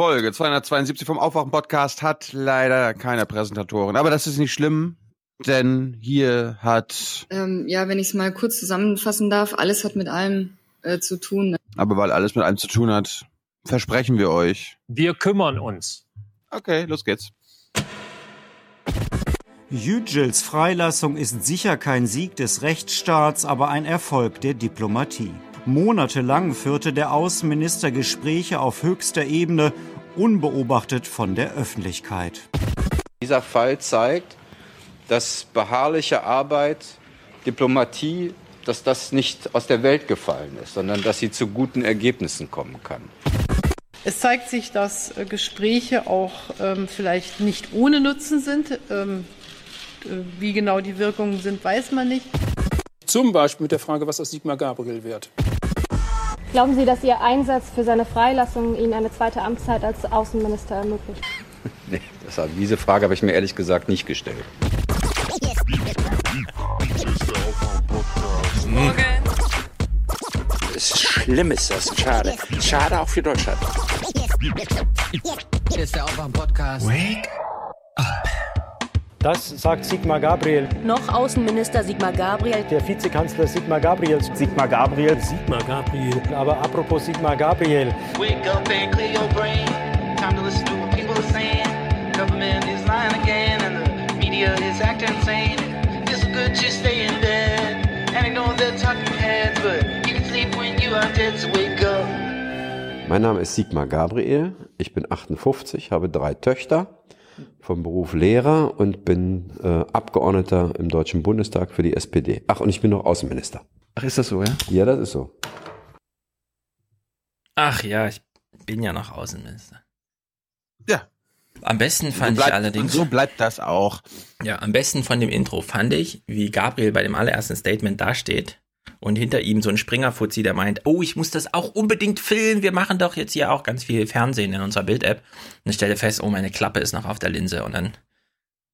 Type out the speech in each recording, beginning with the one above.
Folge 272 vom Aufwachen-Podcast hat leider keine Präsentatoren. Aber das ist nicht schlimm, denn hier hat... Ähm, ja, wenn ich es mal kurz zusammenfassen darf, alles hat mit allem äh, zu tun. Aber weil alles mit allem zu tun hat, versprechen wir euch. Wir kümmern uns. Okay, los geht's. Yücels Freilassung ist sicher kein Sieg des Rechtsstaats, aber ein Erfolg der Diplomatie. Monatelang führte der Außenminister Gespräche auf höchster Ebene, unbeobachtet von der Öffentlichkeit. Dieser Fall zeigt, dass beharrliche Arbeit, Diplomatie, dass das nicht aus der Welt gefallen ist, sondern dass sie zu guten Ergebnissen kommen kann. Es zeigt sich, dass äh, Gespräche auch ähm, vielleicht nicht ohne Nutzen sind. Ähm, äh, wie genau die Wirkungen sind, weiß man nicht. Zum Beispiel mit der Frage, was aus Sigmar Gabriel wird. Glauben Sie, dass Ihr Einsatz für seine Freilassung Ihnen eine zweite Amtszeit als Außenminister ermöglicht? nee, das, diese Frage habe ich mir ehrlich gesagt nicht gestellt. Morgen. Es ist schlimm, ist das. Schade. Schade auch für Deutschland. Hier ist der Aufwärm-Podcast. Wake up. Das sagt Sigmar Gabriel. Noch Außenminister Sigmar Gabriel. Der Vizekanzler Sigmar Gabriel. Sigmar Gabriel. Sigmar Gabriel. Aber apropos Sigmar Gabriel. Wake up and clear your brain. Time to listen to what people are saying. Government is lying again and the media is acting insane. It's good to stay in bed and ignore the talking heads, but you can sleep when you are dead, so wake up. Mein Name ist Sigmar Gabriel. Ich bin 58, habe drei Töchter vom Beruf Lehrer und bin äh, Abgeordneter im Deutschen Bundestag für die SPD. Ach, und ich bin noch Außenminister. Ach, ist das so, ja? Ja, das ist so. Ach ja, ich bin ja noch Außenminister. Ja. Am besten fand so bleibt, ich allerdings. So bleibt das auch. Ja, am besten von dem Intro fand ich, wie Gabriel bei dem allerersten Statement dasteht und hinter ihm so ein Springerfuzzi, der meint, oh, ich muss das auch unbedingt filmen, wir machen doch jetzt hier auch ganz viel Fernsehen in unserer Bild-App. Und ich stelle fest, oh, meine Klappe ist noch auf der Linse und dann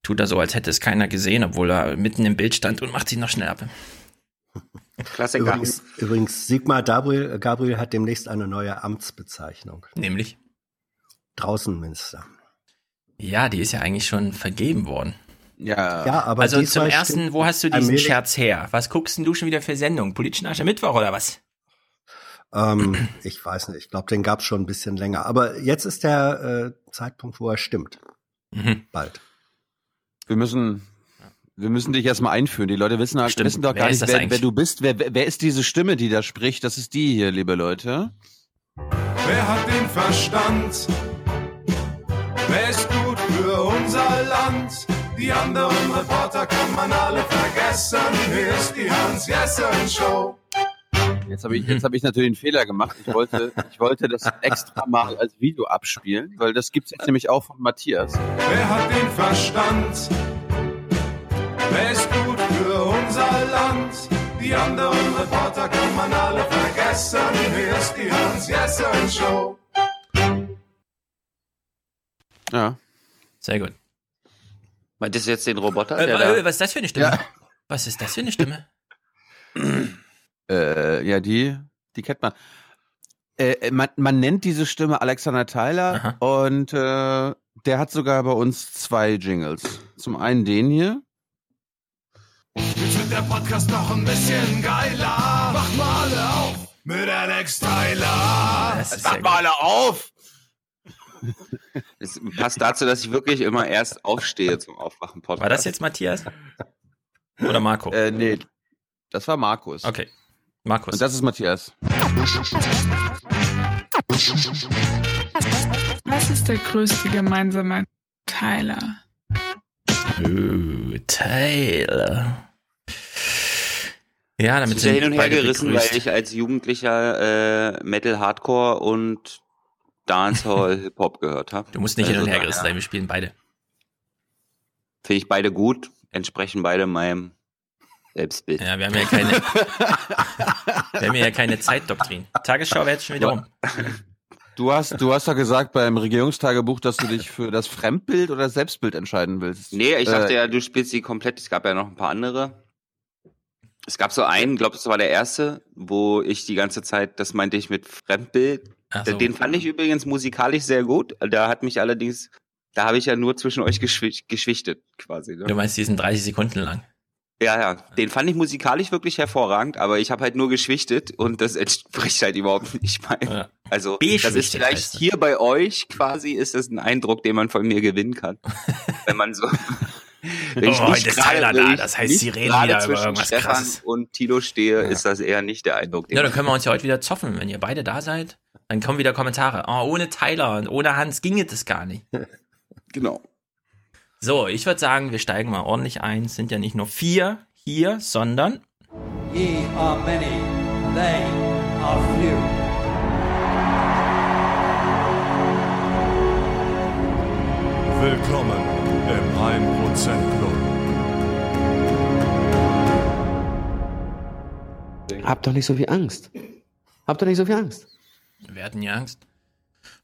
tut er so, als hätte es keiner gesehen, obwohl er mitten im Bild stand und macht sich noch schnell ab. Klassiker. Übrigens, übrigens Sigmar Gabriel, Gabriel hat demnächst eine neue Amtsbezeichnung. Nämlich? Draußenminister. Ja, die ist ja eigentlich schon vergeben worden. Ja, ja aber also zum ersten, wo hast du diesen allmählich. Scherz her? Was guckst denn du schon wieder für Sendung? Politischen Aschermittwoch oder was? Ähm, ich weiß nicht. Ich glaube, den gab es schon ein bisschen länger. Aber jetzt ist der äh, Zeitpunkt, wo er stimmt. Mhm. Bald. Wir müssen, wir müssen dich erstmal einführen. Die Leute wissen, Stimmt. wissen doch Wer gar ist nicht, wer, wer du bist. Wer, wer ist diese Stimme, die da spricht? Das ist die hier, liebe Leute. Wer hat den Verstand? Wer ist gut für unser Land? Die anderen Reporter kann man alle vergessen. Hier ist die Hans-Jessen-Show. Jetzt habe ich, jetzt hab ich natürlich einen Fehler gemacht. Ich wollte, ich wollte das extra mal als Video abspielen, weil das gibt's jetzt nämlich auch von Matthias. Wer hat den Verstand? Wer ist gut für unser Land? Die anderen Reporter kann man alle vergessen. Hier ist die Hans-Jessen-Show. Ja. Sehr gut. Meintest du jetzt den Roboter? Äh, der äh, da- was ist das für eine Stimme? Ja. Was ist das für eine Stimme? Äh, ja, die, die kennt man. Äh, man, man nennt diese Stimme Alexander Tyler und äh, der hat sogar bei uns zwei Jingles. Zum einen den hier. Jetzt wird der Podcast noch ein bisschen geiler. Mach mal alle auf mit Alex Tyler. Das ist Mach mal auf! Es passt dazu, dass ich wirklich immer erst aufstehe zum Aufwachen-Podcast. War das jetzt Matthias? Oder Marco? Äh, nee, das war Markus. Okay. Markus. Und das ist Matthias. Was ist der größte gemeinsame Teiler? Uh, Taylor. Ja, damit Ich bin sind hin und her gerissen, begrüßt. weil ich als Jugendlicher äh, Metal, Hardcore und Dancehall, Hip-Hop gehört habe. Du musst nicht hin und her gerissen sein, wir spielen beide. Finde ich beide gut, entsprechen beide meinem Selbstbild. Ja, wir haben ja keine, wir haben ja keine Zeitdoktrin. Tagesschau wäre jetzt schon wieder rum. Du hast, du hast doch gesagt beim Regierungstagebuch, dass du dich für das Fremdbild oder Selbstbild entscheiden willst. Nee, ich dachte Äh, ja, du spielst sie komplett. Es gab ja noch ein paar andere. Es gab so einen, glaube das war der erste, wo ich die ganze Zeit, das meinte ich mit Fremdbild, so. Den fand ich übrigens musikalisch sehr gut. Da hat mich allerdings, da habe ich ja nur zwischen euch geschwi geschwichtet quasi. Ne? Du meinst, die sind 30 Sekunden lang. Ja, ja, den fand ich musikalisch wirklich hervorragend, aber ich habe halt nur geschwichtet und das entspricht halt überhaupt nicht meinem. Ja. Also das ist vielleicht hier bei euch quasi ist das ein Eindruck, den man von mir gewinnen kann, wenn man so. Wenn Oh, heute ist Tyler wenn da, ich das heißt, nicht sie reden gerade wieder über zwischen irgendwas Stefan Krasses. und Tilo stehe, ist das eher nicht der Eindruck. Ja, dann können wir uns ja heute wieder zoffen. Wenn ihr beide da seid, dann kommen wieder Kommentare. Oh, ohne Tyler und ohne Hans ginge das gar nicht. Genau. So, ich würde sagen, wir steigen mal ordentlich ein. Es sind ja nicht nur vier hier, sondern Ye are many, they are few. Willkommen im 1% Club. Habt doch nicht so viel Angst. Habt doch nicht so viel Angst. wir hatten ja Angst.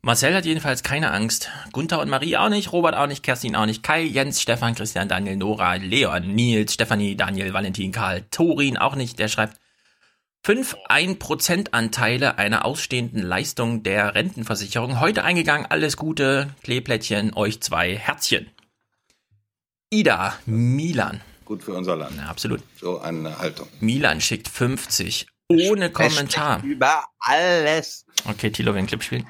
Marcel hat jedenfalls keine Angst. Gunther und Marie auch nicht, Robert auch nicht, Kerstin auch nicht, Kai, Jens, Stefan, Christian, Daniel, Nora, Leon, Nils, Stefanie, Daniel, Valentin, Karl, Torin auch nicht. Der schreibt, 5 1%-Anteile einer ausstehenden Leistung der Rentenversicherung. Heute eingegangen, alles Gute, Kleeplättchen, euch zwei Herzchen. Ida, Milan. Gut für unser Land. Ja, absolut. So eine Haltung. Milan schickt 50. Ohne Kommentar. Über alles. Okay, Tilo will einen Clip spielen.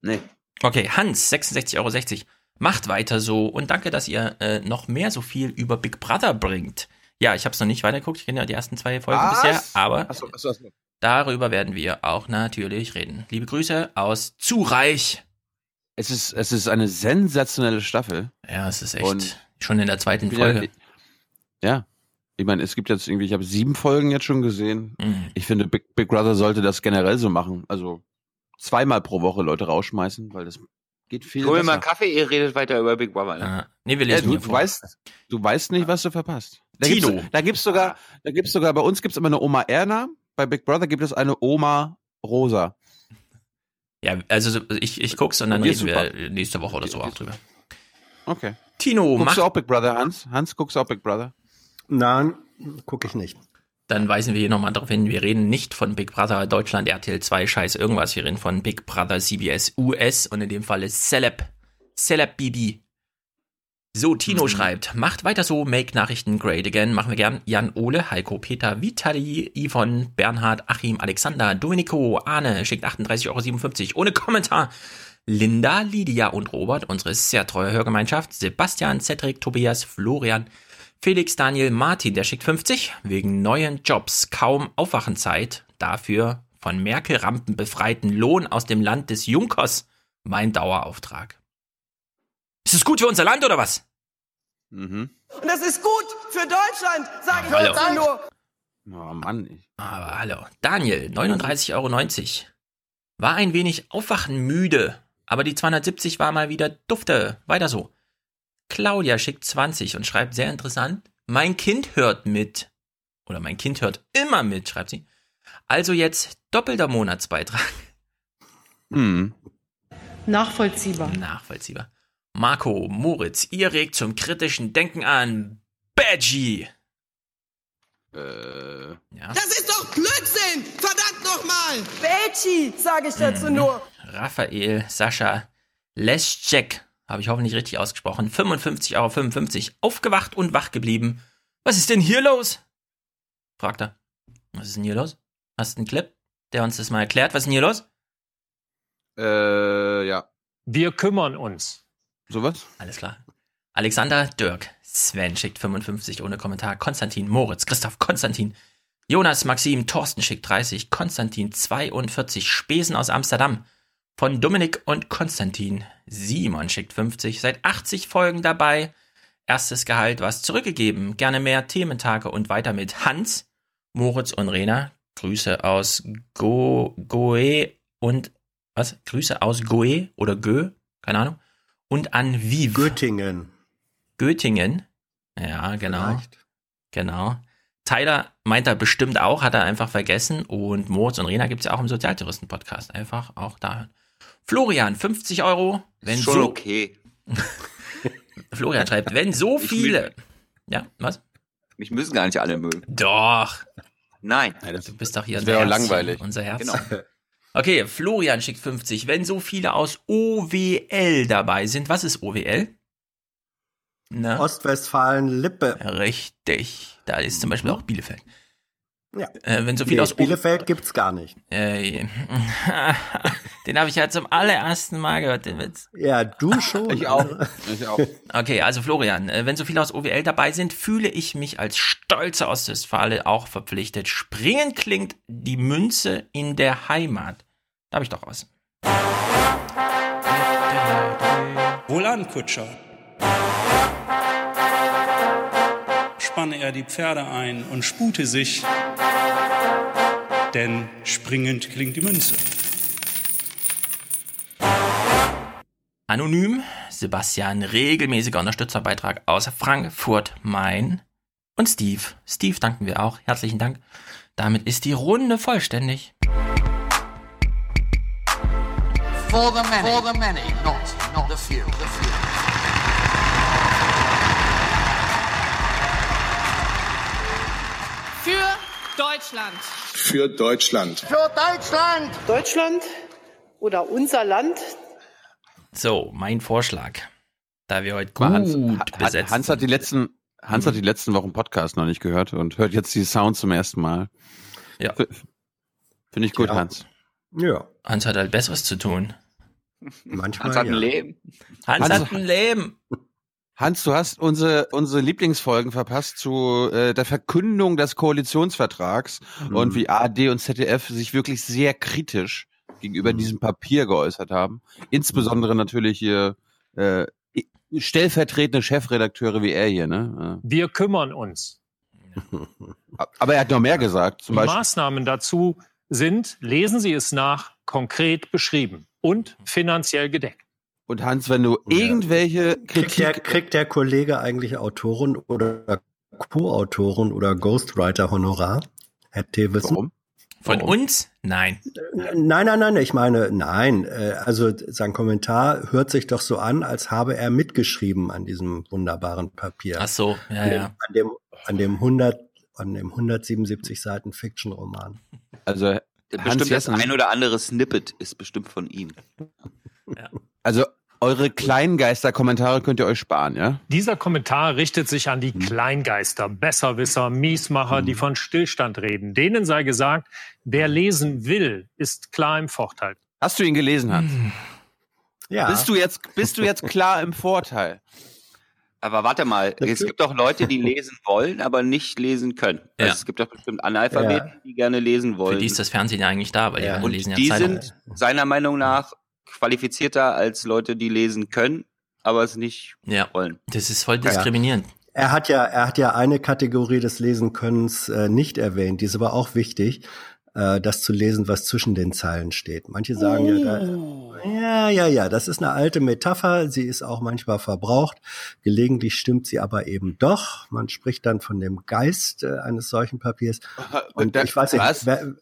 Nee. Okay, Hans, 66,60 Euro. Macht weiter so und danke, dass ihr äh, noch mehr so viel über Big Brother bringt. Ja, ich habe es noch nicht weitergeguckt, ich kenne ja die ersten zwei Folgen Was? bisher, aber Achso, achso, achso. darüber werden wir auch natürlich reden. Liebe Grüße aus Zureich. Es ist, es ist eine sensationelle Staffel. Ja, es ist echt Und schon in der zweiten bin ja- Folge. Ja. Ich meine, es gibt jetzt irgendwie, ich habe sieben Folgen jetzt schon gesehen. Mhm. Ich finde, Big, Big Brother sollte das generell so machen. Also zweimal pro Woche Leute rausschmeißen, weil das geht viel hol mir mal Kaffee, ihr redet weiter über Big Brother. Ne? Ah, nee, wir Ja, lesen du, hier du vor. weißt, du weißt nicht, was du verpasst. Da Tino. Gibt's, da gibt's sogar, da gibt's sogar, bei uns gibt's immer eine Oma Erna. Bei Big Brother gibt es eine Oma Rosa. Ja, also so- ich, ich guck's und dann reden wir nächste Woche oder so auch drüber. Okay. Tino, Guckst mach du auch Big Brother, Hans? Hans, guckst du auch Big Brother? Nein, gucke ich nicht. Dann weisen wir hier nochmal darauf hin, wir reden nicht von Big Brother Deutschland, RTL 2, Scheiß irgendwas. Wir reden von Big Brother CBS US und in dem Fall ist Celeb. Celeb BB. So, Tino schreibt, macht weiter so, make Nachrichten great again. Machen wir gern. Jan Ole, Heiko, Peter, Vitali, Yvonne, Bernhard, Achim, Alexander, Domenico, Arne, schickt 38,57 Euro ohne Kommentar. Linda, Lydia und Robert, unsere sehr treue Hörgemeinschaft. Sebastian, Cedric, Tobias, Florian, Felix Daniel Martin, der schickt 50 wegen neuen Jobs, kaum Aufwachenzeit, dafür von Merkel-Rampen befreiten Lohn aus dem Land des Junkers, mein Dauerauftrag. Ist es gut für unser Land oder was? Mhm. Und das ist gut für Deutschland, sage ich Hallo. dazu nur. Oh Mann. ich- Aber hallo. Daniel, 39,90 Euro. War ein wenig aufwachenmüde, aber die 270 war mal wieder dufte. Weiter so. Claudia schickt 20 und schreibt sehr interessant. Mein Kind hört mit. Oder mein Kind hört immer mit, schreibt sie. Also jetzt doppelter Monatsbeitrag. Hm. Nachvollziehbar. Nachvollziehbar. Marco, Moritz, ihr regt zum kritischen Denken an. Badgie. Äh, Ja. Das ist doch Blödsinn! Verdammt nochmal! Betschi, sage ich dazu nur. Raphael, Sascha, Leschek, habe ich hoffentlich richtig ausgesprochen, 55,55 Euro, aufgewacht und wach geblieben. Was ist denn hier los? fragt er. Was ist denn hier los? Hast du einen Clip, der uns das mal erklärt? Was ist denn hier los? Äh, ja. Wir kümmern uns. Sowas? Alles klar. Alexander, Dirk, Sven schickt 55 ohne Kommentar, Konstantin, Moritz, Christoph, Konstantin, Jonas, Maxim, Thorsten schickt 30, Konstantin 42, Spesen aus Amsterdam, von Dominik und Konstantin, Simon schickt 50, seit 80 Folgen dabei, erstes Gehalt was zurückgegeben, gerne mehr Thementage und weiter mit Hans, Moritz und Rena, Grüße aus Go, Goe und, was? Grüße aus Goe oder Gö, keine Ahnung, und an Viv. Göttingen. Göttingen. Ja, genau. Genau. Tyler meint er bestimmt auch, hat er einfach vergessen. Und Moritz und Rena gibt es ja auch im Sozialtouristen-Podcast. Einfach auch da hören. Florian, 50 Euro. Wenn Schon so, okay. Florian schreibt, wenn so viele. Ja, was? Mich müssen gar nicht alle mögen. Doch. Nein. Du bist doch hier das unser wäre auch Herzchen, langweilig. Unser Herz. Genau. Okay, Florian schickt 50. Wenn so viele aus OWL dabei sind, was ist OWL? Na? Ostwestfalen-Lippe. Richtig. Da ist zum Beispiel auch Bielefeld. Ja. Äh, wenn so viele Nee, aus O- Bielefeld gibt's gar nicht. Äh, den habe ich ja zum allerersten Mal gehört, den Witz. Ja, du schon. Ich auch. Ich auch. Okay, also Florian, äh, wenn so viele aus OWL dabei sind, fühle ich mich als stolzer Ostwestfale auch verpflichtet. Springen klingt die Münze in der Heimat. Da habe ich doch was. Wohlan, Kutscher. Spanne er die Pferde ein und spute sich, denn springend klingt die Münze. Anonym, Sebastian, regelmäßiger Unterstützerbeitrag aus Frankfurt, Main. Und Steve. Steve danken wir auch. Herzlichen Dank. Damit ist die Runde vollständig. For the many, for the many, not, not the few. The few. Deutschland. Für Deutschland. Für Deutschland. Deutschland oder unser Land. So, mein Vorschlag. Da wir heute gut Hans, Ha- besetzt Hans hat die sind. letzten, Hans hat die letzten Wochen Podcast noch nicht gehört und hört jetzt die Sounds zum ersten Mal. Ja. Finde ich gut, Ja. Hans. Ja, Hans hat halt Besseres zu tun. manchmal Hans hat ein ja. Leben. Hans, Hans- hat ein Leben. Hans, du hast unsere, unsere Lieblingsfolgen verpasst zu äh, der Verkündung des Koalitionsvertrags Mhm. und wie ARD und ZDF sich wirklich sehr kritisch gegenüber Mhm. diesem Papier geäußert haben. Insbesondere natürlich hier äh, stellvertretende Chefredakteure wie er hier, ne? Wir kümmern uns. Äh, Aber er hat noch mehr gesagt. Zum Die Beispiel, Maßnahmen dazu sind, lesen Sie es nach, konkret beschrieben und finanziell gedeckt. Und Hans, wenn du Ja. irgendwelche Kriegt der, Kritik, kriegt der Kollege eigentlich Autoren oder Co-Autoren oder Ghostwriter-Honorar? Herr Thewissen? warum? Von Warum? uns? Nein. Nein, nein, nein, ich meine, nein. äh, Also sein Kommentar hört sich doch so an, als habe er mitgeschrieben an diesem wunderbaren Papier. Ach so, ja, an, dem, ja. an dem an dem 100 an dem 177 Seiten Fiction-Roman. Also Hans Bestimmt das Jessen, ein oder andere Snippet ist bestimmt von ihm. Also eure Kleingeister-Kommentare könnt ihr euch sparen, ja? Dieser Kommentar richtet sich an die Kleingeister, Besserwisser, Miesmacher, die von Stillstand reden. Denen sei gesagt, wer lesen will, ist klar im Vorteil. Hast du ihn gelesen, Hans? Ja. Bist du jetzt, bist du jetzt klar im Vorteil? Aber warte mal, es gibt doch Leute, die lesen wollen, aber nicht lesen können. Also Ja. es gibt doch bestimmt Analphabeten, die gerne lesen wollen. Für die ist das Fernsehen ja eigentlich da, weil die Ja. Und lesen ja die Zeitungen. sind seiner Meinung nach qualifizierter als Leute, die lesen können, aber es nicht Ja, wollen. das ist voll diskriminierend. Er hat ja, er hat ja eine Kategorie des Lesenkönnens äh, nicht erwähnt, die ist aber auch wichtig, äh, das zu lesen, was zwischen den Zeilen steht. Manche sagen ja, da, ja, ja, ja, das ist eine alte Metapher, sie ist auch manchmal verbraucht, gelegentlich stimmt sie aber eben doch. Man spricht dann von dem Geist äh, eines solchen Papiers. Und Der- ich weiß nicht, was? wer,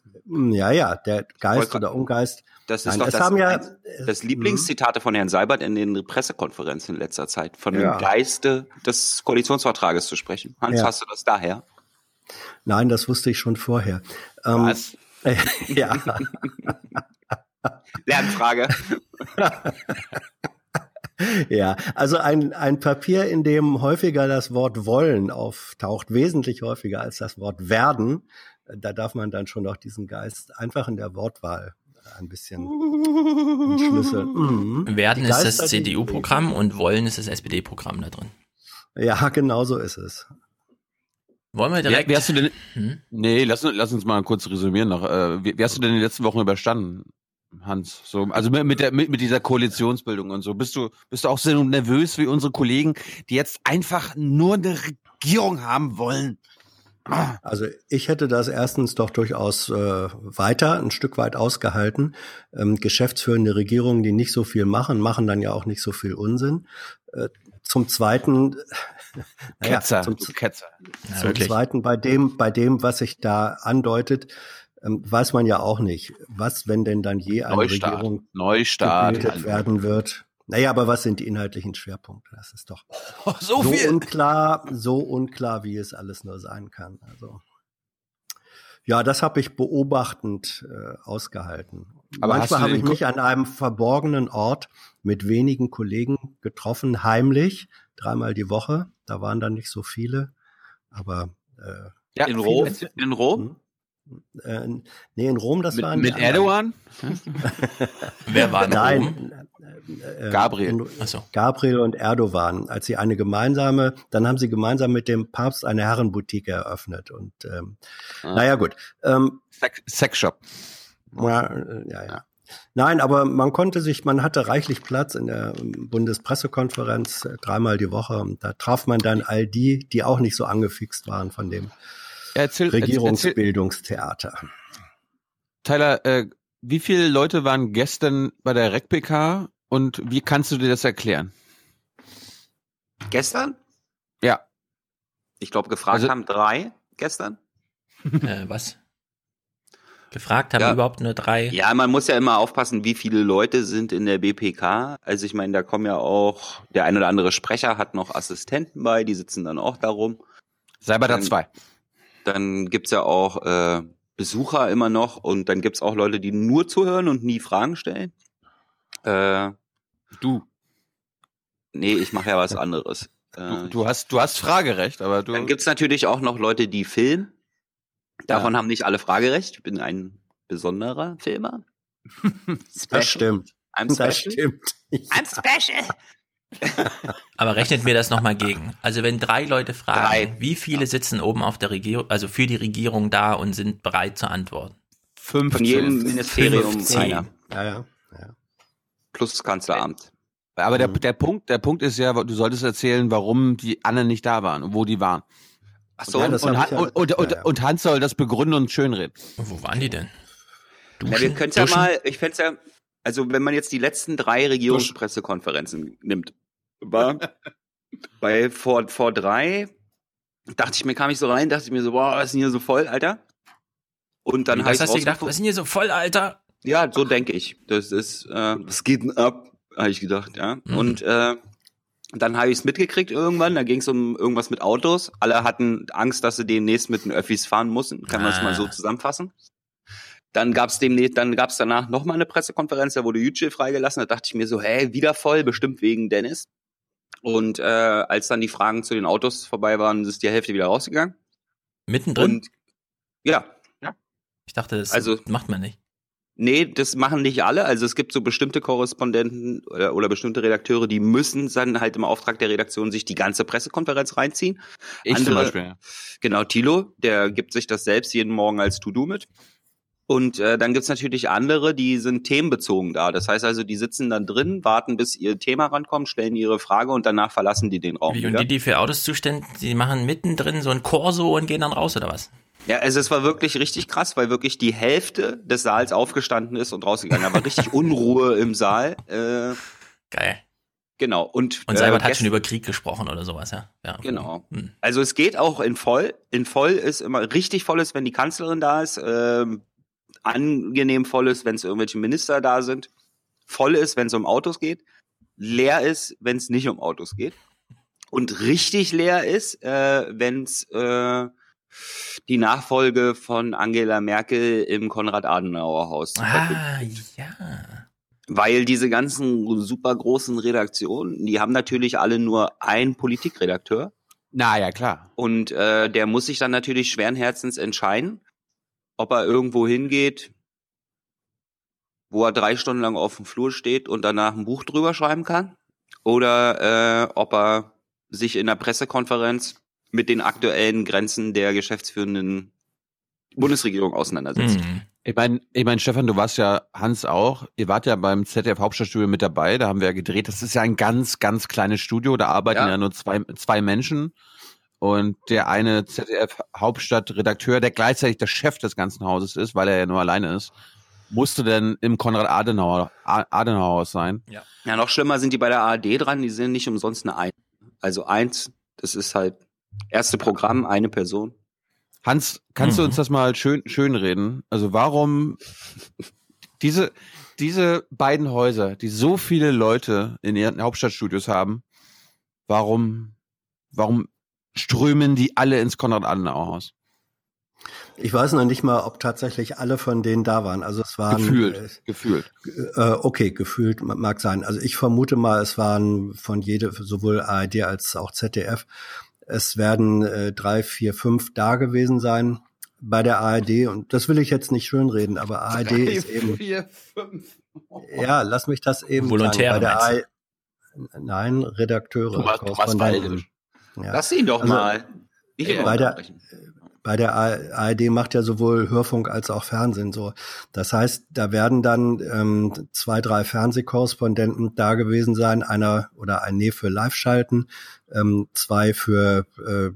ja, ja, der Geist oder Ungeist. Das ist Nein, doch das, haben ja, äh, das Lieblingszitate von Herrn Seibert in den Pressekonferenzen in letzter Zeit, von Ja. dem Geiste des Koalitionsvertrages zu sprechen. Hans, Ja. hast du das daher? Nein, das wusste ich schon vorher. Ähm, Was? ja. Lernfrage. Ja, also ein, ein Papier, in dem häufiger das Wort wollen auftaucht, wesentlich häufiger als das Wort werden, da darf man dann schon noch diesen Geist einfach in der Wortwahl ein bisschen entschlüsseln. Mhm. Werden Die ist das die- CDU-Programm und Wollen ist das SPD-Programm da drin. Ja, genau so ist es. Wollen wir direkt. wie hast du denn, Hm? nee, lass, lass uns mal kurz resümieren noch. Äh, wie, wie hast du denn in den letzten Wochen überstanden, Hans? So, also mit, mit, der, mit, mit dieser Koalitionsbildung und so. Bist du, bist du auch so nervös wie unsere Kollegen, die jetzt einfach nur eine Regierung haben wollen? Also ich hätte das erstens doch durchaus äh, weiter, ein Stück weit ausgehalten. Ähm, geschäftsführende Regierungen, die nicht so viel machen, machen dann ja auch nicht so viel Unsinn. Äh, zum Zweiten, naja, Ketzer, zum, Ketzer. Ja, zum wirklich. Zweiten, bei dem, bei dem, was sich da andeutet, ähm, weiß man ja auch nicht, was, wenn denn dann je eine Neustart. Regierung Neustart. gebildet werden wird. Naja, aber was sind die inhaltlichen Schwerpunkte? Das ist doch Oh, so so viel. unklar, so unklar, wie es alles nur sein kann. Also ja, das habe ich beobachtend äh, ausgehalten. Aber manchmal habe ich mich an einem verborgenen Ort mit wenigen Kollegen getroffen, heimlich, dreimal die Woche. Da waren dann nicht so viele, aber äh, Ja, in viele- Rom? In Rom? äh, nee, in Rom, das Mit, waren mit. Erdogan? Wer war in Nein, äh, Gabriel. so. Gabriel und Erdogan, als sie eine gemeinsame, dann haben sie gemeinsam mit dem Papst eine Herrenboutique eröffnet und ähm, Ah. naja gut. Ähm, Sex, Sexshop. ja, äh, ja, ja. Nein, aber man konnte sich, man hatte reichlich Platz in der Bundespressekonferenz äh, dreimal die Woche und da traf man dann all die, die auch nicht so angefixt waren von dem Erzähl, erzähl, Regierungsbildungstheater. Tyler, äh, wie viele Leute waren gestern bei der RecPK und wie kannst du dir das erklären? Gestern? Ja. Ich glaube, gefragt Also- haben drei gestern. Äh, was? Gefragt haben Ja. überhaupt nur drei. Ja, man muss ja immer aufpassen, wie viele Leute sind in der BPK. Also ich meine, da kommen ja auch, der ein oder andere Sprecher hat noch Assistenten bei, die sitzen dann auch darum. Sei bei der Dann- zwei. Dann gibt's ja auch äh, Besucher immer noch und dann gibt's auch Leute, die nur zuhören und nie Fragen stellen. Äh, Du. nee, ich mache ja was anderes. Du, Äh, du hast, du hast Fragerecht, aber du. Dann gibt's natürlich auch noch Leute, die filmen. Davon haben nicht alle Fragerecht. Ich bin ein besonderer Filmer. Das stimmt. I'm Das special. stimmt. I'm special. Aber rechnet mir das nochmal gegen. Also wenn drei Leute fragen, Drei. wie viele sitzen oben auf der Regierung, also für die Regierung da und sind bereit zu antworten? Von jedem Ministerium 15. einer. Ja, ja. Plus Kanzleramt. Aber der, der Punkt, der Punkt ist ja, du solltest erzählen, warum die anderen nicht da waren und wo die waren. Ach so, Ja, und, und, ja- und, und, und, ja, ja. und Hans soll das begründen und schönreden. Wo waren die denn? Ja, wir können ja Duschen? mal, ich fände ja, also wenn man jetzt die letzten drei Regierungspressekonferenzen nimmt, war bei vor, vor drei, dachte ich mir, kam ich so rein, dachte ich mir so, boah, was ist denn hier so voll, Alter? Und dann habe was ich hast du gedacht? Was ist denn hier so voll, Alter? Ja, so denke ich. Das ist, äh, was geht ab? Habe ich gedacht, ja. Mhm. Und äh, dann habe ich es mitgekriegt irgendwann. Da ging es um irgendwas mit Autos. Alle hatten Angst, dass sie demnächst mit den Öffis fahren mussten. Kann man es mal so Ah. zusammenfassen. Dann gab's demnächst, dann gab's danach noch mal eine Pressekonferenz, da wurde Yücel freigelassen. Da dachte ich mir so, hey, wieder voll, bestimmt wegen Dennis. Und äh, als dann die Fragen zu den Autos vorbei waren, ist die Hälfte wieder rausgegangen. Mittendrin? Und ja, ich dachte, das Also- macht man nicht. Nee, das machen nicht alle. Also es gibt so bestimmte Korrespondenten oder, oder bestimmte Redakteure, die müssen dann halt im Auftrag der Redaktion sich die ganze Pressekonferenz reinziehen. Ich zum Andere- Beispiel. Ja. Genau, Thilo, der gibt sich das selbst jeden Morgen als To-Do mit. Und äh, dann gibt's natürlich andere, die sind themenbezogen da. Das heißt also, die sitzen dann drin, warten, bis ihr Thema rankommt, stellen ihre Frage und danach verlassen die den Raum. Wie, und die, die für Autos zuständig, die machen mittendrin so ein Korso und gehen dann raus, oder was? Ja, also es war wirklich richtig krass, weil wirklich die Hälfte des Saals aufgestanden ist und rausgegangen. Da war richtig Unruhe im Saal. Äh, Geil. genau. Und, Und Seibert äh, hat schon über Krieg gesprochen oder sowas, ja. ja. Genau. Hm. Also es geht auch in voll. In voll ist immer richtig voll ist, wenn die Kanzlerin da ist. Ähm, angenehm voll ist, wenn es irgendwelche Minister da sind. Voll ist, wenn es um Autos geht. Leer ist, wenn es nicht um Autos geht. Und richtig leer ist, äh, wenn es äh, die Nachfolge von Angela Merkel im Konrad-Adenauer-Haus Ah, ja. Weil diese ganzen super großen Redaktionen, die haben natürlich alle nur einen Politikredakteur. Na ja, klar. Und äh, der muss sich dann natürlich schweren Herzens entscheiden, ob er irgendwo hingeht, wo er drei Stunden lang auf dem Flur steht und danach ein Buch drüber schreiben kann, oder äh, ob er sich in der Pressekonferenz mit den aktuellen Grenzen der geschäftsführenden Bundesregierung auseinandersetzt. Hm. Ich meine, ich mein, Stefan, du warst ja, Hans auch, ihr wart ja beim ZDF Hauptstadtstudio mit dabei, da haben wir ja gedreht. Das ist ja ein ganz, ganz kleines Studio, da arbeiten ja, Ja. nur zwei, zwei Menschen. Und der eine ZDF Hauptstadtredakteur, der gleichzeitig der Chef des ganzen Hauses ist, weil er ja nur alleine ist, musste denn im Konrad Adenauer, Adenauer Haus sein. Ja. Ja, noch schlimmer sind die bei der ARD dran, die sind nicht umsonst eine Eins. Also eins, das ist halt erste Programm, eine Person. Hans, kannst du Mhm. uns das mal schön, schön reden? Also warum diese, diese beiden Häuser, die so viele Leute in ihren Hauptstadtstudios haben, warum, warum strömen die alle ins Konrad-Adenauer-Haus? Ich weiß noch nicht mal, ob tatsächlich alle von denen da waren. Also es waren Gefühlt, äh, gefühlt. Äh, okay, gefühlt mag sein. Also ich vermute mal, es waren von jede, sowohl ARD als auch ZDF. Es werden äh, drei, vier, fünf da gewesen sein bei der ARD. Und das will ich jetzt nicht schönreden, aber ARD Drei, ist eben. vier, fünf. Ja, lass mich das eben Volontäre, sagen. Bei der meinst ARD, nein, Redakteure, Thomas- Thomas. Walde. Ja. Lass ihn doch Also, mal. Nicht immer bei der. Bei der ARD macht ja sowohl Hörfunk als auch Fernsehen so. Das heißt, da werden dann ähm, zwei, drei Fernsehkorrespondenten da gewesen sein, einer oder ein Nee für Live-Schalten, ähm, zwei für äh, äh,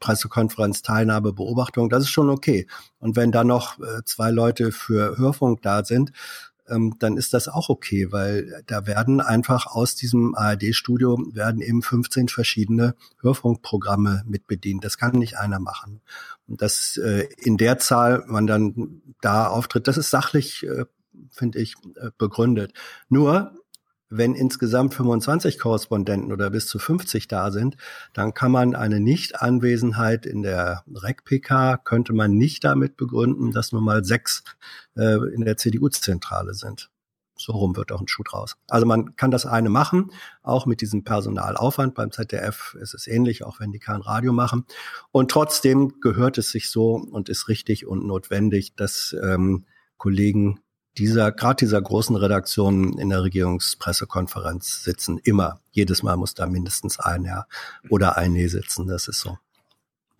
Pressekonferenz, Teilnahme, Beobachtung. Das ist schon okay. Und wenn dann noch äh, zwei Leute für Hörfunk da sind, ähm, dann ist das auch okay, weil da werden einfach aus diesem ARD-Studio werden eben 15 verschiedene Hörfunkprogramme mitbedient. Das kann nicht einer machen. Und dass äh, in der Zahl man dann da auftritt, das ist sachlich, äh, finde ich, äh, begründet. Nur wenn insgesamt 25 Korrespondenten oder bis zu 50 da sind, dann kann man eine Nichtanwesenheit in der REC-PK, könnte man nicht damit begründen, dass nur mal sechs äh, in der CDU-Zentrale sind. So rum wird auch ein Schuh draus. Also man kann das eine machen, auch mit diesem Personalaufwand. Beim ZDF ist es ähnlich, auch wenn die kein Radio machen. Und trotzdem gehört es sich so und ist richtig und notwendig, dass ähm, Kollegen dieser, gerade dieser großen Redaktionen in der Regierungspressekonferenz sitzen. Immer. Jedes Mal muss da mindestens ein Herr oder eine sitzen. Das ist so.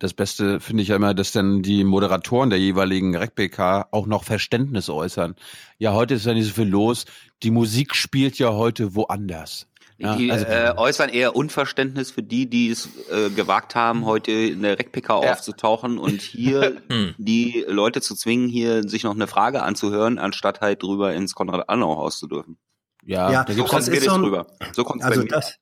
Das Beste finde ich ja immer, dass dann die Moderatoren der jeweiligen RecPK auch noch Verständnis äußern. Ja, heute ist ja nicht so viel los. Die Musik spielt ja heute woanders. Ja, die also- äh, äußern eher Unverständnis für die, die es äh, gewagt haben, heute in der RecPK Ja. aufzutauchen und hier Hm. die Leute zu zwingen, hier sich noch eine Frage anzuhören, anstatt halt drüber ins Konrad-Adenauer-Haus zu dürfen. Ja, Ja, da So gibt's kommt das mir das so drüber. So kommt es Also bei mir. das,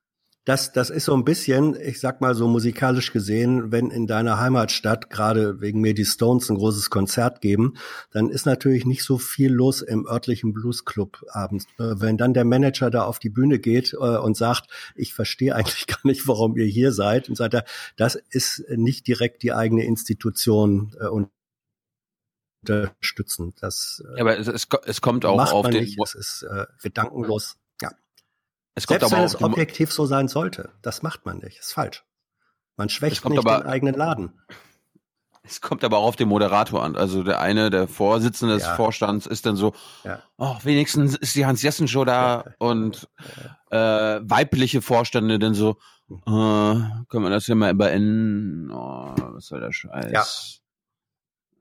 das, das ist so ein bisschen, ich sag mal so musikalisch gesehen, wenn in deiner Heimatstadt gerade wegen mir die Stones ein großes Konzert geben, dann ist natürlich nicht so viel los im örtlichen Bluesclub abends. Äh, Wenn dann der Manager da auf die Bühne geht äh, und sagt, ich verstehe eigentlich gar nicht, warum ihr hier seid, und sagt er, das ist nicht direkt die eigene Institution äh, und unterstützen. Das Ja, aber es, es, kommt auch macht auf man den, nicht. Es ist äh, gedankenlos. Ja. es kommt Selbst aber wenn es objektiv so sein sollte, das macht man nicht. Ist falsch. Man schwächt nicht aber- den eigenen Laden. es kommt aber auch auf den Moderator an. Also der eine, der Vorsitzende des Ja. Vorstands ist dann so, Ja. oh, wenigstens ist die Hans-Jessen-Show da und äh, weibliche Vorstände dann so, äh, können wir das hier mal beenden? Oh, was soll der Scheiß? Ja.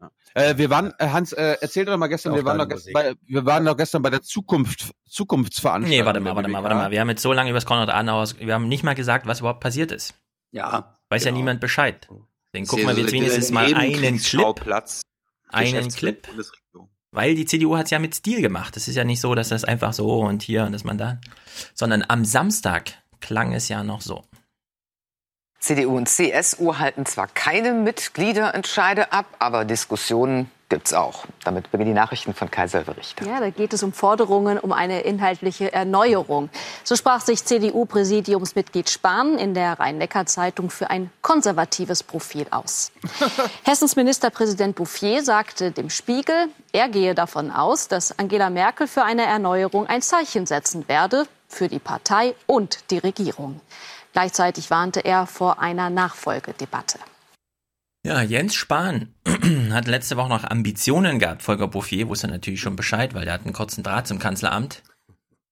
Ja. Äh, wir waren, äh, Hans, äh, erzähl doch mal gestern, wir waren doch gestern bei, wir waren doch gestern bei der Zukunft, Zukunftsveranstaltung. Nee, warte mal, warte mal, warte mal. Wir haben jetzt so lange über das Konrad Adenauer, wir haben nicht mal gesagt, was überhaupt passiert ist. Ja. Weiß ja genau. niemand Bescheid. Deswegen gucken wir jetzt wenigstens mal einen Clip. Einen Clip. Weil die CDU hat es ja mit Stil gemacht. Es ist ja nicht so, dass das einfach so und hier und dass man da. Sondern am Samstag klang es ja noch so. CDU und CSU halten zwar keine Mitgliederentscheide ab, aber Diskussionen gibt's auch. Damit beginnen die Nachrichten von Kaiser Berichter. Ja, da geht es um Forderungen um eine inhaltliche Erneuerung. So sprach sich CDU-Präsidiumsmitglied Spahn in der Rhein-Neckar-Zeitung für ein konservatives Profil aus. Hessens Ministerpräsident Bouffier sagte dem Spiegel, er gehe davon aus, dass Angela Merkel für eine Erneuerung ein Zeichen setzen werde für die Partei und die Regierung. Gleichzeitig warnte er vor einer Nachfolgedebatte. Ja, Jens Spahn hat letzte Woche noch Ambitionen gehabt. Volker Bouffier wusste natürlich schon Bescheid, weil er hat einen kurzen Draht zum Kanzleramt.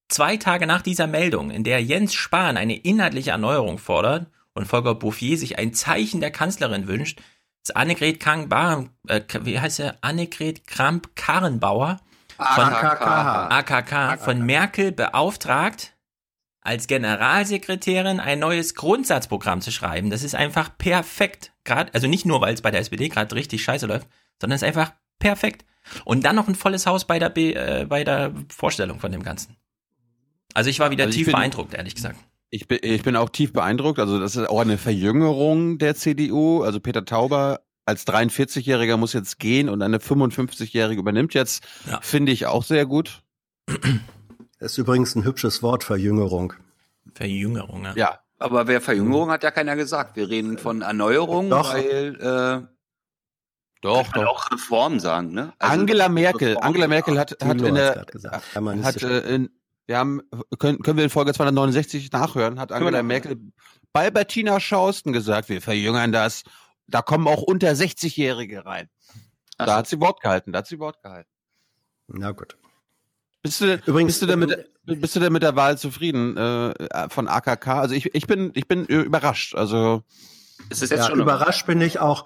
Zwei Tage nach dieser Meldung, in der Jens Spahn eine inhaltliche Erneuerung fordert und Volker Bouffier sich ein Zeichen der Kanzlerin wünscht, ist Annegret Kramp, äh, wie heißt er? Annegret Kramp-Karrenbauer von AKK. AKK von Merkel beauftragt, als Generalsekretärin ein neues Grundsatzprogramm zu schreiben. Das ist einfach perfekt. Gerade, also nicht nur, weil es bei der SPD gerade richtig scheiße läuft, sondern es ist einfach perfekt. Und dann noch ein volles Haus bei der, B, äh, bei der Vorstellung von dem Ganzen. Also ich war wieder Also tief bin- beeindruckt, ehrlich gesagt. Ich bin, ich bin auch tief beeindruckt. Also das ist auch eine Verjüngerung der CDU. Also Peter Tauber als 43-Jähriger muss jetzt gehen und eine 55-Jährige übernimmt jetzt. Ja. Finde ich auch sehr gut. Das ist übrigens ein hübsches Wort, Verjüngerung. Verjüngerung, ja. Ja. Aber wer Verjüngerung hat ja keiner gesagt. Wir reden von Erneuerung, Doch. weil äh, Doch, Kann man auch Reform sagen, ne? Also Angela Merkel, Reform- Angela Merkel hat, hat in der, hat äh, in, wir haben, können, können wir in Folge 269 nachhören, hat Angela Genau. Merkel bei Bettina Schausten gesagt, wir verjüngern das, da kommen auch unter 60-Jährige rein. Da hat sie Wort gehalten, da hat sie Wort gehalten. Na gut. Bist du, denn- Übrigens, bist du denn mit, bist du denn mit der Wahl zufrieden äh, von AKK? Also ich, ich bin, ich bin äh, überrascht. Also Es ist jetzt ja, schon überrascht bin ich auch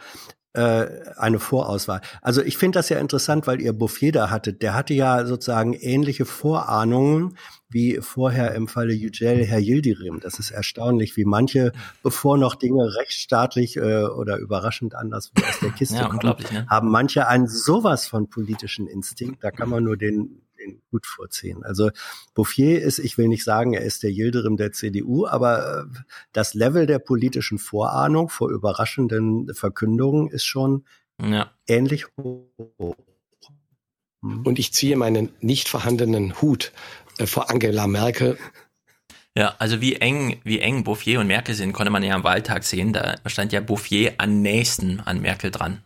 äh, eine Vorauswahl. Also ich finde das ja interessant, weil ihr Bouffier da hattet. Der hatte ja sozusagen ähnliche Vorahnungen wie vorher im Falle Yücel Herr Yildirim. Das ist erstaunlich, wie manche, bevor noch Dinge rechtsstaatlich äh, oder überraschend anders aus der Kiste Ja, kommen, ne? haben manche einen sowas von politischen Instinkt. Da kann man nur den, den gut vorziehen. Also Bouffier ist, ich will nicht sagen, er ist der Yildirim der CDU, aber äh, das Level der politischen Vorahnung vor überraschenden Verkündungen ist schon Ja. ähnlich hoch. Und ich ziehe meinen nicht vorhandenen Hut äh, vor Angela Merkel. Ja, also wie eng, wie eng Bouffier und Merkel sind, konnte man ja am Wahltag sehen. Da stand ja Bouffier am nächsten an Merkel dran,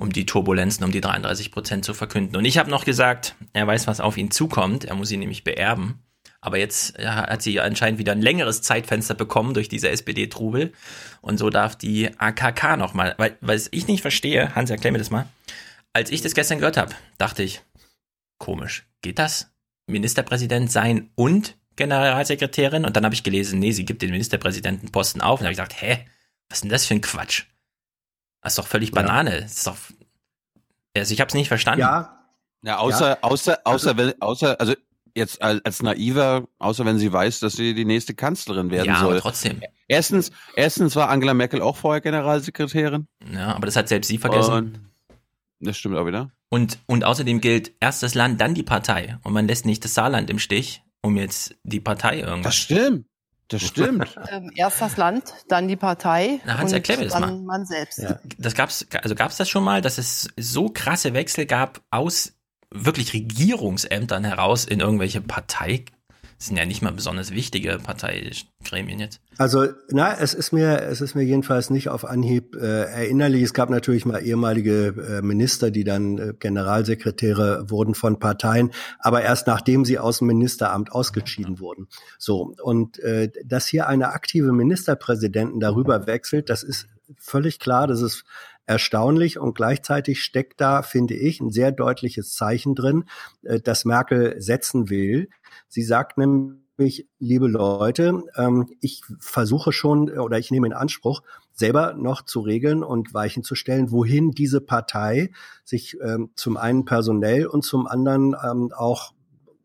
um die Turbulenzen um die 33 Prozent zu verkünden. Und ich habe noch gesagt, er weiß, was auf ihn zukommt. Er muss sie nämlich beerben. Aber jetzt ja, hat sie anscheinend wieder ein längeres Zeitfenster bekommen durch diese SPD-Trubel. Und so darf die AKK nochmal, weil, was ich nicht verstehe, Hans, erklär mir das mal. Als ich das gestern gehört habe, dachte ich, komisch, geht das? Ministerpräsident sein und Generalsekretärin? Und dann habe ich gelesen, nee, sie gibt den Ministerpräsidentenposten auf. Und habe ich gedacht, hä, was ist denn das für ein Quatsch? Das ist doch völlig Banane. Das ist doch, also ich habe es nicht verstanden. Ja, Ja, außer, außer, außer, wenn, außer, also jetzt als, als naiver, außer wenn sie weiß, dass sie die nächste Kanzlerin werden Ja, soll. trotzdem. Erstens, erstens war Angela Merkel auch vorher Generalsekretärin. Ja, aber das hat selbst sie vergessen. Und, das stimmt auch wieder. Und, und außerdem gilt erst das Land, dann die Partei. Und man lässt nicht das Saarland im Stich, um jetzt die Partei irgendwas. Das stimmt. Das stimmt. Ähm, erst das Land, dann die Partei Na, Hans, und erklär mir das dann mal. man selbst. Das gab's, also gab's das schon mal, dass es so krasse Wechsel gab aus wirklich Regierungsämtern heraus in irgendwelche Partei? Das sind ja nicht mal besonders wichtige Parteigremien jetzt. Also, na, es ist mir, es ist mir jedenfalls nicht auf Anhieb äh, erinnerlich. Es gab natürlich mal ehemalige äh, Minister, die dann äh, Generalsekretäre wurden von Parteien, aber erst nachdem sie aus dem Ministeramt ausgeschieden wurden. So und äh, dass hier eine aktive Ministerpräsidentin darüber wechselt, das ist völlig klar. Das ist erstaunlich und gleichzeitig steckt da, finde ich, ein sehr deutliches Zeichen drin, äh, dass Merkel setzen will. Sie sagt nämlich, liebe Leute, ähm, ich versuche schon oder ich nehme in Anspruch, selber noch zu regeln und Weichen zu stellen, wohin diese Partei sich ähm, zum einen personell und zum anderen ähm, auch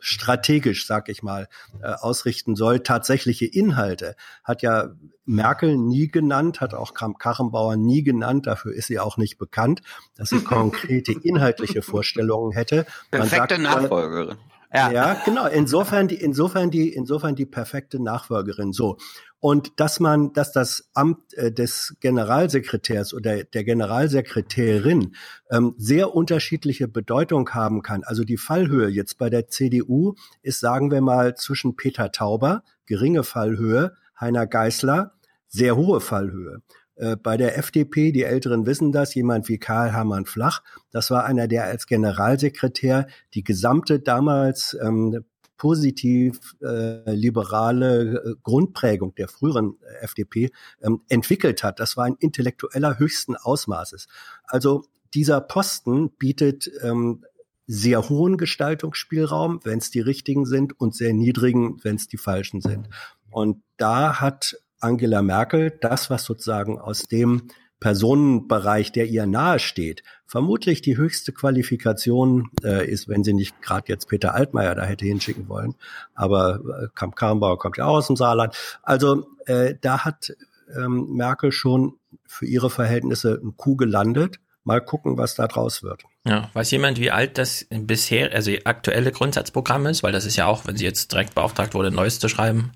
strategisch, sag ich mal, äh, ausrichten soll. Tatsächliche Inhalte hat ja Merkel nie genannt, hat auch Kramp-Karrenbauer nie genannt. Dafür ist sie auch nicht bekannt, dass sie konkrete inhaltliche Vorstellungen hätte. Perfekte sagt, Nachfolgerin. Ja. ja, genau. Insofern die, insofern die, insofern die perfekte Nachfolgerin. So. Und dass man, dass das Amt äh, des Generalsekretärs oder der Generalsekretärin ähm, sehr unterschiedliche Bedeutung haben kann. Also die Fallhöhe jetzt bei der CDU ist, sagen wir mal, zwischen Peter Tauber, geringe Fallhöhe, Heiner Geißler, sehr hohe Fallhöhe. Äh, Bei der FDP, die Älteren wissen das, jemand wie Karl Hermann Flach, das war einer, der als Generalsekretär die gesamte damals ähm, positiv äh, liberale äh, Grundprägung der früheren äh, FDP ähm, entwickelt hat. Das war ein intellektueller höchsten Ausmaßes. Also dieser Posten bietet ähm, sehr hohen Gestaltungsspielraum, wenn es die richtigen sind, und sehr niedrigen, wenn es die falschen sind. Und da hat Angela Merkel das, was sozusagen aus dem Personenbereich, der ihr nahe steht, vermutlich die höchste Qualifikation äh, ist, wenn sie nicht gerade jetzt Peter Altmaier da hätte hinschicken wollen. Aber äh, Kamp Karrenbauer kommt ja auch aus dem Saarland. Also äh, da hat ähm, Merkel schon für ihre Verhältnisse ein Kuh gelandet. Mal gucken, was da draus wird. Ja, weiß jemand, wie alt das bisher, also aktuelle Grundsatzprogramm ist? Weil das ist ja auch, wenn sie jetzt direkt beauftragt wurde, neues zu schreiben.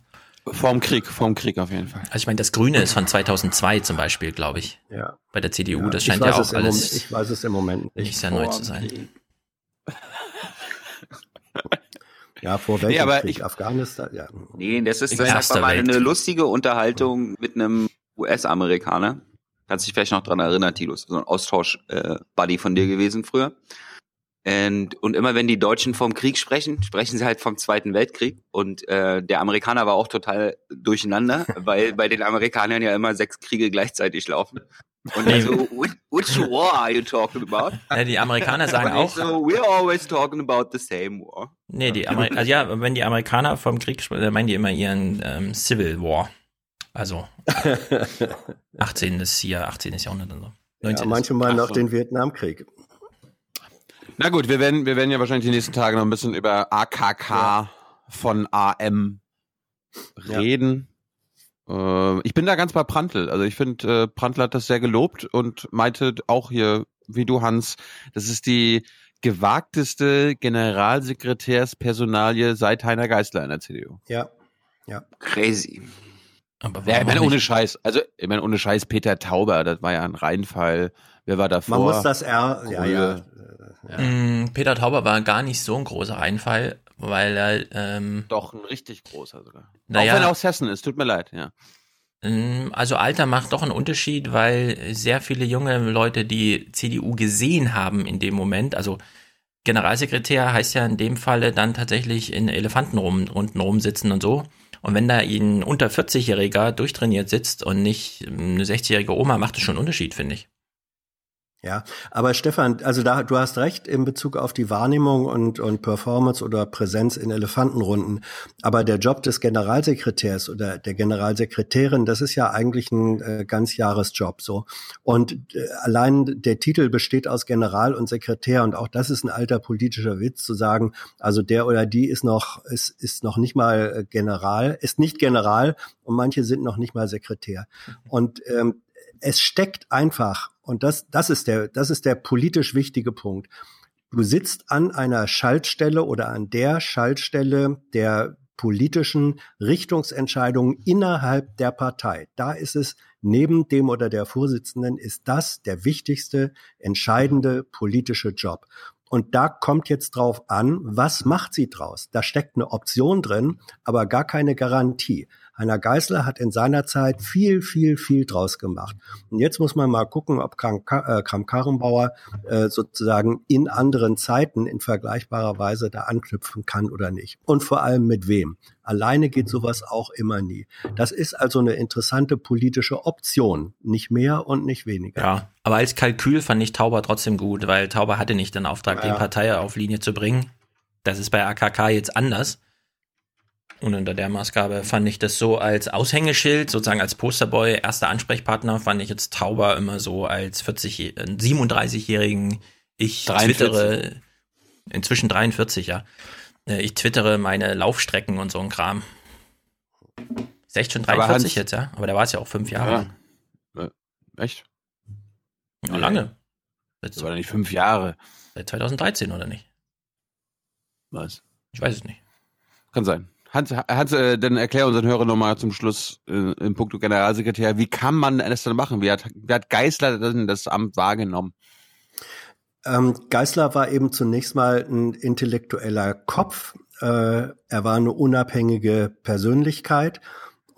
Vorm Krieg, vorm Krieg auf jeden Fall. Also ich meine, das Grüne ist von 2002 zum Beispiel, glaube ich. Ja. Bei der CDU, Ja, das scheint ja auch alles Moment- ich weiß es im Moment nicht. nicht sehr neu zu sein. Ja, vor Nee, welchem aber Krieg? ich- Afghanistan? Ja. Nee, das ist das Erster mal eine lustige Unterhaltung mit einem US-Amerikaner. Kannst dich vielleicht noch dran erinnern, Tilo, ist so ein Austausch-Buddy von dir gewesen früher. Und, und immer wenn die Deutschen vom Krieg sprechen, sprechen sie halt vom Zweiten Weltkrieg. Und äh, der Amerikaner war auch total durcheinander, weil bei den Amerikanern ja immer sechs Kriege gleichzeitig laufen. Und er so, "Which- which war are you talking about? Ja, die Amerikaner sagen auch- So, we're always talking about the same war. Nee, die Ameri also ja, wenn die Amerikaner vom Krieg sprechen, dann meinen die immer ihren ähm, Civil War. Also 18. ist hier, 18. Jahrhundert und so. Ja, 19. manche meinen Ach auch so. den Vietnamkrieg. Na gut, wir werden, wir werden ja wahrscheinlich die nächsten Tage noch ein bisschen über AKK von AM reden. Äh, ich bin da ganz bei Prantl. Also ich finde, äh, Prantl hat das sehr gelobt und meinte auch hier, wie du Hans, das ist die gewagteste Generalsekretärspersonalie seit Heiner Geißler in der CDU. Ja, ja. Crazy. Aber Ja, ich meine, ohne? Scheiß. Also, ich meine, ohne Scheiß, Peter Tauber, das war ja ein Reinfall. Wer war davor? Man muss das R, ja, ja. Mm, Peter Tauber war gar nicht so ein großer Einfall, weil er ähm, Doch, ein richtig großer sogar. Naja. Auch wenn er aus Hessen ist, tut mir leid, ja. Ähm, Also Alter macht doch einen Unterschied, weil sehr viele junge Leute die CDU gesehen haben in dem Moment. Also Generalsekretär heißt ja in dem Falle dann tatsächlich in Elefantenrunden rumsitzen und so. Und wenn da ein unter 40-Jähriger durchtrainiert sitzt und nicht eine 60-jährige Oma, macht das schon einen Unterschied, finde ich. Ja, aber Stefan, also da, du hast recht in Bezug auf die Wahrnehmung und, und Performance oder Präsenz in Elefantenrunden. Aber der Job des Generalsekretärs oder der Generalsekretärin, das ist ja eigentlich ein äh, Ganzjahresjob so. Und äh, allein der Titel besteht aus General und Sekretär und auch das ist ein alter politischer Witz zu sagen, also der oder die ist noch, ist, ist noch nicht mal äh, General, ist nicht General und manche sind noch nicht mal Sekretär. Und ähm, es steckt einfach, und das, das ist der, das ist der politisch wichtige Punkt. Du sitzt an einer Schaltstelle oder an der Schaltstelle der politischen Richtungsentscheidungen innerhalb der Partei. Da ist es neben dem oder der Vorsitzenden ist das der wichtigste, entscheidende politische Job. Und da kommt jetzt drauf an, was macht sie draus? Da steckt eine Option drin, aber gar keine Garantie. Heiner Geißler hat in seiner Zeit viel, viel, viel draus gemacht. Und jetzt muss man mal gucken, ob Kram-Karrenbauer äh, sozusagen in anderen Zeiten in vergleichbarer Weise da anknüpfen kann oder nicht. Und vor allem mit wem. Alleine geht sowas auch immer nie. Das ist also eine interessante politische Option. Nicht mehr und nicht weniger. Ja, aber als Kalkül fand ich Tauber trotzdem gut, weil Tauber hatte nicht den Auftrag, Ja. die Partei auf Linie zu bringen. Das ist bei AKK jetzt anders. Und unter der Maßgabe fand ich das so als Aushängeschild, sozusagen als Posterboy, erster Ansprechpartner, fand ich jetzt Tauber immer so als 40, äh, 37-jährigen, ich 43. twittere, inzwischen 43, ja. Äh, Ich twittere meine Laufstrecken und so ein Kram. Ist echt schon Aber 43 Hans- jetzt, ja? Aber da war es ja auch fünf Jahre. Ja. Echt? Ja, lange. Das war doch nicht fünf Jahre. Seit 2013, oder nicht? Was? Ich weiß es nicht. Kann sein. Hans, Hans äh, dann erklär unseren Hörern nochmal zum Schluss äh, im Punkt Generalsekretär, wie kann man das dann machen? Wie hat, wie hat Geißler denn das Amt wahrgenommen? Ähm, Geißler war eben zunächst mal ein intellektueller Kopf. Äh, er war eine unabhängige Persönlichkeit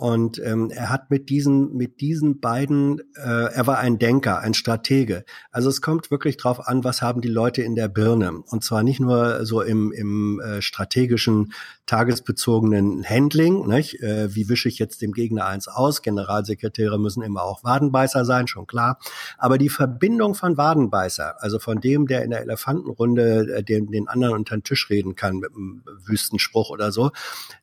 und ähm, er hat mit diesen mit diesen beiden, äh, er war ein Denker, ein Stratege. Also es kommt wirklich drauf an, was haben die Leute in der Birne und zwar nicht nur so im im äh, strategischen tagesbezogenen Handling, nicht? Äh, wie wische ich jetzt dem Gegner eins aus? Generalsekretäre müssen immer auch Wadenbeißer sein, schon klar. Aber die Verbindung von Wadenbeißer, also von dem, der in der Elefantenrunde äh, den, den anderen unter den Tisch reden kann mit einem Wüstenspruch oder so,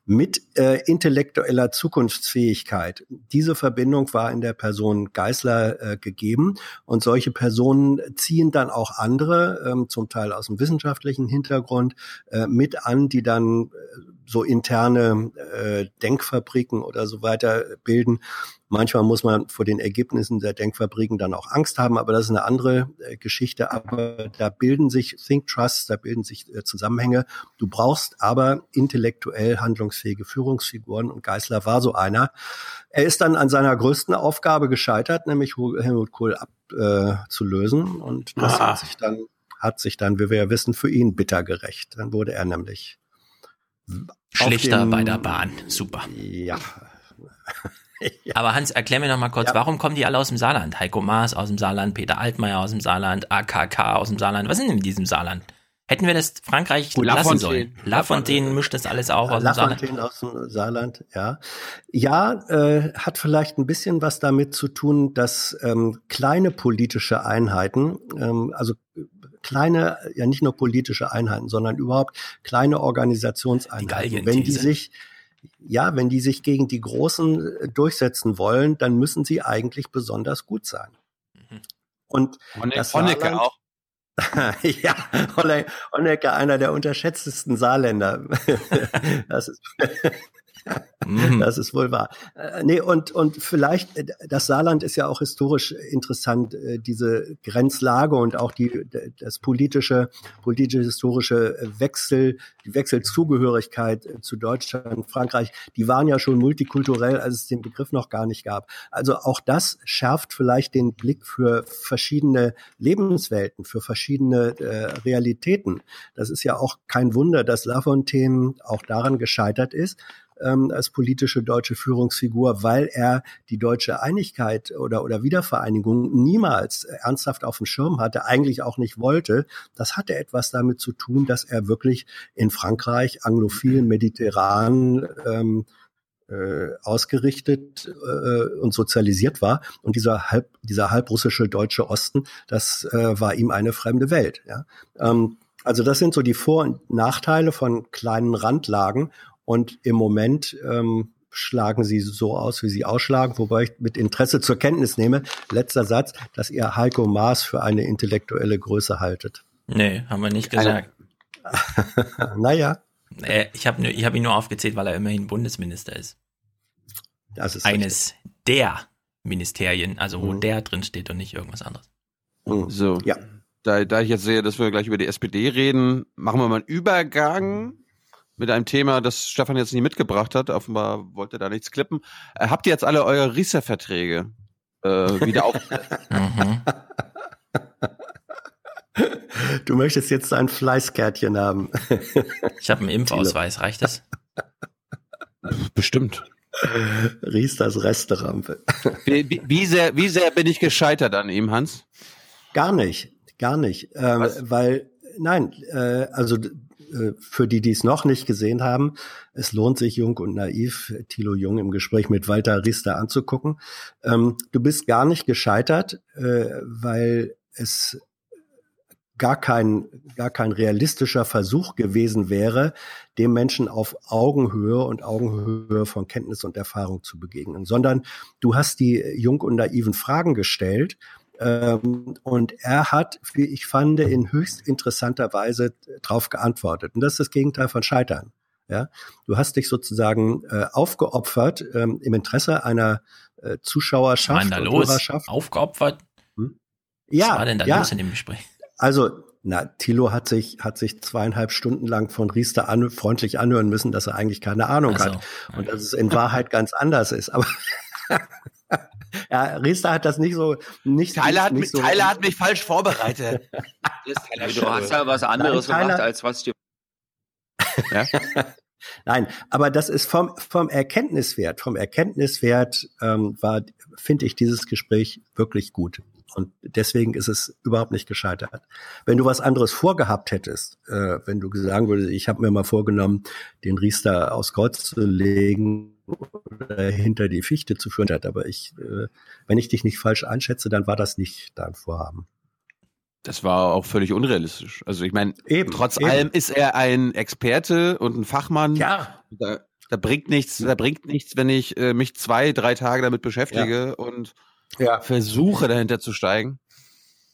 mit äh, intellektueller Zukunftsfähigkeit. Diese Verbindung war in der Person Geißler äh, gegeben und solche Personen ziehen dann auch andere, ähm, zum Teil aus dem wissenschaftlichen Hintergrund, äh, mit an, die dann äh, so interne äh, Denkfabriken oder so weiter bilden. Manchmal muss man vor den Ergebnissen der Denkfabriken dann auch Angst haben, aber das ist eine andere äh, Geschichte. Aber da bilden sich Think Trusts, da bilden sich äh, Zusammenhänge. Du brauchst aber intellektuell handlungsfähige Führungsfiguren und Geißler war so einer. Er ist dann an seiner größten Aufgabe gescheitert, nämlich Helmut Kohl abzulösen. Äh, und das Ah. hat sich dann hat sich dann, wie wir ja wissen, für ihn bitter gerecht. Dann wurde er nämlich dem- bei der Bahn. Super. Ja. Aber Hans, erklär mir noch mal kurz, Ja. warum kommen die alle aus dem Saarland? Heiko Maas aus dem Saarland, Peter Altmaier aus dem Saarland, AKK aus dem Saarland. Was sind denn in diesem Saarland? Hätten wir das Frankreich Oh, lassen Lafontaine. sollen? Lafontaine mischt das alles auch aus dem Saarland. Lafontaine aus dem Saarland, ja. Ja, äh, hat vielleicht ein bisschen was damit zu tun, dass ähm, kleine politische Einheiten, ähm, also kleine, ja nicht nur politische Einheiten, sondern überhaupt kleine Organisationseinheiten, wenn die sich ja, wenn die sich gegen die Großen äh, durchsetzen wollen, dann müssen sie eigentlich besonders gut sein. Und Honne- das Honecker Saarland- auch. ja, Honecker, einer der unterschätztesten Saarländer. das ist, das ist wohl wahr. Äh, nee, und, und vielleicht, äh, das Saarland ist ja auch historisch interessant, äh, diese Grenzlage und auch die, das politische, politisch-historische Wechsel, die Wechselzugehörigkeit zu Deutschland, Frankreich, die waren ja schon multikulturell, als es den Begriff noch gar nicht gab. Also auch das schärft vielleicht den Blick für verschiedene Lebenswelten, für verschiedene äh, Realitäten. Das ist ja auch kein Wunder, dass Lafontaine auch daran gescheitert ist, ähm, als politische deutsche Führungsfigur, weil er die deutsche Einigkeit oder, oder Wiedervereinigung niemals ernsthaft auf dem Schirm hatte, eigentlich auch nicht wollte. Das hatte etwas damit zu tun, dass er wirklich in Frankreich anglophil, mediterran, ähm, äh, ausgerichtet äh, und sozialisiert war. Und dieser halb, dieser halbrussische deutsche Osten, das äh, war ihm eine fremde Welt. Ja? Ähm, also das sind so die Vor- und Nachteile von kleinen Randlagen. Und im Moment ähm, schlagen sie so aus, wie sie ausschlagen, wobei ich mit Interesse zur Kenntnis nehme, letzter Satz, dass ihr Heiko Maas für eine intellektuelle Größe haltet. Nee, haben wir nicht gesagt. naja, Äh, ich habe ich hab ihn nur aufgezählt, weil er immerhin Bundesminister ist. das ist Eines der Ministerien, also Mhm. wo der drin steht und nicht irgendwas anderes. So. Ja. Da, da ich jetzt sehe, dass wir gleich über die SPD reden, machen wir mal einen Übergang mit einem Thema, das Stefan jetzt nicht mitgebracht hat. Offenbar wollte er da nichts klippen. Äh, habt ihr jetzt alle eure Riester-Verträge äh, wieder auf? Mhm. Du möchtest jetzt ein Fleißkärtchen haben. Ich habe einen Impfausweis, reicht das? Bestimmt. Riesters Resterampe. Wie, wie, wie, sehr, wie sehr bin ich gescheitert an ihm, Hans? Gar nicht, gar nicht. Ähm, weil, nein, äh, also für die, die es noch nicht gesehen haben, es lohnt sich, Jung und Naiv, Thilo Jung im Gespräch mit Walter Riester anzugucken. Ähm, du bist gar nicht gescheitert, äh, weil es gar kein, gar kein realistischer Versuch gewesen wäre, dem Menschen auf Augenhöhe und Augenhöhe von Kenntnis und Erfahrung zu begegnen, sondern du hast die jung und naiven Fragen gestellt ähm, und er hat, wie ich fand, in höchst interessanter Weise darauf geantwortet. Und das ist das Gegenteil von Scheitern. Ja, du hast dich sozusagen äh, aufgeopfert ähm, im Interesse einer äh, Was Zuschauerschaft war denn da los? Aufgeopfert? Ja, Was war denn da ja. los in dem Gespräch? Also, na, Thilo hat sich, hat sich zweieinhalb Stunden lang von Riester an, freundlich anhören müssen, dass er eigentlich keine Ahnung so. hat. Und dass es in Wahrheit ganz anders ist. Aber ja, Riester hat das nicht so, nicht, Tyler hat, nicht mich, so. Tyler hat mich falsch vorbereitet. Du hast ja was anderes Nein, Tyler- gemacht, als was dir. Ja? Nein, aber das ist vom, vom Erkenntniswert, vom Erkenntniswert ähm, war, finde ich, dieses Gespräch wirklich gut. Und deswegen ist es überhaupt nicht gescheitert. Wenn du was anderes vorgehabt hättest, äh, wenn du sagen würdest, ich habe mir mal vorgenommen, den Riester aus Kreuz zu legen oder hinter die Fichte zu führen, aber ich, äh, wenn ich dich nicht falsch einschätze, dann war das nicht dein Vorhaben. Das war auch völlig unrealistisch. Also ich meine, trotz eben. allem ist er ein Experte und ein Fachmann. Ja. Da, da bringt nichts, da bringt nichts, wenn ich äh, mich zwei, drei Tage damit beschäftige und Ja. versuche dahinter zu steigen.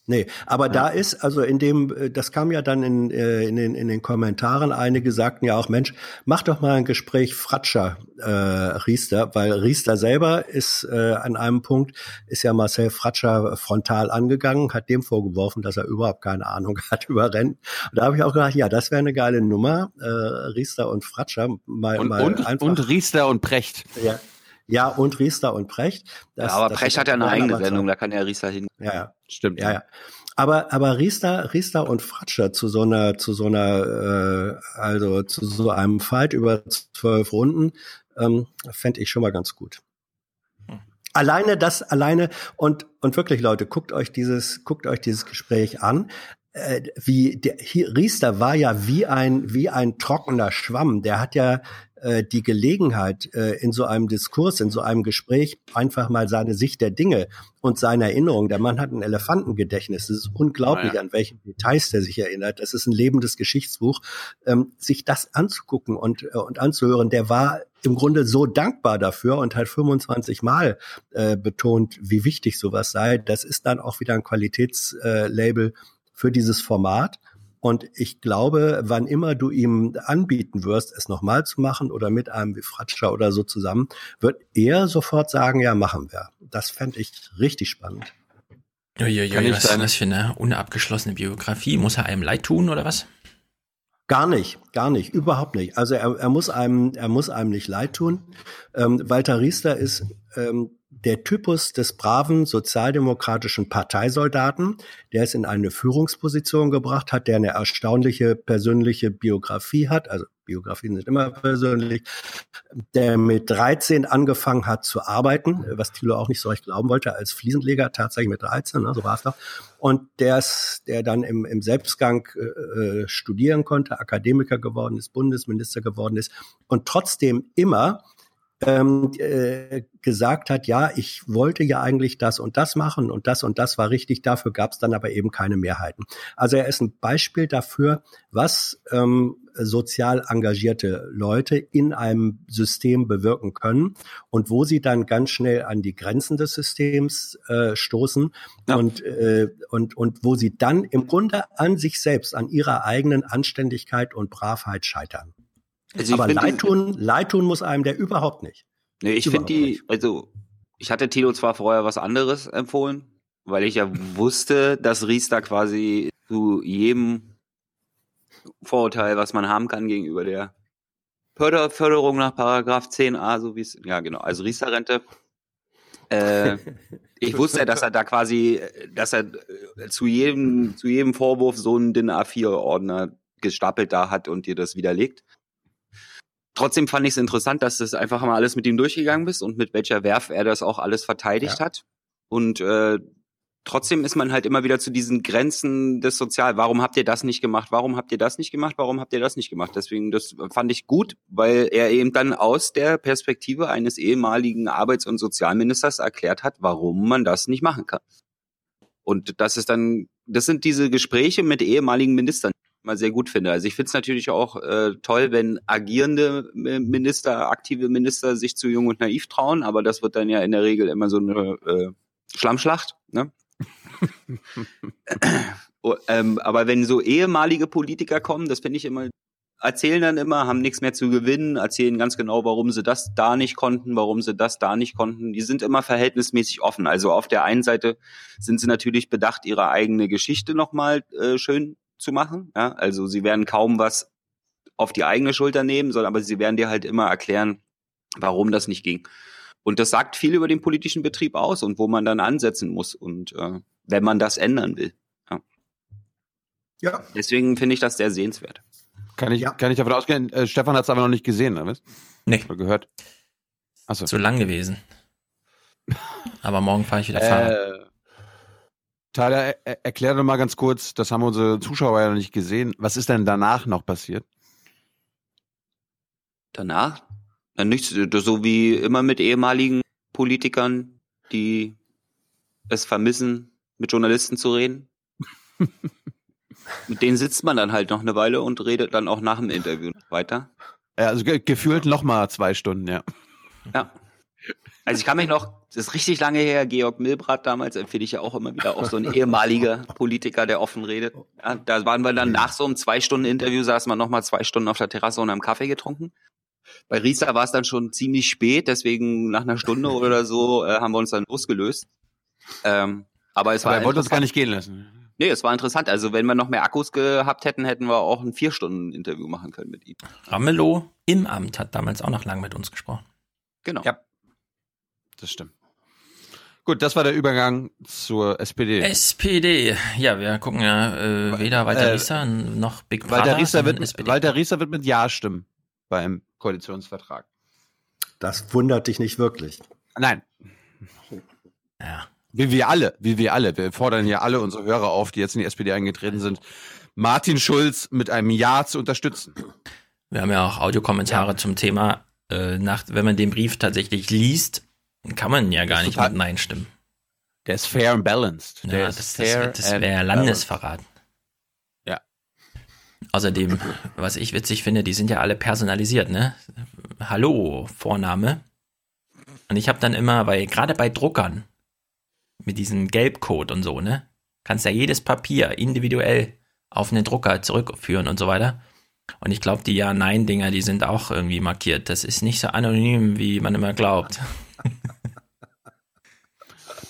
Nee, aber da ist, also in dem, äh, das kam ja dann in, äh, in, den, in den Kommentaren, einige sagten ja auch, Mensch, mach doch mal ein Gespräch Fratscher äh, Riester, weil Riester selber ist äh, an einem Punkt, ist ja Marcel Fratscher frontal angegangen, hat dem vorgeworfen, dass er überhaupt keine Ahnung hat über Rennen. Und da habe ich auch gedacht, ja, das wäre eine geile Nummer, äh, Riester und Fratscher mal, Und, mal und, einfach. und Riester und Precht. ja, ja, und Riester und Precht. Ja, Das- aber das Precht hat ja eine eigene aber. Sendung, da kann ja Rieser hin. Ja, ja. Stimmt. Ja, ja. Aber, aber Riester, Riester und Fratscher zu so einer, zu so einer, äh, also zu so einem Fight über zwölf Runden, ähm, fände ich schon mal ganz gut. Alleine das, alleine und und wirklich Leute, guckt euch dieses, guckt euch dieses Gespräch an. Äh, wie der hier, Riester war ja wie ein wie ein trockener Schwamm. Der hat ja äh, die Gelegenheit, äh, in so einem Diskurs, in so einem Gespräch einfach mal seine Sicht der Dinge und seine Erinnerung. Der Mann hat ein Elefantengedächtnis. Es ist unglaublich, Ja. an welche Details der sich erinnert. Das ist ein lebendes Geschichtsbuch. Ähm, sich das anzugucken und, äh, und anzuhören, der war im Grunde so dankbar dafür und hat 25 Mal äh, betont, wie wichtig sowas sei. Das ist dann auch wieder ein Qualitätslabel äh, für dieses Format. Und ich glaube, wann immer du ihm anbieten wirst, es nochmal zu machen oder mit einem wie Fratscher oder so zusammen, wird er sofort sagen, ja, machen wir. Das fände ich richtig spannend. Uiuiui, Kann was ist das für eine unabgeschlossene Biografie? Muss er einem leid tun oder was? Gar nicht, gar nicht, überhaupt nicht. Also er, er muss einem, er muss einem nicht leid tun. Ähm, Walter Riester ist ähm, der Typus des braven sozialdemokratischen Parteisoldaten, der es in eine Führungsposition gebracht hat, der eine erstaunliche persönliche Biografie hat. Also Biografien sind immer persönlich. Der mit 13 angefangen hat zu arbeiten, was Thilo auch nicht so recht glauben wollte, als Fliesenleger tatsächlich mit 13, ne, so war es doch. Und der, der dann im, im Selbstgang äh, äh, studieren konnte, Akademiker geworden ist, Bundesminister geworden ist und trotzdem immer ähm, äh, gesagt hat, ja, ich wollte ja eigentlich das und das machen und das und das war richtig, dafür gab es dann aber eben keine Mehrheiten. Also er ist ein Beispiel dafür, was ähm, sozial engagierte Leute in einem System bewirken können und wo sie dann ganz schnell an die Grenzen des Systems äh, stoßen und, äh, und, und wo sie dann im Grunde an sich selbst, an ihrer eigenen Anständigkeit und Bravheit scheitern. Also Aber leid tun, leid tun muss einem der überhaupt nicht. Nee, ich finde die, also ich hatte Tilo zwar vorher was anderes empfohlen, weil ich ja wusste, dass Riester quasi zu jedem Vorurteil, was man haben kann gegenüber der Förder Förderung nach Paragraph 10a, so wie es, ja genau, also Riester-Rente. Äh, ich wusste ja, dass er da quasi, dass er äh, zu jedem, zu jedem Vorwurf so einen DIN A4-Ordner gestapelt da hat und dir das widerlegt. Trotzdem fand ich es interessant, dass du es einfach mal alles mit ihm durchgegangen bist und mit welcher Werf er das auch alles verteidigt hat. Und äh, trotzdem ist man halt immer wieder zu diesen Grenzen des Sozial. Warum habt ihr das nicht gemacht? Warum habt ihr das nicht gemacht? Warum habt ihr das nicht gemacht? Deswegen, das fand ich gut, weil er eben dann aus der Perspektive eines ehemaligen Arbeits- und Sozialministers erklärt hat, warum man das nicht machen kann. Und das ist dann, das sind diese Gespräche mit ehemaligen Ministern, mal sehr gut finde. Also ich finde es natürlich auch äh, toll, wenn agierende äh, Minister, aktive Minister sich zu jung und naiv trauen, aber das wird dann ja in der Regel immer so eine äh, Schlammschlacht. Ne? Oh, ähm, aber wenn so ehemalige Politiker kommen, das finde ich immer, erzählen dann immer, haben nichts mehr zu gewinnen, erzählen ganz genau, warum sie das da nicht konnten, warum sie das da nicht konnten. Die sind immer verhältnismäßig offen. Also auf der einen Seite sind sie natürlich bedacht, ihre eigene Geschichte nochmal äh, schön zu machen. Ja? Also sie werden kaum was auf die eigene Schulter nehmen, sondern aber sie werden dir halt immer erklären, warum das nicht ging. Und das sagt viel über den politischen Betrieb aus und wo man dann ansetzen muss und äh, wenn man das ändern will. Ja. Ja. Deswegen finde ich das sehr sehenswert. Kann ich, kann ich davon ausgehen, äh, Stefan hat es aber noch nicht gesehen, oder was? Nee. Oder gehört. Achso. Zu lang gewesen. Aber morgen fahre ich wieder Fahrrad. Äh, Tyler, er, erklär doch mal ganz kurz, das haben unsere Zuschauer ja noch nicht gesehen. Was ist denn danach noch passiert? Danach? Na, nichts, so wie immer mit ehemaligen Politikern, die es vermissen, mit Journalisten zu reden. mit denen sitzt man dann halt noch eine Weile und redet dann auch nach dem Interview weiter. Ja, also ge gefühlt noch mal zwei Stunden, ja. Ja. Also ich kann mich noch, das ist richtig lange her, Georg Milbrat damals, empfehle ich ja auch immer wieder, auch so ein ehemaliger Politiker, der offen redet. Ja, da waren wir dann nach so einem zwei Stunden Interview, saßen wir noch mal zwei Stunden auf der Terrasse und haben Kaffee getrunken. Bei Risa war es dann schon ziemlich spät, deswegen nach einer Stunde oder so äh, haben wir uns dann losgelöst. Ähm, aber es war Aber er wollte uns gar interessant. nicht gehen lassen. Nee, es war interessant. Also wenn wir noch mehr Akkus gehabt hätten, hätten wir auch ein vier Stunden Interview machen können mit ihm. Ramelow im Amt hat damals auch noch lang mit uns gesprochen. Genau. Ja. Das stimmt. Gut, das war der Übergang zur SPD. SPD. Ja, wir gucken ja äh, weder Walter Äh, Riester noch Big Brother. Walter Riester, sondern wird, SPD. Walter Riester wird mit Ja stimmen beim Koalitionsvertrag. Das wundert dich nicht wirklich. Nein. Ja. Wie wir alle, wie wir alle. Wir fordern ja alle unsere Hörer auf, die jetzt in die SPD eingetreten sind, Martin Schulz mit einem Ja zu unterstützen. Wir haben ja auch Audiokommentare ja. zum Thema. Äh, nach, wenn man den Brief tatsächlich liest, kann man ja gar nicht mit Nein stimmen. Der ist fair and balanced. Der ja, das, das, das wäre Landesverrat. Ja. Außerdem, was ich witzig finde, die sind ja alle personalisiert, ne? Hallo, Vorname. Und ich habe dann immer, weil gerade bei Druckern, mit diesem Gelbcode und so, ne? Kannst ja jedes Papier individuell auf einen Drucker zurückführen und so weiter. Und ich glaube, die Ja-Nein-Dinger, die sind auch irgendwie markiert. Das ist nicht so anonym, wie man immer glaubt.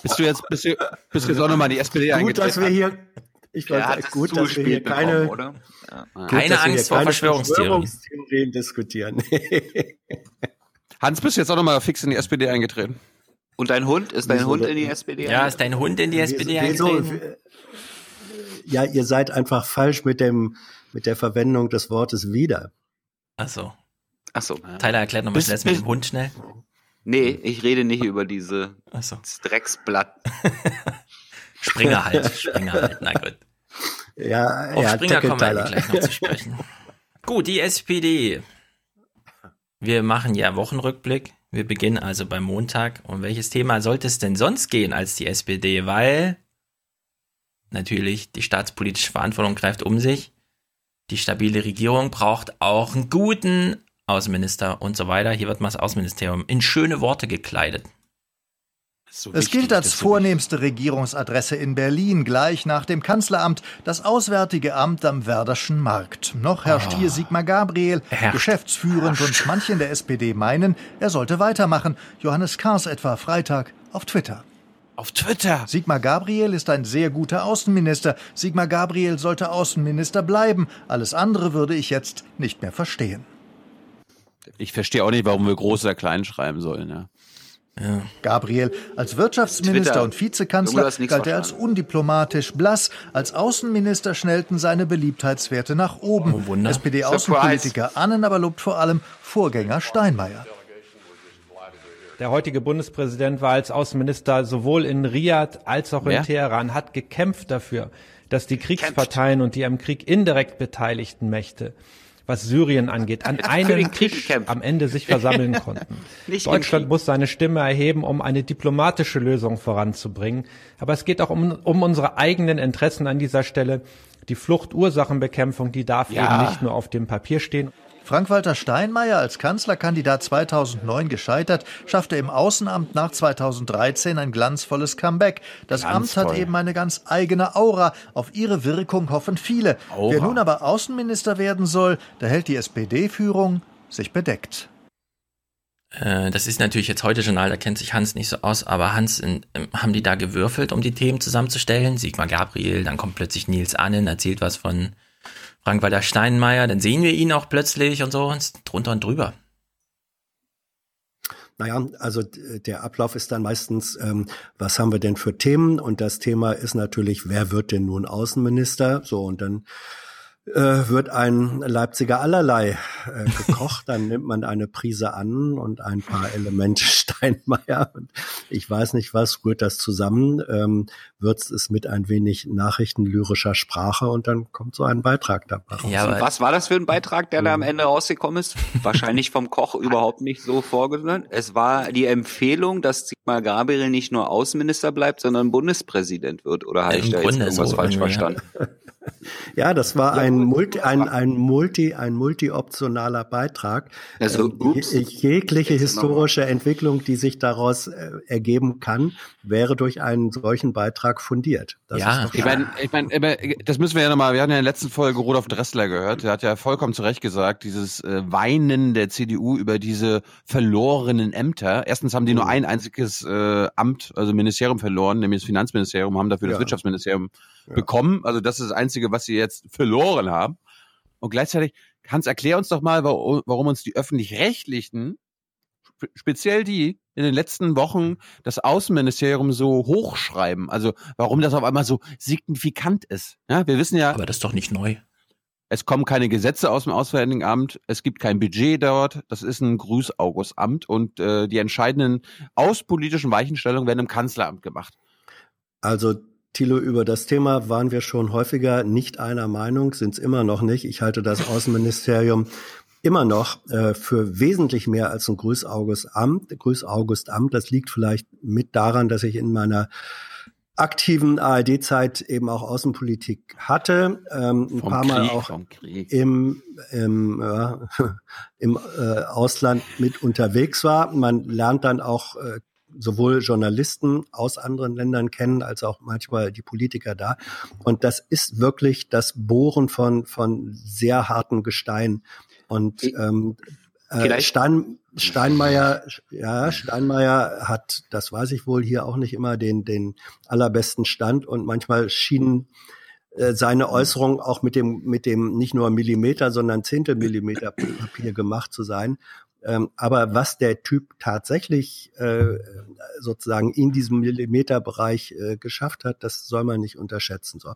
bist du jetzt, bist du, bist du jetzt auch nochmal in die SPD gut, eingetreten? Dass wir hier, ich wollte, ja, gut, dass wir hier keine, bekommen, ja. gut, keine Angst vor Verschwörungstheorien. Verschwörungstheorien diskutieren. Hans, bist du jetzt auch nochmal fix in die SPD eingetreten? Und dein Hund? Ist dein Hund in die SPD? Ja, ist dein Hund in die SPD eingetreten? Ja, ihr seid einfach falsch mit dem, mit der Verwendung des Wortes wieder. Ach so. Ach so. Tyler erklärt nochmal schnell mit dem Hund schnell. Nee, ich rede nicht über diese so. Drecksblatt. Springer halt, Springer halt, na gut. Ja, Auf ja, Springer kommen wir gleich noch zu sprechen. Gut, die SPD. Wir machen ja Wochenrückblick. Wir beginnen also beim Montag. Um welches Thema sollte es denn sonst gehen als die SPD? Weil natürlich die staatspolitische Verantwortung greift um sich. Die stabile Regierung braucht auch einen guten Außenminister und so weiter. Hier wird mal das Außenministerium in schöne Worte gekleidet. So es gilt als vornehmste Regierungsadresse in Berlin, gleich nach dem Kanzleramt, das Auswärtige Amt am Werderschen Markt. Noch herrscht oh. hier Sigmar Gabriel, Herrscht. geschäftsführend, Herrscht. und manche in der SPD meinen, er sollte weitermachen. Johannes Kahrs etwa Freitag auf Twitter. Auf Twitter. Sigmar Gabriel ist ein sehr guter Außenminister. Sigmar Gabriel sollte Außenminister bleiben. Alles andere würde ich jetzt nicht mehr verstehen. Ich verstehe auch nicht, warum wir groß oder klein schreiben sollen. Ja. Ja. Gabriel als Wirtschaftsminister Twitter. und Vizekanzler galt er als undiplomatisch blass. Als Außenminister schnellten seine Beliebtheitswerte nach oben. Oh, SPD-Außenpolitiker Annen aber lobt vor allem Vorgänger Steinmeier. Der heutige Bundespräsident war als Außenminister sowohl in Riyadh als auch in Wer? Teheran, hat gekämpft dafür, dass die Kriegsparteien und die am Krieg indirekt beteiligten Mächte was Syrien angeht, an einem Tisch am Ende sich versammeln konnten. Deutschland muss seine Stimme erheben, um eine diplomatische Lösung voranzubringen. Aber es geht auch um, um unsere eigenen Interessen an dieser Stelle. Die Fluchtursachenbekämpfung, die darf Ja. eben nicht nur auf dem Papier stehen. Frank-Walter Steinmeier als Kanzlerkandidat 2009 gescheitert, schaffte im Außenamt nach 2013 ein glanzvolles Comeback. Das Amt hat Glanzvoll. eben eine ganz eigene Aura. Auf ihre Wirkung hoffen viele. Aura. Wer nun aber Außenminister werden soll, da hält die SPD-Führung sich bedeckt. Äh, das ist natürlich jetzt heute Journal, da kennt sich Hans nicht so aus, aber Hans, in, ähm, haben die da gewürfelt, um die Themen zusammenzustellen? Sigmar Gabriel, dann kommt plötzlich Nils Annen, erzählt was von Frank-Walter Steinmeier, dann sehen wir ihn auch plötzlich und so, und drunter und drüber. Naja, also d- der Ablauf ist dann meistens, ähm, was haben wir denn für Themen? Und das Thema ist natürlich, wer wird denn nun Außenminister? So, und dann äh, wird ein Leipziger allerlei äh, gekocht, dann nimmt man eine Prise an und ein paar Elemente Steinmeier und ich weiß nicht was, rührt das zusammen, ähm, würzt es mit ein wenig nachrichtenlyrischer Sprache und dann kommt so ein Beitrag dabei raus. Und was war das für ein Beitrag, der da am Ende rausgekommen ist? Wahrscheinlich vom Koch überhaupt nicht so vorgesehen. Es war die Empfehlung, dass Sigmar Gabriel nicht nur Außenminister bleibt, sondern Bundespräsident wird. Oder habe ich da jetzt irgendwas so falsch ja. Ja, das war ein Multi, ein, ein Multi, ein multi-optionaler Beitrag. Also, Ähm, ups. je- jegliche historische Entwicklung, die sich daraus äh, ergeben kann, wäre durch einen solchen Beitrag fundiert. Das ist doch ich meine, ich mein, immer, das müssen wir ja nochmal, wir hatten ja in der letzten Folge Rudolf Dressler gehört, der hat ja vollkommen zu Recht gesagt, dieses äh, Weinen der CDU über diese verlorenen Ämter. Erstens haben die nur ein einziges äh, Amt, also Ministerium verloren, nämlich das Finanzministerium, haben dafür das Ja. Wirtschaftsministerium bekommen. Also das ist das Einzige, was sie jetzt verloren haben. Und gleichzeitig, Hans, erklär uns doch mal, warum, warum uns die öffentlich-rechtlichen, spe- speziell die, in den letzten Wochen das Außenministerium so hochschreiben. Also warum das auf einmal so signifikant ist. Ja, wir wissen ja. Aber das ist doch nicht neu. es kommen keine Gesetze aus dem Auswärtigen Amt, es gibt kein Budget dort, das ist ein Grüß-August-Amt und äh, die entscheidenden außenpolitischen Weichenstellungen werden im Kanzleramt gemacht. Also Thilo, über das Thema waren wir schon häufiger nicht einer Meinung, sind es immer noch nicht. Ich halte das Außenministerium immer noch äh, für wesentlich mehr als ein Grüß-August-Amt. Grüß-August-Amt, das liegt vielleicht mit daran, dass ich in meiner aktiven ARD-Zeit eben auch Außenpolitik hatte, ähm, ein Vom paar Mal Krieg, auch vom Krieg. im, im, ja, im äh, Ausland mit unterwegs war. Man lernt dann auch äh, sowohl Journalisten aus anderen Ländern kennen, als auch manchmal die Politiker da. Und das ist wirklich das Bohren von, von sehr harten Gestein. Und ähm, äh, Stein, Steinmeier, ja, Steinmeier hat, das weiß ich wohl, hier auch nicht immer den, den allerbesten Stand und manchmal schienen äh, seine Äußerungen auch mit dem, mit dem nicht nur Millimeter, sondern Zehntelmillimeter Papier gemacht zu sein. Ähm, aber was der Typ tatsächlich äh, sozusagen in diesem Millimeterbereich äh, geschafft hat, das soll man nicht unterschätzen. So.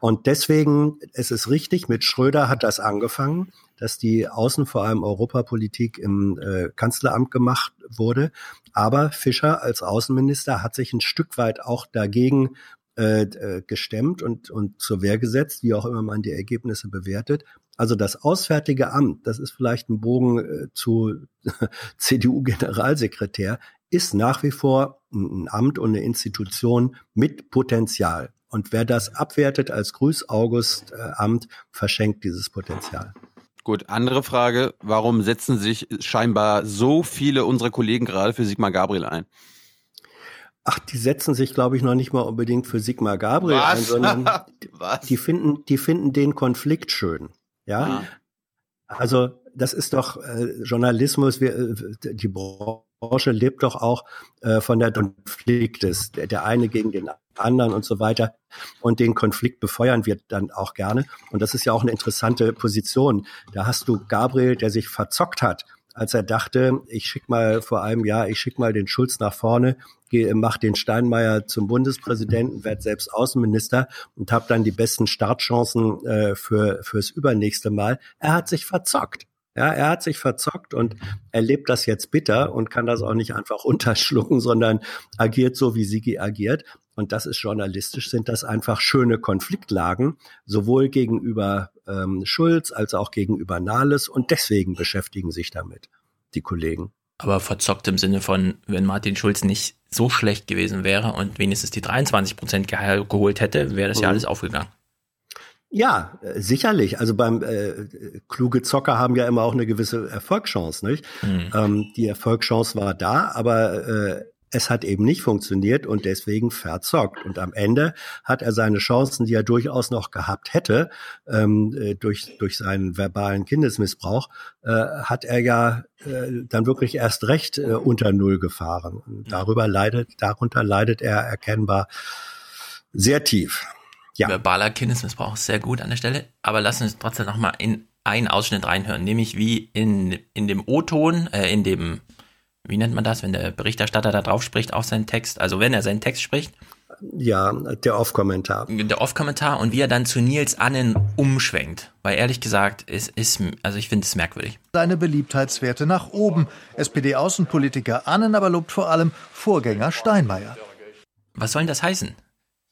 Und deswegen, es ist richtig, mit Schröder hat das angefangen, dass die Außen, vor allem Europapolitik im äh, Kanzleramt gemacht wurde. Aber Fischer als Außenminister hat sich ein Stück weit auch dagegen äh, äh, gestemmt und, und zur Wehr gesetzt, wie auch immer man die Ergebnisse bewertet. Also das Auswärtige Amt, das ist vielleicht ein Bogen äh, zu CDU-Generalsekretär, ist nach wie vor ein Amt und eine Institution mit Potenzial. Und wer das abwertet als Grüß-August-Amt, verschenkt dieses Potenzial. Gut, andere Frage. Warum setzen sich scheinbar so viele unserer Kollegen gerade für Sigmar Gabriel ein? Ach, die setzen sich, glaube ich, noch nicht mal unbedingt für Sigmar Gabriel Was? ein, sondern die finden, die finden den Konflikt schön. Ja. Also, das ist doch äh, Journalismus, wir, äh, die Branche lebt doch auch äh, von der Konfliktes, der, der eine gegen den anderen und so weiter. Und den Konflikt befeuern wir dann auch gerne. Und das ist ja auch eine interessante Position. Da hast du Gabriel, der sich verzockt hat, als er dachte, ich schick mal vor einem Jahr, ich schick mal den Schulz nach vorne, gehe, mach den Steinmeier zum Bundespräsidenten, werd selbst Außenminister und habe dann die besten Startchancen äh, für fürs übernächste Mal. Er hat sich verzockt. Ja, er hat sich verzockt und erlebt das jetzt bitter und kann das auch nicht einfach unterschlucken, sondern agiert so, wie Sigi agiert. Und das ist journalistisch, sind das einfach schöne Konfliktlagen, sowohl gegenüber ähm, Schulz als auch gegenüber Nahles. Und deswegen beschäftigen sich damit die Kollegen. Aber verzockt im Sinne von, wenn Martin Schulz nicht so schlecht gewesen wäre und wenigstens die 23 Prozent geholt hätte, wäre das ja Mhm. alles aufgegangen. Ja, äh, sicherlich. Also beim äh, kluge Zocker haben ja immer auch eine gewisse Erfolgschance, nicht? Mhm. Ähm, die Erfolgschance war da, aber äh, es hat eben nicht funktioniert und deswegen verzockt. Und am Ende hat er seine Chancen, die er durchaus noch gehabt hätte, ähm, äh, durch, durch seinen verbalen Kindesmissbrauch, äh, hat er ja äh, dann wirklich erst recht äh, unter Null gefahren. Darüber leidet, darunter leidet er erkennbar sehr tief. Ja. Verbaler Kindesmissbrauch ist sehr gut an der Stelle. Aber lass uns trotzdem noch mal in einen Ausschnitt reinhören, nämlich wie in, in dem O-Ton, äh, in dem, wie nennt man das, wenn der Berichterstatter da drauf spricht auf seinen Text, also wenn er seinen Text spricht, Ja, der Off-Kommentar. der Off-Kommentar und wie er dann zu Nils Annen umschwenkt. Weil ehrlich gesagt, es ist, also ich finde es merkwürdig. Seine Beliebtheitswerte nach oben. SPD-Außenpolitiker Annen aber lobt vor allem Vorgänger Steinmeier. Was soll denn das heißen?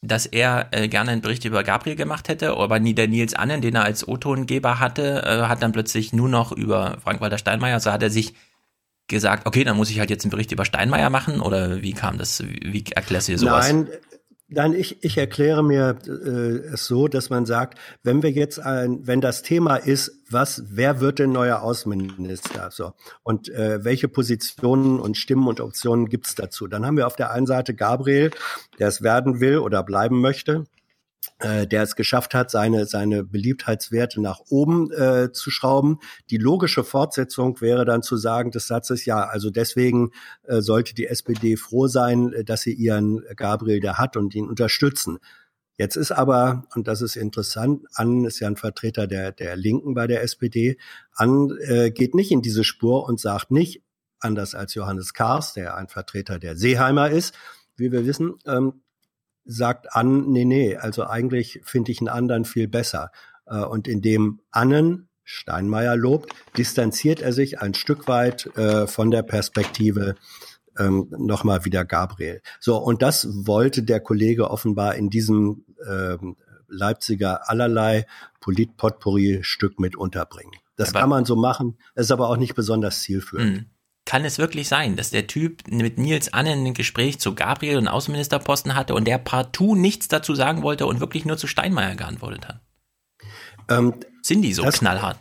Dass er äh, gerne einen Bericht über Gabriel gemacht hätte, aber nie der Nils Annen, den er als O-Tongeber hatte, äh, hat dann plötzlich nur noch über Frank-Walter Steinmeier, also hat er sich gesagt, okay, dann muss ich halt jetzt einen Bericht über Steinmeier machen oder wie kam das, wie, erklärst du dir sowas? Nein, nein, ich, ich erkläre mir äh, es so, dass man sagt, wenn wir jetzt ein, wenn das Thema ist, was, wer wird denn neuer Außenminister? So und äh, welche Positionen und Stimmen und Optionen gibt's dazu? Dann haben wir auf der einen Seite Gabriel, der es werden will oder bleiben möchte äh, der es geschafft hat, seine, seine Beliebtheitswerte nach oben äh, zu schrauben. Die logische Fortsetzung wäre dann zu sagen des Satzes, ja, also deswegen äh, sollte die SPD froh sein, äh, dass sie ihren Gabriel da hat und ihn unterstützen. Jetzt ist aber, und das ist interessant, Ann ist ja ein Vertreter der, der Linken bei der SPD, Ann äh, geht nicht in diese Spur und sagt nicht, anders als Johannes Kahrs, der ein Vertreter der Seeheimer ist, wie wir wissen, ähm, sagt an, nee, nee, also eigentlich finde ich einen anderen viel besser. Äh, und indem Annen Steinmeier lobt, distanziert er sich ein Stück weit äh, von der Perspektive ähm, nochmal wieder Gabriel. So, und das wollte der Kollege offenbar in diesem ähm, Leipziger allerlei Polit-Potpourri-Stück mit unterbringen. Das aber kann man so machen, ist aber auch nicht besonders zielführend. Kann es wirklich sein, dass der Typ mit Nils Annen ein Gespräch zu Gabriel und Außenministerposten hatte und der partout nichts dazu sagen wollte und wirklich nur zu Steinmeier geantwortet hat? Ähm, Sind die so das, knallhart?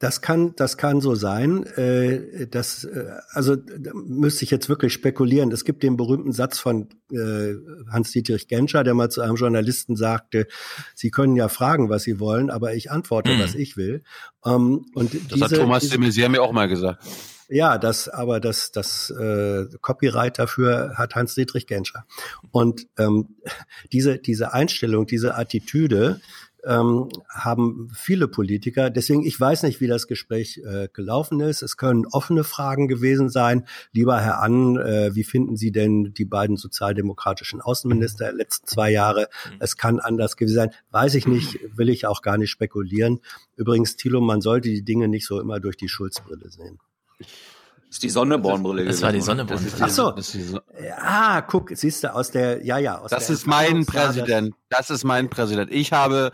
Das kann, das kann so sein. Äh, das, äh, also da müsste ich jetzt wirklich spekulieren. Es gibt den berühmten Satz von äh, Hans-Dietrich Genscher, der mal zu einem Journalisten sagte, Sie können ja fragen, was Sie wollen, aber ich antworte, hm. was ich will. Ähm, und das diese, hat Thomas de Maizière mir auch mal gesagt. Ja, das, aber das, das äh, Copyright dafür hat Hans-Dietrich Genscher. Und ähm, diese, diese Einstellung, diese Attitüde, ähm, haben viele Politiker. Deswegen, ich weiß nicht, wie das Gespräch äh, gelaufen ist. Es können offene Fragen gewesen sein. Lieber Herr Ann, äh, wie finden Sie denn die beiden sozialdemokratischen Außenminister der letzten zwei Jahre? Es kann anders gewesen sein. Weiß ich nicht, will ich auch gar nicht spekulieren. Übrigens, Thilo, man sollte die Dinge nicht so immer durch die Schulzbrille sehen. Das ist die Sonnebornbrille. Das, das war die Sonnebornbrille. Ach so. Ah, guck, siehst du, aus der, ja, ja. Aus das ist mein Präsident. Das ist mein Präsident. Ich habe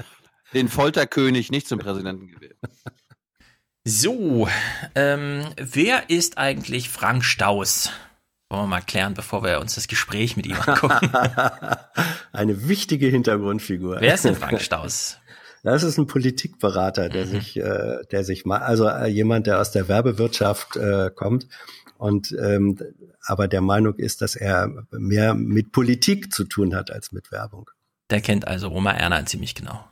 den Folterkönig nicht zum Präsidenten gewählt. So, ähm, wer ist eigentlich Frank Staus? Wollen wir mal klären, bevor wir uns das Gespräch mit ihm angucken. Eine wichtige Hintergrundfigur. Wer ist denn Frank Staus? Das ist ein Politikberater, der mhm. sich, äh, der sich mal, also äh, jemand, der aus der Werbewirtschaft äh, kommt und ähm, aber der Meinung ist, dass er mehr mit Politik zu tun hat als mit Werbung. Der kennt also Roma Erna ziemlich genau.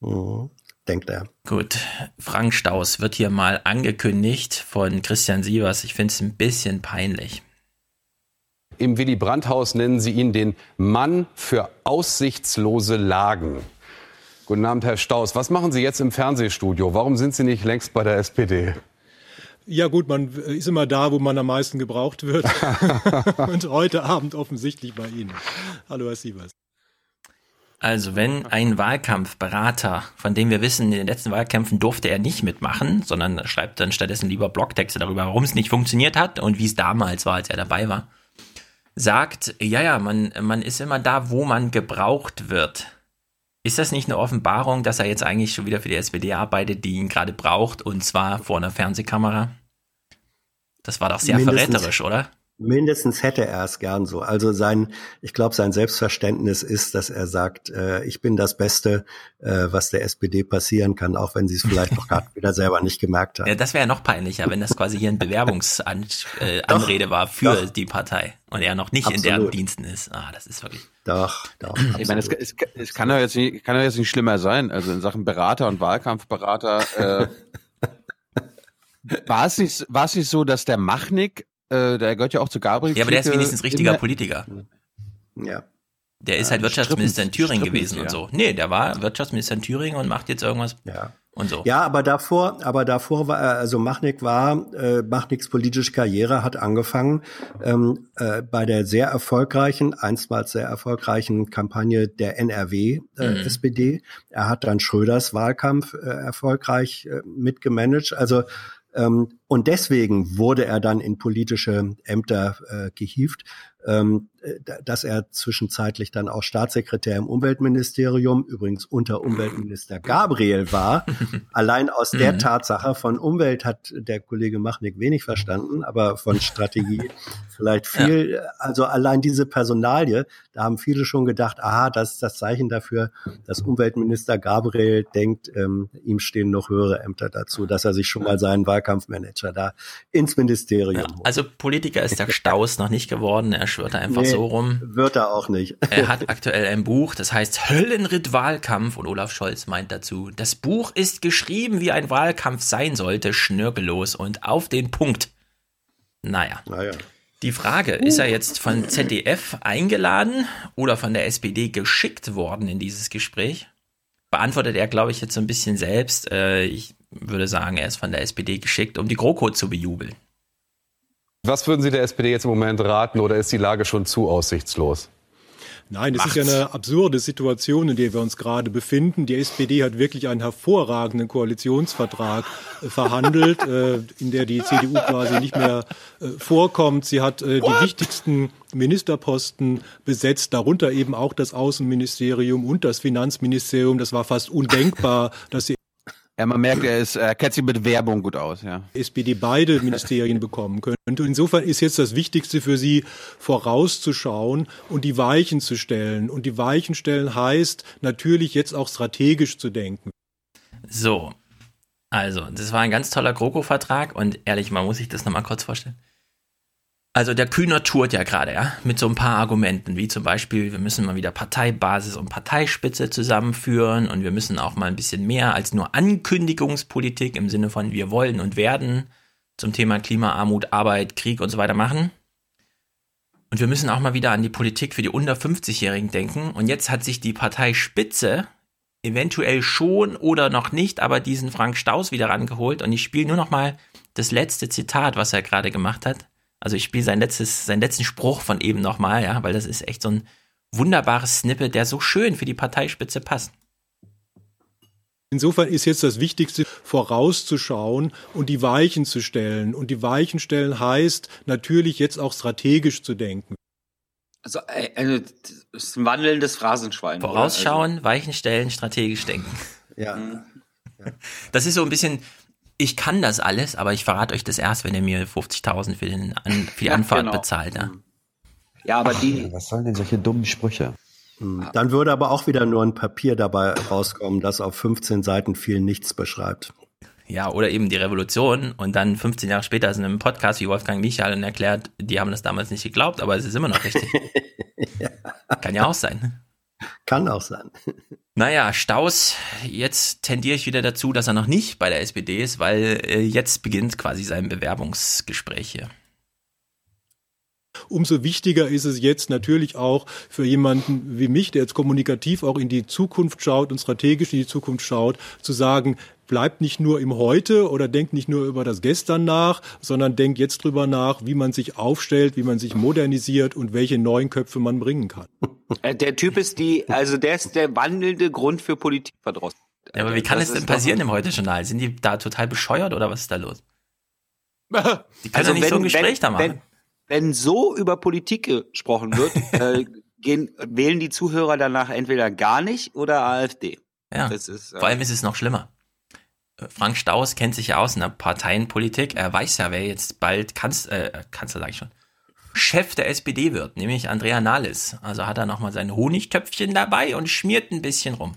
Mhm. Denkt er. Gut, Frank Staus wird hier mal angekündigt von Christian Sievers. Ich finde es ein bisschen peinlich. Im Willy Brandt-Haus nennen sie ihn den Mann für aussichtslose Lagen. Guten Abend, Herr Staus. Was machen Sie jetzt im Fernsehstudio? Warum sind Sie nicht längst bei der SPD? Ja gut, man ist immer da, wo man am meisten gebraucht wird. Und heute Abend offensichtlich bei Ihnen. Hallo, Herr Sievers. Also wenn ein Wahlkampfberater, von dem wir wissen, in den letzten Wahlkämpfen durfte er nicht mitmachen, sondern schreibt dann stattdessen lieber Blogtexte darüber, warum es nicht funktioniert hat und wie es damals war, als er dabei war, sagt, ja, ja, man, man ist immer da, wo man gebraucht wird. Ist das nicht eine Offenbarung, dass er jetzt eigentlich schon wieder für die SPD arbeitet, die ihn gerade braucht, und zwar vor einer Fernsehkamera? Das war doch sehr Mindestens. verräterisch, oder? Mindestens hätte er es gern so. Also sein, ich glaube, sein Selbstverständnis ist, dass er sagt, äh, ich bin das Beste, äh, was der SPD passieren kann, auch wenn sie es vielleicht noch gerade wieder selber nicht gemerkt haben. Ja, das wäre ja noch peinlicher, wenn das quasi hier ein Bewerbungsanrede äh, war für doch. die Partei und er noch nicht Absolut. in deren Diensten ist. Ah, das ist wirklich. Doch, doch. Ich meine, es, es, es kann ja jetzt nicht, kann ja jetzt nicht schlimmer sein. Also in Sachen Berater und Wahlkampfberater. Äh, war es nicht, war es nicht so, dass der Machnik äh, der gehört ja auch zu Gabriel. Ja, aber der ist wenigstens richtiger Politiker. Ja. Der ist halt Wirtschaftsminister in Thüringen gewesen ja. und so. Nee, der war Wirtschaftsminister in Thüringen und macht jetzt irgendwas ja. und so. Ja, aber davor, aber davor war er, also Machnik war, äh, Machniks politische Karriere hat angefangen ähm, äh, bei der sehr erfolgreichen, einstmals sehr erfolgreichen Kampagne der NRW äh, mhm. SPD. Er hat dann Schröders Wahlkampf äh, erfolgreich äh, mitgemanagt. Also und deswegen wurde er dann in politische Ämter äh, gehievt. Ähm, dass er zwischenzeitlich dann auch Staatssekretär im Umweltministerium, übrigens unter Umweltminister Gabriel war. Allein aus der mhm. Tatsache von Umwelt hat der Kollege Machnik wenig verstanden, aber von Strategie vielleicht viel. Ja. Also allein diese Personalie, da haben viele schon gedacht, aha, das ist das Zeichen dafür, dass Umweltminister Gabriel denkt, ähm, ihm stehen noch höhere Ämter dazu, dass er sich schon mal seinen Wahlkampfmanager da ins Ministerium ja, Also Politiker ist der Staus noch nicht geworden. Er schwört einfach nee, so rum. Wird er auch nicht. er hat aktuell ein Buch, das heißt Höllenritt Wahlkampf und Olaf Scholz meint dazu, das Buch ist geschrieben, wie ein Wahlkampf sein sollte, schnörkellos und auf den Punkt. Naja. naja. Die Frage, ist er jetzt von ZDF eingeladen oder von der SPD geschickt worden in dieses Gespräch? Beantwortet er, glaube ich, jetzt so ein bisschen selbst. Äh, ich würde sagen, er ist von der SPD geschickt, um die GroKo zu bejubeln. Was würden Sie der SPD jetzt im Moment raten oder ist die Lage schon zu aussichtslos? Nein, es Macht's. ist ja eine absurde Situation, in der wir uns gerade befinden. Die SPD hat wirklich einen hervorragenden Koalitionsvertrag äh, verhandelt, äh, in der die CDU quasi nicht mehr äh, vorkommt. Sie hat äh, die wichtigsten Ministerposten besetzt, darunter eben auch das Außenministerium und das Finanzministerium. Das war fast undenkbar, dass die Ja, man merkt, er ist, er kennt sich mit Werbung gut aus, ja. SPD beide Ministerien bekommen könnte. Und insofern ist jetzt das Wichtigste für sie, vorauszuschauen und die Weichen zu stellen. Und die Weichen stellen heißt natürlich jetzt auch strategisch zu denken. So. Also, das war ein ganz toller GroKo-Vertrag und ehrlich, man muss sich das nochmal kurz vorstellen. Also der Kühner tourt ja gerade, ja, mit so ein paar Argumenten, wie zum Beispiel, wir müssen mal wieder Parteibasis und Parteispitze zusammenführen und wir müssen auch mal ein bisschen mehr als nur Ankündigungspolitik im Sinne von wir wollen und werden zum Thema Klimaarmut, Arbeit, Krieg und so weiter machen. Und wir müssen auch mal wieder an die Politik für die unter 50-Jährigen denken. Und jetzt hat sich die Parteispitze eventuell schon oder noch nicht, aber diesen Frank Staus wieder rangeholt. Und ich spiele nur noch mal das letzte Zitat, was er gerade gemacht hat. Also ich spiele sein letztes, seinen letzten Spruch von eben noch mal, ja, weil das ist echt so ein wunderbares Snippet, der so schön für die Parteispitze passt. Insofern ist jetzt das Wichtigste, vorauszuschauen und die Weichen zu stellen. Und die Weichen stellen heißt natürlich jetzt auch strategisch zu denken. Also, äh, also das ist ein wandelndes Phrasenschwein. oder? Vorausschauen, Weichen stellen, strategisch denken. Ja. Das ist so ein bisschen, ich kann das alles, aber ich verrate euch das erst, wenn ihr mir 50.000 für, den für die Ja, Anfahrt genau. bezahlt. Ja. Ja, aber Ach, die, Was sollen denn solche dummen Sprüche? Hm, Dann würde aber auch wieder nur ein Papier dabei rauskommen, das auf 15 Seiten viel nichts beschreibt. Ja, oder eben die Revolution und dann 15 Jahre später ist in einem Podcast wie Wolfgang Michael und erklärt, die haben das damals nicht geglaubt, aber es ist immer noch richtig. Kann ja auch sein. Kann auch sein. Naja, Staus, jetzt tendiere ich wieder dazu, dass er noch nicht bei der SPD ist, weil äh, jetzt beginnt quasi sein Bewerbungsgespräch hier. Umso wichtiger ist es jetzt natürlich auch für jemanden wie mich, der jetzt kommunikativ auch in die Zukunft schaut und strategisch in die Zukunft schaut, zu sagen, bleibt nicht nur im Heute oder denkt nicht nur über das Gestern nach, sondern denkt jetzt drüber nach, wie man sich aufstellt, wie man sich modernisiert und welche neuen Köpfe man bringen kann. äh, der Typ ist die, also der ist der wandelnde Grund für Politikverdrossen. Ja, aber wie kann Das es denn passieren im Heute-Journal? Sind die da total bescheuert oder was ist da los? Die können Also ja nicht so ein Gespräch wenn, da machen. Wenn, wenn so über Politik gesprochen wird, äh, gehen, wählen die Zuhörer danach entweder gar nicht oder AfD. Ja, Das ist, äh, vor allem ist es noch schlimmer. Äh, Frank Staus kennt sich ja aus in der Parteienpolitik. Er weiß ja, wer jetzt bald Kanz äh, Kanzler, sag ich schon, Chef der SPD wird, nämlich Andrea Nahles. Also hat er nochmal sein Honigtöpfchen dabei und schmiert ein bisschen rum.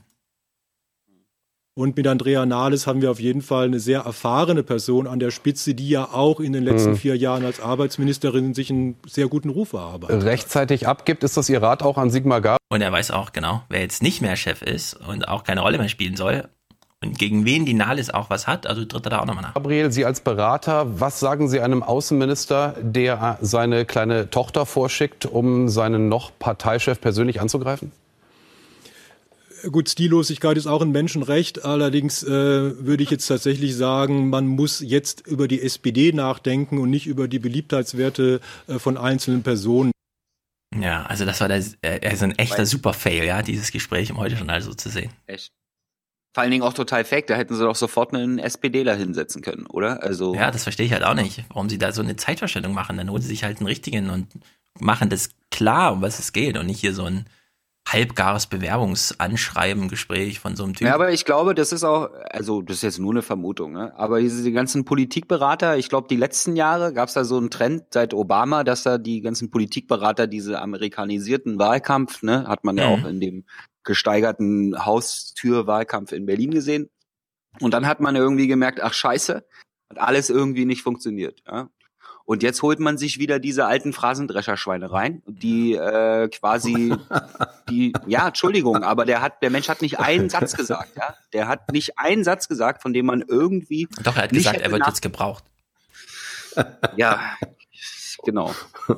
Und mit Andrea Nahles haben wir auf jeden Fall eine sehr erfahrene Person an der Spitze, die ja auch in den letzten Mhm. vier Jahren als Arbeitsministerin sich einen sehr guten Ruf erarbeitet. Rechtzeitig abgibt, ist das Ihr Rat auch an Sigmar Gabriel? Und er weiß auch genau, wer jetzt nicht mehr Chef ist und auch keine Rolle mehr spielen soll und gegen wen die Nahles auch was hat, also tritt er da auch nochmal nach. Gabriel, Sie als Berater, was sagen Sie einem Außenminister, der seine kleine Tochter vorschickt, um seinen noch Parteichef persönlich anzugreifen? Gut, Stillosigkeit ist auch ein Menschenrecht. Allerdings äh, würde ich jetzt tatsächlich sagen, man muss jetzt über die SPD nachdenken und nicht über die Beliebtheitswerte äh, von einzelnen Personen. Ja, also das war der, äh, also ein echter Super-Fail, ja, dieses Gespräch im Heute-Journal so zu sehen. Echt. Vor allen Dingen auch total fake, da hätten sie doch sofort einen SPDler hinsetzen können, oder? Also Ja, das verstehe ich halt auch nicht, warum sie da so eine Zeitverschwendung machen. Dann holen sie sich halt einen richtigen und machen das klar, um was es geht und nicht hier so ein halbgares Bewerbungsanschreiben, Gespräch von so einem Typ. Ja, aber ich glaube, das ist auch, also das ist jetzt nur eine Vermutung, ne? aber diese die ganzen Politikberater, ich glaube, die letzten Jahre gab es da so einen Trend seit Obama, dass da die ganzen Politikberater diese amerikanisierten Wahlkampf, ne, hat man ja Mhm. auch in dem gesteigerten Haustürwahlkampf in Berlin gesehen. Und dann hat man irgendwie gemerkt, ach scheiße, hat alles irgendwie nicht funktioniert. Ja? Und jetzt holt man sich wieder diese alten Phrasendrescherschweine rein, die äh, quasi die, ja, Entschuldigung, aber der hat, der Mensch hat nicht einen Satz gesagt, ja. Der hat nicht einen Satz gesagt, von dem man irgendwie. Doch, er hat nicht gesagt, er wird jetzt gebraucht. Ja, genau.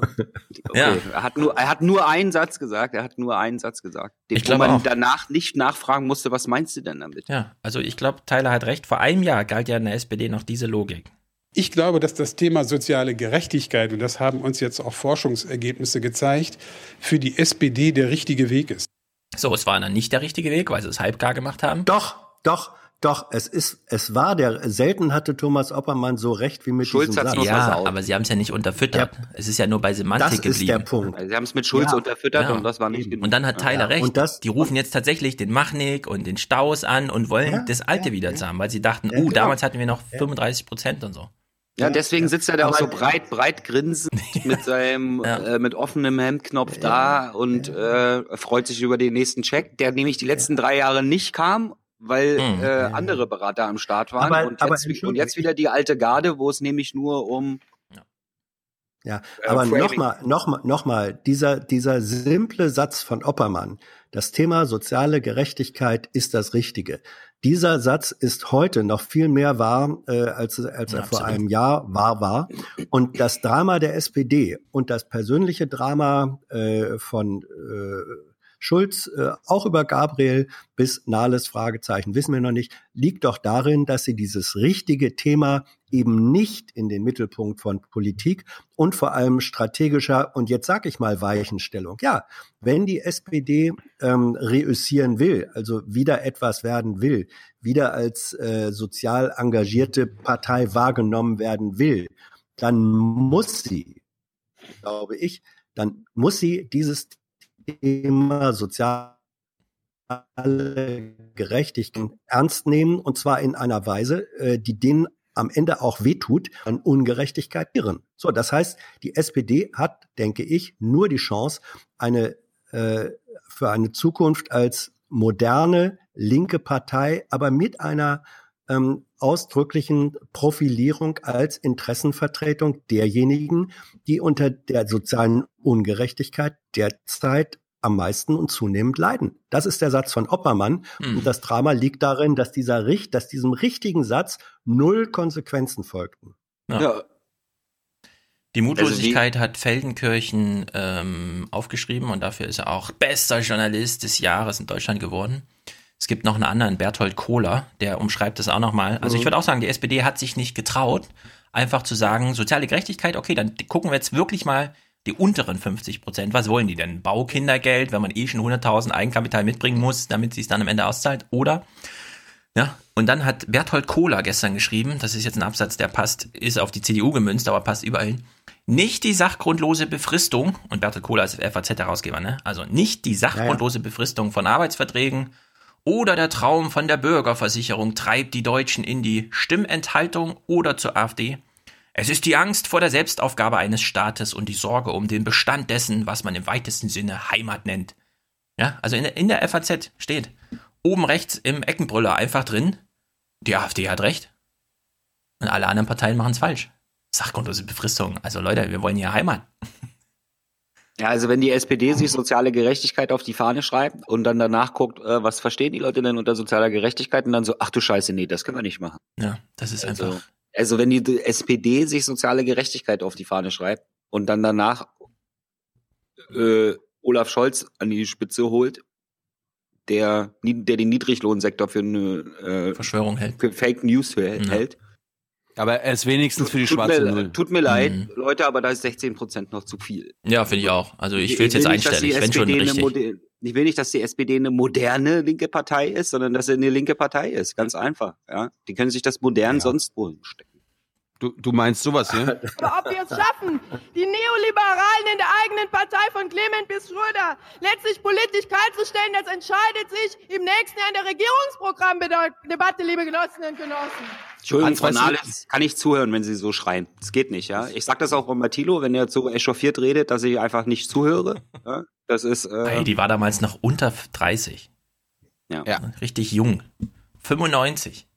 Okay. Ja. Er hat nur, er hat nur einen Satz gesagt, er hat nur einen Satz gesagt. Den, Ich wo man auch. danach nicht nachfragen musste, was meinst du denn damit? Ja, also ich glaube, Tyler hat recht. Vor einem Jahr galt ja in der SPD noch diese Logik. Ich glaube, dass das Thema soziale Gerechtigkeit, und das haben uns jetzt auch Forschungsergebnisse gezeigt, für die SPD der richtige Weg ist. So, es war dann nicht der richtige Weg, weil sie es halbgar gemacht haben. Doch, doch. Doch, es ist, es war der, selten hatte Thomas Oppermann so recht wie mit Schulz diesem Satz. Ja, aber sie haben es ja nicht unterfüttert. Es ist ja nur bei Semantik Das ist geblieben. der Punkt. Sie haben es mit Schulz Ja. unterfüttert Ja. und das war nicht genug. Und dann hat Tyler Ja. recht. Und das- die rufen jetzt tatsächlich den Machnik und den Staus an und wollen Ja, das Alte ja, wieder ja. haben, weil sie dachten, Ja, uh, genau. damals hatten wir noch 35 Prozent und so. Ja, deswegen sitzt er da auch so breit, breit grinsend mit seinem, äh, mit offenem Hemdknopf da und äh, freut sich über den nächsten Check, der nämlich die letzten drei Jahre nicht kam, weil Mhm. äh, andere Berater am Start waren Aber- und, aber jetzt, und jetzt wieder die alte Garde, wo es nämlich nur um Ja, Äh, aber nochmal, nochmal, nochmal, dieser, dieser simple Satz von Oppermann, das Thema soziale Gerechtigkeit ist das Richtige. Dieser Satz ist heute noch viel mehr wahr, äh, als, als Ja, er vor absolut. einem Jahr wahr war. Und das Drama der SPD und das persönliche Drama äh, von äh, Schulz, äh, auch über Gabriel bis Nahles Fragezeichen, wissen wir noch nicht, liegt doch darin, dass sie dieses richtige Thema eben nicht in den Mittelpunkt von Politik und vor allem strategischer und jetzt sag ich mal Weichenstellung. Ja, wenn die SPD ähm, reüssieren will, also wieder etwas werden will, wieder als äh, sozial engagierte Partei wahrgenommen werden will, dann muss sie, glaube ich, dann muss sie dieses Thema soziale Gerechtigkeit ernst nehmen und zwar in einer Weise, äh, die denen am Ende auch wehtut, an Ungerechtigkeit irren. So, das heißt, die SPD hat, denke ich, nur die Chance, eine äh, für eine Zukunft als moderne linke Partei, aber mit einer ähm, ausdrücklichen Profilierung als Interessenvertretung derjenigen, die unter der sozialen Ungerechtigkeit derzeit am meisten und zunehmend leiden. Das ist der Satz von Oppermann. Hm. Und das Drama liegt darin, dass dieser Richt, dass diesem richtigen Satz null Konsequenzen folgten. Ja. ja, Die Mutlosigkeit hat Feldenkirchen ähm, aufgeschrieben und dafür ist er auch bester Journalist des Jahres in Deutschland geworden. Es gibt noch einen anderen, Berthold Kohler, der umschreibt das auch nochmal. Also ich Mhm. würde auch sagen, die SPD hat sich nicht getraut, einfach zu sagen, soziale Gerechtigkeit, okay, dann gucken wir jetzt wirklich mal die unteren 50 Prozent. Was wollen die denn? Baukindergeld, wenn man eh schon 100.000 Eigenkapital mitbringen muss, damit sie es dann am Ende auszahlt? Oder ja, und dann hat Berthold Kohler gestern geschrieben, das ist jetzt ein Absatz, der passt, ist auf die CDU gemünzt, aber passt überall hin. Nicht die sachgrundlose Befristung, und Berthold Kohler ist FAZ-Herausgeber, ne? Also nicht die sachgrundlose Befristung von Arbeitsverträgen oder der Traum von der Bürgerversicherung treibt die Deutschen in die Stimmenthaltung oder zur AfD. Es ist die Angst vor der Selbstaufgabe eines Staates und die Sorge um den Bestand dessen, was man im weitesten Sinne Heimat nennt. Ja, also in der, in der FAZ steht oben rechts im Eckenbrüller einfach drin, die AfD hat recht und alle anderen Parteien machen es falsch. Sachgrundlose Befristung. Also Leute, wir wollen ja Heimat. Ja, also wenn die SPD sich soziale Gerechtigkeit auf die Fahne schreibt und dann danach guckt, äh, was verstehen die Leute denn unter sozialer Gerechtigkeit und dann so, ach du Scheiße, nee, das können wir nicht machen. Ja, das ist Also, einfach. also wenn die SPD sich soziale Gerechtigkeit auf die Fahne schreibt und dann danach äh, Olaf Scholz an die Spitze holt, der, der den Niedriglohnsektor für eine äh, Verschwörung hält, für Fake News hält. Aber er ist wenigstens für die Tut schwarze mir, Null. tut mir leid, Mhm. Leute, aber da ist 16 Prozent noch zu viel. Ja, finde ich auch. Also ich will es jetzt einstellig, die wenn schon richtig. Ich will nicht, dass die SPD eine moderne linke Partei ist, sondern dass sie eine linke Partei ist. Ganz einfach. Ja, die können sich das modern sonst wo stecken. Du, du meinst sowas, ja? ob wir es schaffen, die Neoliberalen in der eigenen Partei von Clement bis Schröder letztlich politisch kaltzustellen, das entscheidet sich im nächsten Jahr in der Regierungsprogrammdebatte, liebe Genossinnen und Genossen. Entschuldigung, Frau Nahles, kann ich zuhören, wenn Sie so schreien. Das geht nicht, ja. Ich sag das auch bei Thilo, wenn er so echauffiert redet, dass ich einfach nicht zuhöre. Ja? Das ist, äh, Ey, die war damals noch unter 30. ja. Ja. Richtig jung. 95.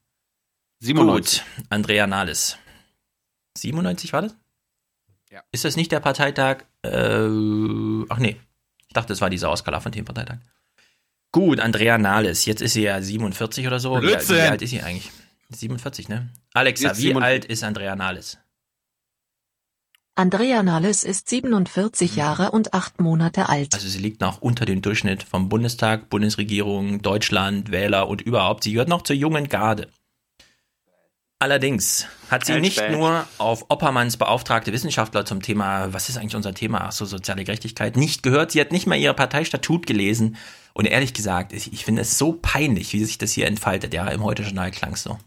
97. Gut, Andrea Nahles. 97 war das? Ja. Ist das nicht der Parteitag? Äh, ach nee. Ich dachte, das war dieser Oskar Lafontaine-Parteitag. Gut, Andrea Nahles. Jetzt ist sie ja 47 oder so. Wie, Blödsinn. wie alt ist sie eigentlich? 47, ne? Alexa, Jetzt wie 47. alt ist Andrea Nahles? Andrea Nahles ist 47 Jahre und acht Monate alt. Also sie liegt noch unter dem Durchschnitt vom Bundestag, Bundesregierung, Deutschland, Wähler und überhaupt. Sie gehört noch zur jungen Garde. Allerdings hat sie nicht nur auf Oppermanns beauftragte Wissenschaftler zum Thema, was ist eigentlich unser Thema, ach so, soziale Gerechtigkeit, nicht gehört. Sie hat nicht mal ihre Parteistatut gelesen. Und ehrlich gesagt, ich, ich finde es so peinlich, wie sich das hier entfaltet. Ja, im Heute-Journal klang so.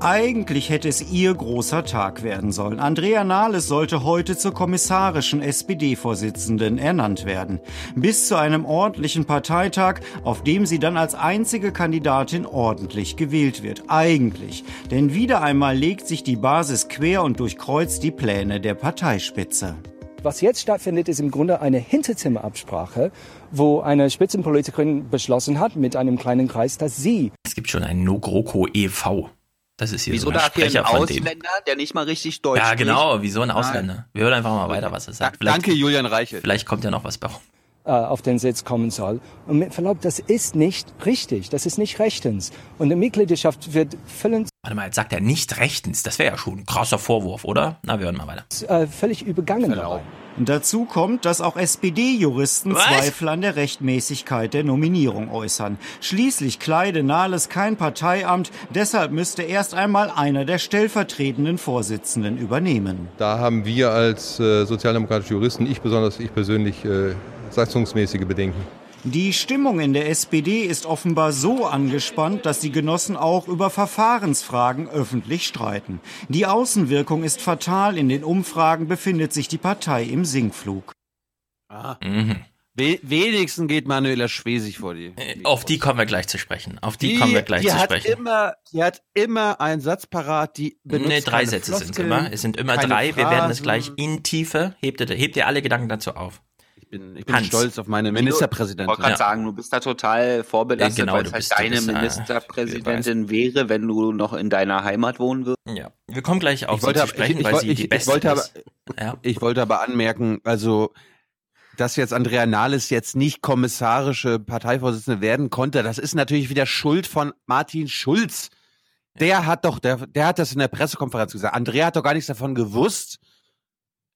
Eigentlich hätte es ihr großer Tag werden sollen. Andrea Nahles sollte heute zur kommissarischen SPD-Vorsitzenden ernannt werden. Bis zu einem ordentlichen Parteitag, auf dem sie dann als einzige Kandidatin ordentlich gewählt wird. Eigentlich. Denn wieder einmal legt sich die Basis quer und durchkreuzt die Pläne der Parteispitze. Was jetzt stattfindet, ist im Grunde eine Hinterzimmerabsprache, wo eine Spitzenpolitikerin beschlossen hat, mit einem kleinen Kreis, dass sie. Es gibt schon ein No-GroKo e.V. Das ist hier Wieso so ein da hier Sprecher ein von dem. Ausländer, der nicht mal richtig Deutsch Ja, genau, wieso ein Ausländer? Wir hören einfach mal weiter, was er sagt. Danke, Julian Reichelt. Vielleicht kommt ja noch was bei rum. äh, auf den Sitz kommen soll. Und mit Verlaub, das ist nicht richtig, das ist nicht rechtens. Und die Mitgliedschaft wird völlig, Warte mal, jetzt sagt er nicht rechtens. Das wäre ja schon ein krasser Vorwurf, oder? Na, wir hören mal weiter. äh, völlig übergangen dabei. Dazu kommt, dass auch SPD-Juristen? Zweifel an der Rechtmäßigkeit der Nominierung äußern. Schließlich kleide Nahles kein Parteiamt, deshalb müsste erst einmal einer der stellvertretenden Vorsitzenden übernehmen. Da haben wir als äh, sozialdemokratische Juristen, ich besonders, ich persönlich, äh, satzungsmäßige Bedenken. Die Stimmung in der SPD ist offenbar so angespannt, dass die Genossen auch über Verfahrensfragen öffentlich streiten. Die Außenwirkung ist fatal. In den Umfragen befindet sich die Partei im Sinkflug. Ah. We wenigstens geht Manuela Schwesig vor die. Auf die kommen wir gleich zu sprechen. Auf die, kommen wir gleich die zu hat sprechen. Immer, die hat immer einen Satz parat, die benutzt Nee, drei keine Sätze sind es immer. Es sind immer drei. Wir werden das Phrasen. gleich in Tiefe. Hebt ihr, hebt ihr alle Gedanken dazu auf. Ich bin, ich bin stolz auf meine Ich Ministerpräsidentin. wollte gerade sagen, du bist da total vorbelastet, Ja, genau, weil du es halt deine bist, äh, Ministerpräsidentin wäre, wenn du noch in deiner Heimat wohnen würdest. Ja. Wir kommen gleich auf ich wollte, zu sprechen, ich, weil ich, sie ich, die ich, beste wollte aber. Ja. ich wollte aber anmerken, also dass jetzt Andrea Nahles jetzt nicht kommissarische Parteivorsitzende werden konnte, das ist natürlich wieder Schuld von Martin Schulz. Der hat doch, der, der hat das in der Pressekonferenz gesagt. Andrea hat doch gar nichts davon gewusst.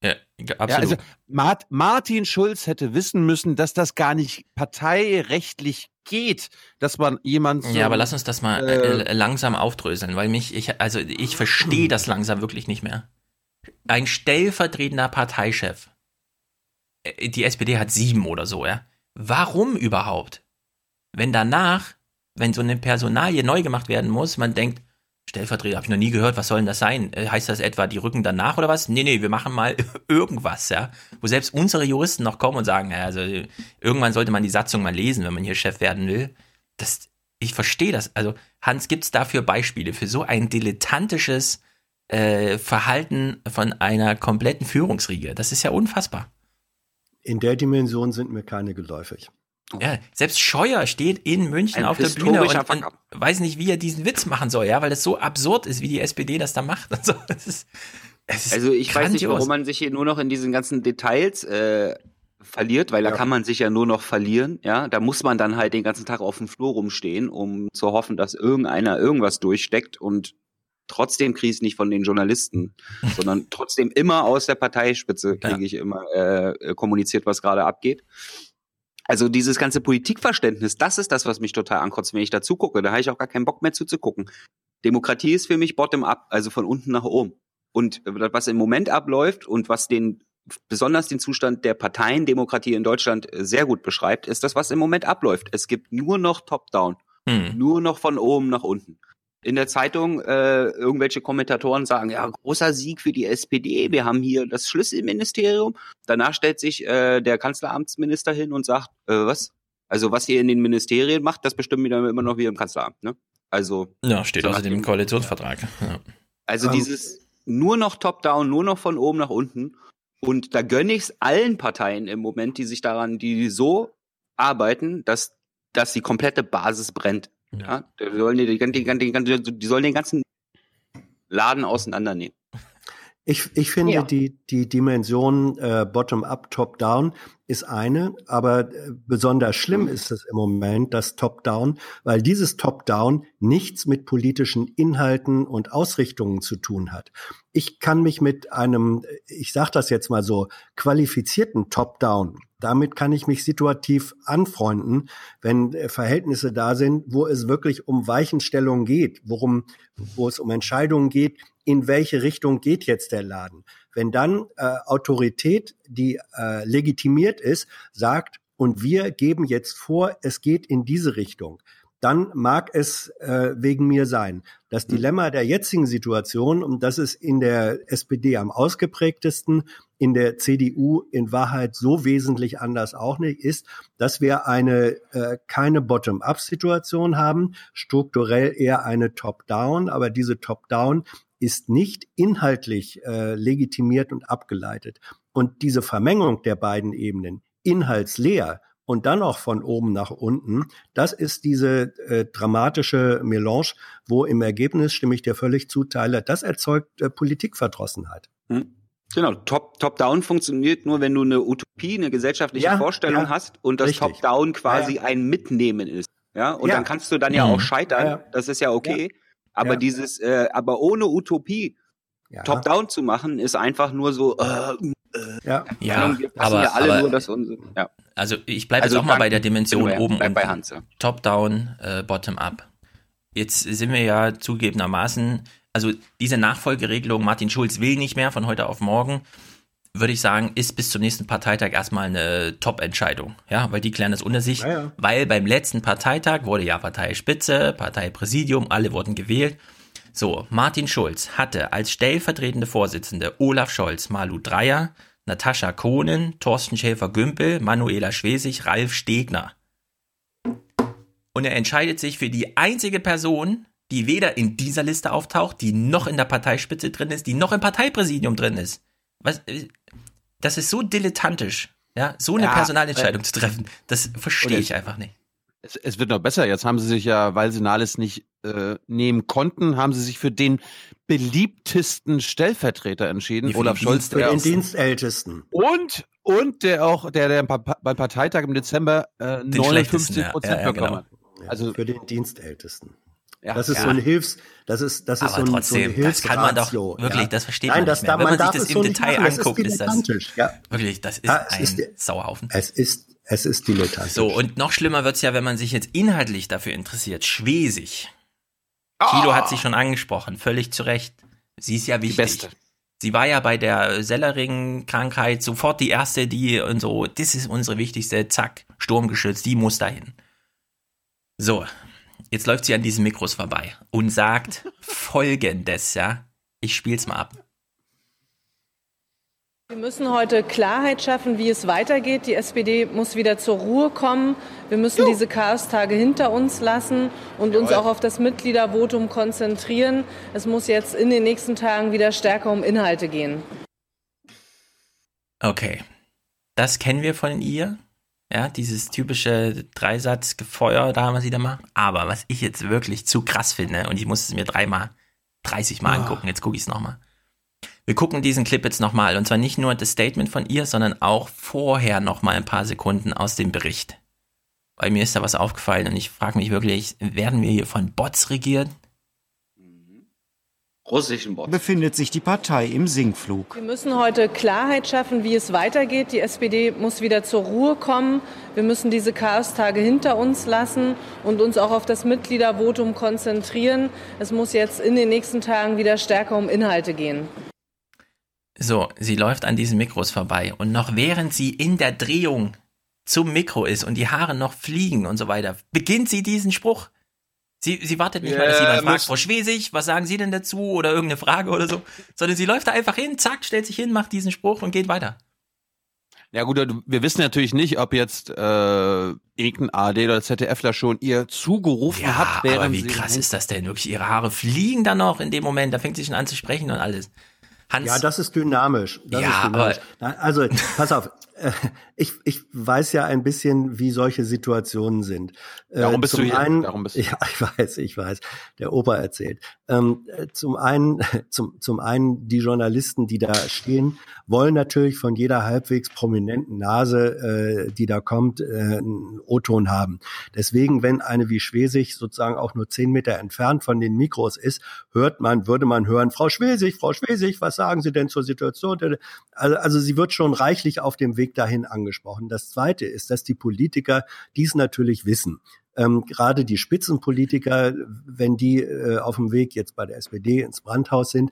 Ja, absolut. Ja, also Mart, Martin Schulz hätte wissen müssen, dass das gar nicht parteirechtlich geht, dass man jemand so, ja, aber lass uns das mal äh, äh, langsam aufdröseln, weil mich, ich, also ich verstehe das langsam wirklich nicht mehr. Ein stellvertretender Parteichef. Äh, Die SPD hat sieben oder so, ja. Warum überhaupt? Wenn danach, wenn so eine Personalie neu gemacht werden muss, man denkt, Stellvertreter, habe ich noch nie gehört, was soll denn das sein? Äh, Heißt das etwa, die rücken danach oder was? Nee, nee, wir machen mal irgendwas, ja. Wo selbst unsere Juristen noch kommen und sagen, ja, also irgendwann sollte man die Satzung mal lesen, wenn man hier Chef werden will. Das, ich verstehe das. Also, Hans, gibt's dafür Beispiele für so ein dilettantisches äh, Verhalten von einer kompletten Führungsriege? Das ist ja unfassbar. In der Dimension sind mir keine geläufig. Ja, selbst Scheuer steht in München Ein auf der Bühne und, und weiß nicht, wie er diesen Witz machen soll, ja, weil das so absurd ist, wie die SPD das da macht. Also, das ist, es ist Also ich weiß nicht, grandios. warum man sich hier nur noch in diesen ganzen Details äh, verliert, weil da kann man sich ja nur noch verlieren. Ja, da muss man dann halt den ganzen Tag auf dem Flur rumstehen, um zu hoffen, dass irgendeiner irgendwas durchsteckt und trotzdem kriege ich es nicht von den Journalisten, sondern trotzdem immer aus der Parteispitze kriege ich immer äh, äh, kommuniziert, was gerade abgeht. Also dieses ganze Politikverständnis, das ist das, was mich total ankotzt, wenn ich da zugucke. Da habe ich auch gar keinen Bock mehr zuzugucken. Demokratie ist für mich bottom-up, also von unten nach oben. Und äh, was im Moment abläuft und was den besonders den Zustand der Parteiendemokratie in Deutschland äh, sehr gut beschreibt, ist das, was im Moment abläuft. Es gibt nur noch Top-Down, Hm. nur noch von oben nach unten. In der Zeitung äh, irgendwelche Kommentatoren sagen, ja, großer Sieg für die SPD, wir haben hier das Schlüsselministerium. Danach stellt sich äh, der Kanzleramtsminister hin und sagt, äh, was? Also was ihr in den Ministerien macht, das bestimmen wir dann immer noch wir im Kanzleramt, ne? Also Ja, steht so außerdem im Koalitionsvertrag. Ja. also Ähm, dieses nur noch top-down, nur noch von oben nach unten. Und da gönne ich es allen Parteien im Moment, die sich daran, die so arbeiten, dass, dass die komplette Basis brennt. Ja. Die, sollen die, die, die, die, die sollen den ganzen Laden auseinandernehmen. Ich, ich finde, Ja. die, die Dimension äh, Bottom-up, Top-down ist eine, aber äh, besonders schlimm ist es im Moment, das Top-down, weil dieses Top-down nichts mit politischen Inhalten und Ausrichtungen zu tun hat. Ich kann mich mit einem, ich sage das jetzt mal so, qualifizierten Top-down damit kann ich mich situativ anfreunden, wenn äh, Verhältnisse da sind, wo es wirklich um Weichenstellungen geht, worum, wo es um Entscheidungen geht, in welche Richtung geht jetzt der Laden. Wenn dann äh, Autorität, die äh, legitimiert ist, sagt, und wir geben jetzt vor, es geht in diese Richtung, dann mag es äh, wegen mir sein. Das hm. Dilemma der jetzigen Situation, und das ist in der SPD am ausgeprägtesten, in der CDU in Wahrheit so wesentlich anders auch nicht, ist, dass wir eine äh, keine Bottom-up-Situation haben, strukturell eher eine Top-down, aber diese Top-down ist nicht inhaltlich äh, legitimiert und abgeleitet. Und diese Vermengung der beiden Ebenen, inhaltsleer und dann auch von oben nach unten, das ist diese äh, dramatische Melange, wo im Ergebnis, stimme ich dir völlig zu, Tyler, das erzeugt äh, Politikverdrossenheit. Hm. Genau, Top-Down funktioniert nur, wenn du eine Utopie, eine gesellschaftliche ja, Vorstellung ja, hast und das Top-Down quasi ja, ein Mitnehmen ist. Ja, und dann kannst du dann ja auch mhm. scheitern. Das ist ja okay. Aber dieses, äh, aber ohne Utopie Top-Down zu machen, ist einfach nur so. Äh, äh, ja, ja aber, ja alle aber nur das unsere. Ja. Also ich bleibe also jetzt auch mal bei der Dimension oben und bei Hans, ja. Top-Down, äh, Bottom-up. Jetzt sind wir ja zugegebenermaßen also diese Nachfolgeregelung, Martin Schulz will nicht mehr von heute auf morgen, würde ich sagen, ist bis zum nächsten Parteitag erstmal eine Top-Entscheidung. Ja, weil die klären das unter sich. Ja, ja. Weil beim letzten Parteitag wurde ja Parteispitze, Parteipräsidium, alle wurden gewählt. So, Martin Schulz hatte als stellvertretende Vorsitzende Olaf Scholz, Malu Dreyer, Natascha Kohnen, Thorsten Schäfer-Gümbel, Manuela Schwesig, Ralf Stegner. Und er entscheidet sich für die einzige Person, die weder in dieser Liste auftaucht, die noch in der Parteispitze drin ist, die noch im Parteipräsidium drin ist. Was, äh, das ist so dilettantisch, ja, so eine ja, Personalentscheidung äh, zu treffen. Das verstehe ich einfach nicht. Es, es, wird noch besser. Jetzt haben sie sich ja, weil sie Nahles nicht äh, nehmen konnten, haben sie sich für den beliebtesten Stellvertreter entschieden, Olaf Scholz. Für den Dienstältesten. Und und der auch, der, der beim Parteitag im Dezember äh, 59 Prozent ja, ja, bekommen hat. Also für den Dienstältesten. Ja, das ist ja. so ein Hilfs, das ist, das ist so ein, trotzdem, so ein das kann man doch wirklich, ja. das versteht Nein, man nicht mehr. Wenn man, man sich das im Detail anguckt, ist das, das wirklich, das ist ein ist, Sauhaufen. Es ist, es ist dilettantisch. So, und noch schlimmer wird's ja, wenn man sich jetzt inhaltlich dafür interessiert. Schwesig. Oh. Kilo hat sich schon angesprochen, völlig zu Recht. Sie ist ja wichtig. Die Beste. Sie war ja bei der Sellering-Krankheit sofort die erste, die und so, das ist unsere wichtigste, zack, Sturmgeschütz, die muss dahin. So, Jetzt läuft sie an diesen Mikros vorbei und sagt folgendes, ja. Ich spiel's mal ab. Wir müssen heute Klarheit schaffen, wie es weitergeht. Die SPD muss wieder zur Ruhe kommen. Wir müssen diese Chaostage hinter uns lassen und uns auch auf das Mitgliedervotum konzentrieren. Es muss jetzt in den nächsten Tagen wieder stärker um Inhalte gehen. Okay. Das kennen wir von ihr. Ja, dieses typische Dreisatzgefeuer da, was sie da macht. Aber was ich jetzt wirklich zu krass finde, und ich muss es mir dreimal, 30 Mal oh. angucken, jetzt gucke ich es nochmal. Wir gucken diesen Clip jetzt nochmal, und zwar nicht nur das Statement von ihr, sondern auch vorher nochmal ein paar Sekunden aus dem Bericht. Weil mir ist da was aufgefallen und ich frage mich wirklich, werden wir hier von Bots regiert? russischen Bots. Befindet sich die Partei im Sinkflug. Wir müssen heute Klarheit schaffen, wie es weitergeht. Die SPD muss wieder zur Ruhe kommen. Wir müssen diese Chaostage hinter uns lassen und uns auch auf das Mitgliedervotum konzentrieren. Es muss jetzt in den nächsten Tagen wieder stärker um Inhalte gehen. So, sie läuft an diesen Mikros vorbei und noch während sie in der Drehung zum Mikro ist und die Haare noch fliegen und so weiter, beginnt sie diesen Spruch. Sie, sie wartet nicht yeah, mal, dass jemand fragt, Frau Schwesig, was sagen Sie denn dazu oder irgendeine Frage oder so, sondern sie läuft da einfach hin, zack, stellt sich hin, macht diesen Spruch und geht weiter. Ja gut, wir wissen natürlich nicht, ob jetzt äh, irgendein AD oder ZDFler schon ihr zugerufen ja, hat. Während aber wie krass ist das denn? Wirklich, ihre Haare fliegen dann noch in dem Moment, da fängt sie schon an zu sprechen und alles. Hans. Ja, das ist dynamisch. Das ja, ist dynamisch. aber also pass auf, äh, ich, ich weiß ja ein bisschen, wie solche Situationen sind. Äh, Darum bist zum du hier. Einen, Darum bist du. Ja, ich weiß, ich weiß. Der Opa erzählt. Ähm, zum einen, zum, zum einen die Journalisten, die da stehen, wollen natürlich von jeder halbwegs prominenten Nase, äh, die da kommt, äh, einen O-Ton haben. Deswegen, wenn eine wie Schwesig sozusagen auch nur zehn Meter entfernt von den Mikros ist, hört man, würde man hören, Frau Schwesig, Frau Schwesig, was sagen Sie denn zur Situation? Also, also sie wird schon reichlich auf dem Weg dahin angesprochen. Das Zweite ist, dass die Politiker dies natürlich wissen. Ähm, gerade die Spitzenpolitiker, wenn die äh, auf dem Weg jetzt bei der SPD ins Brandhaus sind,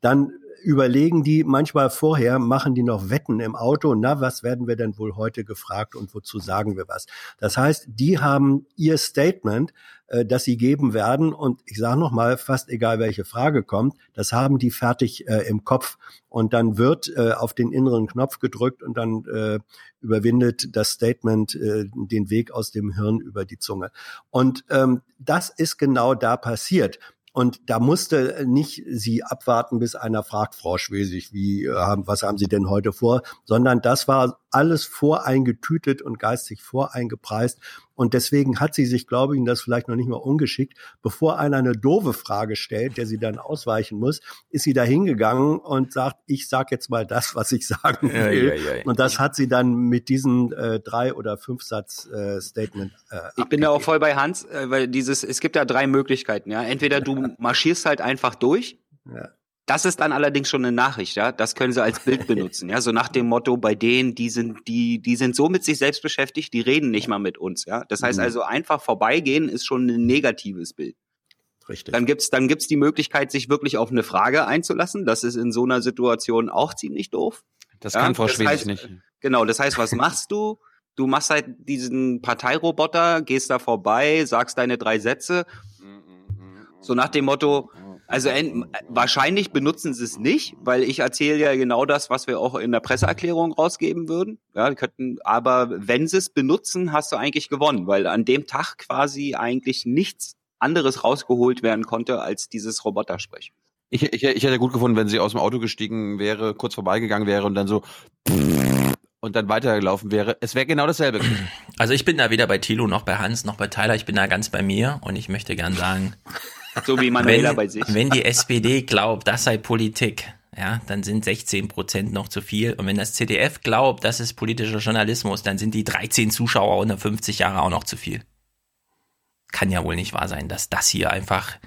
dann überlegen die manchmal vorher, machen die noch Wetten im Auto, na, was werden wir denn wohl heute gefragt und wozu sagen wir was? Das heißt, die haben ihr Statement, äh, das sie geben werden und ich sage noch mal, fast egal welche Frage kommt, das haben die fertig äh, im Kopf und dann wird äh, auf den inneren Knopf gedrückt und dann äh, überwindet das Statement äh, den Weg aus dem Hirn über die Zunge. Und ähm, das ist genau da passiert. Und da musste nicht sie abwarten, bis einer fragt, Frau Schwesig, wie, äh, was haben Sie denn heute vor? Sondern das war alles voreingetütet und geistig voreingepreist. Und deswegen hat sie sich, glaube ich, das vielleicht noch nicht mal ungeschickt, bevor einer eine doofe Frage stellt, der sie dann ausweichen muss, ist sie da hingegangen und sagt, ich sag jetzt mal das, was ich sagen will. Ja, ja, ja. Und das hat sie dann mit diesem äh, drei oder fünf Satz äh, Statement. Äh, ich abgegeben. bin da auch voll bei Hans, äh, weil dieses, es gibt da drei Möglichkeiten. Ja, entweder du marschierst halt einfach durch. Ja. Das ist dann allerdings schon eine Nachricht, ja. Das können sie als Bild benutzen, ja. So nach dem Motto, bei denen, die sind, die, die sind so mit sich selbst beschäftigt, die reden nicht mal mit uns, ja. Das heißt mhm. also, einfach vorbeigehen ist schon ein negatives Bild. Richtig. Dann gibt's, dann gibt's die Möglichkeit, sich wirklich auf eine Frage einzulassen. Das ist in so einer Situation auch ziemlich doof. Das ja? kann Frau Schwesig heißt, nicht. Genau. Das heißt, was machst du? Du machst halt diesen Parteiroboter, gehst da vorbei, sagst deine drei Sätze. So nach dem Motto, also en, wahrscheinlich benutzen sie es nicht, weil ich erzähle ja genau das, was wir auch in der Presseerklärung rausgeben würden. Ja, könnten, aber wenn sie es benutzen, hast du eigentlich gewonnen, weil an dem Tag quasi eigentlich nichts anderes rausgeholt werden konnte als dieses Robotersprech. Ich, ich, ich hätte gut gefunden, wenn sie aus dem Auto gestiegen wäre, kurz vorbeigegangen wäre und dann so und dann weitergelaufen wäre. Es wäre genau dasselbe. Also ich bin da weder bei Thilo noch bei Hans noch bei Tyler. Ich bin da ganz bei mir und ich möchte gern sagen, so wie Manuela wenn, bei sich. Wenn die SPD glaubt, das sei Politik, ja, dann sind 16 Prozent noch zu viel. Und wenn das ZDF glaubt, das ist politischer Journalismus, dann sind die 13 Zuschauer unter 50 Jahre auch noch zu viel. Kann ja wohl nicht wahr sein, dass das hier einfach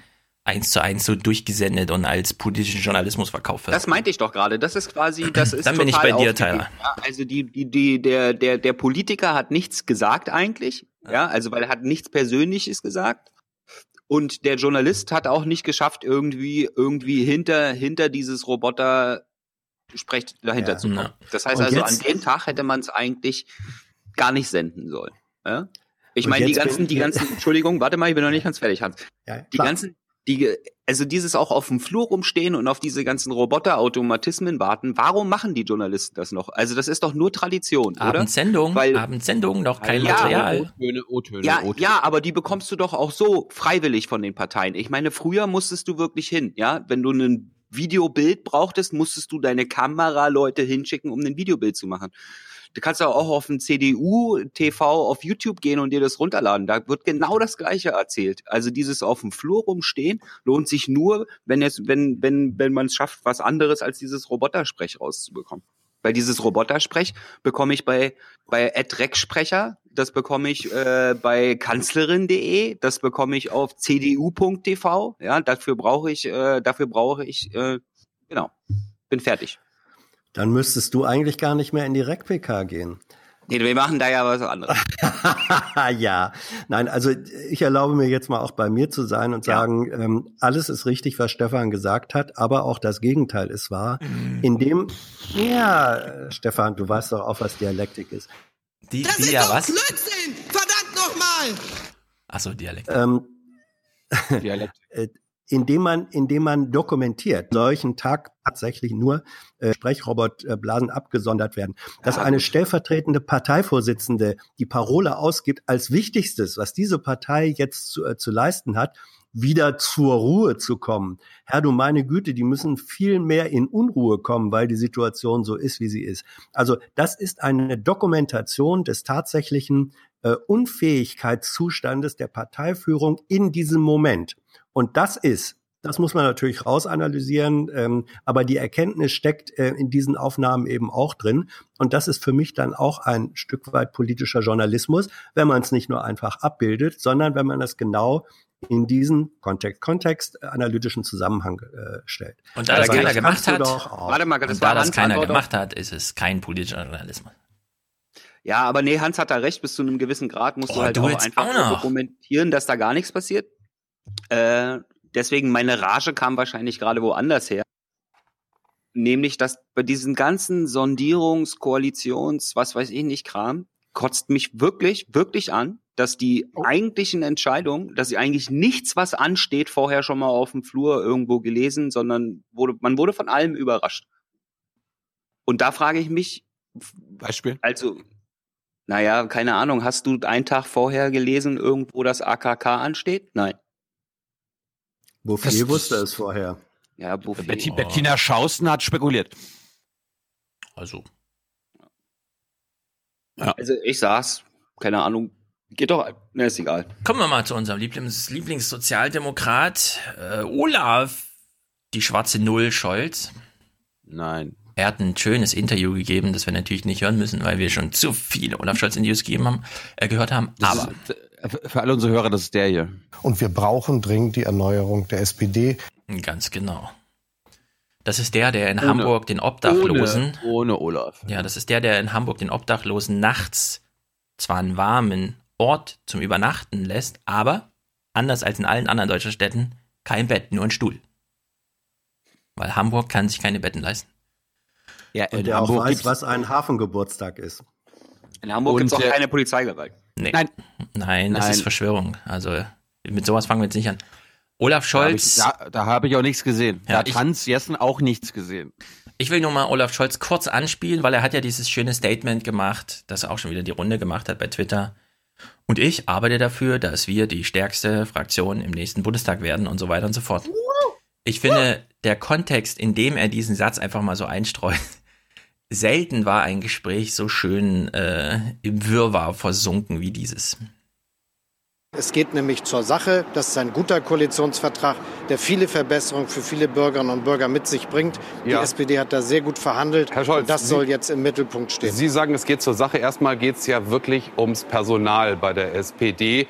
eins zu eins so durchgesendet und als politischen Journalismus verkauft wird. Das meinte ich doch gerade. Das ist quasi, das ist Dann bin ich bei dir, Tyler. Ja, also die, die, die, der, der, der Politiker hat nichts gesagt eigentlich. Ja, also weil er hat nichts Persönliches gesagt. Und der Journalist hat auch nicht geschafft, irgendwie, irgendwie hinter, hinter dieses Roboter sprecht dahinter ja. zu kommen. Das heißt Und also, an dem Tag hätte man es eigentlich gar nicht senden sollen. Ja? Ich meine, die ganzen, die ganzen, Entschuldigung, warte mal, ich bin noch nicht ganz fertig, Hans. Ja, die ganzen, die, also dieses auch auf dem Flur rumstehen und auf diese ganzen Roboterautomatismen warten, warum machen die Journalisten das noch? Also das ist doch nur Tradition, oder? Abendsendung, Weil, Abendsendung, noch kein ja, Material. O-Töne, O-Töne, ja, O-Töne. ja, aber die bekommst du doch auch so freiwillig von den Parteien. Ich meine, früher musstest du wirklich hin, ja, wenn du ein Videobild brauchtest, musstest du deine Kameraleute hinschicken, um ein Videobild zu machen. Du kannst auch auf ein CDU-TV auf YouTube gehen und dir das runterladen. Da wird genau das Gleiche erzählt. Also dieses auf dem Flur rumstehen lohnt sich nur, wenn es, wenn, wenn, wenn man es schafft, was anderes als dieses Robotersprech rauszubekommen. Weil dieses Robotersprech bekomme ich bei, bei Adrec-Sprecher, das bekomme ich äh, bei kanzlerin.de, das bekomme ich auf cdu.tv. Ja, dafür brauche ich, äh, dafür brauche ich, äh, genau, bin fertig. Dann müsstest du eigentlich gar nicht mehr in die REC-PK gehen. Nee, wir machen da ja was anderes. ja, nein, also ich erlaube mir jetzt mal auch bei mir zu sein und ja. sagen, ähm, alles ist richtig, was Stefan gesagt hat, aber auch das Gegenteil ist wahr. Mhm. In dem, ja, Stefan, du weißt doch auch, was Dialektik ist. Die, das die, ist ja, doch was? Blödsinn! Verdammt nochmal! Achso, Dialektik. Ähm, Dialekt. Äh, indem man, indem man dokumentiert, solchen Tag tatsächlich nur äh, Sprechrobotblasen abgesondert werden. Dass eine stellvertretende Parteivorsitzende die Parole ausgibt als Wichtigstes, was diese Partei jetzt zu, äh, zu leisten hat, wieder zur Ruhe zu kommen. Herr, du meine Güte, die müssen viel mehr in Unruhe kommen, weil die Situation so ist, wie sie ist. Also das ist eine Dokumentation des tatsächlichen äh, Unfähigkeitszustandes der Parteiführung in diesem Moment. Und das ist, das muss man natürlich rausanalysieren, ähm, aber die Erkenntnis steckt äh, in diesen Aufnahmen eben auch drin. Und das ist für mich dann auch ein Stück weit politischer Journalismus, wenn man es nicht nur einfach abbildet, sondern wenn man es genau in diesen Kontext, Kontext analytischen Zusammenhang äh, stellt. Und da das, das keiner gemacht hat, warte mal, das, und da das keiner gemacht hat, ist es kein politischer Journalismus. Ja, aber nee, Hans hat da recht, bis zu einem gewissen Grad musst Oh, du halt du auch einfach auch dokumentieren, dass da gar nichts passiert. Äh, deswegen meine Rage kam wahrscheinlich gerade woanders her. Nämlich, dass bei diesen ganzen Sondierungs-, Koalitions-, was weiß ich nicht, Kram, kotzt mich wirklich, wirklich an, dass die eigentlichen Entscheidungen, dass sie eigentlich nichts, was ansteht, vorher schon mal auf dem Flur irgendwo gelesen, sondern wurde, man wurde von allem überrascht. Und da frage ich mich, Beispiel? also, naja, keine Ahnung, hast du einen Tag vorher gelesen, irgendwo das AKK ansteht? Nein. Bouffier wusste es vorher. Ja, Bouffier. Betti, Bettina Schausten hat spekuliert. Also. Ja. Also ich saß, keine Ahnung, geht doch, ne, ist egal. Kommen wir mal zu unserem Lieblings Lieblingssozialdemokrat, äh, Olaf, die schwarze Null Scholz. Nein. Er hat ein schönes Interview gegeben, das wir natürlich nicht hören müssen, weil wir schon zu viele Olaf Scholz Interviews gegeben haben, äh, gehört haben. Das Aber ist, für alle unsere Hörer, das ist der hier. Und wir brauchen dringend die Erneuerung der SPD. Ganz genau. Das ist der, der in Ohne- Hamburg den Obdachlosen. Ohne, ohne Olaf. Ja, das ist der, der in Hamburg den Obdachlosen nachts zwar einen warmen Ort zum Übernachten lässt, aber anders als in allen anderen deutschen Städten kein Bett, nur ein Stuhl. Weil Hamburg kann sich keine Betten leisten. Ja, Und der auch weiß, was ein Hafengeburtstag ist. In Hamburg Und, gibt's auch keine Polizeigewalt. Nee. Nein. Nein, das Nein. ist Verschwörung. Also mit sowas fangen wir jetzt nicht an. Olaf Scholz. Da, hab ich- da, da habe ich auch nichts gesehen. Ja, da hat ich- Hans Jessen auch nichts gesehen. Ich will nur mal Olaf Scholz kurz anspielen, weil er hat ja dieses schöne Statement gemacht, das er auch schon wieder die Runde gemacht hat bei Twitter. Und ich arbeite dafür, dass wir die stärkste Fraktion im nächsten Bundestag werden und so weiter und so fort. Ich finde, der Kontext, in dem er diesen Satz einfach mal so einstreut, selten war ein Gespräch so schön äh, im Wirrwarr versunken wie dieses. Es geht nämlich zur Sache. Das ist ein guter Koalitionsvertrag, der viele Verbesserungen für viele Bürgerinnen und Bürger mit sich bringt. Die Ja. SPD hat da sehr gut verhandelt. Herr Scholz, und das Sie- soll jetzt im Mittelpunkt stehen. Sie sagen, es geht zur Sache. Erstmal geht es ja wirklich ums Personal bei der SPD.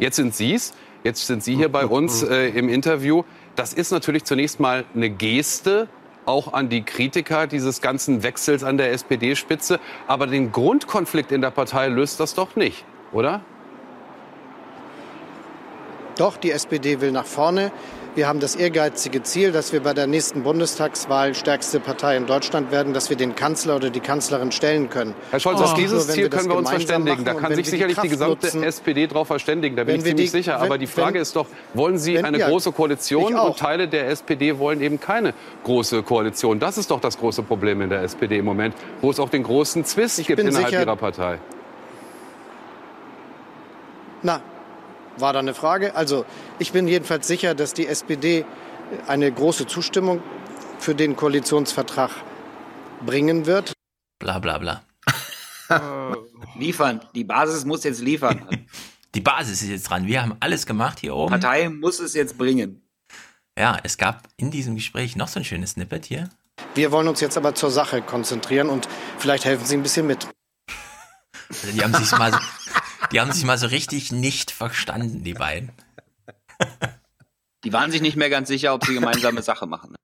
Jetzt sind Sie es. Jetzt sind Sie hier bei uns äh, im Interview. Das ist natürlich zunächst mal eine Geste, auch an die Kritiker dieses ganzen Wechsels an der SPD-Spitze. Aber den Grundkonflikt in der Partei löst das doch nicht, oder? Doch, die SPD will nach vorne. Wir haben das ehrgeizige Ziel, dass wir bei der nächsten Bundestagswahl stärkste Partei in Deutschland werden, dass wir den Kanzler oder die Kanzlerin stellen können. Herr Scholz, Das auf dieses nur, Ziel können wir uns verständigen. Da machen kann sich die sicherlich die Kraft gesamte nutzen. SPD darauf verständigen. Da bin ich ziemlich die- sicher. wenn- Aber die Frage wenn- ist doch, wollen Sie wenn- eine ja, große Koalition und Teile der SPD wollen eben keine große Koalition? Das ist doch das große Problem in der SPD im Moment, wo es auch den großen Zwist gibt innerhalb sicher- Ihrer Partei. Na, war da eine Frage? Also, ich bin jedenfalls sicher, dass die SPD eine große Zustimmung für den Koalitionsvertrag bringen wird. Bla bla bla. liefern. Die Basis muss jetzt liefern. Die Basis ist jetzt dran. Wir haben alles gemacht hier oben. Partei muss es jetzt bringen. Ja, es gab in diesem Gespräch noch so ein schönes Snippet hier. Wir wollen uns jetzt aber zur Sache konzentrieren und vielleicht helfen Sie ein bisschen mit. Also die haben sich mal so, die haben sich mal so richtig nicht verstanden, die beiden. Die waren sich nicht mehr ganz sicher, ob sie gemeinsame Sache machen.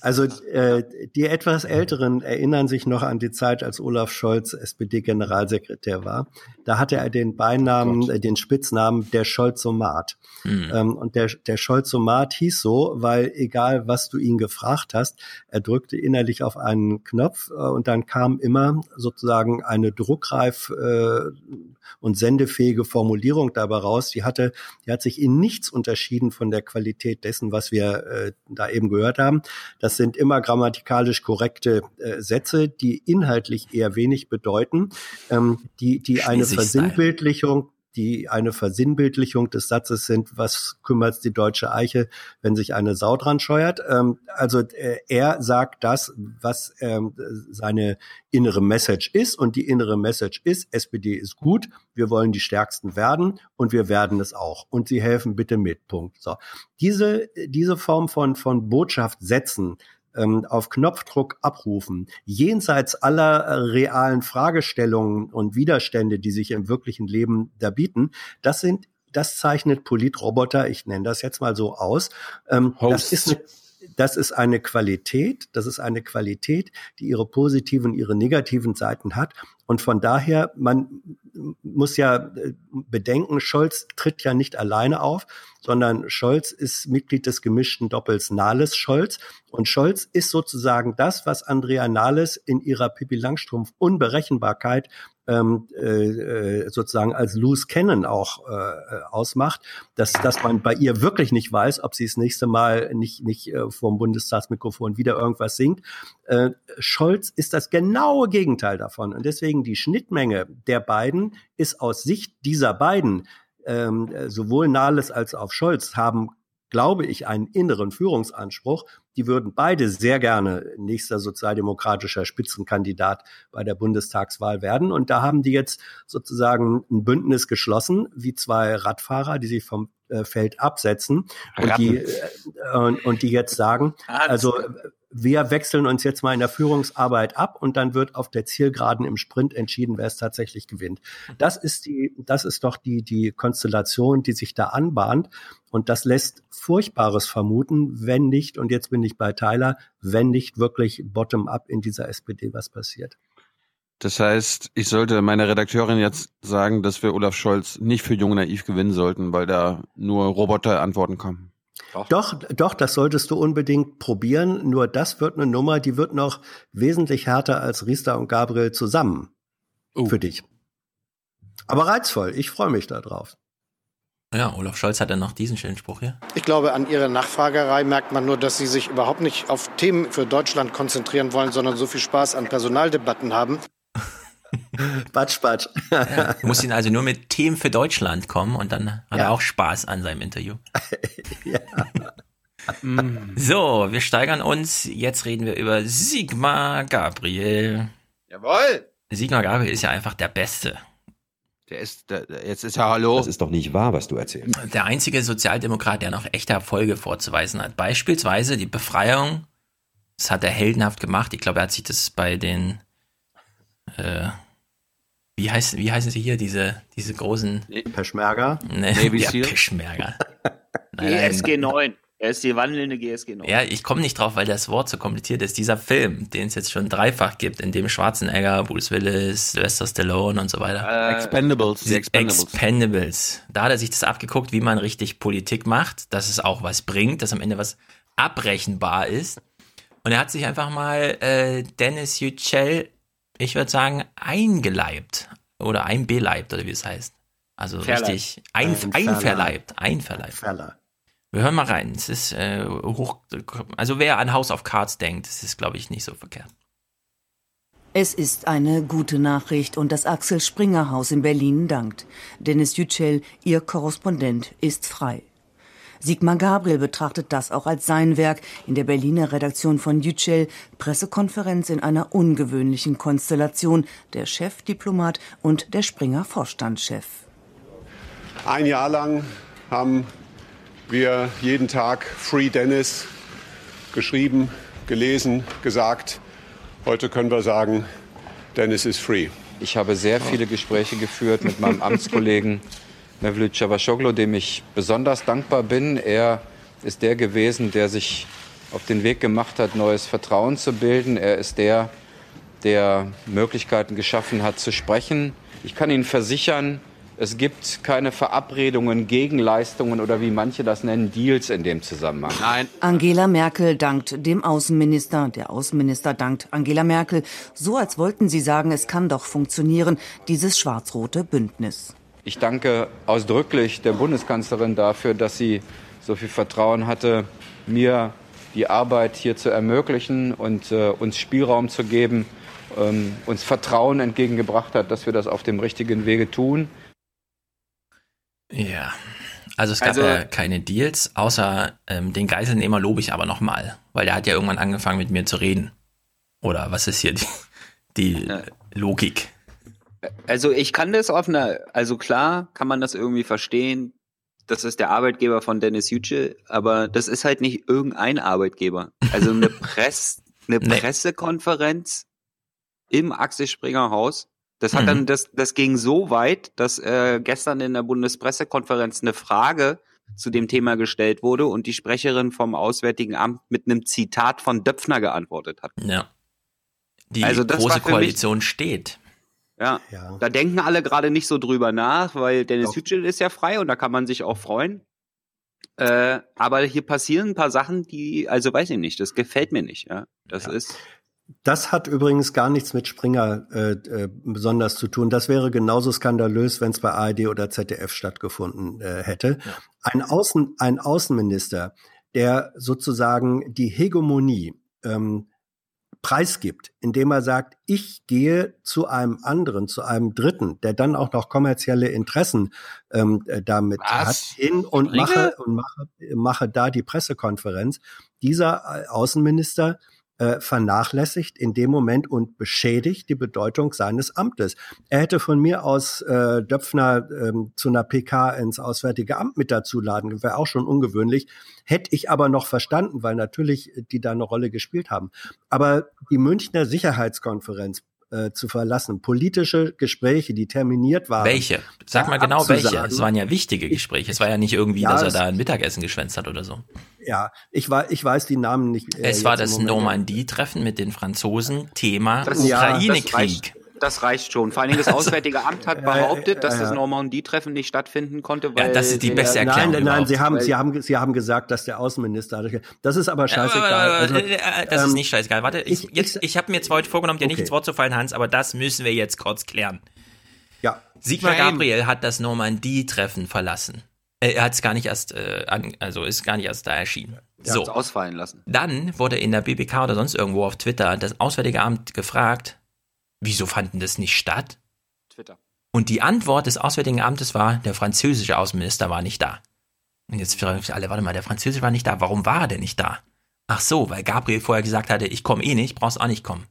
Also äh, die etwas Älteren erinnern sich noch an die Zeit, als Olaf Scholz SPD-Generalsekretär war. Da hatte er den Beinamen, äh, den Spitznamen der Scholzomat. Hm. Ähm, und der, der Scholzomat hieß so, weil egal was du ihn gefragt hast, er drückte innerlich auf einen Knopf äh, und dann kam immer sozusagen eine druckreif äh, und sendefähige Formulierung dabei raus. Die hatte, die hat sich in nichts unterschieden von der Qualität dessen, was wir äh, da eben gehört haben. Das sind immer grammatikalisch korrekte äh, Sätze, die inhaltlich eher wenig bedeuten, ähm, die, die eine. Versinnbildlichung die eine Versinnbildlichung des Satzes sind, was kümmert die deutsche Eiche, wenn sich eine Sau dran scheuert. Ähm, also äh, er sagt das, was ähm, seine innere Message ist und die innere Message ist, SPD ist gut, wir wollen die Stärksten werden und wir werden es auch und sie helfen bitte mit, Punkt. So. Diese, diese Form von, von Botschaft setzen, ähm, auf Knopfdruck abrufen, jenseits aller äh, realen Fragestellungen und Widerstände, die sich im wirklichen Leben da bieten, das sind das zeichnet Politroboter, ich nenne das jetzt mal so aus. Ähm, das ist eine das ist eine Qualität, das ist eine Qualität, die ihre positiven, ihre negativen Seiten hat. Und von daher, man muss ja äh, bedenken, Scholz tritt ja nicht alleine auf, sondern Scholz ist Mitglied des gemischten Doppels Nahles Scholz. Und Scholz ist sozusagen das, was Andrea Nahles in ihrer Pippi Langstrumpf Unberechenbarkeit ähm, äh, sozusagen als Loose Cannon auch äh, ausmacht, dass, dass man bei ihr wirklich nicht weiß, ob sie das nächste Mal nicht, nicht äh, vor dem Bundestagsmikrofon wieder irgendwas singt. Äh, Scholz ist das genaue Gegenteil davon. Und deswegen die Schnittmenge der beiden ist aus Sicht dieser beiden ähm, sowohl Nahles als auch Scholz haben glaube ich, einen inneren Führungsanspruch. Die würden beide sehr gerne nächster sozialdemokratischer Spitzenkandidat bei der Bundestagswahl werden. Und da haben die jetzt sozusagen ein Bündnis geschlossen, wie zwei Radfahrer, die sich vom äh, Feld absetzen und die, äh, und, und die jetzt sagen, also wir wechseln uns jetzt mal in der Führungsarbeit ab und dann wird auf der Zielgeraden im Sprint entschieden, wer es tatsächlich gewinnt. Das ist die, das ist doch die, die Konstellation, die sich da anbahnt. Und das lässt Furchtbares vermuten, wenn nicht, und jetzt bin ich bei Tyler, wenn nicht wirklich bottom-up in dieser SPD was passiert. Das heißt, ich sollte meiner Redakteurin jetzt sagen, dass wir Olaf Scholz nicht für Jung Naiv gewinnen sollten, weil da nur Roboter-Antworten kommen. Doch. doch, doch, das solltest du unbedingt probieren. Nur das wird eine Nummer, die wird noch wesentlich härter als Riester und Gabriel zusammen. Uh. Für dich. Aber reizvoll. Ich freue mich darauf. Ja, Olaf Scholz hat ja noch diesen schönen Spruch hier. Ich glaube, an Ihrer Nachfragerei merkt man nur, dass Sie sich überhaupt nicht auf Themen für Deutschland konzentrieren wollen, sondern so viel Spaß an Personaldebatten haben. Batsch, batsch. ja, muss ihn also nur mit Themen für Deutschland kommen und dann hat ja. er auch Spaß an seinem Interview. ja. So, wir steigern uns. Jetzt reden wir über Sigmar Gabriel. Jawohl! Sigmar Gabriel ist ja einfach der Beste. Der ist, der, jetzt ist ja Hallo. Das ist doch nicht wahr, was du erzählst. Der einzige Sozialdemokrat, der noch echte Erfolge vorzuweisen hat. Beispielsweise die Befreiung. Das hat er heldenhaft gemacht. Ich glaube, er hat sich das bei den äh, wie, heißt, wie heißen sie hier, diese, diese großen Peschmerga? Nee, Navy ja, Peschmerga. GSG 9. Er ist die wandelnde GSG 9. Ja, ich komme nicht drauf, weil das Wort so kompliziert ist. Dieser Film, den es jetzt schon dreifach gibt, in dem Schwarzenegger, Bruce Willis, Sylvester Stallone und so weiter. Äh, Expendables. Die Expendables. Expendables. Da hat er sich das abgeguckt, wie man richtig Politik macht, dass es auch was bringt, dass am Ende was abrechenbar ist. Und er hat sich einfach mal äh, Dennis Yücel ich würde sagen, eingeleibt oder einbeleibt oder wie es heißt. Also Verleibt. richtig ein, einverleibt, einverleibt. Verleibt. Wir hören mal rein. Es ist äh, hoch, also wer an House of Cards denkt, das ist glaube ich nicht so verkehrt. Es ist eine gute Nachricht und das Axel Springer Haus in Berlin dankt. Dennis Yücel, ihr Korrespondent, ist frei. Sigmar Gabriel betrachtet das auch als sein Werk. In der Berliner Redaktion von Yücel Pressekonferenz in einer ungewöhnlichen Konstellation. Der Chefdiplomat und der Springer Vorstandschef. Ein Jahr lang haben wir jeden Tag Free Dennis geschrieben, gelesen, gesagt. Heute können wir sagen, Dennis ist free. Ich habe sehr viele Gespräche geführt mit meinem Amtskollegen Mevlüt Cavusoglu, dem ich besonders dankbar bin. Er ist der gewesen, der sich auf den Weg gemacht hat, neues Vertrauen zu bilden. Er ist der, der Möglichkeiten geschaffen hat, zu sprechen. Ich kann Ihnen versichern, es gibt keine Verabredungen, Gegenleistungen oder wie manche das nennen, Deals in dem Zusammenhang. Nein. Angela Merkel dankt dem Außenminister. Der Außenminister dankt Angela Merkel. So als wollten sie sagen, es kann doch funktionieren, dieses schwarz-rote Bündnis. Ich danke ausdrücklich der Bundeskanzlerin dafür, dass sie so viel Vertrauen hatte, mir die Arbeit hier zu ermöglichen und äh, uns Spielraum zu geben, ähm, uns Vertrauen entgegengebracht hat, dass wir das auf dem richtigen Wege tun. Ja, also es gab also, ja keine Deals, außer ähm, den Geiselnehmer lobe ich aber nochmal, weil der hat ja irgendwann angefangen mit mir zu reden. Oder was ist hier die, die Logik? Also ich kann das auf einer, also klar kann man das irgendwie verstehen. Das ist der Arbeitgeber von Dennis Yücel, aber das ist halt nicht irgendein Arbeitgeber. Also eine Press, eine nee. Pressekonferenz im Axel Springer Haus. Das hat mhm. dann, das, das ging so weit, dass äh, gestern in der Bundespressekonferenz eine Frage zu dem Thema gestellt wurde und die Sprecherin vom Auswärtigen Amt mit einem Zitat von Döpfner geantwortet hat. Ja. Die Also große für mich- Koalition steht. Ja, da denken alle gerade nicht so drüber nach, weil Dennis Yücel ist ja frei und da kann man sich auch freuen. Äh, aber hier passieren ein paar Sachen, die, also weiß ich nicht, das gefällt mir nicht. Ja, das ist. Das hat übrigens gar nichts mit Springer äh, äh, besonders zu tun. Das wäre genauso skandalös, wenn es bei ARD oder ZDF stattgefunden äh, hätte. Ein, Außen, ein Außenminister, der sozusagen die Hegemonie ähm, preisgibt, indem er sagt, ich gehe zu einem anderen, zu einem Dritten, der dann auch noch kommerzielle Interessen ähm, äh, damit Was? hat, hin und mache, und mache, mache da die Pressekonferenz. Dieser äh, Außenminister äh, vernachlässigt in dem Moment und beschädigt die Bedeutung seines Amtes. Er hätte von mir aus äh, Döpfner ähm, zu einer PK ins Auswärtige Amt mit dazu laden, wäre auch schon ungewöhnlich. Hätte ich aber noch verstanden, weil natürlich die da eine Rolle gespielt haben. Aber die Münchner Sicherheitskonferenz äh, zu verlassen, politische Gespräche, die terminiert waren. Welche? Sag mal genau welche. Es waren ja wichtige Gespräche. Es war ja nicht irgendwie, Ja, dass er da ein Mittagessen geschwänzt hat oder so. Ja, ich, war, ich weiß die Namen nicht. äh, Es war das. Normandie-Treffen mit den Franzosen. Thema Ukraine-Krieg. Das reicht schon. Vor allen Dingen das Auswärtige Amt hat Äh, behauptet, dass äh, das ja. Normandie-Treffen nicht stattfinden konnte, weil das ist die beste Nein, Erklärung nein, nein, Sie überhaupt. haben, Sie haben, Sie haben gesagt, dass der Außenminister. Das ist aber Ja, scheißegal. Also, äh, äh, das ist ähm, nicht scheißegal. Warte, ich, jetzt, ich habe mir jetzt heute vorgenommen, dir nicht Okay. ins Wort zu fallen, Hans, aber das müssen wir jetzt kurz klären. Ja. Sigmar Shame. Gabriel hat das Normandie-Treffen verlassen. Äh, Er hat es gar nicht erst, äh, an, also ist gar nicht erst da erschienen. Der so. ausfallen lassen. Dann wurde in der BBK oder sonst irgendwo auf Twitter das Auswärtige Amt gefragt, wieso fanden das nicht statt? Twitter. Und die Antwort des Auswärtigen Amtes war, der französische Außenminister war nicht da. Und jetzt fragen sich alle, warte mal, der französische war nicht da. Warum war er denn nicht da? Ach so, weil Gabriel vorher gesagt hatte, ich komme eh nicht, brauchst auch nicht kommen.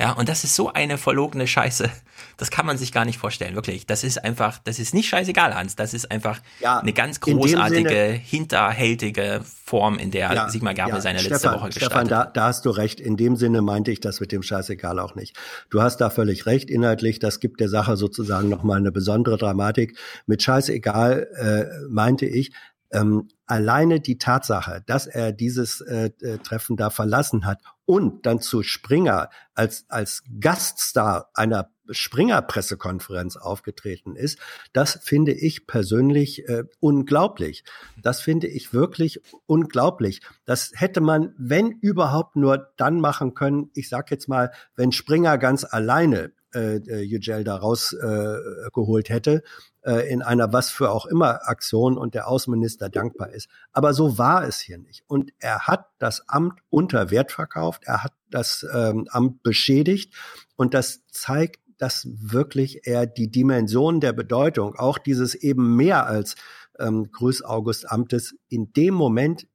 Ja, und das ist so eine verlogene Scheiße. Das kann man sich gar nicht vorstellen, wirklich. Das ist einfach, das ist nicht scheißegal, Hans. Das ist einfach eine ganz großartige, Sinne- hinterhältige Form, in der Sigmar Gabriel seine letzte Stefan, Woche gestartet Stefan, da, da hast du recht. In dem Sinne meinte ich das mit dem Scheißegal auch nicht. Du hast da völlig recht. Inhaltlich, das gibt der Sache sozusagen nochmal eine besondere Dramatik. Mit Scheißegal äh, meinte ich, ähm, alleine die Tatsache, dass er dieses äh, äh, Treffen da verlassen hat und dann zu Springer als, als Gaststar einer Springer-Pressekonferenz aufgetreten ist, das finde ich persönlich äh, unglaublich. Das finde ich wirklich unglaublich. Das hätte man, wenn überhaupt, nur dann machen können, ich sag jetzt mal, wenn Springer ganz alleine äh, äh, Yücel da rausgeholt äh, hätte, äh, in einer was für auch immer Aktion und der Außenminister dankbar ist. Aber so war es hier nicht. Und er hat das Amt unter Wert verkauft, er hat das ähm, Amt beschädigt und das zeigt, dass wirklich er die Dimension der Bedeutung, auch dieses eben mehr als ähm, Grüß August Amtes in dem Moment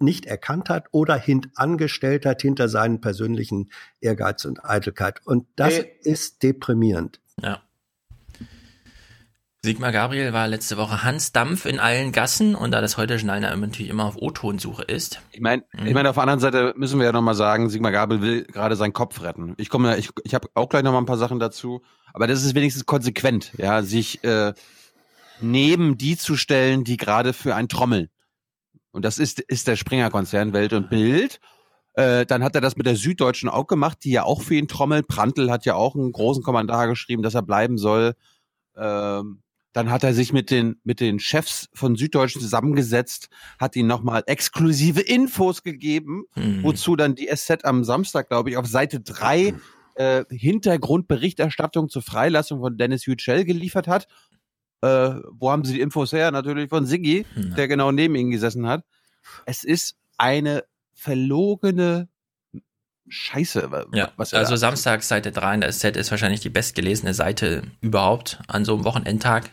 nicht erkannt hat oder hintangestellt hat hinter seinen persönlichen Ehrgeiz und Eitelkeit. Und das Hey. ist deprimierend. Ja. Sigmar Gabriel war letzte Woche Hans Dampf in allen Gassen und da das heute Journal natürlich immer auf O-Tonsuche ist. Ich meine, ich meine, auf der anderen Seite müssen wir ja nochmal sagen, Sigmar Gabriel will gerade seinen Kopf retten. Ich komme, ich, ich habe auch gleich nochmal ein paar Sachen dazu, aber das ist wenigstens konsequent, ja, sich äh, neben die zu stellen, die gerade für einen trommeln. Und das ist, ist der Springer-Konzern Welt und Bild. Äh, dann hat er das mit der Süddeutschen auch gemacht, die ja auch für ihn trommelt. Prantl hat ja auch einen großen Kommentar geschrieben, dass er bleiben soll. Ähm, dann hat er sich mit den, mit den Chefs von Süddeutschen zusammengesetzt, hat ihnen nochmal exklusive Infos gegeben, Mhm. wozu dann die SZ am Samstag, glaube ich, auf Seite drei äh, Hintergrundberichterstattung zur Freilassung von Dennis Yücel geliefert hat. Äh, wo haben sie die Infos her? Natürlich von Siggi, der genau neben ihnen gesessen hat. Es ist eine verlogene Scheiße. Ja, also Samstag Seite 3 in der SZ ist wahrscheinlich die bestgelesene Seite überhaupt an so einem Wochenendtag.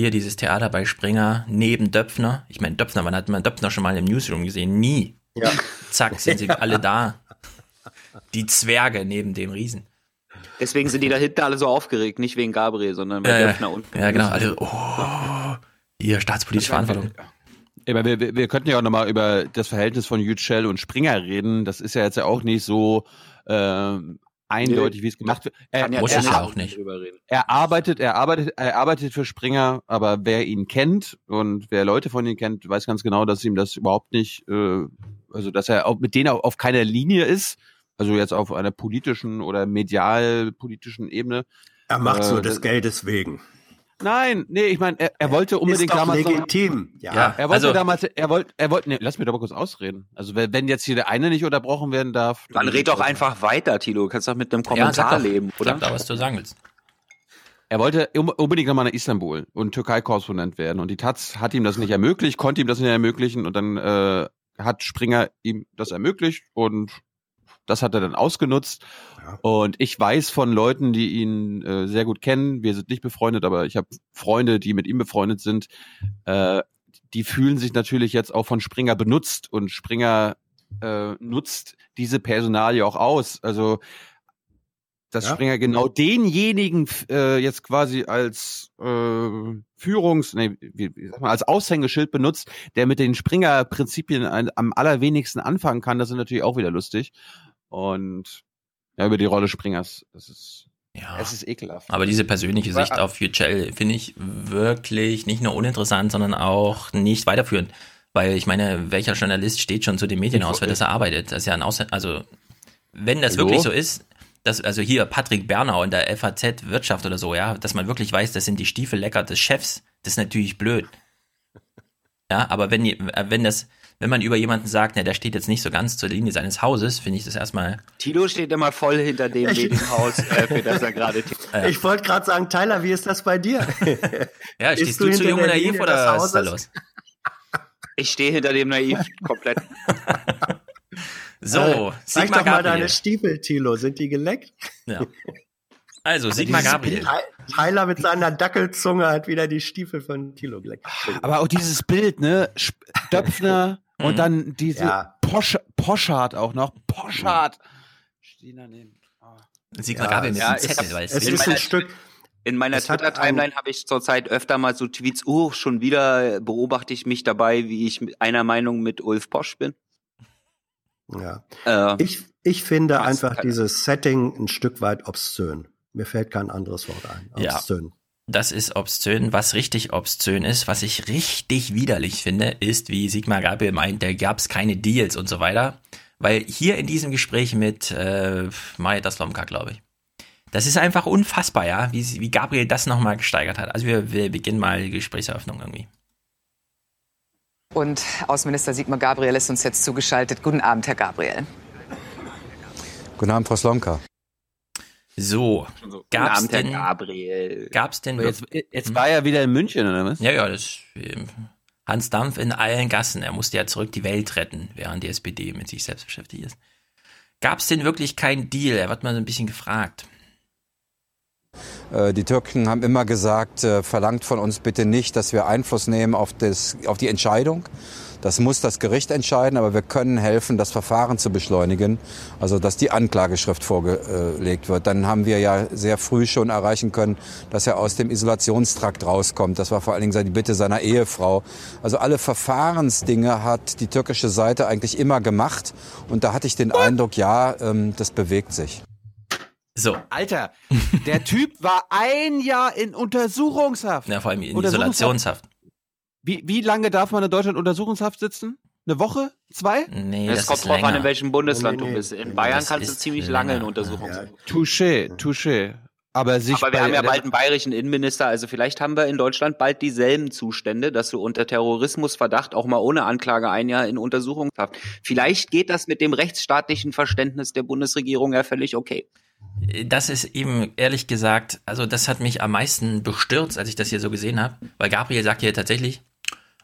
Hier dieses Theater bei Springer neben Döpfner. Ich meine, Döpfner, wann hat man Döpfner schon mal im Newsroom gesehen? Nie. Ja. Zack, sind sie alle da. Die Zwerge neben dem Riesen. Deswegen sind die da hinten alle so aufgeregt, nicht wegen Gabriel, sondern weil Ja, ja. Döpfner unten. ja, genau. Alle, oh, hier, staatspolitische Verantwortung. Aber wir, wir, wir könnten ja auch nochmal über das Verhältnis von Yücel und Springer reden. Das ist ja jetzt ja auch nicht so ähm, eindeutig, wie es gemacht wird. Er, ja Muss er, es ja auch nicht. drüber reden. er arbeitet, er arbeitet, er arbeitet für Springer, aber wer ihn kennt und wer Leute von ihm kennt, weiß ganz genau, dass ihm das überhaupt nicht, äh, also dass er auch mit denen auf, auf keiner Linie ist, also jetzt auf einer politischen oder medial-politischen Ebene. Er macht so Äh, des Geldes wegen. Nein, nee, ich meine, er, er wollte unbedingt ist doch damals noch- legitim. Ja, Ja, Er wollte also- damals, er wollte, er wollte, nee, lass mich doch mal kurz ausreden. Also wenn, wenn jetzt hier der eine nicht unterbrochen werden darf. Dann red doch einfach weiter, Tilo. Du kannst doch mit einem Ja, Kommentar doch, leben, oder? Sag da, was du sagen willst. Er wollte unbedingt nochmal nach Istanbul und Türkei-Korrespondent werden. Und die Taz hat ihm das nicht ermöglicht, konnte ihm das nicht ermöglichen und dann äh, hat Springer ihm das ermöglicht und das hat er dann ausgenutzt. Und ich weiß von Leuten, die ihn äh, sehr gut kennen, wir sind nicht befreundet, aber ich habe Freunde, die mit ihm befreundet sind, äh, die fühlen sich natürlich jetzt auch von Springer benutzt und Springer äh, nutzt diese Personalie auch aus. Also dass Ja. Springer genau denjenigen äh, jetzt quasi als äh, Führungs, nee, wie, wie sag mal, als Aushängeschild benutzt, der mit den Springer-Prinzipien am allerwenigsten anfangen kann, das ist natürlich auch wieder lustig. Und ja, über die Rolle Springers, das ist, Ja. es ist ekelhaft. Aber diese persönliche Sicht auf Yücel finde ich wirklich nicht nur uninteressant, sondern auch nicht weiterführend. Weil ich meine, welcher Journalist steht schon zu dem Medienhaus, für das er arbeitet? Das ist ja ein Aus also wenn das Hallo? wirklich so ist, dass, also hier Patrick Bernau in der FAZ Wirtschaft oder so, ja, dass man wirklich weiß, das sind die Stiefellecker des Chefs, das ist natürlich blöd. Ja, aber wenn, die- äh, wenn das, wenn man über jemanden sagt, ne, der steht jetzt nicht so ganz zur Linie seines Hauses, finde ich das erstmal. Tilo steht immer voll hinter dem Ich- Medienhaus, äh, für das er gerade Ja. Ich wollte gerade sagen, Tyler, wie ist das bei dir? Ja, stehst du du, zu hinter jung und naiv Linie oder was ist da los? Ich stehe hinter dem naiv komplett. So, Äh, Zeig Sigmar doch mal Gabriel. deine Stiefel, Tilo. Sind die geleckt? Ja. Also, Sigmar Gabriel. Bild- Tyler mit seiner Dackelzunge hat wieder die Stiefel von Tilo geleckt. Aber auch dieses Bild, ne? Döpfner Mhm. und dann diese Ja. Posch, Poschardt auch noch. Poschardt. Stehen daneben. Sigmar Ja, Gabriel mit ja, Zettel, Es, weil es es ist ein Stück. In meiner Twitter-Timeline habe ich zurzeit öfter mal so Tweets, oh, schon wieder beobachte ich mich dabei, wie ich mit einer Meinung mit Ulf Posch bin. Ja. Äh, Ich, ich finde einfach dieses Setting ein Stück weit obszön. Mir fällt kein anderes Wort ein. Ja. Das ist obszön. Was richtig obszön ist, was ich richtig widerlich finde, ist, wie Sigmar Gabriel meint, da gab es keine Deals und so weiter. Weil hier in diesem Gespräch mit äh, Maja Slomka, glaube ich, das ist einfach unfassbar, ja, wie, wie Gabriel das nochmal gesteigert hat. Also wir, wir beginnen mal die Gesprächseröffnung irgendwie. Und Außenminister Sigmar Gabriel ist uns jetzt zugeschaltet. Guten Abend, Herr Gabriel. Guten Abend, Frau Slomka. So, Guten gab's Abend, denn, Gabriel. gab's denn jetzt, jetzt war er wieder in München, oder was? Ja, ja, das ähm, Hans Dampf in allen Gassen. Er musste ja zurück die Welt retten, während die SPD mit sich selbst beschäftigt ist. Gab es denn wirklich keinen Deal? Er wird mal so ein bisschen gefragt. Äh, Die Türken haben immer gesagt, äh, verlangt von uns bitte nicht, dass wir Einfluss nehmen auf, das, auf die Entscheidung. Das muss das Gericht entscheiden, aber wir können helfen, das Verfahren zu beschleunigen, also dass die Anklageschrift vorgelegt wird. Dann haben wir ja sehr früh schon erreichen können, dass er aus dem Isolationstrakt rauskommt. Das war vor allen Dingen die Bitte seiner Ehefrau. Also alle Verfahrensdinge hat die türkische Seite eigentlich immer gemacht und da hatte ich den Eindruck, ja, ähm, das bewegt sich. So. Alter, der Typ war ein Jahr in Untersuchungshaft. Ja, vor allem in. Isolationshaft. Wie, wie lange darf man in Deutschland Untersuchungshaft sitzen? Eine Woche? Zwei? Nee, es das kommt ist drauf an, in welchem Bundesland Nee, nee, du bist. In Bayern das kannst du ziemlich länger. lange in Untersuchung sein. Touché, touché. Aber sich Aber wir haben ja bald einen bayerischen Innenminister, also vielleicht haben wir in Deutschland bald dieselben Zustände, dass du unter Terrorismusverdacht auch mal ohne Anklage ein Jahr in Untersuchungshaft. Vielleicht geht das mit dem rechtsstaatlichen Verständnis der Bundesregierung ja völlig okay. Das ist eben, ehrlich gesagt, also das hat mich am meisten bestürzt, als ich das hier so gesehen habe. Weil Gabriel sagt hier tatsächlich,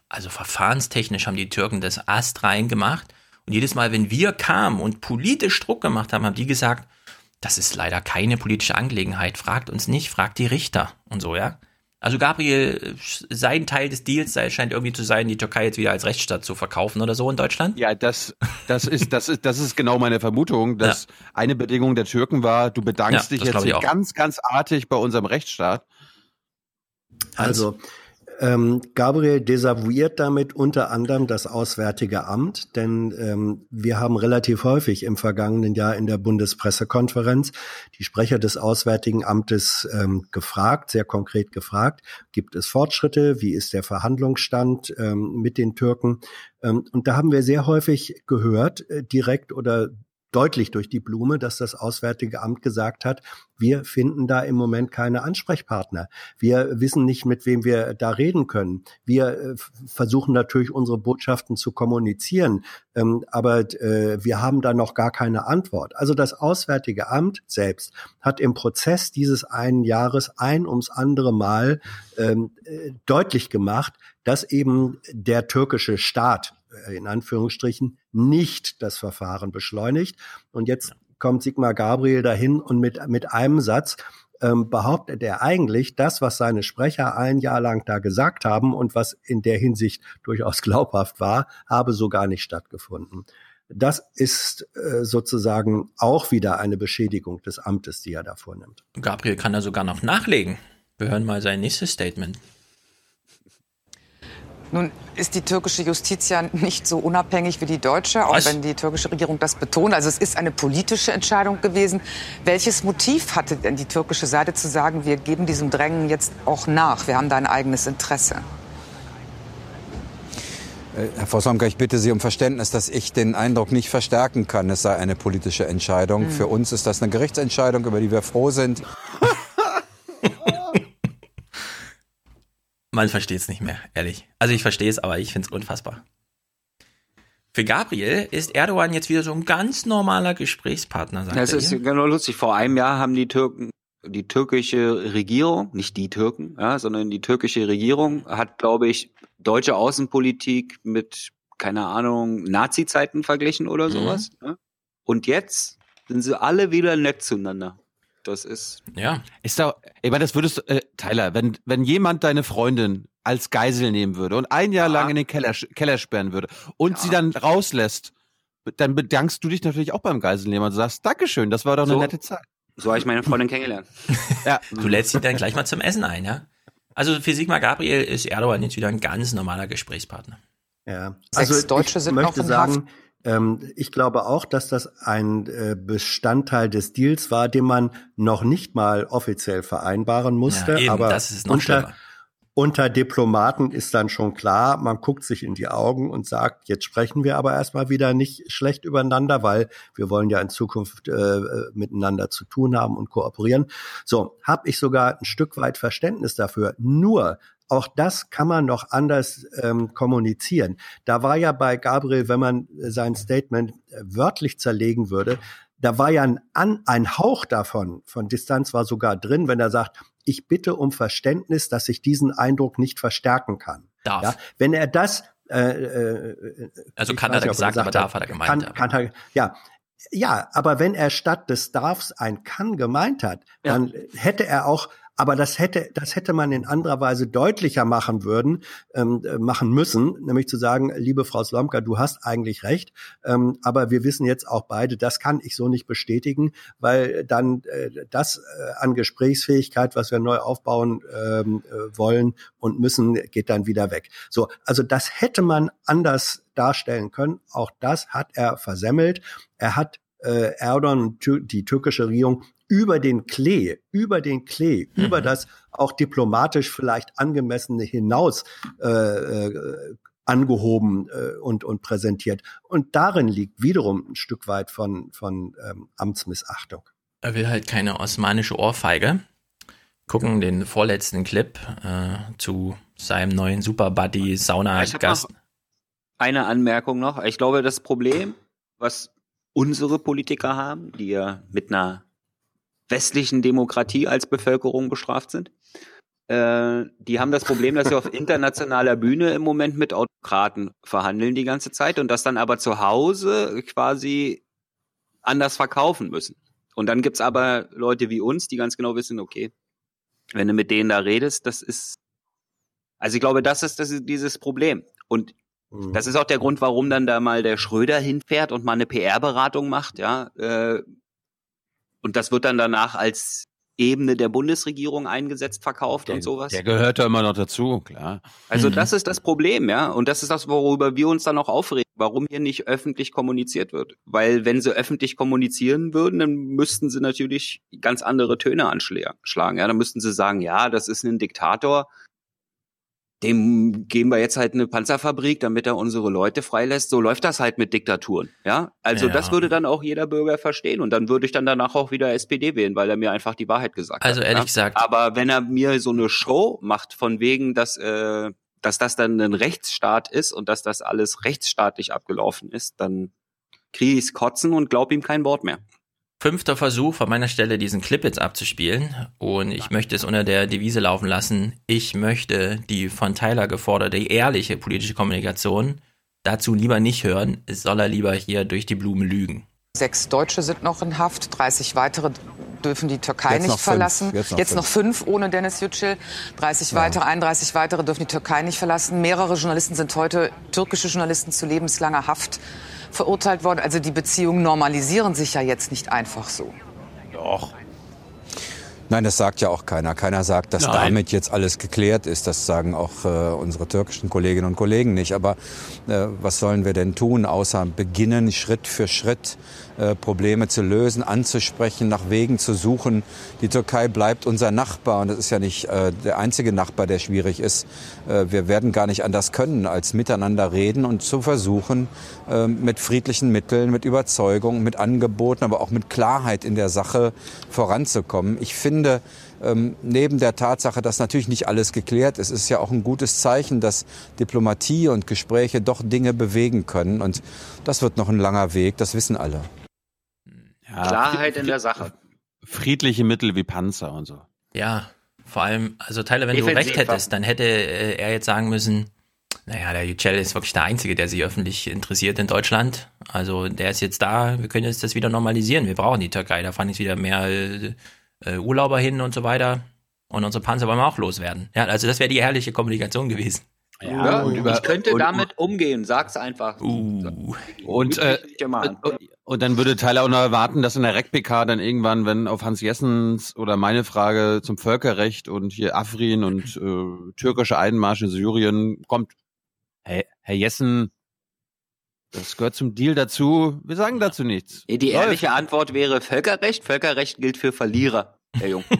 also verfahrenstechnisch haben die Türken das Ast rein gemacht. Und jedes Mal, wenn wir kamen und politisch Druck gemacht haben, haben die gesagt, das ist leider keine politische Angelegenheit. Fragt uns nicht, fragt die Richter und so, ja. Also Gabriel, sein Teil des Deals sei- scheint irgendwie zu sein, die Türkei jetzt wieder als Rechtsstaat zu verkaufen oder so in Deutschland. Ja, das, das ist, das ist, das ist genau meine Vermutung, dass eine Bedingung der Türken war, du bedankst Ja, dich jetzt ganz, ganz artig bei unserem Rechtsstaat. Also, Ähm, Gabriel desavouiert damit unter anderem das Auswärtige Amt, denn ähm, wir haben relativ häufig im vergangenen Jahr in der Bundespressekonferenz die Sprecher des Auswärtigen Amtes ähm, gefragt, sehr konkret gefragt, gibt es Fortschritte, wie ist der Verhandlungsstand ähm, mit den Türken? Ähm, und da haben wir sehr häufig gehört, äh, direkt oder deutlich durch die Blume, dass das Auswärtige Amt gesagt hat, wir finden da im Moment keine Ansprechpartner. Wir wissen nicht, mit wem wir da reden können. Wir äh, versuchen natürlich unsere Botschaften zu kommunizieren, ähm, aber äh, wir haben da noch gar keine Antwort. Also das Auswärtige Amt selbst hat im Prozess dieses einen Jahres ein ums andere Mal ähm, äh, deutlich gemacht, dass eben der türkische Staat in Anführungsstrichen nicht das Verfahren beschleunigt. Und jetzt kommt Sigmar Gabriel dahin und mit, mit einem Satz ähm, behauptet er eigentlich das, was seine Sprecher ein Jahr lang da gesagt haben und was in der Hinsicht durchaus glaubhaft war, habe so gar nicht stattgefunden. Das ist äh, sozusagen auch wieder eine Beschädigung des Amtes, die er da vornimmt. Gabriel kann da sogar noch nachlegen. Wir hören mal sein nächstes Statement. Nun ist die türkische Justiz ja nicht so unabhängig wie die deutsche, auch Was? wenn die türkische Regierung das betont. Also es ist eine politische Entscheidung gewesen. Welches Motiv hatte denn die türkische Seite zu sagen, wir geben diesem Drängen jetzt auch nach, wir haben da ein eigenes Interesse? Äh, Herr Vossamka, ich bitte Sie um Verständnis, dass ich den Eindruck nicht verstärken kann, es sei eine politische Entscheidung. Mhm. Für uns ist das eine Gerichtsentscheidung, über die wir froh sind. Man versteht es nicht mehr, ehrlich. Also ich verstehe es, aber ich finde es unfassbar. Für Gabriel ist Erdogan jetzt wieder so ein ganz normaler Gesprächspartner, sagt Das ist genau lustig. Vor einem Jahr haben die Türken, die türkische Regierung, nicht die Türken, ja, sondern die türkische Regierung hat, glaube ich, deutsche Außenpolitik mit, keine Ahnung, Nazi-Zeiten verglichen oder mhm. sowas. Mhm. Und jetzt sind sie alle wieder nett zueinander. Das ist. Ja. Ist da, ich meine, das würdest du, äh, Tyler, wenn, wenn jemand deine Freundin als Geisel nehmen würde und ein Jahr ja. lang in den Keller, Keller sperren würde und ja. sie dann rauslässt, dann bedankst du dich natürlich auch beim Geiselnehmer und sagst, Dankeschön, das war doch eine so, nette Zeit. So habe ich meine Freundin kennengelernt. ja. Du lädst sie dann gleich mal zum Essen ein, ja? Also für Sigmar Gabriel ist Erdogan jetzt wieder ein ganz normaler Gesprächspartner. Ja. Also Sechs Deutsche sind möchte sagen, Haft. Ähm, ich glaube auch, dass das ein äh, Bestandteil des Deals war, den man noch nicht mal offiziell vereinbaren musste. Ja, eben, aber das ist noch unter, unter Diplomaten ist dann schon klar, man guckt sich in die Augen und sagt, jetzt sprechen wir aber erstmal wieder nicht schlecht übereinander, weil wir wollen ja in Zukunft äh, miteinander zu tun haben und kooperieren. So, habe ich sogar ein Stück weit Verständnis dafür. Nur auch das kann man noch anders ähm, kommunizieren. Da war ja bei Gabriel, wenn man sein Statement äh, wörtlich zerlegen würde, da war ja ein, An ein Hauch davon, von Distanz war sogar drin, wenn er sagt, ich bitte um Verständnis, dass ich diesen Eindruck nicht verstärken kann. Darf. Ja, wenn er das äh, äh, also kann er gesagt, gesagt, aber darf hat er gemeint. Kann, kann er, ja, ja, aber wenn er statt des Darfs ein kann gemeint hat, ja. dann hätte er auch aber das hätte, das hätte man in anderer Weise deutlicher machen würden, ähm, äh, machen müssen, nämlich zu sagen, liebe Frau Slomka, du hast eigentlich recht, ähm, aber wir wissen jetzt auch beide, das kann ich so nicht bestätigen, weil dann äh, das äh, an Gesprächsfähigkeit, was wir neu aufbauen ähm, äh, wollen und müssen, geht dann wieder weg. So, also das hätte man anders darstellen können. Auch das hat er versemmelt. Er hat äh, Erdogan die türkische Regierung über den Klee, über den Klee, mhm. über das auch diplomatisch vielleicht angemessene hinaus äh, äh, angehoben äh, und, und präsentiert. Und darin liegt wiederum ein Stück weit von, von ähm, Amtsmissachtung. Er will halt keine osmanische Ohrfeige. Gucken den vorletzten Clip äh, zu seinem neuen Superbuddy Sauna-Gast. Eine Anmerkung noch. Ich glaube, das Problem, was unsere Politiker haben, die ja mit einer westlichen Demokratie als Bevölkerung bestraft sind. Äh, die haben das Problem, dass sie auf internationaler Bühne im Moment mit Autokraten verhandeln die ganze Zeit und das dann aber zu Hause quasi anders verkaufen müssen. Und dann gibt's aber Leute wie uns, die ganz genau wissen, okay, wenn du mit denen da redest, das ist, also ich glaube, das ist, das ist dieses Problem. Und mhm. das ist auch der Grund, warum dann da mal der Schröder hinfährt und mal eine PR-Beratung macht, ja, äh, und das wird dann danach als Ebene der Bundesregierung eingesetzt, verkauft der, und sowas. Der gehört da immer noch dazu, klar. Also Mhm. das ist das Problem, ja. Und das ist das, worüber wir uns dann auch aufregen, warum hier nicht öffentlich kommuniziert wird. Weil wenn sie öffentlich kommunizieren würden, dann müssten sie natürlich ganz andere Töne anschlagen. Ja, dann müssten sie sagen, ja, das ist ein Diktator, dem geben wir jetzt halt eine Panzerfabrik, damit er unsere Leute freilässt. So läuft das halt mit Diktaturen. Ja, also Ja. das würde dann auch jeder Bürger verstehen und dann würde ich dann danach auch wieder SPD wählen, weil er mir einfach die Wahrheit gesagt Also hat. ehrlich ja? gesagt- Aber wenn er mir so eine Show macht von wegen, dass äh, dass das dann ein Rechtsstaat ist und dass das alles rechtsstaatlich abgelaufen ist, dann kriege ich's kotzen und glaub ihm kein Wort mehr. Fünfter Versuch von meiner Stelle, diesen Clip jetzt abzuspielen. Und ich möchte es unter der Devise laufen lassen. Ich möchte die von Tyler geforderte ehrliche politische Kommunikation dazu lieber nicht hören. Es soll er lieber hier durch die Blume lügen. Sechs Deutsche sind noch in Haft, 30 weitere dürfen die Türkei Jetzt nicht noch fünf. verlassen. Jetzt noch fünf ohne Dennis Yücel. 30 weitere, 31 weitere dürfen die Türkei nicht verlassen. Mehrere Journalisten sind heute, türkische Journalisten, zu lebenslanger Haft verurteilt worden. Also die Beziehungen normalisieren sich ja jetzt nicht einfach so. Doch. Nein, das sagt ja auch keiner. Keiner sagt, dass Nein. damit jetzt alles geklärt ist. Das sagen auch äh, unsere türkischen Kolleginnen und Kollegen nicht. Aber äh, was sollen wir denn tun, außer beginnen, Schritt für Schritt Probleme zu lösen, anzusprechen, nach Wegen zu suchen. Die Türkei bleibt unser Nachbar und das ist ja nicht äh, der einzige Nachbar, der schwierig ist. Äh, wir werden gar nicht anders können, als miteinander reden und zu versuchen, äh, mit friedlichen Mitteln, mit Überzeugung, mit Angeboten, aber auch mit Klarheit in der Sache voranzukommen. Ich finde, ähm, neben der Tatsache, dass natürlich nicht alles geklärt ist, ist es ja auch ein gutes Zeichen, dass Diplomatie und Gespräche doch Dinge bewegen können. Und das wird noch ein langer Weg, das wissen alle. Ja, Klarheit in der Sache. Friedliche Mittel wie Panzer und so. Ja, vor allem, also Tyler, wenn du Defensiv, recht hättest, dann hätte äh, er jetzt sagen müssen, naja, der Yücel ist wirklich der Einzige, der sich öffentlich interessiert in Deutschland. Also der ist jetzt da, wir können jetzt das wieder normalisieren. Wir brauchen die Türkei, da fahren jetzt wieder mehr äh, Urlauber hin und so weiter. Und unsere Panzer wollen wir auch loswerden. Ja, also das wäre die ehrliche Kommunikation gewesen. Ja, und über- ich könnte und- damit umgehen, sag's einfach. Uh. Und, äh, und, und dann würde Tyler auch noch erwarten, dass in der REC-PK dann irgendwann, wenn auf Hans Jessens oder meine Frage zum Völkerrecht und hier Afrin und äh, türkische Einmarsch in Syrien kommt, hey, Herr Jessen, das gehört zum Deal dazu, wir sagen dazu nichts. Die Läuft. ehrliche Antwort wäre Völkerrecht. Völkerrecht gilt für Verlierer, Herr Jung.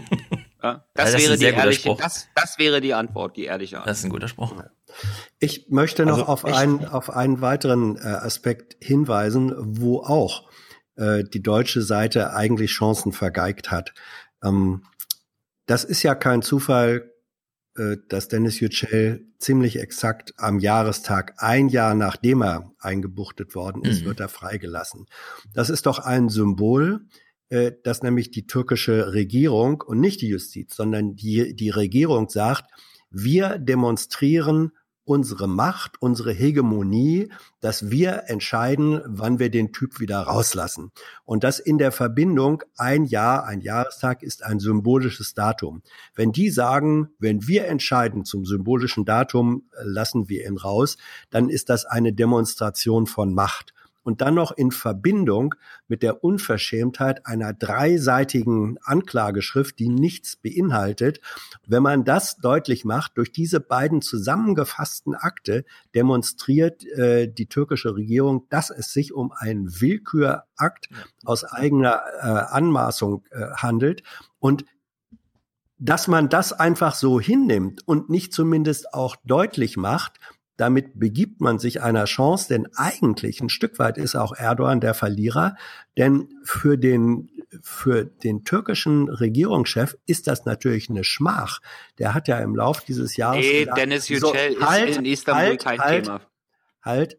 Ja, das, Ja, das wäre die ehrliche, das, das wäre die Antwort, die ehrliche Antwort. Das ist ein guter Spruch. Ich möchte noch Also auf, echt? einen, auf einen weiteren äh, Aspekt hinweisen, wo auch äh, die deutsche Seite eigentlich Chancen vergeigt hat. Ähm, das ist ja kein Zufall, äh, dass Dennis Yücel ziemlich exakt am Jahrestag, ein Jahr nachdem er eingebuchtet worden ist, Mhm. wird er freigelassen. Das ist doch ein Symbol, äh, dass nämlich die türkische Regierung und nicht die Justiz, sondern die, die Regierung sagt, wir demonstrieren unsere Macht, unsere Hegemonie, dass wir entscheiden, wann wir den Typ wieder rauslassen. Und das in der Verbindung, ein Jahr, ein Jahrestag ist ein symbolisches Datum. Wenn die sagen, wenn wir entscheiden zum symbolischen Datum, lassen wir ihn raus, dann ist das eine Demonstration von Macht und dann noch in Verbindung mit der Unverschämtheit einer dreiseitigen Anklageschrift, die nichts beinhaltet. Wenn man das deutlich macht, durch diese beiden zusammengefassten Akte demonstriert äh, die türkische Regierung, dass es sich um einen Willkürakt aus eigener äh, Anmaßung äh, handelt und dass man das einfach so hinnimmt und nicht zumindest auch deutlich macht, damit begibt man sich einer Chance, denn eigentlich ein Stück weit ist auch Erdogan der Verlierer, denn für den, für den türkischen Regierungschef ist das natürlich eine Schmach. Der hat ja im Lauf dieses Jahres Nee, gesagt, Dennis so, Yücel ist halt, in Istanbul halt, kein halt, Thema. Halt,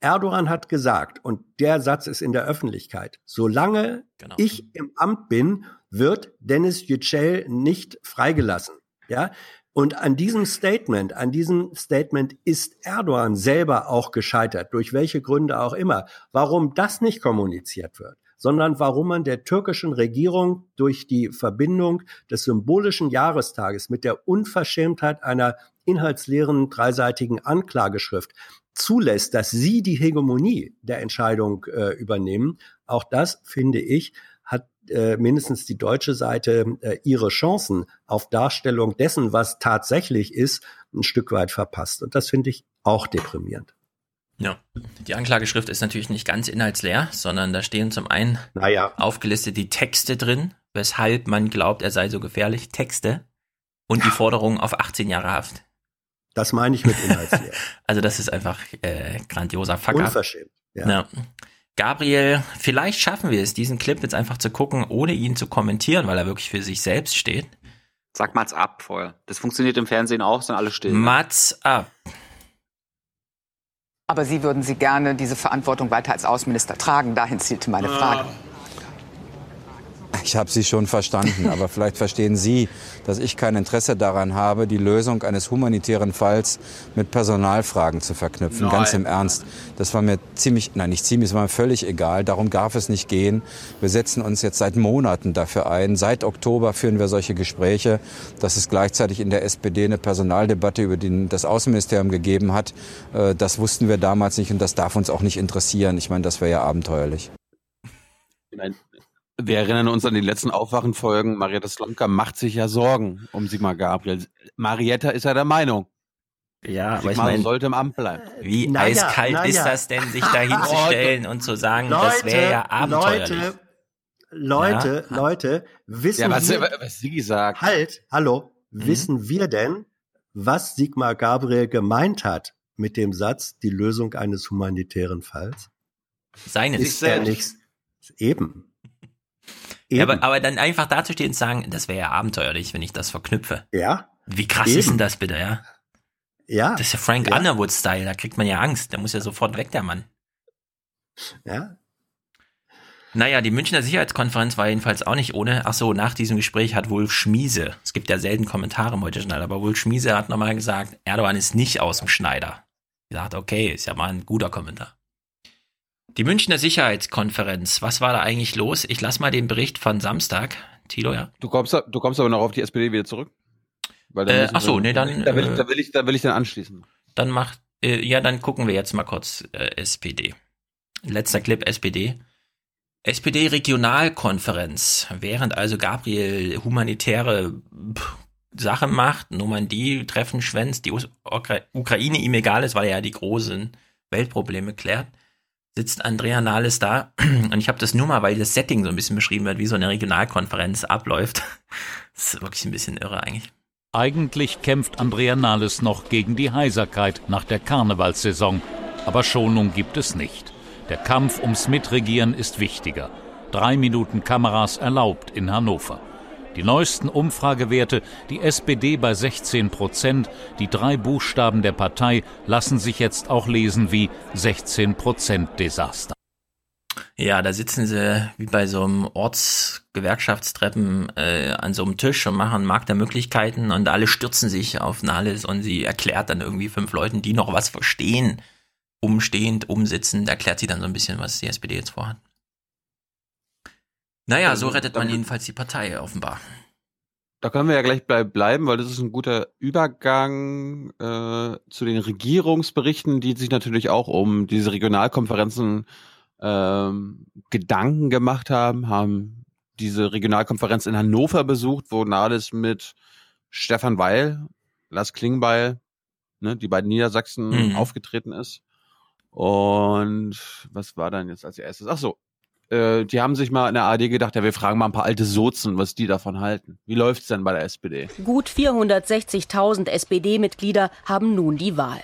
Erdogan hat gesagt, und der Satz ist in der Öffentlichkeit, solange Genau. ich im Amt bin, wird Dennis Yücel nicht freigelassen. Ja, und an diesem Statement, an diesem Statement ist Erdogan selber auch gescheitert, durch welche Gründe auch immer. Warum das nicht kommuniziert wird, sondern warum man der türkischen Regierung durch die Verbindung des symbolischen Jahrestages mit der Unverschämtheit einer inhaltsleeren dreiseitigen Anklageschrift zulässt, dass sie die Hegemonie der Entscheidung äh, übernehmen. Auch das finde ich hat äh, mindestens die deutsche Seite äh, ihre Chancen auf Darstellung dessen, was tatsächlich ist, ein Stück weit verpasst. Und das finde ich auch deprimierend. Ja, die Anklageschrift ist natürlich nicht ganz inhaltsleer, sondern da stehen zum einen naja. aufgelistet die Texte drin, weshalb man glaubt, er sei so gefährlich. Texte und die Forderung auf 18 Jahre Haft. Das meine ich mit inhaltsleer. also das ist einfach äh, grandioser Fuck Unverschämt. Ja. ja. Gabriel, vielleicht schaffen wir es, diesen Clip jetzt einfach zu gucken, ohne ihn zu kommentieren, weil er wirklich für sich selbst steht. Sag Mats ab vorher. Das funktioniert im Fernsehen auch, sind alle still. Mats ab. Aber Sie würden Sie gerne diese Verantwortung weiter als Außenminister tragen? Dahin zielte meine Frage. Ich habe Sie schon verstanden, aber vielleicht verstehen Sie, dass ich kein Interesse daran habe, die Lösung eines humanitären Falls mit Personalfragen zu verknüpfen. Nein. Ganz im Ernst. Das war mir ziemlich, nein, nicht ziemlich, es war mir völlig egal. Darum darf es nicht gehen. Wir setzen uns jetzt seit Monaten dafür ein. Seit Oktober führen wir solche Gespräche, dass es gleichzeitig in der SPD eine Personaldebatte über den, das Außenministerium gegeben hat. Äh, das wussten wir damals nicht und das darf uns auch nicht interessieren. Ich meine, das wäre ja abenteuerlich. Nein, wir erinnern uns an die letzten Aufwachenfolgen. Marietta Slomka macht sich ja Sorgen um Sigmar Gabriel. Marietta ist ja der Meinung. Ja, aber ich meine, sollte im Amt bleiben. Wie naja, eiskalt naja. ist das denn, sich da hinzustellen und zu sagen, Leute, das wäre ja abenteuerlich. Leute, Leute, ja? Leute, wissen ja, was, wir, was Sigi sagt. Halt, hallo, mhm. wissen wir denn, was Sigmar Gabriel gemeint hat mit dem Satz, die Lösung eines humanitären Falls? Seines. Ist ja nichts. Eben. Ja, aber, aber dann einfach dazustehen und sagen, das wäre ja abenteuerlich, wenn ich das verknüpfe. Ja. Wie krass Eben. ist denn das bitte, ja? Ja. Das ist ja Frank ja. Underwood-Style, da kriegt man ja Angst. Der muss ja sofort weg, der Mann. Ja. Naja, die Münchner Sicherheitskonferenz war jedenfalls auch nicht ohne. Ach so, nach diesem Gespräch hat Wolf Schmiese, es gibt ja selten Kommentare im heute Schneider, aber Wolf Schmiese hat nochmal gesagt, Erdogan ist nicht aus dem Schneider. Ich dachte, okay, ist ja mal ein guter Kommentar. Die Münchner Sicherheitskonferenz, was war da eigentlich los? Ich lass mal den Bericht von Samstag. Tilo, ja? Du kommst, du kommst aber noch auf die SPD wieder zurück? Weil äh, ach so, nee, dann. Da will, ich, da, will ich, da will ich dann anschließen. Dann macht, äh, ja, dann gucken wir jetzt mal kurz äh, SPD. Letzter Clip SPD. SPD-Regionalkonferenz. Während also Gabriel humanitäre Sachen macht, Normandie, Treffen schwänzt, die Ukraine ihm egal ist, weil er ja die großen Weltprobleme klärt, sitzt Andrea Nahles da und ich habe das nur mal, weil das Setting so ein bisschen beschrieben wird, wie so eine Regionalkonferenz abläuft. Das ist wirklich ein bisschen irre eigentlich. Eigentlich kämpft Andrea Nahles noch gegen die Heiserkeit nach der Karnevalssaison. Aber Schonung gibt es nicht. Der Kampf ums Mitregieren ist wichtiger. Drei Minuten Kameras erlaubt in Hannover. Die neuesten Umfragewerte, die SPD bei 16 Prozent, die drei Buchstaben der Partei lassen sich jetzt auch lesen wie 16 Prozent Desaster. Ja, da sitzen sie wie bei so einem Ortsgewerkschaftstreppen äh, an so einem Tisch und machen Markt der Möglichkeiten und alle stürzen sich auf Nahles und sie erklärt dann irgendwie fünf Leuten, die noch was verstehen, umstehend, umsitzend, erklärt sie dann so ein bisschen, was die SPD jetzt vorhat. Naja, so rettet man jedenfalls die Partei offenbar. Da können wir ja gleich bleiben, weil das ist ein guter Übergang äh, zu den Regierungsberichten, die sich natürlich auch um diese Regionalkonferenzen ähm, Gedanken gemacht haben, haben diese Regionalkonferenz in Hannover besucht, wo Nahles mit Stefan Weil, Lars Klingbeil, ne, die beiden Niedersachsen mhm. aufgetreten ist. Und was war dann jetzt als erstes? Ach so, äh, die haben sich mal in der AD gedacht, ja, wir fragen mal ein paar alte Sozen, was die davon halten. Wie läuft's denn bei der SPD? Gut 460.000 SPD-Mitglieder haben nun die Wahl.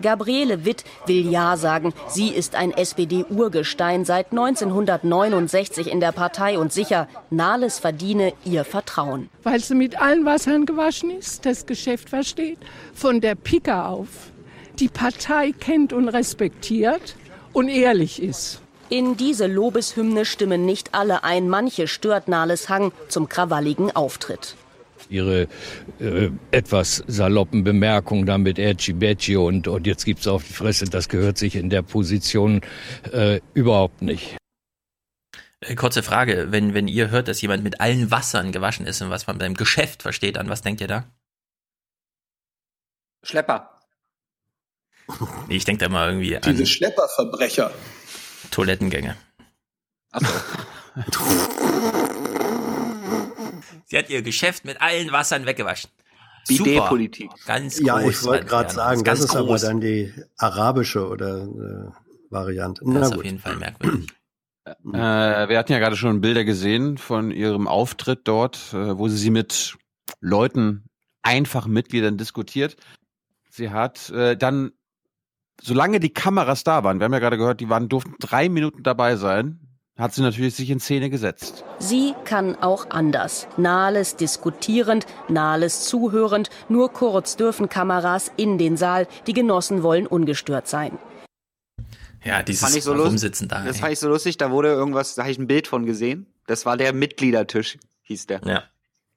Gabriele Witt will Ja sagen. Sie ist ein SPD-Urgestein seit 1969 in der Partei und sicher, Nahles verdiene ihr Vertrauen. Weil sie mit allen Wassern gewaschen ist, das Geschäft versteht, von der Pika auf, die Partei kennt und respektiert und ehrlich ist. In diese Lobeshymne stimmen nicht alle ein. Manche stört Nahles Hang zum krawalligen Auftritt. Ihre äh, etwas saloppen Bemerkungen damit Edgy Badgy und, und jetzt gibt's auf die Fresse, das gehört sich in der Position äh, überhaupt nicht. Äh, kurze Frage, wenn, wenn ihr hört, dass jemand mit allen Wassern gewaschen ist und was man beim Geschäft versteht, an was denkt ihr da? Schlepper. Ich denke da mal irgendwie an. Diese Schlepperverbrecher. Toilettengänge. Achso. Sie hat ihr Geschäft mit allen Wassern weggewaschen. Bidet-Politik. Ganz Ja, groß. ich wollte gerade sagen, das ganz ist aber dann die arabische oder äh, Variante. Das Na ist gut. auf jeden Fall merkwürdig. Äh, wir hatten ja gerade schon Bilder gesehen von ihrem Auftritt dort, äh, wo sie sie mit Leuten, einfachen Mitgliedern diskutiert. Sie hat äh, dann, solange die Kameras da waren, wir haben ja gerade gehört, die waren, durften drei Minuten dabei sein, hat sie natürlich sich in Szene gesetzt. Sie kann auch anders. Nahles diskutierend, Nahles zuhörend. Nur kurz dürfen Kameras in den Saal. Die Genossen wollen ungestört sein. Ja, dieses Fand ich so lustig. Rumsitzen da. Das ey. fand ich so lustig, da wurde irgendwas, da habe ich ein Bild von gesehen. Das war der Mitgliedertisch, hieß der. Ja.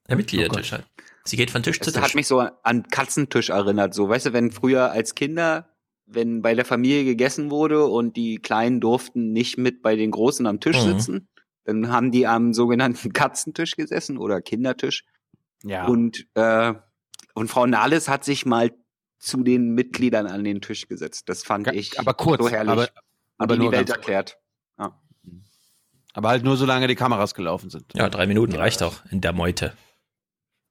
Der Mitgliedertisch halt. Sie geht von Tisch zu Das Tisch. hat mich so an Katzentisch erinnert, so, weißt du, wenn früher als Kinder, wenn bei der Familie gegessen wurde und die Kleinen durften nicht mit bei den Großen am Tisch Mhm. sitzen, dann haben die am sogenannten Katzentisch gesessen oder Kindertisch. Ja. Und, äh, und Frau Nahles hat sich mal zu den Mitgliedern an den Tisch gesetzt. Das fand ich aber kurz, so herrlich. aber- aber die nur Welt erklärt. Ja. Aber halt nur solange die Kameras gelaufen sind. Ja, drei Minuten reicht auch in der Meute.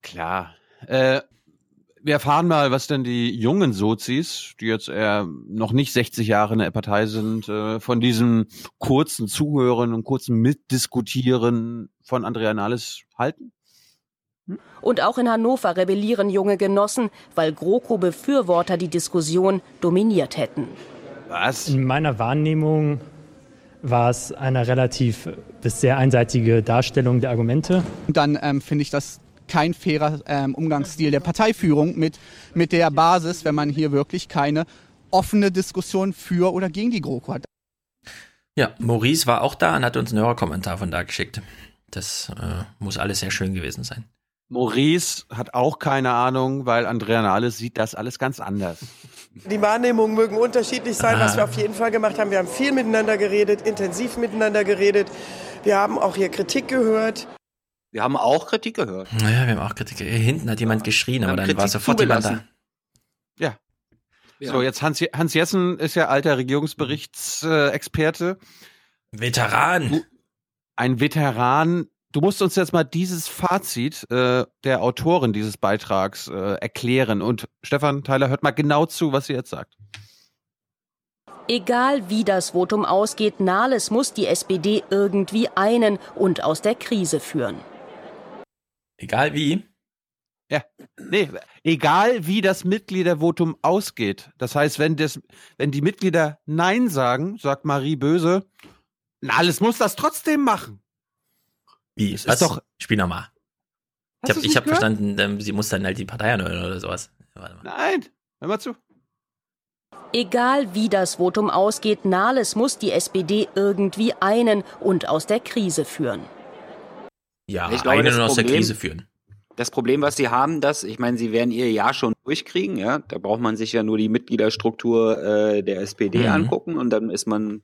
Klar. Äh, wir erfahren mal, was denn die jungen Sozis, die jetzt eher noch nicht 60 Jahre in der Partei sind, äh, von diesem kurzen Zuhören und kurzen Mitdiskutieren von Andrea Nahles halten. Und auch in Hannover rebellieren junge Genossen, weil GroKo-Befürworter die Diskussion dominiert hätten. Was? In meiner Wahrnehmung war es eine relativ bis sehr einseitige Darstellung der Argumente. dann ähm, finde ich das kein fairer ähm, Umgangsstil der Parteiführung mit, mit der Basis, wenn man hier wirklich keine offene Diskussion für oder gegen die GroKo hat. Ja, Maurice war auch da und hat uns einen Hörerkommentar von da geschickt. Das äh, muss alles sehr schön gewesen sein. Maurice hat auch keine Ahnung, weil Andrea Nahles sieht das alles ganz anders. Die Wahrnehmungen mögen unterschiedlich sein, Ah. was wir auf jeden Fall gemacht haben. Wir haben viel miteinander geredet, intensiv miteinander geredet. Wir haben auch hier Kritik gehört. Wir haben auch Kritik gehört. Naja, wir haben auch Kritik. Hier hinten hat jemand geschrien, aber dann Kritik war sofort jemand da. zugelassen. Ja. Ja. So, jetzt Hans, Hans Jessen ist ja alter Regierungsberichtsexperte. Veteran. Ein Veteran. Du musst uns jetzt mal dieses Fazit äh, der Autorin dieses Beitrags äh, erklären. Und Stefan Tyler, hört mal genau zu, was sie jetzt sagt. Egal wie das Votum ausgeht, Nahles muss die SPD irgendwie einen und aus der Krise führen. Egal wie. Ja, nee, egal wie das Mitgliedervotum ausgeht. Das heißt, wenn, das, wenn die Mitglieder Nein sagen, sagt Marie Böse, Nahles muss das trotzdem machen. Wie? ist Was? doch- Spiel nochmal. Ich habe hab verstanden, ähm, sie muss dann halt die Partei anhören oder sowas. Warte mal. Nein, hör mal zu. Egal wie das Votum ausgeht, Nahles muss die SPD irgendwie einen und aus der Krise führen. Ja, Ich glaube, einen das und aus der Problem- Krise führen. Das Problem, was sie haben, dass, ich meine, sie werden ihr Jahr schon durchkriegen, ja. Da braucht man sich ja nur die Mitgliederstruktur äh, der SPD Mhm. angucken und dann ist man,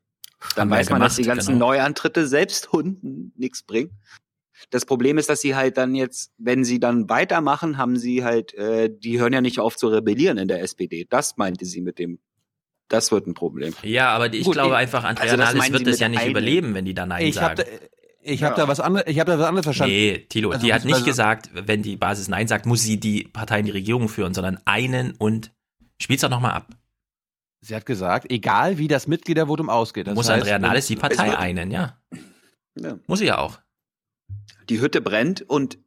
dann Haben weiß man, dass die ganzen genau. Neuantritte selbst Hunden nichts bringen. Das Problem ist, dass sie halt dann jetzt, wenn sie dann weitermachen, haben sie halt, äh, die hören ja nicht auf zu rebellieren in der SPD. Das meinte sie mit dem, das wird ein Problem. Ja, aber ich Gut, glaube ich- einfach, Andrea also das Nahles wird das ja nicht einen. überleben, wenn die da Nein Ich sagen. da, ich hab da was anderes, ich habe da was anderes verstanden. Nee, Thilo, Also, die hat nicht gesagt, wenn die Basis Nein sagt, muss sie die Partei in die Regierung führen, sondern einen und spiel's doch nochmal ab. Sie hat gesagt, egal wie das Mitgliedervotum ausgeht. Das muss heißt, Andrea wenn- Nahles die Partei es einen, ja. Ja. Muss sie ja auch. Die Hütte brennt und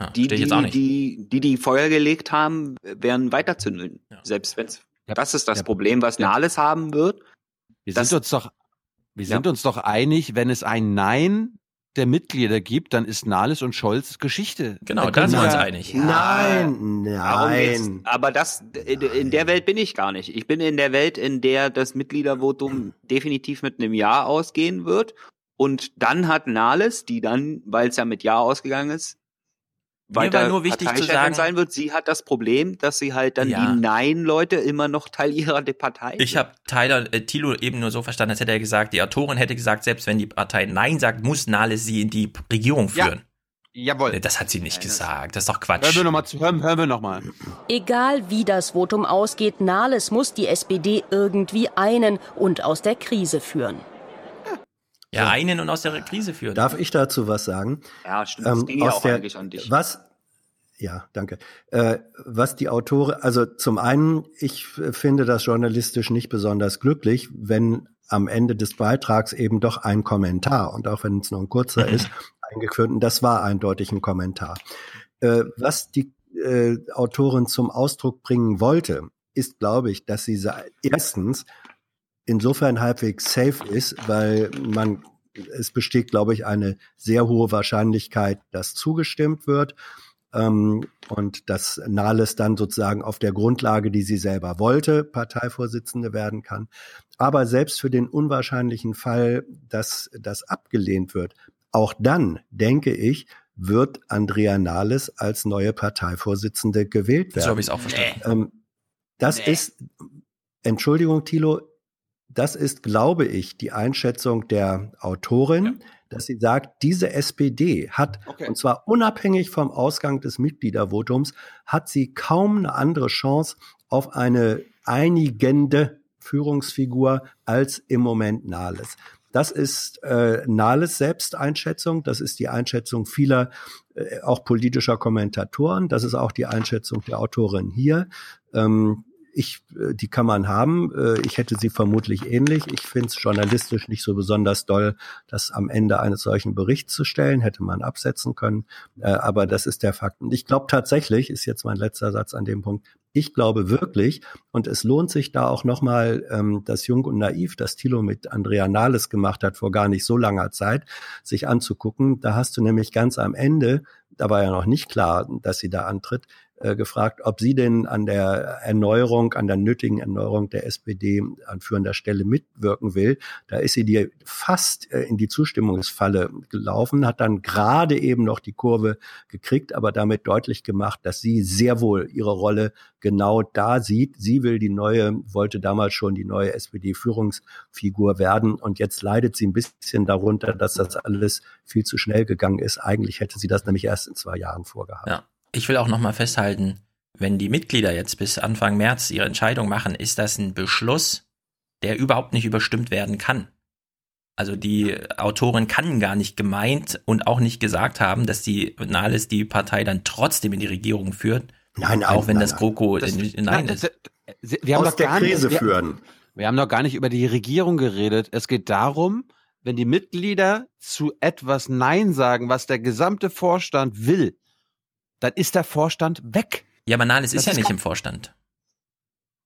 Ja, die, die, jetzt auch nicht. die, die, die Feuer gelegt haben, werden weiterzünden. Selbst wenn's, das ist das Problem, was Nahles haben wird. Wir Das- sind uns doch, wir Ja. sind uns doch einig, wenn es ein Nein der Mitglieder gibt, dann ist Nahles und Scholz Geschichte. Genau, Da sind wir uns ja- einig. Nein, nein. Aber das, in in der Welt bin ich gar nicht. Ich bin in der Welt, in der das Mitgliedervotum definitiv mit einem Ja ausgehen wird. Und dann hat Nahles, die dann, weil es ja mit Ja ausgegangen ist, Mir war weiter nur wichtig zu sagen- sein wird. Sie hat das Problem, dass sie halt dann Ja. die Nein-Leute immer noch Teil ihrer Partei Ich habe Tyler, äh, Thilo eben nur so verstanden, als hätte er gesagt, die Autorin hätte gesagt, selbst wenn die Partei Nein sagt, muss Nahles sie in die Regierung Ja. führen. Jawohl. Nee, Das hat sie nicht gesagt. Das ist doch Quatsch. Hören wir nochmal zu, hören, hören wir noch mal. Egal wie das Votum ausgeht, Nahles muss die SPD irgendwie einen und aus der Krise führen. Ja, einen und aus der Krise führen. Darf ich dazu was sagen? Ja, stimmt. Das Ähm, ging ja aus auch der- eigentlich an dich. Was? Ja, danke. Äh, was die Autoren, also zum einen, ich finde das journalistisch nicht besonders glücklich, wenn am Ende des Beitrags eben doch ein Kommentar, und auch wenn es nur ein kurzer ist, eingeführt, und das war eindeutig ein Kommentar. Äh, was die äh, Autorin zum Ausdruck bringen wollte, ist, glaube ich, dass sie erstens insofern halbwegs safe ist, weil man es besteht, glaube ich, eine sehr hohe Wahrscheinlichkeit, dass zugestimmt wird ähm, und dass Nahles dann sozusagen auf der Grundlage, die sie selber wollte, Parteivorsitzende werden kann. Aber selbst für den unwahrscheinlichen Fall, dass das abgelehnt wird, auch dann, denke ich, wird Andrea Nahles als neue Parteivorsitzende gewählt werden. So habe ich es auch verstanden. Ähm, das ist, Entschuldigung, Thilo, das ist, glaube ich, die Einschätzung der Autorin, dass sie sagt, diese SPD hat, und zwar unabhängig vom Ausgang des Mitgliedervotums, hat sie kaum eine andere Chance auf eine einigende Führungsfigur als im Moment Nahles. Das ist äh, Nahles Selbsteinschätzung, das ist die Einschätzung vieler äh, auch politischer Kommentatoren, das ist auch die Einschätzung der Autorin hier. Ähm, ich, äh, die kann man haben. Äh, Ich hätte sie vermutlich ähnlich. Ich finde es journalistisch nicht so besonders doll, das am Ende eines solchen Berichts zu stellen. Hätte man absetzen können. Äh, Aber das ist der Fakt. Und ich glaube tatsächlich, ist jetzt mein letzter Satz an dem Punkt, ich glaube wirklich, und es lohnt sich da auch nochmal ähm, das Jung und Naiv, das Thilo mit Andrea Nahles gemacht hat vor gar nicht so langer Zeit, sich anzugucken. Da hast du nämlich ganz am Ende, da war ja noch nicht klar, dass sie da antritt, äh, gefragt, ob sie denn an der Erneuerung, an der nötigen Erneuerung der SPD an führender Stelle mitwirken will. Da ist sie dir fast äh, in die Zustimmungsfalle gelaufen, hat dann gerade eben noch die Kurve gekriegt, aber damit deutlich gemacht, dass sie sehr wohl ihre Rolle genau da sieht. Sie will die neue, wollte damals schon die neue SPD-Führungsfigur werden und jetzt leidet sie ein bisschen darunter, dass das alles viel zu schnell gegangen ist. Eigentlich hätte sie das nämlich erst in zwei Jahren vorgehabt. Ja. Ich will auch nochmal festhalten, wenn die Mitglieder jetzt bis Anfang März ihre Entscheidung machen, ist das ein Beschluss, der überhaupt nicht überstimmt werden kann. Also die Autorin kann gar nicht gemeint und auch nicht gesagt haben, dass die Nahles die Partei dann trotzdem in die Regierung führt. Nein, nein, auch wenn nein, das. GroKo Das- in, nein, nein das- ist. Wir haben Aus doch der gar nicht- Krise wir, führen. Wir haben noch gar nicht über die Regierung geredet. Es geht darum, wenn die Mitglieder zu etwas Nein sagen, was der gesamte Vorstand will, dann ist der Vorstand weg. Ja, aber Nahles ist ja ist nicht im Vorstand.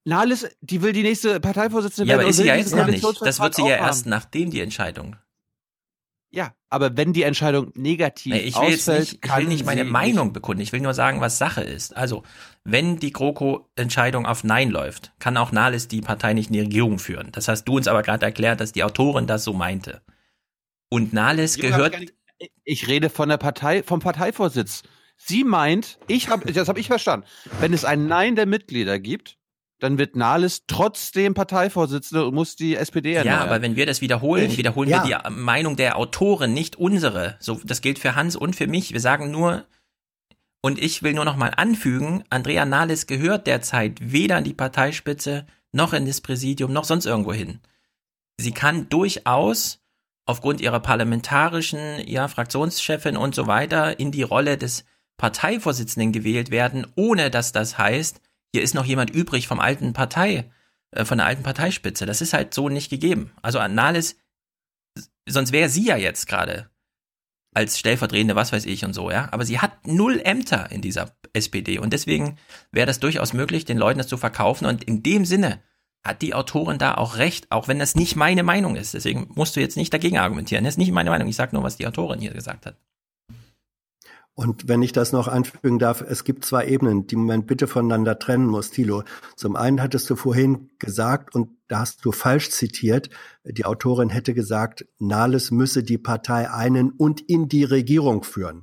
Nahles, die will die nächste Parteivorsitzende Ja, aber werden ist sie ja jetzt noch nicht. Das wird sie ja erst haben. nachdem die Entscheidung. Ja, aber wenn die Entscheidung negativ Nee, ich will jetzt ausfällt, nicht, ich will nicht meine Meinung bekunden. Ich will nur sagen, was Sache ist. Also, wenn die GroKo-Entscheidung auf Nein läuft, kann auch Nahles die Partei nicht in die Regierung führen. Das hast du uns aber gerade erklärt, dass die Autorin das so meinte. Und Nahles Ich gehört, nicht- Ich rede von der Partei, vom Parteivorsitz. Sie meint, ich habe, das habe ich verstanden. Wenn es ein Nein der Mitglieder gibt, dann wird Nahles trotzdem Parteivorsitzende und muss die SPD erneuern. ja, aber wenn wir das wiederholen, Ich- wiederholen ja. wir die Meinung der Autorin, nicht unsere. So, das gilt für Hans und für mich. Wir sagen nur, und ich will nur noch mal anfügen, Andrea Nahles gehört derzeit weder an die Parteispitze, noch in das Präsidium, noch sonst irgendwo hin. Sie kann durchaus aufgrund ihrer parlamentarischen, ja, Fraktionschefin und so weiter in die Rolle des Parteivorsitzenden gewählt werden, ohne dass das heißt, hier ist noch jemand übrig vom alten Partei, äh, von der alten Parteispitze. Das ist halt so nicht gegeben. Also an Nahles, sonst wäre sie ja jetzt gerade als stellvertretende, was weiß ich und so, ja. Aber sie hat null Ämter in dieser SPD und deswegen wäre das durchaus möglich, den Leuten das zu verkaufen und in dem Sinne hat die Autorin da auch recht, auch wenn das nicht meine Meinung ist. Deswegen musst du jetzt nicht dagegen argumentieren. Das ist nicht meine Meinung. Ich sage nur, was die Autorin hier gesagt hat. Und wenn ich das noch anfügen darf, es gibt zwei Ebenen, die man bitte voneinander trennen muss, Thilo. Zum einen hattest du vorhin gesagt, und da hast du falsch zitiert, die Autorin hätte gesagt, Nahles müsse die Partei einen und in die Regierung führen.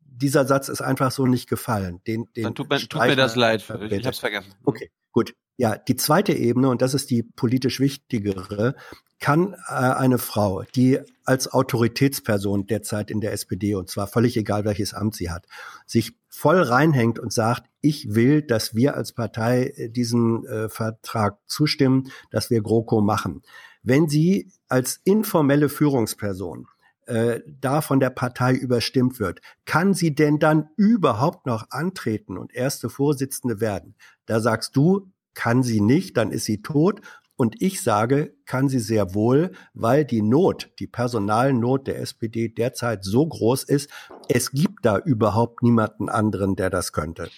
Dieser Satz ist einfach so nicht gefallen. Den, den Dann tut mir, tut mir das leid. Ich hab's vergessen. Okay, gut. Ja, die zweite Ebene, und das ist die politisch wichtigere, kann äh, eine Frau, die als Autoritätsperson derzeit in der SPD, und zwar völlig egal, welches Amt sie hat, sich voll reinhängt und sagt, ich will, dass wir als Partei äh, diesen äh, Vertrag zustimmen, dass wir GroKo machen. Wenn sie als informelle Führungsperson äh, da von der Partei überstimmt wird, kann sie denn dann überhaupt noch antreten und erste Vorsitzende werden? Da sagst du, kann sie nicht, dann ist sie tot. Und ich sage, kann sie sehr wohl, weil die Not, die Personalnot der SPD derzeit so groß ist, es gibt da überhaupt niemanden anderen, der das könnte.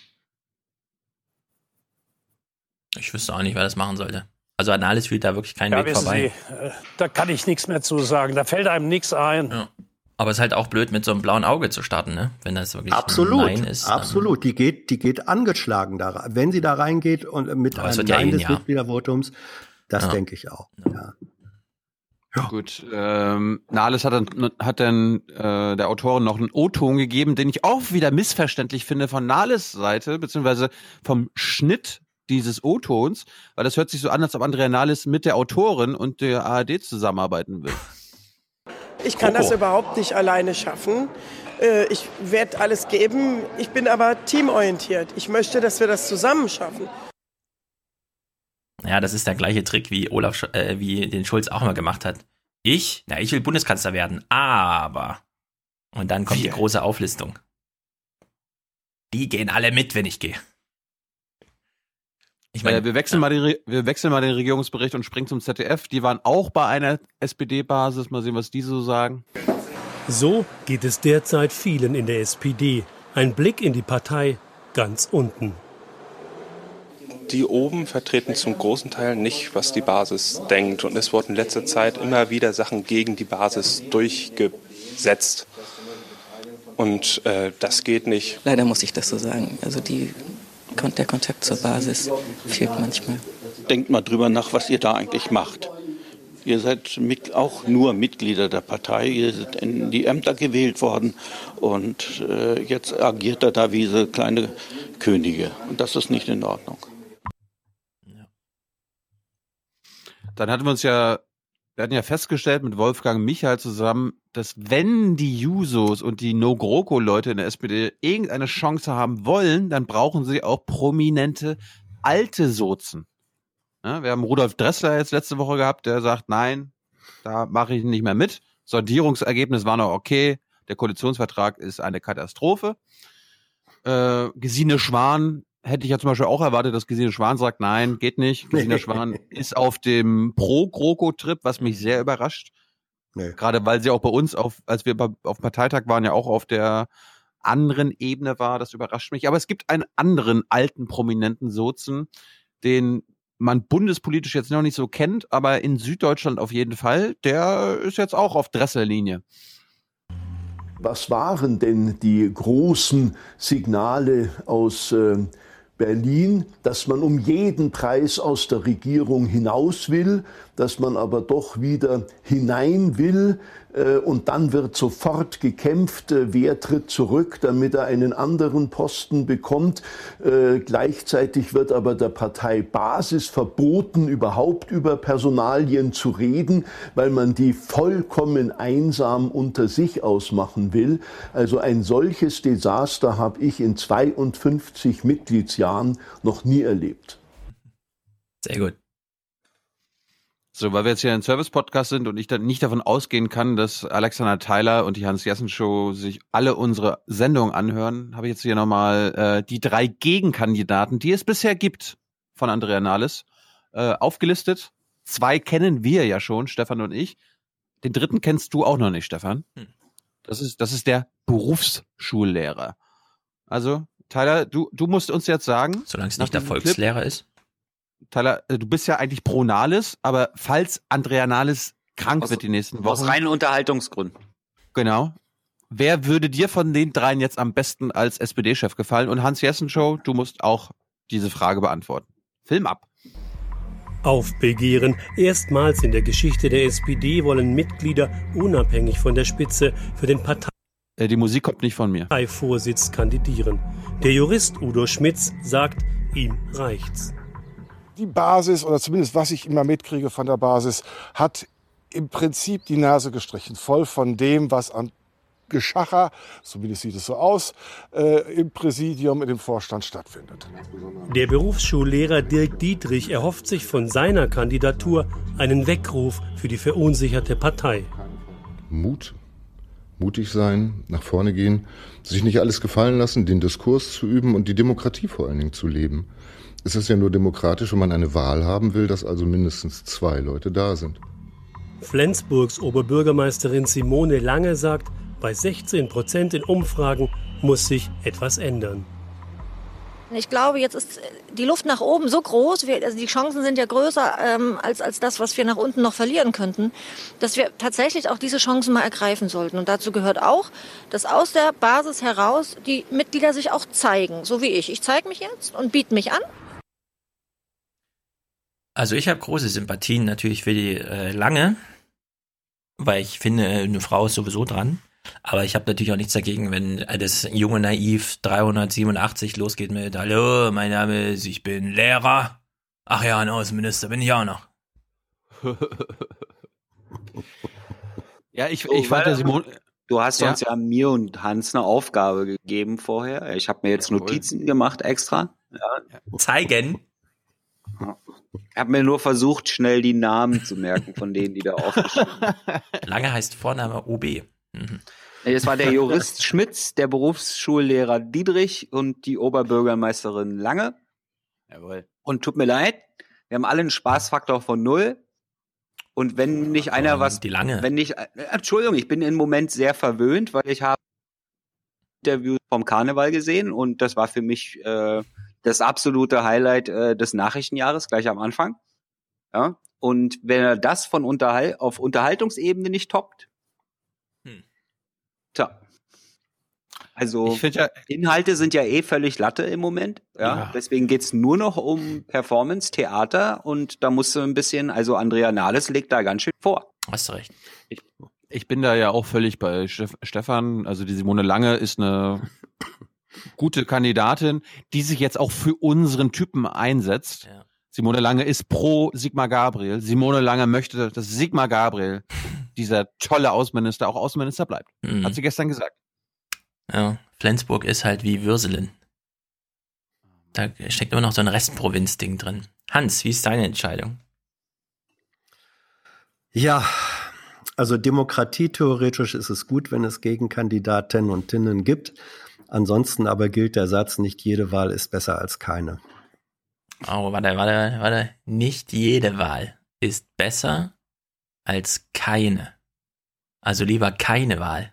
Ich wüsste auch nicht, wer das machen sollte. Also an alles führt da wirklich kein ja, Weg vorbei. Sie, äh, da kann ich nichts mehr zu sagen. Da fällt einem nichts ein. Ja. Aber es ist halt auch blöd, mit so einem blauen Auge zu starten, ne? Wenn das wirklich absolut, ein Nein ist. Absolut. Die geht, die geht angeschlagen da. Wenn sie da reingeht und mit Aber einem Nein ja des ja. Mitgliedervotums, das ja. denke ich auch. Ja. Ja. Gut, ähm, Nahles hat dann, hat dann äh, der Autorin noch einen O-Ton gegeben, den ich auch wieder missverständlich finde von Nahles Seite, beziehungsweise vom Schnitt dieses O-Tons, weil das hört sich so an, als ob Andrea Nahles mit der Autorin und der ARD zusammenarbeiten will. Ich kann das überhaupt nicht alleine schaffen. Äh, ich werde alles geben. Ich bin aber teamorientiert. Ich möchte, dass wir das zusammen schaffen. Ja, das ist der gleiche Trick, wie Olaf, äh, wie den Schulz auch mal gemacht hat. Ich, na, ich will Bundeskanzler werden, aber. Und dann kommt wir. die große Auflistung. Die gehen alle mit, wenn ich gehe. Ich meine, äh, wir wechseln ja. mal den, wir wechseln mal den Regierungsbericht und springen zum ZDF. Die waren auch bei einer SPD-Basis. Mal sehen, was die so sagen. So geht es derzeit vielen in der SPD. Ein Blick in die Partei ganz unten. Die oben vertreten zum großen Teil nicht, was die Basis denkt. Und es wurden in letzter Zeit immer wieder Sachen gegen die Basis durchgesetzt. Und äh, das geht nicht. Leider muss ich das so sagen. Also die der Kontakt zur Basis fehlt manchmal. Denkt mal drüber nach, was ihr da eigentlich macht. Ihr seid auch nur Mitglieder der Partei, ihr seid in die Ämter gewählt worden und äh, jetzt agiert er da wie so kleine Könige. Und das ist nicht in Ordnung. Dann hatten wir uns ja wir hatten ja festgestellt mit Wolfgang Michael zusammen, dass wenn die Jusos und die No-GroKo-Leute in der SPD irgendeine Chance haben wollen, dann brauchen sie auch prominente alte Sozen. Ja, wir haben Rudolf Dressler jetzt letzte Woche gehabt, der sagt, nein, da mache ich nicht mehr mit. Sondierungsergebnis war noch okay. Der Koalitionsvertrag ist eine Katastrophe. Äh, Gesine Schwan hätte ich ja zum Beispiel auch erwartet, dass Gesine Schwan sagt, nein, geht nicht. Gesine Schwan ist auf dem Pro-GroKo-Trip, was mich sehr überrascht. Nee. Gerade weil sie auch bei uns, auf, als wir auf Parteitag waren, ja auch auf der anderen Ebene war. Das überrascht mich. Aber es gibt einen anderen alten prominenten Sozen, den man bundespolitisch jetzt noch nicht so kennt, aber in Süddeutschland auf jeden Fall. Der ist jetzt auch auf Dressellinie. Was waren denn die großen Signale aus äh, Berlin, dass man um jeden Preis aus der Regierung hinaus will, dass man aber doch wieder hinein will und dann wird sofort gekämpft, äh, wer tritt zurück, damit er einen anderen Posten bekommt. Äh, gleichzeitig wird aber der Parteibasis verboten, überhaupt über Personalien zu reden, weil man die vollkommen einsam unter sich ausmachen will. Also ein solches Desaster habe ich in 52 Mitgliedsjahren noch nie erlebt. Sehr gut. So, weil wir jetzt hier ein Service-Podcast sind und ich dann nicht davon ausgehen kann, dass Alexander Tyler und die Hans-Jessen-Show sich alle unsere Sendungen anhören, habe ich jetzt hier nochmal äh, die drei Gegenkandidaten, die es bisher gibt von Andrea Nahles, äh, aufgelistet. Zwei kennen wir ja schon, Stefan und ich. Den dritten kennst du auch noch nicht, Stefan. Hm. Das ist, das ist der Berufsschullehrer. Also, Tyler, du, du musst uns jetzt sagen. Solange es nicht der Volkslehrer Clip, ist. Tyler, äh, du bist ja eigentlich pro Nahles, aber falls Andrea Nahles krank aus, wird die nächsten Wochen. Aus reinen Unterhaltungsgründen. Genau. Wer würde dir von den dreien jetzt am besten als SPD-Chef gefallen? Und Hans Jessen Show, du musst auch diese Frage beantworten. Film ab. Aufbegehren. Erstmals in der Geschichte der SPD wollen Mitglieder unabhängig von der Spitze für den Partei äh, die Musik kommt nicht von mir. Vorsitz kandidieren. Der Jurist Udo Schmitz sagt, ihm reicht's die Basis, oder zumindest was ich immer mitkriege von der Basis, hat im Prinzip die Nase gestrichen, voll von dem, was an Geschacher, zumindest sieht es so aus, äh, im Präsidium, in dem Vorstand stattfindet. Der Berufsschullehrer Dirk Dietrich erhofft sich von seiner Kandidatur einen Weckruf für die verunsicherte Partei. Mut, mutig sein, nach vorne gehen, sich nicht alles gefallen lassen, den Diskurs zu üben und die Demokratie vor allen Dingen zu leben. Es ist ja nur demokratisch, wenn man eine Wahl haben will, dass also mindestens zwei Leute da sind. Flensburgs Oberbürgermeisterin Simone Lange sagt, bei 16 Prozent in Umfragen muss sich etwas ändern. Ich glaube, jetzt ist die Luft nach oben so groß, wir, also die Chancen sind ja größer ähm, als, als das, was wir nach unten noch verlieren könnten, dass wir tatsächlich auch diese Chancen mal ergreifen sollten. Und dazu gehört auch, dass aus der Basis heraus die Mitglieder sich auch zeigen, so wie ich. Ich zeige mich jetzt und biete mich an. Also ich habe große Sympathien natürlich für die äh, Lange, weil ich finde, eine Frau ist sowieso dran. Aber ich habe natürlich auch nichts dagegen, wenn das junge Naiv 387 losgeht mit Hallo, mein Name ist, ich bin Lehrer. Ach ja, ein Außenminister bin ich auch noch. ja, ich, Oh, ich fand der Simon. Du hast Ja. uns ja mir und Hans eine Aufgabe gegeben vorher. Ich habe mir jetzt Notizen gemacht extra. Ja. Zeigen. Ich habe mir nur versucht, schnell die Namen zu merken von denen, die da aufgeschrieben Lange heißt Vorname OB. Mhm. Es war der Jurist Schmitz, der Berufsschullehrer Dietrich und die Oberbürgermeisterin Lange. Jawohl. Und tut mir leid, wir haben alle einen Spaßfaktor von null. Und wenn nicht einer was, die Lange. wenn nicht, äh, Entschuldigung, ich bin im Moment sehr verwöhnt, weil ich habe Interviews vom Karneval gesehen und das war für mich äh, das absolute Highlight äh, des Nachrichtenjahres gleich am Anfang. Ja. Und wenn er das von Unterhal auf Unterhaltungsebene nicht toppt, tja. Also ja, Inhalte sind ja eh völlig Latte im Moment. Ja. Ja. Deswegen geht's nur noch um Performance, Theater und da musst du ein bisschen, also Andrea Nahles legt da ganz schön vor. Hast du recht. ich, ich bin da ja auch völlig bei Stefan. Also die Simone Lange ist eine gute Kandidatin, die sich jetzt auch für unseren Typen einsetzt. Ja. Simone Lange ist pro Sigmar Gabriel. Simone Lange möchte, dass Sigmar Gabriel, dieser tolle Außenminister, auch Außenminister bleibt. Mhm. Hat sie gestern gesagt. Ja, Flensburg ist halt wie Würselen. Da steckt immer noch so ein Restprovinz-Ding drin. Hans, wie ist deine Entscheidung? Ja, also demokratietheoretisch ist es gut, wenn es Gegenkandidatinnen und Tinnen gibt. Ansonsten aber gilt der Satz, nicht jede Wahl ist besser als keine. Oh, warte, warte, warte. Nicht jede Wahl ist besser als keine. Also lieber keine Wahl.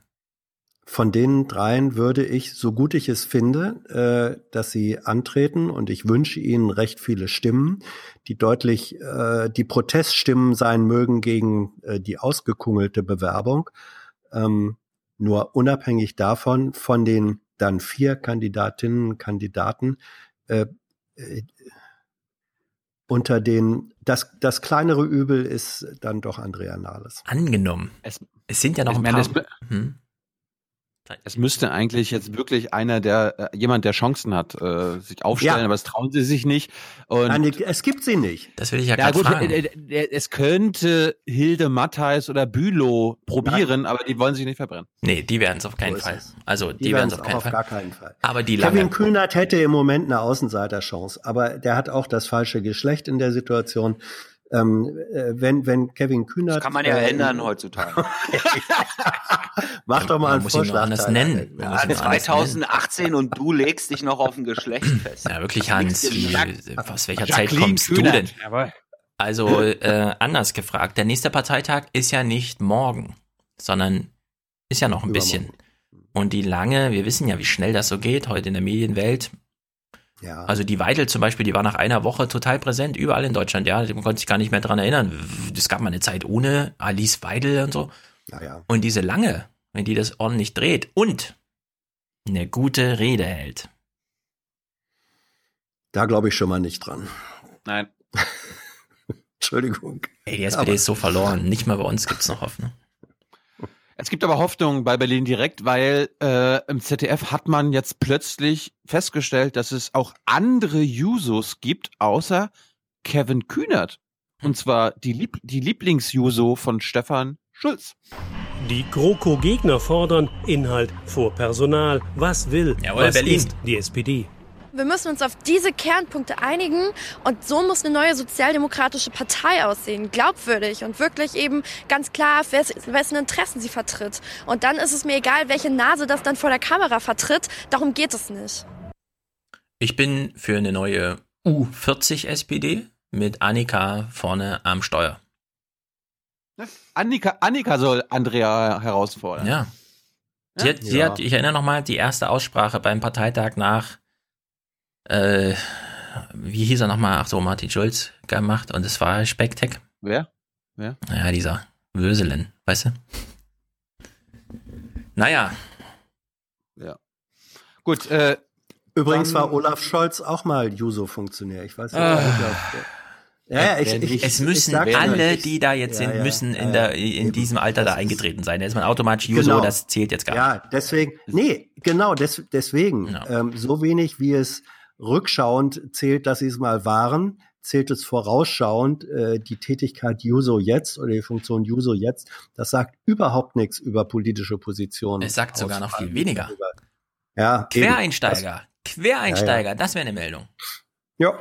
Von den dreien würde ich, so gut ich es finde, äh, dass sie antreten und ich wünsche ihnen recht viele Stimmen, die deutlich äh, die Proteststimmen sein mögen gegen äh, die ausgekungelte Bewerbung. Ähm, nur unabhängig davon, von den dann vier Kandidatinnen und Kandidaten, äh, äh, unter den, das, das kleinere Übel ist dann doch Andrea Nahles. Angenommen. Es, Es sind ja noch ich ein meine, paar. es, Hm? Es müsste eigentlich jetzt wirklich einer, der äh, jemand, der Chancen hat, äh, sich aufstellen, Ja. aber das trauen sie sich nicht. Und Nein, es gibt sie nicht. Das will ich ja ja gut, fragen. äh, äh, es könnte Hilde Mattheis oder Bülow probieren, aber die wollen sich nicht verbrennen. Nee, die werden es auf keinen So Fall. es. Also, die, Die werden es es auf keinen auf Fall. gar keinen Fall. Aber die Kevin lange. Kühnert hätte im Moment eine Außenseiterchance, aber der hat auch das falsche Geschlecht in der Situation. Ähm, äh, wenn, wenn Kevin Kühnert. Das kann man ja äh, ändern heutzutage. Mach doch mal Man einen muss ihn Vorschlag. anders Tyler. nennen. Man muss Ja, ihn nur anders 2018 und du legst dich noch auf ein Geschlecht fest. Ja, wirklich, Hans. Wie, Jacques- aus welcher Zeit Jacqueline kommst du denn? Kühnert. Jawohl. Also, äh, anders gefragt. Der nächste Parteitag ist ja nicht morgen, sondern ist ja noch ein bisschen. Und die lange, wir wissen ja, wie schnell das so geht heute in der Medienwelt. Ja. Also die Weidel zum Beispiel, die war nach einer Woche total präsent, überall in Deutschland, ja. Man konnte sich gar nicht mehr dran erinnern. Es gab mal eine Zeit ohne Alice Weidel und so. Ja, ja. Und diese lange, wenn die das ordentlich dreht und eine gute Rede hält. Da glaube ich schon mal nicht dran. Nein. Entschuldigung. Ey, die SPD Aber- ist so verloren. Nicht mal bei uns gibt's noch Hoffnung. Es gibt aber Hoffnung bei Berlin direkt, weil äh, im ZDF hat man jetzt plötzlich festgestellt, dass es auch andere Jusos gibt, außer Kevin Kühnert. Und zwar die, Lieb die Lieblings-Juso von Stefan Schulz. Die GroKo-Gegner fordern Inhalt vor Personal. Was will, Jawohl, was Berlin. ist die SPD? Wir müssen uns auf diese Kernpunkte einigen und so muss eine neue sozialdemokratische Partei aussehen. Glaubwürdig und wirklich eben ganz klar, wes- wessen Interessen sie vertritt. Und dann ist es mir egal, welche Nase das dann vor der Kamera vertritt. Darum geht es nicht. Ich bin für eine neue U40 SPD mit Annika vorne am Steuer. Annika, Annika soll Andrea herausfordern. Ja. Sie hat, sie Ja. hat, ich erinnere nochmal, die erste Aussprache beim Parteitag nach, äh, wie hieß er nochmal? Ach so, Martin Schulz gemacht und es war Spektek. Wer? Wer? Ja, dieser Wöselen, weißt du? Naja. Ja. Gut, äh, Übrigens dann- war Olaf Scholz auch mal Juso-Funktionär. Ich weiß nicht, Ah. ob ich ja, ja, ich, ich, es ich müssen ja, alle, ich- die da jetzt ja, sind, ja, müssen in, ja, der, ja. in diesem Alter da eingetreten sein. Da ist man automatisch Juso, Genau. das zählt jetzt gar Ja, nicht. deswegen, nee, genau, des, deswegen. Ähm, so wenig wie es rückschauend zählt, dass sie es mal waren, zählt es vorausschauend äh, die Tätigkeit Juso jetzt oder die Funktion Juso jetzt. Das sagt überhaupt nichts über politische Positionen. Es sagt sogar noch viel weniger. Ja. Quereinsteiger. Quereinsteiger, das wäre eine Meldung. Ja.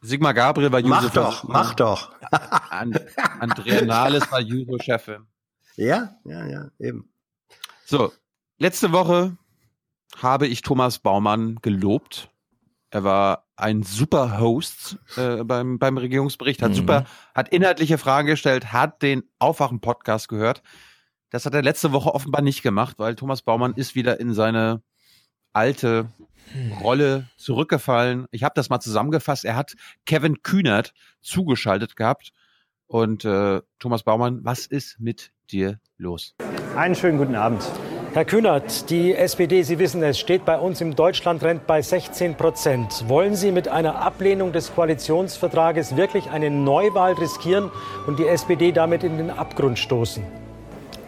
Sigmar Gabriel war Mach Juso. doch, mach doch. An, Andrea Nahles war Juso-Chefin. Ja, ja, ja, eben. So, letzte Woche habe ich Thomas Baumann gelobt. Er war ein super Host äh, beim, beim Regierungsbericht, hat Mhm. super, hat inhaltliche Fragen gestellt, hat den Aufwachen-Podcast gehört. Das hat er letzte Woche offenbar nicht gemacht, weil Thomas Baumann ist wieder in seine alte Rolle zurückgefallen. Ich habe das mal zusammengefasst. Er hat Kevin Kühnert zugeschaltet gehabt. Und äh, Thomas Baumann, was ist mit dir los? Einen schönen guten Abend. Herr Kühnert, die SPD, Sie wissen es, steht bei uns im Deutschlandtrend bei 16 Prozent. Wollen Sie mit einer Ablehnung des Koalitionsvertrages wirklich eine Neuwahl riskieren und die SPD damit in den Abgrund stoßen?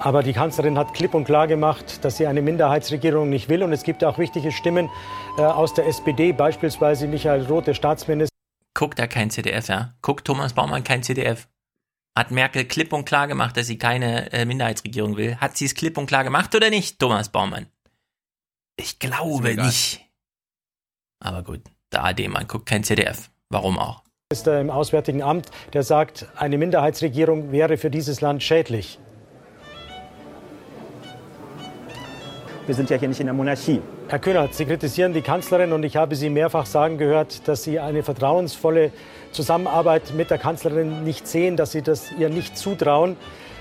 Aber die Kanzlerin hat klipp und klar gemacht, dass sie eine Minderheitsregierung nicht will. Und es gibt auch wichtige Stimmen äh, aus der SPD, beispielsweise Michael Roth, der Staatsminister. Guckt da kein CDF, ja? Guckt Thomas Baumann kein CDF? Hat Merkel klipp und klar gemacht, dass sie keine äh, Minderheitsregierung will? Hat sie es klipp und klar gemacht oder nicht, Thomas Baumann? Ich glaube nicht. Aber gut, der AD-Mann guckt kein CDF. Warum auch? Minister im Auswärtigen Amt, der sagt, eine Minderheitsregierung wäre für dieses Land schädlich. Wir sind ja hier nicht in der Monarchie. Herr Kühnert, Sie kritisieren die Kanzlerin und ich habe Sie mehrfach sagen gehört, dass Sie eine vertrauensvolle Zusammenarbeit mit der Kanzlerin nicht sehen, dass Sie das ihr nicht zutrauen.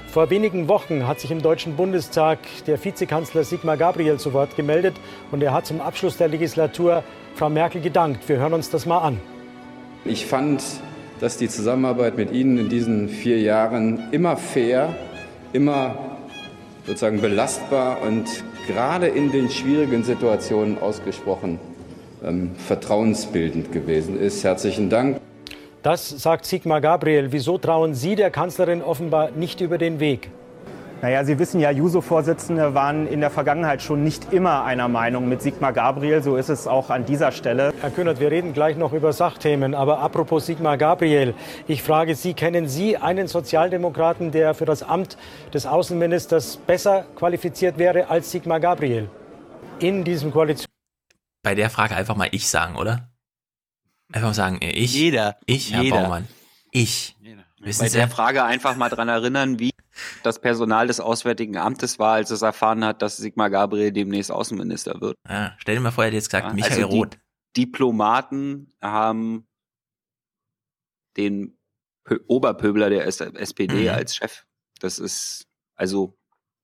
Vor wenigen Wochen hat sich im Deutschen Bundestag der Vizekanzler Sigmar Gabriel zu Wort gemeldet und er hat zum Abschluss der Legislatur Frau Merkel gedankt. Wir hören uns das mal an. Ich fand, dass die Zusammenarbeit mit Ihnen in diesen vier Jahren immer fair, immer sozusagen belastbar und gerade in den schwierigen Situationen ausgesprochen ähm, vertrauensbildend gewesen ist. Herzlichen Dank. Das sagt Sigmar Gabriel. Wieso trauen Sie der Kanzlerin offenbar nicht über den Weg? Naja, Sie wissen ja, Juso-Vorsitzende waren in der Vergangenheit schon nicht immer einer Meinung mit Sigmar Gabriel. So ist es auch an dieser Stelle. Herr Kühnert, wir reden gleich noch über Sachthemen. Aber apropos Sigmar Gabriel, ich frage Sie, kennen Sie einen Sozialdemokraten, der für das Amt des Außenministers besser qualifiziert wäre als Sigmar Gabriel? In diesem Koalition. Bei der Frage einfach mal ich sagen, oder? Einfach mal sagen, äh, ich. Jeder. Ich, Herr Jeder. Baumann. Ich. Wissen Bei Sie? der Frage einfach mal dran erinnern, wie das Personal des Auswärtigen Amtes war, als es erfahren hat, dass Sigmar Gabriel demnächst Außenminister wird. Ja, stell dir mal vor, er hätte jetzt gesagt, Michael also Roth. Diplomaten haben den Pö Oberpöbler der SPD Mhm. als Chef. Das ist, also,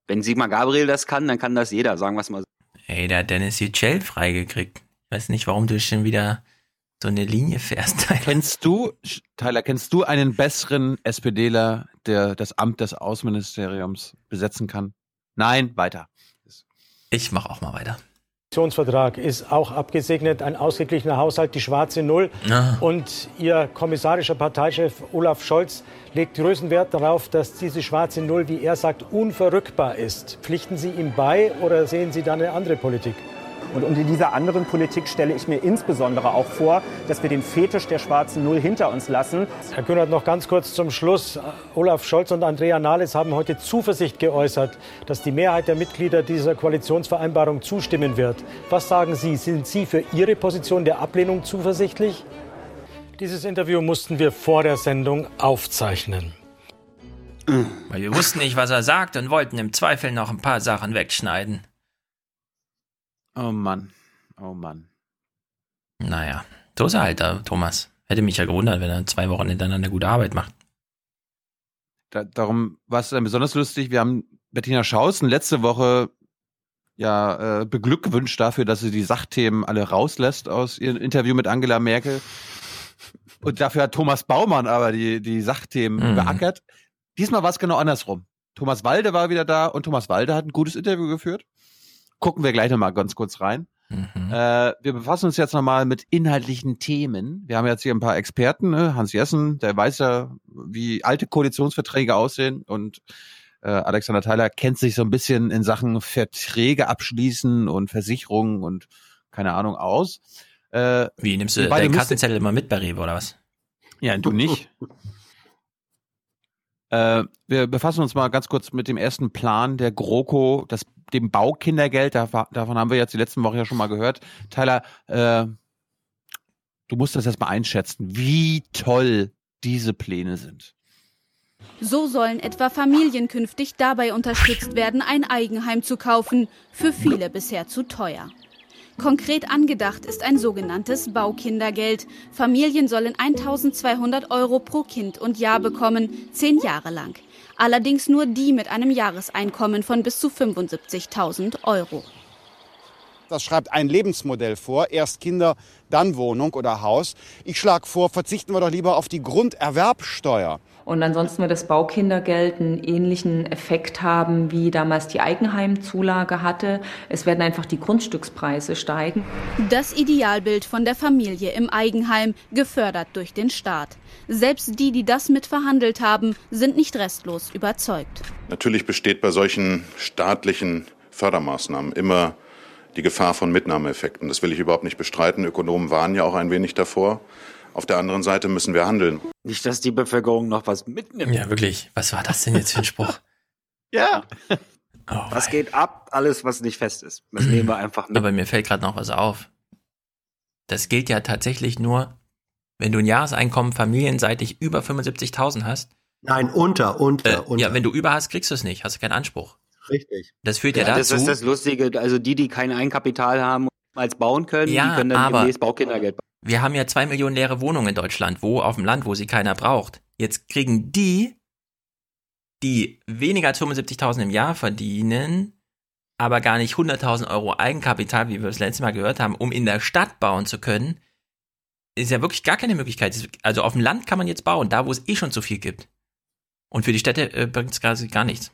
wenn Sigmar Gabriel das kann, dann kann das jeder, sagen wir es mal so. Ey, der hat Dennis Yücel freigekriegt. Ich weiß nicht, warum du schon wieder so eine Linie fährst. Kennst du, Tyler, kennst du einen besseren SPDler, der das Amt des Außenministeriums besetzen kann? Nein, weiter. Ich mach auch mal weiter. Koalitionsvertrag ist auch abgesegnet, ein ausgeglichener Haushalt, die schwarze Null. Ah. Und Ihr kommissarischer Parteichef Olaf Scholz legt größten Wert darauf, dass diese schwarze Null, wie er sagt, unverrückbar ist. Pflichten Sie ihm bei oder sehen Sie da eine andere Politik? Und unter dieser anderen Politik stelle ich mir insbesondere auch vor, dass wir den Fetisch der schwarzen Null hinter uns lassen. Herr Kühnert, noch ganz kurz zum Schluss. Olaf Scholz und Andrea Nahles haben heute Zuversicht geäußert, dass die Mehrheit der Mitglieder dieser Koalitionsvereinbarung zustimmen wird. Was sagen Sie? Sind Sie für Ihre Position der Ablehnung zuversichtlich? Dieses Interview mussten wir vor der Sendung aufzeichnen. Weil wir wussten nicht, was er sagt und wollten im Zweifel noch ein paar Sachen wegschneiden. Oh Mann. Oh Mann. Naja, so ist er halt da, Thomas. Hätte mich ja gewundert, wenn er zwei Wochen hintereinander gute Arbeit macht. Da, darum war es dann besonders lustig. Wir haben Bettina Schausen letzte Woche ja äh, beglückwünscht dafür, dass sie die Sachthemen alle rauslässt aus ihrem Interview mit Angela Merkel. Und dafür hat Thomas Baumann aber die, die Sachthemen mhm. beackert. Diesmal war es genau andersrum. Thomas Walde war wieder da und Thomas Walde hat ein gutes Interview geführt. Gucken wir gleich nochmal ganz kurz rein. Mhm. Äh, wir befassen uns jetzt nochmal mit inhaltlichen Themen. Wir haben jetzt hier ein paar Experten, ne? Hans Jessen, der weiß ja, wie alte Koalitionsverträge aussehen und äh, Alexander Theiler kennt sich so ein bisschen in Sachen Verträge abschließen und Versicherungen und keine Ahnung aus. Äh, wie, nimmst du deinen Kassenzettel immer mit bei Rewe oder was? Ja, du nicht. Äh, wir befassen uns mal ganz kurz mit dem ersten Plan der GroKo, das, dem Baukindergeld. Davon haben wir jetzt die letzten Wochen ja schon mal gehört. Tyler, äh, du musst das erstmal einschätzen, wie toll diese Pläne sind. So sollen etwa Familien künftig dabei unterstützt werden, ein Eigenheim zu kaufen, für viele bisher zu teuer. Konkret angedacht ist ein sogenanntes Baukindergeld. Familien sollen 1200 Euro pro Kind und Jahr bekommen, zehn Jahre lang. Allerdings nur die mit einem Jahreseinkommen von bis zu 75.000 Euro. Das schreibt ein Lebensmodell vor. Erst Kinder, dann Wohnung oder Haus. Ich schlage vor, verzichten wir doch lieber auf die Grunderwerbsteuer. Und ansonsten wird das Baukindergeld einen ähnlichen Effekt haben, wie damals die Eigenheimzulage hatte. Es werden einfach die Grundstückspreise steigen. Das Idealbild von der Familie im Eigenheim, gefördert durch den Staat. Selbst die, die das mitverhandelt haben, sind nicht restlos überzeugt. Natürlich besteht bei solchen staatlichen Fördermaßnahmen immer die Gefahr von Mitnahmeeffekten. Das will ich überhaupt nicht bestreiten. Ökonomen waren ja auch ein wenig davor. Auf der anderen Seite müssen wir handeln. Nicht, dass die Bevölkerung noch was mitnimmt. Ja, wirklich. Was war das denn jetzt für ein Spruch? ja. Oh, was geht ab? Alles, was nicht fest ist. Das nehmen wir einfach mit. Aber mir fällt gerade noch was auf. Das gilt ja tatsächlich nur, wenn du ein Jahreseinkommen familienseitig über 75.000 hast. Nein, unter, unter, äh, unter. Ja, wenn du über hast, kriegst du es nicht. Hast du keinen Anspruch. Richtig. Das führt ja, ja dazu. Das ist das Lustige. Also die, die kein Eigenkapital haben, als bauen können, ja, die können dann aber demnächst Baukindergeld bauen. Wir haben ja zwei Millionen leere Wohnungen in Deutschland, wo auf dem Land, wo sie keiner braucht. Jetzt kriegen die, die weniger als 75.000 im Jahr verdienen, aber gar nicht 100.000 Euro Eigenkapital, wie wir das letzte Mal gehört haben, um in der Stadt bauen zu können, ist ja wirklich gar keine Möglichkeit. Also auf dem Land kann man jetzt bauen, da wo es eh schon zu viel gibt. Und für die Städte äh, bringt es quasi gar nichts.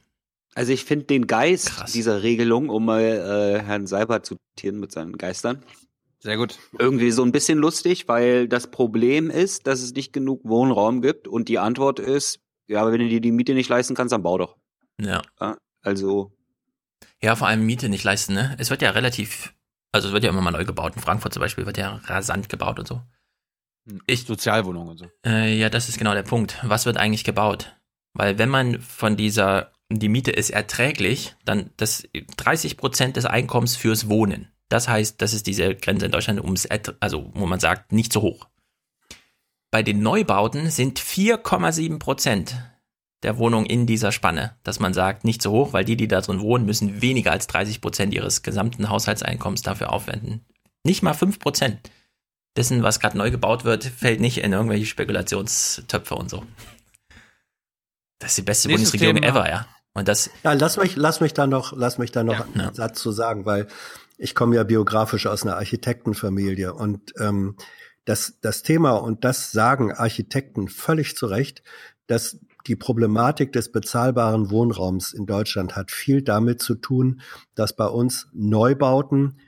Also ich finde den Geist Krass. dieser Regelung, um mal äh, Herrn Seibert zu zitieren mit seinen Geistern, sehr gut. Irgendwie so ein bisschen lustig, weil das Problem ist, dass es nicht genug Wohnraum gibt und die Antwort ist, ja, aber wenn du dir die Miete nicht leisten kannst, dann bau doch. Ja. ja also. Ja, vor allem Miete nicht leisten, ne? Es wird ja relativ, also es wird ja immer mal neu gebaut. In Frankfurt zum Beispiel wird ja rasant gebaut und so. Hm, ich, Sozialwohnungen und so. Äh, ja, das ist genau der Punkt. Was wird eigentlich gebaut? Weil wenn man von dieser, die Miete ist erträglich, dann das 30 Prozent des Einkommens fürs Wohnen. Das heißt, das ist diese Grenze in Deutschland, ums, also wo man sagt, nicht so hoch. Bei den Neubauten sind 4,7 Prozent der Wohnungen in dieser Spanne, dass man sagt, nicht so hoch, weil die, die da drin wohnen, müssen weniger als 30 Prozent ihres gesamten Haushaltseinkommens dafür aufwenden. Nicht mal 5 Prozent dessen, was gerade neu gebaut wird, fällt nicht in irgendwelche Spekulationstöpfe und so. Das ist die beste Nächstes Bundesregierung Thema. ever, ja. Und das. Ja, lass mich, lass mich da noch, lass mich da noch ja, einen ja. Satz zu sagen, weil ich komme ja biografisch aus einer Architektenfamilie und ähm, das, das Thema, und das sagen Architekten völlig zu Recht, dass die Problematik des bezahlbaren Wohnraums in Deutschland hat viel damit zu tun, dass bei uns Neubauten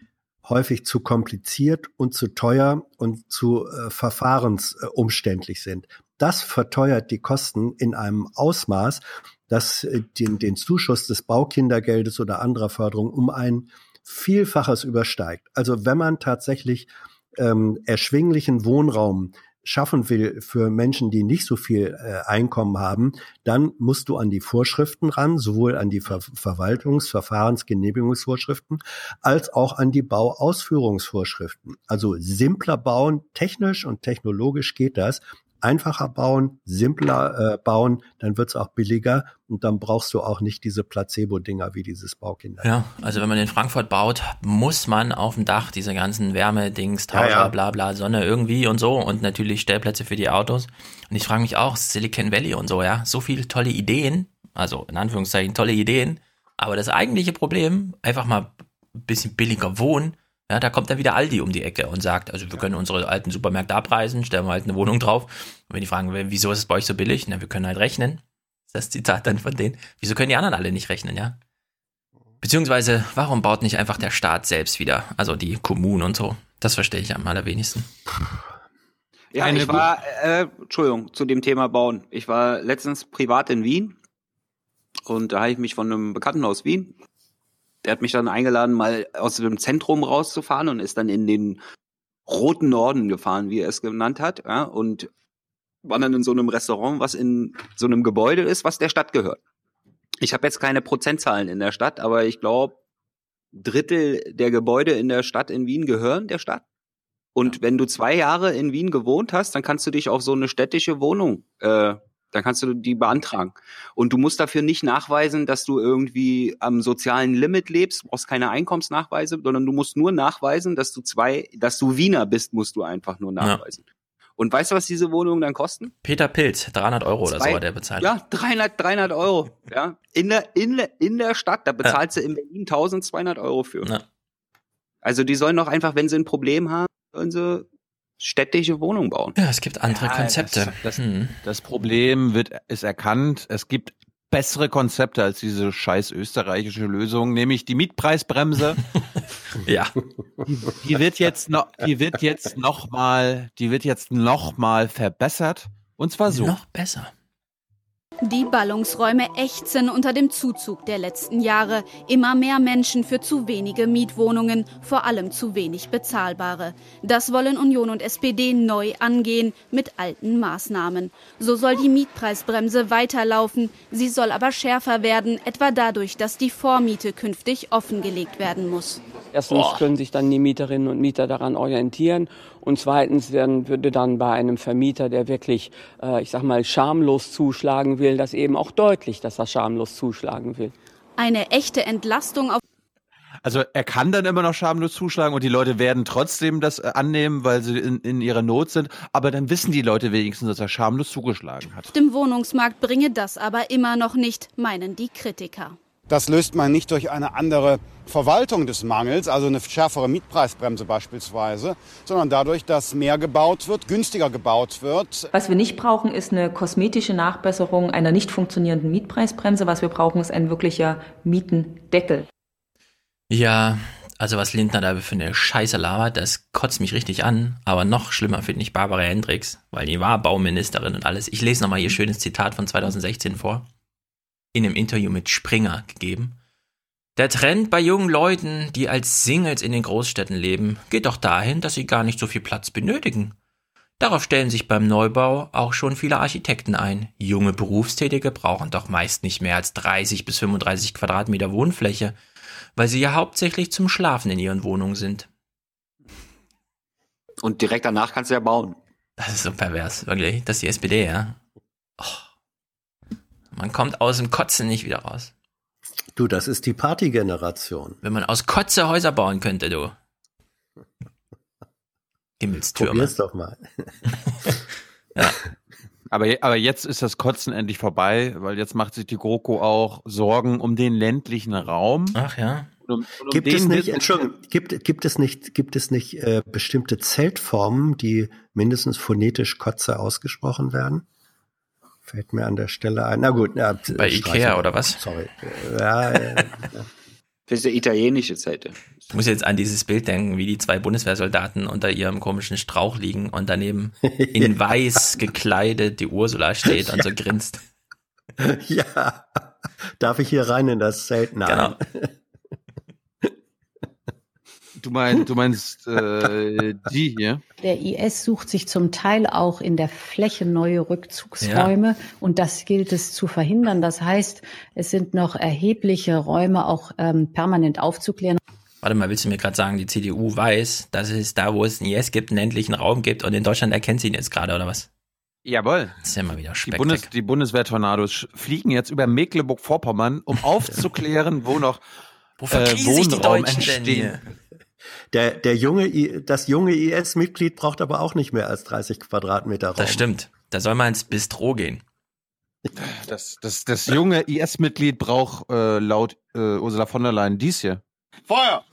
häufig zu kompliziert und zu teuer und zu äh, verfahrensumständlich sind. Das verteuert die Kosten in einem Ausmaß, das äh, den, den Zuschuss des Baukindergeldes oder anderer Förderung um ein Vielfaches übersteigt. Also wenn man tatsächlich ähm, erschwinglichen Wohnraum schaffen will für Menschen, die nicht so viel äh, Einkommen haben, dann musst du an die Vorschriften ran, sowohl an die Ver Verwaltungs-, als auch an die Bauausführungsvorschriften. Also simpler bauen, technisch und technologisch geht das, einfacher bauen, simpler äh, bauen, dann wird's auch billiger und dann brauchst du auch nicht diese Placebo-Dinger wie dieses Baukinder. Ja, also wenn man in Frankfurt baut, muss man auf dem Dach diese ganzen Wärmedings, Tauscher, ja, ja. bla bla, Sonne irgendwie und so und natürlich Stellplätze für die Autos. Und ich frage mich auch, Silicon Valley und so, ja, so viele tolle Ideen, also in Anführungszeichen tolle Ideen, aber das eigentliche Problem, einfach mal ein bisschen billiger wohnen, ja, da kommt dann wieder Aldi um die Ecke und sagt, also wir können unsere alten Supermärkte abreißen, stellen wir halt eine Wohnung drauf. Und wenn die fragen, wieso ist es bei euch so billig? Na, wir können halt rechnen. Das ist das Zitat dann von denen. Wieso können die anderen alle nicht rechnen, ja? Beziehungsweise, warum baut nicht einfach der Staat selbst wieder? Also die Kommunen und so. Das verstehe ich am allerwenigsten. Ja, ich war, äh, Entschuldigung, zu dem Thema Bauen. Ich war letztens privat in Wien und da habe ich mich von einem Bekannten aus Wien der hat mich dann eingeladen, mal aus dem Zentrum rauszufahren und ist dann in den roten Norden gefahren, wie er es genannt hat, ja, und war dann in so einem Restaurant, was in so einem Gebäude ist, was der Stadt gehört. Ich habe jetzt keine Prozentzahlen in der Stadt, aber ich glaube, Drittel der Gebäude in der Stadt in Wien gehören der Stadt. Und wenn du zwei Jahre in Wien gewohnt hast, dann kannst du dich auf so eine städtische Wohnung äh, dann kannst du die beantragen. Und du musst dafür nicht nachweisen, dass du irgendwie am sozialen Limit lebst, brauchst keine Einkommensnachweise, sondern du musst nur nachweisen, dass du zwei, dass du Wiener bist, musst du einfach nur nachweisen. Ja. Und weißt du, was diese Wohnungen dann kosten? Peter Pilz, 300 Euro Zwei, oder so hat er bezahlt. Ja, 300, 300 Euro. Ja, in der, in der, in der Stadt, da bezahlst ja. du in Berlin 1200 Euro für. Ja. Also die sollen doch einfach, wenn sie ein Problem haben, sollen sie städtische Wohnung bauen. Ja, es gibt andere ja, Konzepte. Das, das, hm. das, Problem wird, ist erkannt. Es gibt bessere Konzepte als diese scheiß österreichische Lösung, nämlich die Mietpreisbremse. ja. Die, die, wird jetzt noch, die wird jetzt noch mal, die wird jetzt noch mal verbessert. Und zwar so. Noch besser. Die Ballungsräume ächzen unter dem Zuzug der letzten Jahre. Immer mehr Menschen für zu wenige Mietwohnungen, vor allem zu wenig bezahlbare. Das wollen Union und SPD neu angehen mit alten Maßnahmen. So soll die Mietpreisbremse weiterlaufen. Sie soll aber schärfer werden, etwa dadurch, dass die Vormiete künftig offengelegt werden muss. Erstens können sich dann die Mieterinnen und Mieter daran orientieren und zweitens werden, würde dann bei einem Vermieter, der wirklich, äh, ich sag mal, schamlos zuschlagen will, das eben auch deutlich, dass er schamlos zuschlagen will. Eine echte Entlastung auf also er kann dann immer noch schamlos zuschlagen und die Leute werden trotzdem das äh, annehmen, weil sie in, in ihrer Not sind. Aber dann wissen die Leute wenigstens, dass er schamlos zugeschlagen hat. Dem Wohnungsmarkt bringe das aber immer noch nicht, meinen die Kritiker. Das löst man nicht durch eine andere Verwaltung des Mangels, also eine schärfere Mietpreisbremse beispielsweise, sondern dadurch, dass mehr gebaut wird, günstiger gebaut wird. Was wir nicht brauchen, ist eine kosmetische Nachbesserung einer nicht funktionierenden Mietpreisbremse. Was wir brauchen, ist ein wirklicher Mietendeckel. Ja, also was Lindner da für eine Scheiße labert, das kotzt mich richtig an. Aber noch schlimmer finde ich Barbara Hendricks, weil die war Bauministerin und alles. Ich lese nochmal ihr schönes Zitat von 2016 vor in einem Interview mit Springer gegeben. Der Trend bei jungen Leuten, die als Singles in den Großstädten leben, geht doch dahin, dass sie gar nicht so viel Platz benötigen. Darauf stellen sich beim Neubau auch schon viele Architekten ein. Junge Berufstätige brauchen doch meist nicht mehr als 30 bis 35 Quadratmeter Wohnfläche, weil sie ja hauptsächlich zum Schlafen in ihren Wohnungen sind. Und direkt danach kannst du ja bauen. Das ist so pervers, wirklich. Das ist die SPD, ja. Oh. Man kommt aus dem Kotzen nicht wieder raus. Du, das ist die Partygeneration. Wenn man aus Kotze Häuser bauen könnte, du. Himmelstürme. Probier's doch mal. ja. Aber, aber jetzt ist das Kotzen endlich vorbei, weil jetzt macht sich die GroKo auch Sorgen um den ländlichen Raum. Ach ja. Um, um gibt es nicht, Entschuldigung, gibt, gibt es nicht, gibt es nicht äh, bestimmte Zeltformen, die mindestens phonetisch Kotze ausgesprochen werden? Fällt mir an der Stelle ein. Na gut. Ja, Bei Ikea oder was? Sorry. Ja, ja, ja. Das ist eine italienische Seite. Ich muss jetzt an dieses Bild denken, wie die zwei Bundeswehrsoldaten unter ihrem komischen Strauch liegen und daneben in weiß gekleidet die Ursula steht und so grinst. Ja. Darf ich hier rein in das Zelt? Nein. Genau. Du meinst, du meinst äh, die hier? Der IS sucht sich zum Teil auch in der Fläche neue Rückzugsräume ja. und das gilt es zu verhindern. Das heißt, es sind noch erhebliche Räume auch ähm, permanent aufzuklären. Warte mal, willst du mir gerade sagen, die CDU weiß, dass es da, wo es einen IS gibt, einen ländlichen Raum gibt und in Deutschland erkennt sie ihn jetzt gerade, oder was? Jawohl. Das ist ja mal wieder Speck die, Bundes, die Bundeswehr-Tornados fliegen jetzt über Mecklenburg-Vorpommern, um aufzuklären, wo noch wo äh, Wohnraum entstehen. Der, der junge, das junge IS-Mitglied braucht aber auch nicht mehr als 30 Quadratmeter Raum. Das stimmt. Da soll man ins Bistro gehen. Das, das, das junge IS-Mitglied braucht äh, laut äh, Ursula von der Leyen dies hier. Feuer!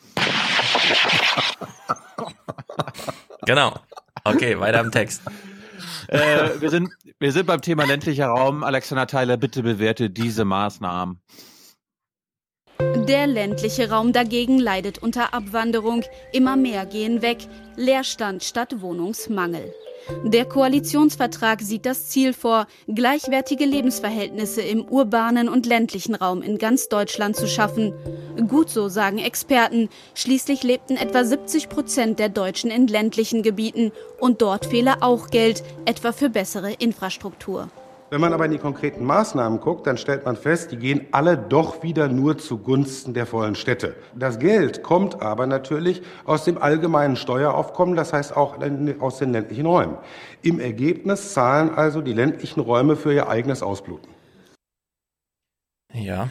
genau. Okay, weiter im Text. Äh, wir, sind, wir sind beim Thema ländlicher Raum. Alexander Theiler, bitte bewerte diese Maßnahmen. Der ländliche Raum dagegen leidet unter Abwanderung. Immer mehr gehen weg. Leerstand statt Wohnungsmangel. Der Koalitionsvertrag sieht das Ziel vor, gleichwertige Lebensverhältnisse im urbanen und ländlichen Raum in ganz Deutschland zu schaffen. Gut so, sagen Experten. Schließlich lebten etwa 70 Prozent der Deutschen in ländlichen Gebieten und dort fehle auch Geld, etwa für bessere Infrastruktur. Wenn man aber in die konkreten Maßnahmen guckt, dann stellt man fest, die gehen alle doch wieder nur zugunsten der vollen Städte. Das Geld kommt aber natürlich aus dem allgemeinen Steueraufkommen, das heißt auch aus den ländlichen Räumen. Im Ergebnis zahlen also die ländlichen Räume für ihr eigenes Ausbluten. Ja.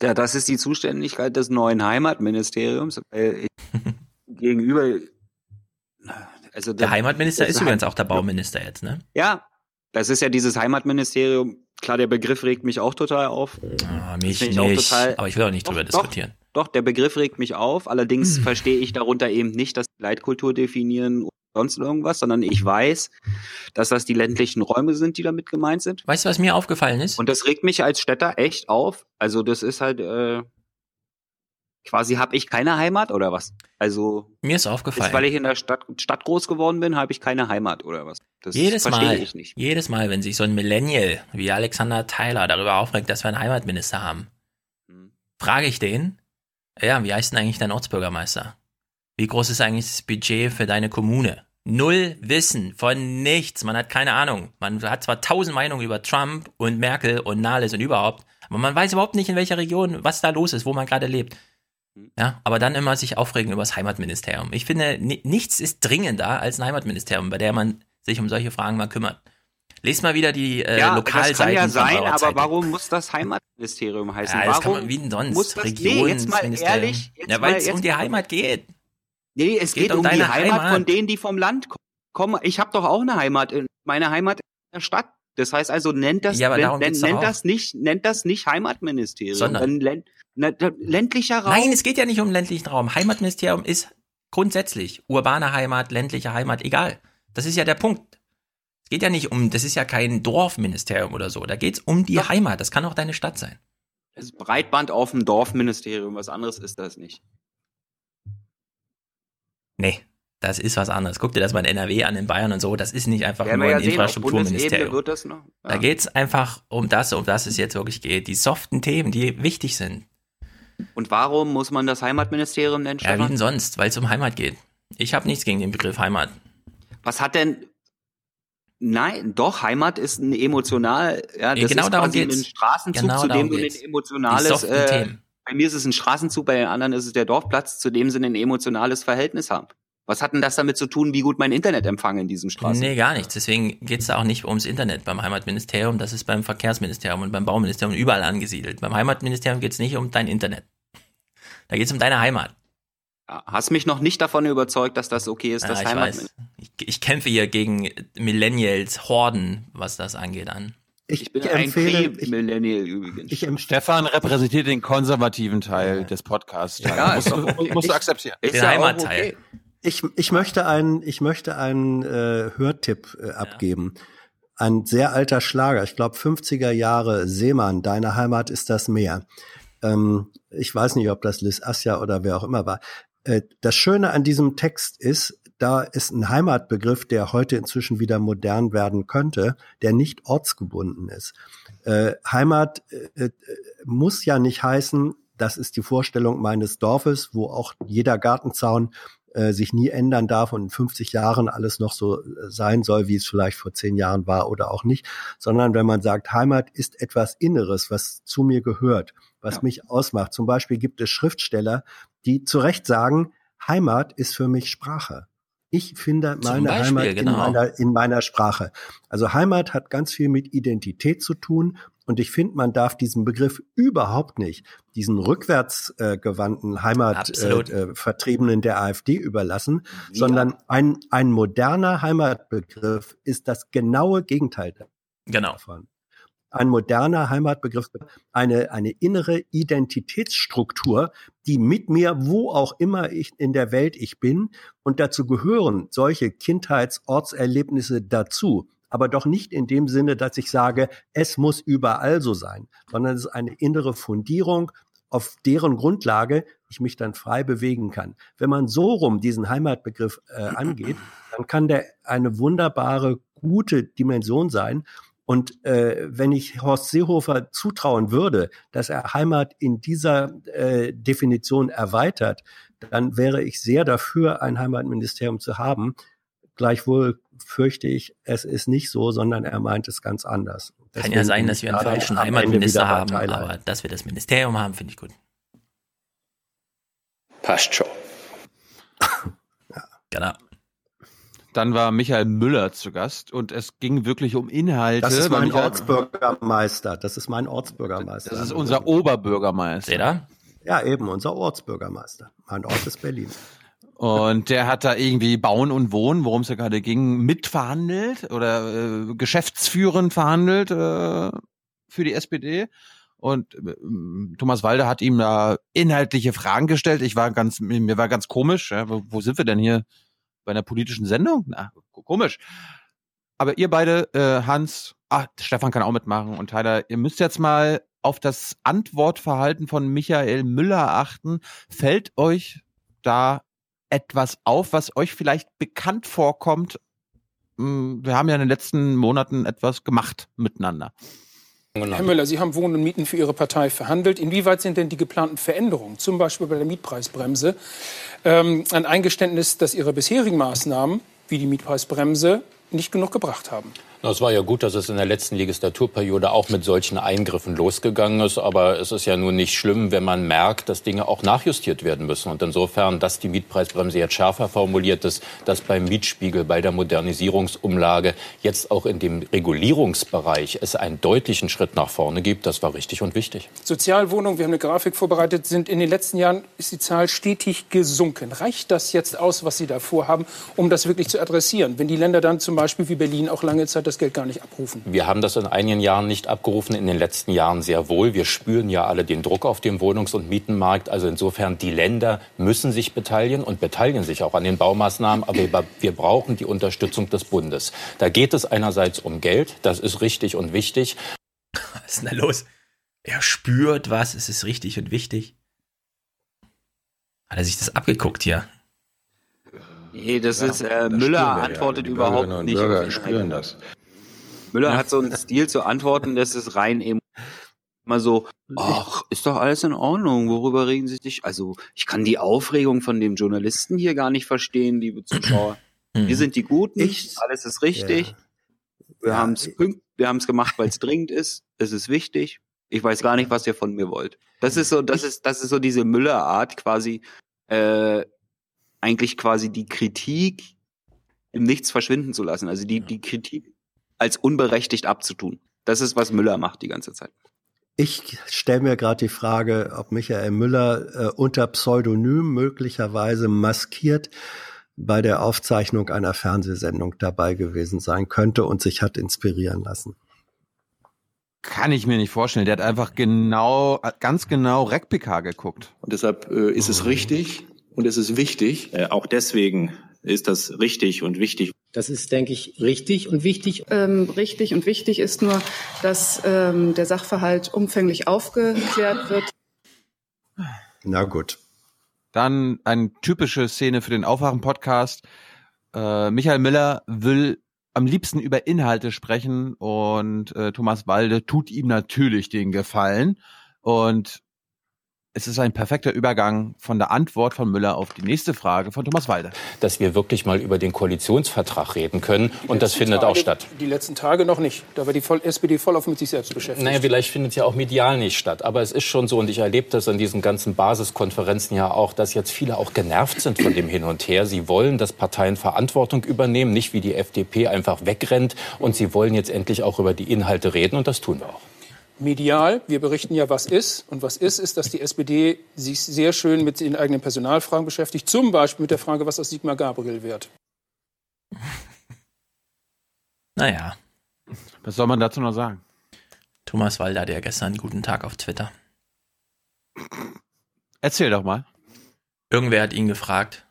Ja, das ist die Zuständigkeit des neuen Heimatministeriums. gegenüber also der, der Heimatminister ist übrigens auch der Bauminister jetzt, ne? Ja, das ist ja dieses Heimatministerium. Klar, der Begriff regt mich auch total auf. Ah, mich nicht, total, aber ich will auch nicht doch, drüber diskutieren. Doch, doch, der Begriff regt mich auf. Allerdings hm. verstehe ich darunter eben nicht, dass Leitkultur definieren oder sonst irgendwas, sondern ich weiß, dass das die ländlichen Räume sind, die damit gemeint sind. Weißt du, was mir aufgefallen ist? Und das regt mich als Städter echt auf. Also das ist halt, äh, quasi habe ich keine Heimat oder was? Also mir ist aufgefallen, ist, weil ich in der Stadt, Stadt groß geworden bin, habe ich keine Heimat oder was? Das jedes Mal, ich nicht. Jedes Mal, wenn sich so ein Millennial wie Alexander Tyler darüber aufregt, dass wir einen Heimatminister haben, hm. frage ich den, ja, wie heißt denn eigentlich dein Ortsbürgermeister? Wie groß ist eigentlich das Budget für deine Kommune? Null Wissen von nichts. Man hat keine Ahnung. Man hat zwar tausend Meinungen über Trump und Merkel und Nahles und überhaupt, aber man weiß überhaupt nicht, in welcher Region, was da los ist, wo man gerade lebt. Ja, aber dann immer sich aufregen über das Heimatministerium. Ich finde, nichts ist dringender als ein Heimatministerium, bei der man sich um solche Fragen mal kümmert. Lest mal wieder die äh, ja, Lokalseiten. Das kann ja sein, aber warum muss das Heimatministerium heißen? Ja, das warum kann man wie denn sonst? Muss das, nee, jetzt mal ehrlich. Jetzt ja, weil es um die Heimat geht. Nee, es geht, geht um, um die Heimat, Heimat, von denen, die vom Land kommen. Ich habe doch auch eine Heimat. Meine Heimat in der Stadt. Das heißt also, nennt das, ja, nennt, nennt das nicht, nennt das nicht Heimatministerium. Sondern, na, ländlicher Raum? Nein, es geht ja nicht um ländlichen Raum. Heimatministerium ist grundsätzlich urbane Heimat, ländliche Heimat, egal. Das ist ja der Punkt. Es geht ja nicht um, das ist ja kein Dorfministerium oder so. Da geht es um die Doch. Heimat. Das kann auch deine Stadt sein. Das ist Breitband auf dem Dorfministerium. Was anderes ist das nicht. Nee, das ist was anderes. Guck dir das mal in NRW an, in Bayern und so. Das ist nicht einfach ja, nur ein ja Infrastrukturministerium. Ja. Da geht's einfach um das, um das es jetzt wirklich geht. Die soften Themen, die wichtig sind. Und warum muss man das Heimatministerium nennen? Ja, wie denn sonst, weil es um Heimat geht. Ich habe nichts gegen den Begriff Heimat. Was hat denn Nein, doch, Heimat ist ein emotional, ja, das genau ist quasi geht's. ein Straßenzug, genau zu dem du ein emotionales, äh, bei mir ist es ein Straßenzug, bei den anderen ist es der Dorfplatz, zu dem sie ein emotionales Verhältnis haben. Was hat denn das damit zu tun, wie gut mein Internetempfang in diesem Straßen? Nee, gar nichts. Deswegen geht es da auch nicht ums Internet beim Heimatministerium. Das ist beim Verkehrsministerium und beim Bauministerium überall angesiedelt. Beim Heimatministerium geht es nicht um dein Internet. Da geht es um deine Heimat. Hast mich noch nicht davon überzeugt, dass das okay ist, ja, das Heimat. Ich, ich, kämpfe hier gegen Millennials, Horden, was das angeht, an. Ich, ich bin ich empfehle, ein Millennial übrigens. Ich, Stefan repräsentiert den konservativen Teil des Podcasts. Ja, musst, du, musst du akzeptieren. Ist den Heimatteil. Okay. Ich, ich möchte einen, ich möchte einen äh, Hörtipp äh, abgeben. Ja. Ein sehr alter Schlager, ich glaube 50er Jahre, Seemann, deine Heimat ist das Meer. Ähm, ich weiß nicht, ob das Liz Asja oder wer auch immer war. Äh, das Schöne an diesem Text ist, da ist ein Heimatbegriff, der heute inzwischen wieder modern werden könnte, der nicht ortsgebunden ist. Äh, Heimat äh, äh muss ja nicht heißen, das ist die Vorstellung meines Dorfes, wo auch jeder Gartenzaun äh, sich nie ändern darf und in 50 Jahren alles noch so äh, sein soll, wie es vielleicht vor zehn Jahren war oder auch nicht, sondern wenn man sagt, Heimat ist etwas Inneres, was zu mir gehört, was ja. mich ausmacht. Zum Beispiel gibt es Schriftsteller, die zu Recht sagen, Heimat ist für mich Sprache. Ich finde meine Beispiel, Heimat genau. in, meiner, in meiner Sprache. Also Heimat hat ganz viel mit Identität zu tun und ich finde, man darf diesen Begriff überhaupt nicht diesen rückwärtsgewandten äh, Heimatvertriebenen äh, der AfD überlassen, ja. sondern ein, ein moderner Heimatbegriff ist das genaue Gegenteil genau. davon. Ein moderner Heimatbegriff, eine, eine innere Identitätsstruktur, die mit mir, wo auch immer ich in der Welt ich bin, und dazu gehören solche Kindheitsortserlebnisse dazu aber doch nicht in dem Sinne, dass ich sage, es muss überall so sein, sondern es ist eine innere Fundierung, auf deren Grundlage ich mich dann frei bewegen kann. Wenn man so rum diesen Heimatbegriff äh, angeht, dann kann der eine wunderbare, gute Dimension sein. Und äh, wenn ich Horst Seehofer zutrauen würde, dass er Heimat in dieser äh, Definition erweitert, dann wäre ich sehr dafür, ein Heimatministerium zu haben. Gleichwohl fürchte ich, es ist nicht so, sondern er meint es ganz anders. Deswegen Kann ja sein, dass wir einen falschen Heimatminister haben, aber dass wir das Ministerium haben, finde ich gut. Passt schon. ja. Genau. Dann war Michael Müller zu Gast und es ging wirklich um Inhalte. Das ist mein Michael Ortsbürgermeister. Das ist mein Ortsbürgermeister. Das ist unser Oberbürgermeister. Seht Ja, eben, unser Ortsbürgermeister. Mein Ort ist Berlin. Und der hat da irgendwie Bauen und Wohnen, worum es ja gerade ging, mitverhandelt oder äh, geschäftsführend verhandelt äh, für die SPD. Und äh, Thomas Walde hat ihm da inhaltliche Fragen gestellt. Ich war ganz, mir war ganz komisch. Ja, wo, wo sind wir denn hier? Bei einer politischen Sendung? Na, komisch. Aber ihr beide, äh, Hans, ah, Stefan kann auch mitmachen und Tyler, ihr müsst jetzt mal auf das Antwortverhalten von Michael Müller achten. Fällt euch da etwas auf, was euch vielleicht bekannt vorkommt? Hm, wir haben ja in den letzten Monaten etwas gemacht miteinander. Herr Müller, Sie haben Wohnen und Mieten für Ihre Partei verhandelt. Inwieweit sind denn die geplanten Veränderungen, zum Beispiel bei der Mietpreisbremse, ähm, ein Eingeständnis, dass Ihre bisherigen Maßnahmen, wie die Mietpreisbremse, nicht genug gebracht haben? Es war ja gut, dass es in der letzten Legislaturperiode auch mit solchen Eingriffen losgegangen ist. Aber es ist ja nun nicht schlimm, wenn man merkt, dass Dinge auch nachjustiert werden müssen. Und insofern, dass die Mietpreisbremse jetzt schärfer formuliert ist, dass beim Mietspiegel, bei der Modernisierungsumlage jetzt auch in dem Regulierungsbereich es einen deutlichen Schritt nach vorne gibt, das war richtig und wichtig. Sozialwohnungen, wir haben eine Grafik vorbereitet, sind in den letzten Jahren ist die Zahl stetig gesunken. Reicht das jetzt aus, was Sie da vorhaben, um das wirklich zu adressieren? Wenn die Länder dann zum Beispiel wie Berlin auch lange Zeit das Geld gar nicht abrufen. Wir haben das in einigen Jahren nicht abgerufen, in den letzten Jahren sehr wohl. Wir spüren ja alle den Druck auf dem Wohnungs- und Mietenmarkt. Also insofern, die Länder müssen sich beteiligen und beteiligen sich auch an den Baumaßnahmen. Aber wir brauchen die Unterstützung des Bundes. Da geht es einerseits um Geld, das ist richtig und wichtig. Was ist denn da los? Er spürt was, es ist richtig und wichtig. Hat er sich das abgeguckt hier? Nee, das ja, ist, äh, das Müller antwortet ja. überhaupt Bürgerinnen und nicht. Bürger spüren das. Müller hat so einen Stil zu antworten, das ist rein immer so, ach, ist doch alles in Ordnung, worüber regen Sie sich? Also, ich kann die Aufregung von dem Journalisten hier gar nicht verstehen, liebe Zuschauer. Wir mhm. sind die Guten, ich, alles ist richtig. Ja. Wir ja. haben es wir haben es gemacht, weil es dringend ist. Es ist wichtig. Ich weiß gar nicht, was ihr von mir wollt. Das ist so, das ist, das ist so diese Müller-Art quasi, äh, eigentlich quasi die Kritik im Nichts verschwinden zu lassen. Also die, die Kritik als unberechtigt abzutun. Das ist, was Müller macht die ganze Zeit. Ich stelle mir gerade die Frage, ob Michael Müller äh, unter Pseudonym möglicherweise maskiert bei der Aufzeichnung einer Fernsehsendung dabei gewesen sein könnte und sich hat inspirieren lassen. Kann ich mir nicht vorstellen. Der hat einfach genau, ganz genau RecPK geguckt. Und deshalb äh, ist es richtig und es ist wichtig. Äh, auch deswegen ist das richtig und wichtig. Das ist, denke ich, richtig und wichtig. Ähm, richtig und wichtig ist nur, dass ähm, der Sachverhalt umfänglich aufgeklärt wird. Na gut. Dann eine typische Szene für den Aufwachen-Podcast. Äh, Michael Miller will am liebsten über Inhalte sprechen und äh, Thomas Walde tut ihm natürlich den Gefallen und es ist ein perfekter Übergang von der Antwort von Müller auf die nächste Frage von Thomas Walde. Dass wir wirklich mal über den Koalitionsvertrag reden können. Und das findet Tage, auch statt. Die letzten Tage noch nicht. Da war die voll, SPD voll auf mit sich selbst beschäftigt. Naja, vielleicht findet es ja auch medial nicht statt. Aber es ist schon so, und ich erlebe das an diesen ganzen Basiskonferenzen ja auch, dass jetzt viele auch genervt sind von dem Hin und Her. Sie wollen, dass Parteien Verantwortung übernehmen, nicht wie die FDP einfach wegrennt. Und sie wollen jetzt endlich auch über die Inhalte reden. Und das tun wir auch medial. Wir berichten ja, was ist. Und was ist, ist, dass die SPD sich sehr schön mit den eigenen Personalfragen beschäftigt. Zum Beispiel mit der Frage, was aus Sigmar Gabriel wird. Naja. Was soll man dazu noch sagen? Thomas Walder, der gestern einen guten Tag auf Twitter. Erzähl doch mal. Irgendwer hat ihn gefragt,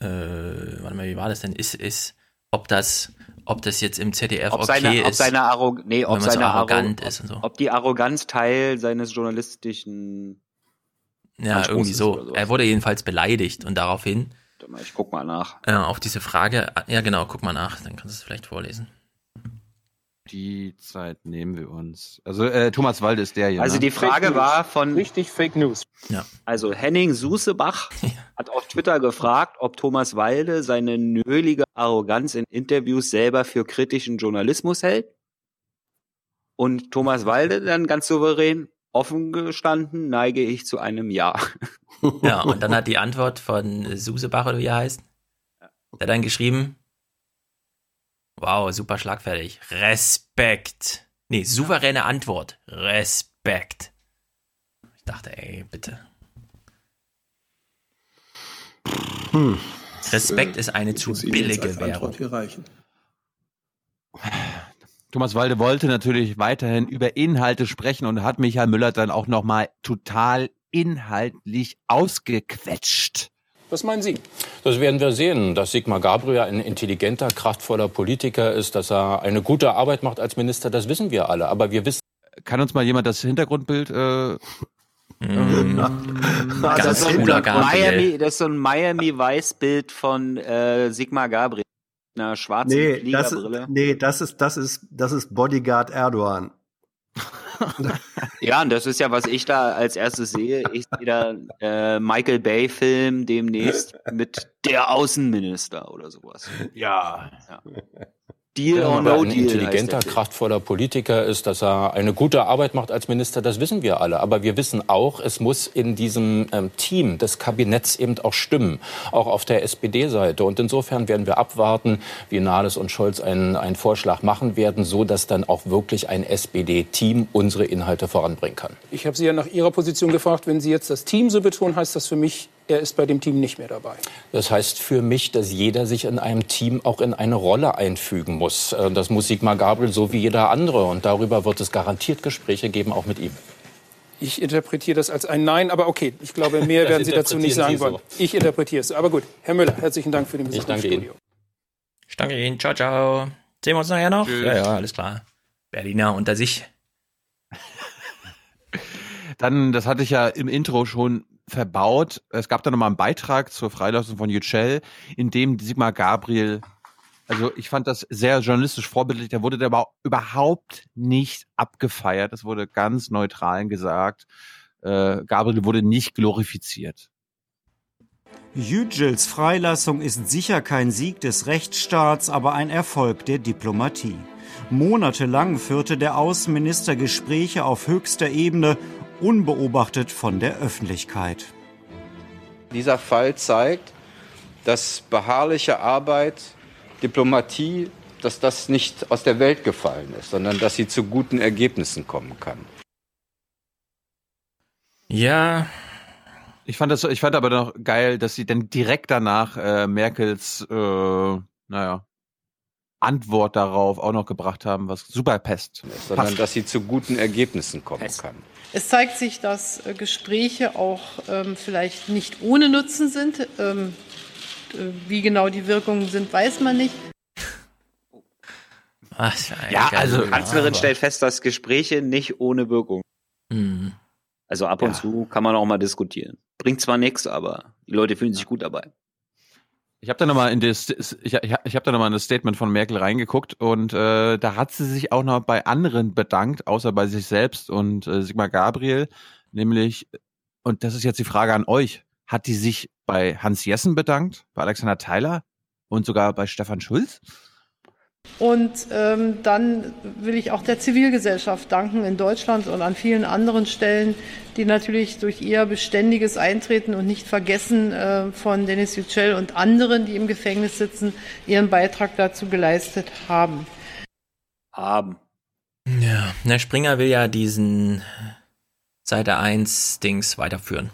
äh, warte mal, wie war das denn? Ist, ist, ob das ob das jetzt im ZDF ob okay seine, ist. Ob seine, Arrog nee, ob seine so arrogant Arro ist und so. Ob die Arroganz Teil seines journalistischen Ja, Anspruchs irgendwie so. Er wurde jedenfalls beleidigt und daraufhin Ich guck mal nach. äh, auf diese Frage, ja genau, guck mal nach, dann kannst du es vielleicht vorlesen. Die Zeit nehmen wir uns. Also äh, Thomas Walde ist der hier. Also ne? die Frage war von Richtig Fake News. Ja. Also Henning Susebach hat auf Twitter gefragt, ob Thomas Walde seine nölige Arroganz in Interviews selber für kritischen Journalismus hält. Und Thomas Walde dann ganz souverän, offen gestanden, neige ich zu einem Ja. Ja, und dann hat die Antwort von Susebach, oder wie er heißt, der dann geschrieben, wow, super schlagfertig, Respekt. Nee, souveräne Antwort, Respekt. Ich dachte, ey, bitte. Hm. Respekt ist eine zu billige Währung. Thomas Walde wollte natürlich weiterhin über Inhalte sprechen und hat Michael Müller dann auch nochmal total inhaltlich ausgequetscht. Was meinen Sie? Das werden wir sehen, dass Sigmar Gabriel ein intelligenter, kraftvoller Politiker ist, dass er eine gute Arbeit macht als Minister, das wissen wir alle. Aber wir wissen. Kann uns mal jemand das Hintergrundbild äh, das, ist so ein Miami, das ist so ein Miami Weiß-Bild von äh, Sigmar Gabriel. Einer schwarzen Nee, das Fliegerbrille. ist, nee, das ist, das ist, das ist Bodyguard Erdogan. Ja, und das ist ja, was ich da als erstes sehe. Ich sehe da äh, Michael Bay-Film demnächst mit der Außenminister oder sowas. Ja. ja. Deal or aber no ein deal. intelligenter, kraftvoller Politiker ist, dass er eine gute Arbeit macht als Minister, das wissen wir alle. Aber wir wissen auch, es muss in diesem ähm, Team des Kabinetts eben auch stimmen, auch auf der SPD-Seite. Und insofern werden wir abwarten, wie Nahles und Scholz einen, einen Vorschlag machen werden, so dass dann auch wirklich ein SPD-Team unsere Inhalte voranbringen kann. Ich habe Sie ja nach Ihrer Position gefragt. Wenn Sie jetzt das Team so betonen, heißt das für mich, er ist bei dem Team nicht mehr dabei. Das heißt für mich, dass jeder sich in einem Team auch in eine Rolle einfügen muss. Äh, Das muss Sigmar Gabriel so wie jeder andere. Und darüber wird es garantiert Gespräche geben, auch mit ihm. Ich interpretiere das als ein Nein, aber okay. Ich glaube, mehr werden Sie dazu nicht sagen interpretieren wollen. Ich interpretiere es. Aber gut, Herr Müller, herzlichen Dank für den Besuch Ich danke im Ihnen. Studio. Ich danke Ihnen. Ciao, ciao. Sehen wir uns nachher noch? Tschüss. Ja, ja, alles klar. Berliner unter sich. Dann, das hatte ich ja im Intro schon verbaut. Es gab da nochmal einen Beitrag zur Freilassung von Yücel, in dem Sigmar Gabriel, also ich fand das sehr journalistisch vorbildlich, da wurde der aber überhaupt nicht abgefeiert. Es wurde ganz neutral gesagt. Äh, Gabriel wurde nicht glorifiziert. Yücels Freilassung ist sicher kein Sieg des Rechtsstaats, aber ein Erfolg der Diplomatie. Monatelang führte der Außenminister Gespräche auf höchster Ebene, unbeobachtet von der Öffentlichkeit. Dieser Fall zeigt, dass beharrliche Arbeit, Diplomatie, dass das nicht aus der Welt gefallen ist, sondern dass sie zu guten Ergebnissen kommen kann. Ja. Ich fand das, ich fand aber noch geil, dass sie dann direkt danach äh, Merkels, äh, naja, Antwort darauf auch noch gebracht haben, was Superpest. Sondern Passt. dass sie zu guten Ergebnissen kommen kann. Es zeigt sich, dass äh, Gespräche auch ähm, vielleicht nicht ohne Nutzen sind. Ähm, äh, wie genau die Wirkungen sind, weiß man nicht. Ein Ja, also Laber. Kanzlerin stellt fest, dass Gespräche nicht ohne Wirkung. Mhm. Also ab und Ja. zu kann man auch mal diskutieren. Bringt zwar nichts, aber die Leute fühlen sich gut dabei. Ich habe da nochmal in das, ich, ich, ich habe da nochmal in das Statement von Merkel reingeguckt und äh, da hat sie sich auch noch bei anderen bedankt, außer bei sich selbst und äh, Sigmar Gabriel, nämlich und das ist jetzt die Frage an euch, hat die sich bei Hans Jessen bedankt, bei Alexander Theiler und sogar bei Stefan Schulz? Und ähm, dann will ich auch der Zivilgesellschaft danken in Deutschland und an vielen anderen Stellen, die natürlich durch ihr beständiges Eintreten und nicht vergessen äh, von Dennis Yücel und anderen, die im Gefängnis sitzen, ihren Beitrag dazu geleistet haben. Haben. Ja, der Springer will ja diesen Seite 1 Dings weiterführen.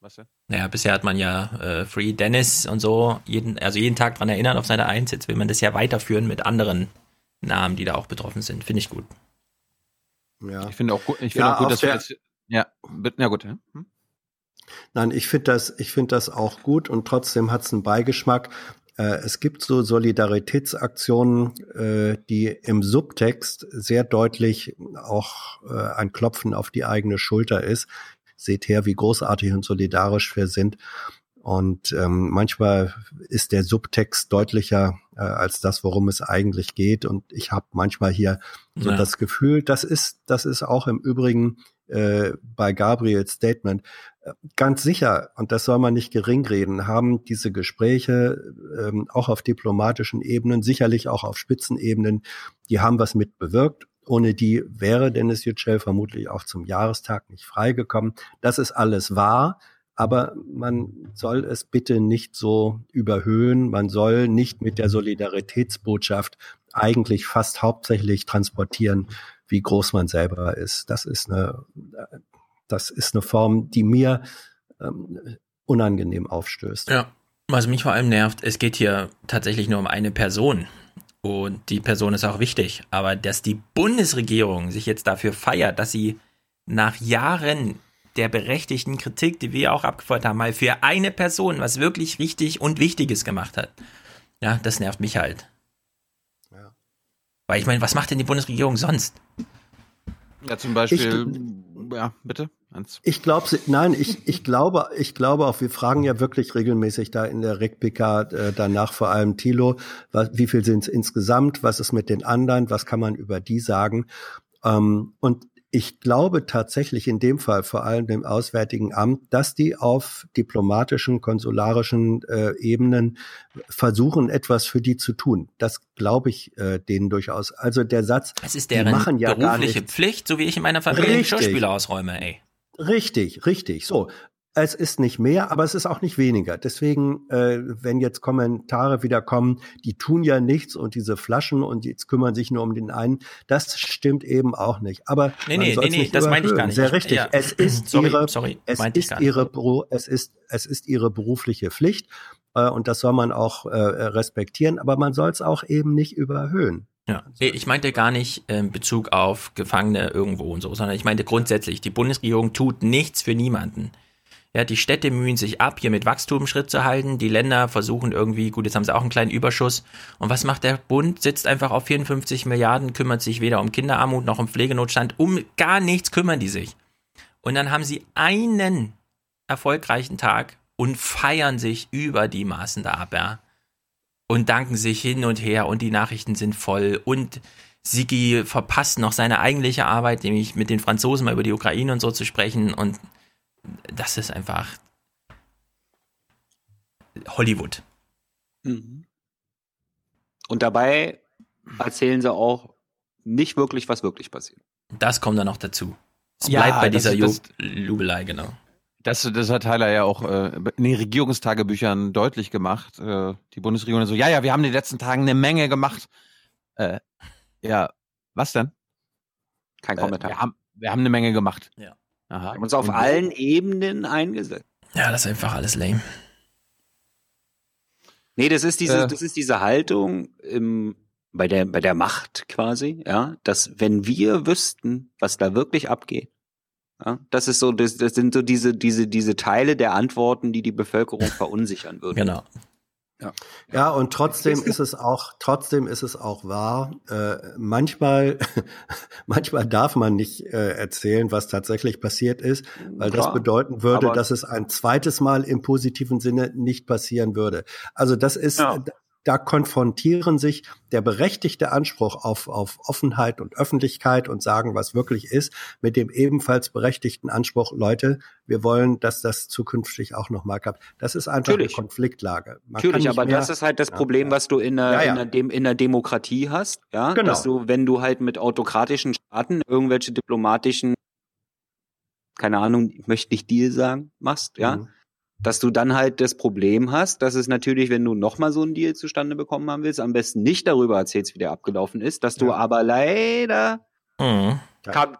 Was denn? Naja, bisher hat man ja äh, Free Dennis und so, jeden, also jeden Tag dran erinnern auf Seite 1. Jetzt will man das ja weiterführen mit anderen Namen, die da auch betroffen sind. Finde ich gut. Ja. Ich finde auch gut, ich finde Ja, auch gut, dass wir jetzt, ja, bitte- ja gut, ja. Hm? Nein, ich finde das, ich finde das auch gut und trotzdem hat es einen Beigeschmack. Äh, es gibt so Solidaritätsaktionen, äh, die im Subtext sehr deutlich auch äh, ein Klopfen auf die eigene Schulter ist. Seht her, wie großartig und solidarisch wir sind. Und ähm, manchmal ist der Subtext deutlicher äh, als das, worum es eigentlich geht. Und ich habe manchmal hier so Ja. das Gefühl, das ist, das ist auch im Übrigen äh, bei Gabriels Statement äh, ganz sicher, und das soll man nicht gering reden, haben diese Gespräche ähm, auch auf diplomatischen Ebenen, sicherlich auch auf Spitzenebenen, die haben was mit bewirkt. Ohne die wäre Dennis Yücel vermutlich auch zum Jahrestag nicht freigekommen. Das ist alles wahr, aber man soll es bitte nicht so überhöhen. Man soll nicht mit der Solidaritätsbotschaft eigentlich fast hauptsächlich transportieren, wie groß man selber ist. Das ist eine, das ist eine Form, die mir ähm, unangenehm aufstößt. Ja. Was mich vor allem nervt, es geht hier tatsächlich nur um eine Person. Und die Person ist auch wichtig. Aber dass die Bundesregierung sich jetzt dafür feiert, dass sie nach Jahren der berechtigten Kritik, die wir auch abgefeuert haben, mal für eine Person was wirklich richtig und Wichtiges gemacht hat. Ja, das nervt mich halt. Weil ich meine, was macht denn die Bundesregierung sonst? Ja, zum Beispiel, ja, bitte, Hans. Ich glaube, nein, ich, ich glaube, ich glaube auch, wir fragen ja wirklich regelmäßig da in der RecPK äh, danach vor allem Thilo, was, wie viel sind es insgesamt, was ist mit den anderen, was kann man über die sagen? Ähm, und ich glaube tatsächlich in dem Fall vor allem dem Auswärtigen Amt, dass die auf diplomatischen, konsularischen äh, Ebenen versuchen, etwas für die zu tun. Das glaube ich äh, denen durchaus. Also der Satz, Es ist die deren machen ja gar berufliche nichts. Pflicht, so wie ich in meiner Familie Richtig. Geschirrspüler ausräume, ey. Richtig, richtig. So. Es ist nicht mehr, aber es ist auch nicht weniger. Deswegen, äh, wenn jetzt Kommentare wieder kommen, die tun ja nichts und diese Flaschen und jetzt kümmern sich nur um den einen, das stimmt eben auch nicht. Aber Nee, nee, nee, nee, das meine ich gar nicht. Sehr Ich- richtig. ja. Es ist Sorry, ihre, sorry, es ist ihre, es ist, es ist ihre berufliche Pflicht äh, und das soll man auch äh, respektieren. Aber man soll es auch eben nicht überhöhen. Ja, ich meinte gar nicht äh, in Bezug auf Gefangene irgendwo und so, sondern ich meinte grundsätzlich, die Bundesregierung tut nichts für niemanden. Ja, die Städte mühen sich ab, hier mit Wachstum Schritt zu halten. Die Länder versuchen irgendwie, gut, jetzt haben sie auch einen kleinen Überschuss. Und was macht der Bund? Sitzt einfach auf 54 Milliarden, kümmert sich weder um Kinderarmut noch um Pflegenotstand. Um gar nichts kümmern die sich. Und dann haben sie einen erfolgreichen Tag und feiern sich über die Maßen da ab, ja. Und danken sich hin und her und die Nachrichten sind voll und Sigi verpasst noch seine eigentliche Arbeit, nämlich mit den Franzosen mal über die Ukraine und so zu sprechen und das ist einfach Hollywood. Mhm. Und dabei erzählen sie auch nicht wirklich, was wirklich passiert. Das kommt dann noch dazu. Es Ja, bleibt bei dieser Lubelei, genau. Das, das hat Tyler ja auch äh, in den Regierungstagebüchern deutlich gemacht. Äh, die Bundesregierung so, ja, ja, wir haben in den letzten Tagen eine Menge gemacht. Äh, ja, was denn? Kein Äh, Kommentar. wir, haben, wir haben eine Menge gemacht. Ja. Aha. Wir haben uns auf Und- allen Ebenen eingesetzt. Ja, das ist einfach alles lame. Nee, das ist diese, Äh. das ist diese Haltung im, bei der, bei der Macht quasi, ja, dass wenn wir wüssten, was da wirklich abgeht, ja, das ist so, das, das sind so diese, diese, diese Teile der Antworten, die die Bevölkerung verunsichern würden. Genau. Ja. Ja, und trotzdem ist es auch, trotzdem ist es auch wahr. Äh, manchmal, manchmal darf man nicht äh, erzählen, was tatsächlich passiert ist, weil das Klar, bedeuten würde, dass es ein zweites Mal im positiven Sinne nicht passieren würde. Also das ist, Ja. Da konfrontieren sich der berechtigte Anspruch auf, auf Offenheit und Öffentlichkeit und sagen, was wirklich ist, mit dem ebenfalls berechtigten Anspruch, Leute, wir wollen, dass das zukünftig auch nochmal klappt. Das ist einfach Natürlich. eine Konflikttlage. Man Natürlich, aber mehr- das ist halt das Ja, Problem, was du in der, Ja, ja. In, der Dem in der Demokratie hast, ja, Genau. dass du, wenn du halt mit autokratischen Staaten irgendwelche diplomatischen, keine Ahnung, ich möchte nicht Deal sagen, machst, ja, Mhm. Dass du dann halt das Problem hast, dass es natürlich, wenn du nochmal so einen Deal zustande bekommen haben willst, am besten nicht darüber erzählst, wie der abgelaufen ist, dass du aber leider Mhm.